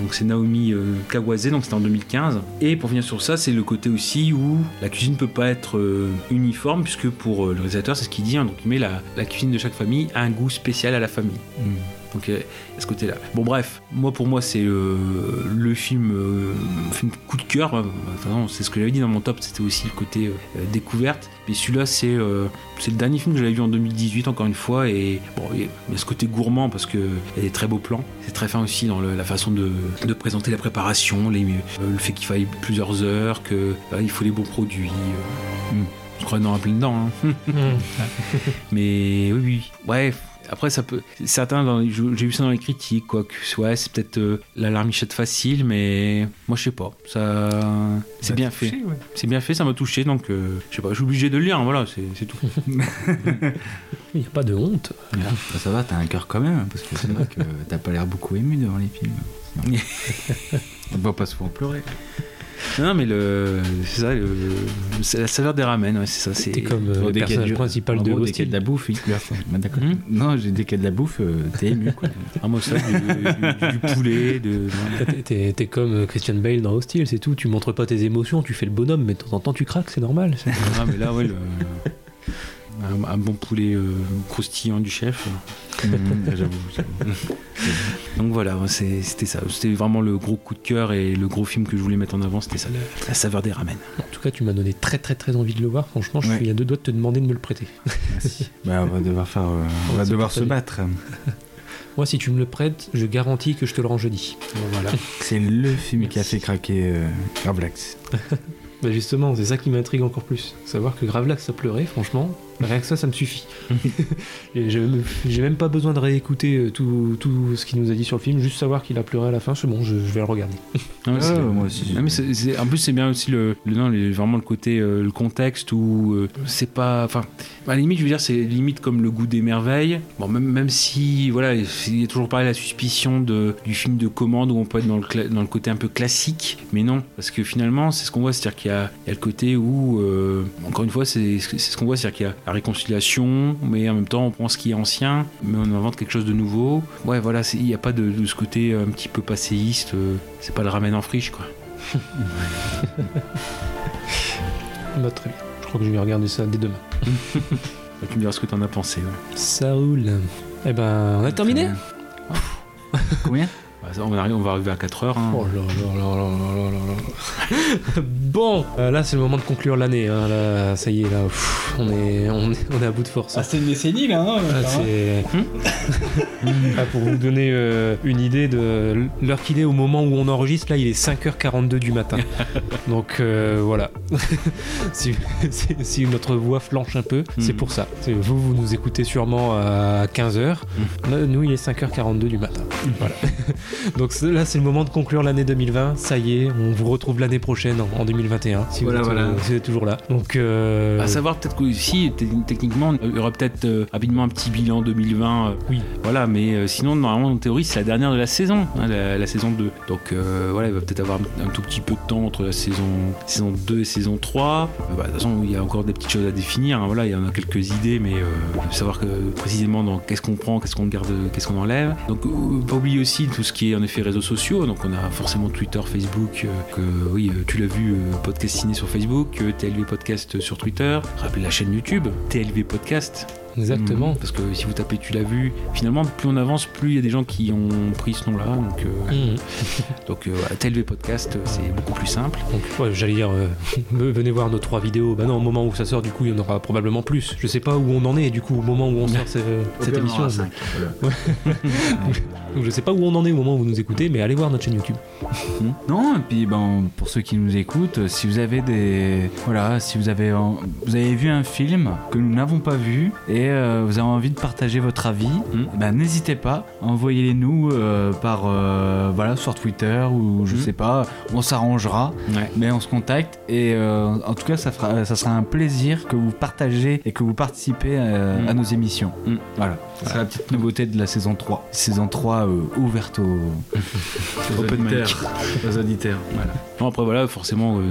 donc c'est Naomi euh, Kawase, donc c'était en 2015. Et pour finir sur ça, c'est le côté aussi où la cuisine peut pas être euh, uniforme, puisque pour euh, le réalisateur, c'est ce qu'il dit, hein, donc il met la, cuisine de chaque famille a un goût spécial à la famille. Donc euh, à ce côté-là. Bon bref, moi pour moi c'est euh, le film, euh, film coup de cœur. C'est ce que j'avais dit dans mon top, c'était aussi le côté euh, découverte. Mais celui-là c'est c'est le dernier film que j'avais vu en 2018 encore une fois et bon il y a- il y a ce côté gourmand parce que il y a des très beaux plans. C'est très fin aussi dans le- la façon de, de présenter la préparation, les, le fait qu'il faille plusieurs heures, que euh, il faut les bons produits. Je crois dans un plein dedans. hein. Mais oui, oui. Ouais. Après, ça peut. Certains, j'ai vu ça dans les critiques, quoi. Que, ouais, c'est peut-être euh, la larmichette facile, mais moi, je sais pas. Ça, c'est bien fait. C'est bien fait, ça m'a touché, donc euh, je sais pas. Je suis obligé de le lire, hein, voilà, c'est tout. Il n'y a pas de honte. Bah, ça va, t'as un cœur quand même, hein, parce que c'est vrai que t'as pas l'air beaucoup ému devant les films. On ne va pas souvent pleurer. Non, mais le, c'est ça, le, c'est la saveur des ramen, ouais, c'est ça. C'est T'es comme euh, le personnage du- principal de dès qu'il y a de la bouffe, il pleure. Bah, d'accord. Hmm. Non, j'ai dès qu'il y a de la bouffe, euh, t'es ému, quoi. Ah, moi, ça, du, du- du poulet, de. T'es- T'es t'es comme euh, Christian Bale dans Hostile, c'est tout. Tu montres pas tes émotions, tu fais le bonhomme, mais de temps en temps tu craques, c'est normal. Ah, mais là, ouais, le, un, un bon poulet euh, croustillant du chef. Mmh, J'avoue. j'avoue. Donc voilà, c'est- c'était ça. C'était vraiment le gros coup de cœur et le gros film que je voulais mettre en avant, c'était ça, la, la saveur des ramen. En tout cas, tu m'as donné très très très envie de le voir. Franchement, je Ouais. suis à deux doigts de te demander de me le prêter. Merci. Bah, on va devoir faire. euh, on On va va devoir se battre. Moi, si tu me le prêtes, je garantis que je te le rends jeudi. Bon, voilà. C'est le film qui a fait craquer euh, Gravelax. Bah justement, c'est ça qui m'intrigue encore plus. Savoir que Gravelax a pleuré, franchement, rien que ça, ça me suffit. Et j'ai même- pas besoin de réécouter euh, tout, tout ce qu'il nous a dit sur le film, juste savoir qu'il a pleuré à la fin, c'est bon, je, je vais le regarder. Ah, moi aussi. mais c'est- en plus, c'est bien aussi le, le- non, les- vraiment le côté, euh, le contexte où euh, c'est pas. Enfin, à la limite, je veux dire, c'est limite comme le goût des merveilles. Bon, même, même si, voilà, il y a toujours pareil la suspicion de, du film de commande où on peut être dans le, dans le côté un peu classique, mais non, parce que finalement, c'est ce qu'on voit, c'est-à-dire qu'il y a, il y a le côté où, euh, encore une fois, c'est c'est ce qu'on voit, c'est-à-dire qu'il y a la réconciliation, mais en même temps, on prend ce qui est ancien, mais on invente quelque chose de nouveau. Ouais, voilà, il n'y a pas de, de ce côté un petit peu passéiste, euh, c'est pas le ramen en friche, quoi. Bah, très bien. Je crois que je vais regarder ça dès demain. Bah, tu me diras ce que t'en as pensé. ouais. Ça roule. Eh ben, on a terminé Combien? Bah, on, arrive, va arriver à 4 heures. Bon, là c'est le moment de conclure l'année. Hein, ça y est, là, on, est, à bout de force. Hein. Ah, c'est une décennie là. Hein, ah, hmm pour vous donner euh, une idée de l'heure qu'il est au moment où on enregistre, là il est 5h42 du matin. Donc euh, voilà. si, notre voix flanche un peu, hmm. c'est pour ça. Vous, vous nous écoutez sûrement à 15h. Hmm. Nous, il est 5h42 du matin. Voilà. Donc là, c'est le moment de conclure l'année 2020. Ça y est, on vous retrouve l'année prochaine en, en 2021. Si Voilà, vous, êtes, voilà. euh, si vous êtes toujours là. Donc euh, À savoir peut-être qu'ici, techniquement, il y aura peut-être euh, rapidement un petit bilan 2020. euh, Oui. Voilà, mais euh, sinon, normalement, en théorie, c'est la dernière de la saison, hein, la, la saison 2. Donc euh, voilà, il va peut-être avoir un tout petit peu de temps entre la saison, saison 2 et saison 3. Euh, bah, de toute façon, il y a encore des petites choses à définir. hein, voilà, il y en a quelques idées, mais euh, savoir que, précisément dans qu'est-ce qu'on prend, qu'est-ce qu'on garde, qu'est-ce qu'on enlève. Donc, euh, pas oublier aussi tout ce qui est en effet réseaux sociaux. Donc, on a forcément Twitter, Facebook, euh, que oui, euh, tu l'as vu, euh, podcast ciné sur Facebook, TLV Podcast sur Twitter. Rappelez la chaîne YouTube, TLV Podcast. exactement. Parce que si vous tapez tu l'as vu, finalement, plus on avance, plus il y a des gens qui ont pris ce nom-là. Donc, euh, Mhm. donc euh, voilà, TLV Podcast, c'est beaucoup plus simple. Ouais, j'allais dire, euh, venez voir nos trois vidéos. Bah non, au moment où ça sort, du coup, il y en aura probablement plus. Je sais pas où on en est, du coup, au moment où on sort ce- cette émission. Donc, je sais pas où on en est au moment où vous nous écoutez, mais allez voir notre chaîne YouTube. Non, et puis ben, pour ceux qui nous écoutent, si vous avez des. Voilà, si vous avez, en- vous avez vu un film que nous n'avons pas vu et euh, vous avez envie de partager votre avis, eh ben, n'hésitez pas, envoyez-les nous euh, par. euh, voilà, sur Twitter ou je Mhm. sais pas, on s'arrangera, Ouais. mais on se contacte et en tout cas, ça, fera, ça sera un plaisir que vous partagez et que vous participez euh, Mhm. à nos émissions. Mhm. Voilà, c'est la petite nouveauté de la saison 3. Saison 3 euh, ouverte aux, aux Open mic. Aux auditeurs. Voilà. Non, après voilà, forcément, euh,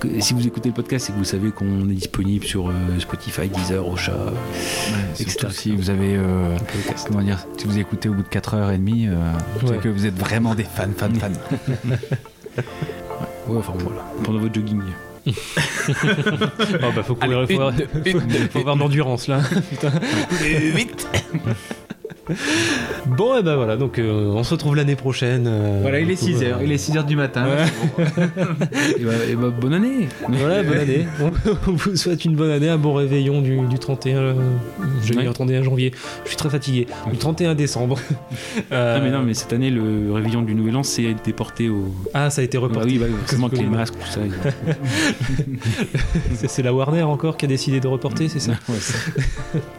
que- si vous écoutez le podcast, c'est que vous savez qu'on est disponible sur euh, Spotify, Deezer, Ocha, etc. si vous avez, comment dire, si vous écoutez au bout de 4h30, euh, Ouais. c'est que vous êtes vraiment des fans, fans, fans. Ouais, enfin voilà, pendant votre jogging. Oh bah faut courir, faut, avoir, faut avoir de l'endurance là. Putain. Vite Bon, et ben voilà, donc euh, on se retrouve l'année prochaine. euh, Voilà, il est pour, 6h, euh, il est 6h du matin. Ouais. Et bah, et bah, bonne année. Voilà, bonne année. On vous souhaite une bonne année, un bon réveillon du, du 31, euh, je vais Ouais. dire 31 janvier. Je suis très fatigué. Du 31 décembre. Euh, Ah mais non, mais cette année, le réveillon du Nouvel An, c'est déporté au. Ah, ça a été Ah reporté. oui, bah, forcément avec les masques, tout ça. C'est c'est la Warner encore qui a décidé de reporter, c'est ça Ouais.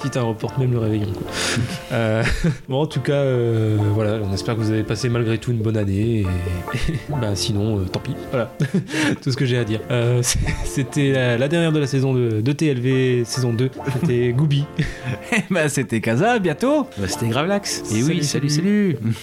Putain, reporte même le réveillon. Quoi. Bon, en tout cas, euh, voilà, on espère que vous avez passé malgré tout une bonne année. Et, bah, sinon, euh, tant pis. Voilà, tout ce que j'ai à dire. Euh, C'était la, la dernière de la saison de, de TLV, saison 2. C'était Gooby. bah, c'était à bientôt. Bah, C'était Gravelax. Et Salut, oui, salut, salut. salut.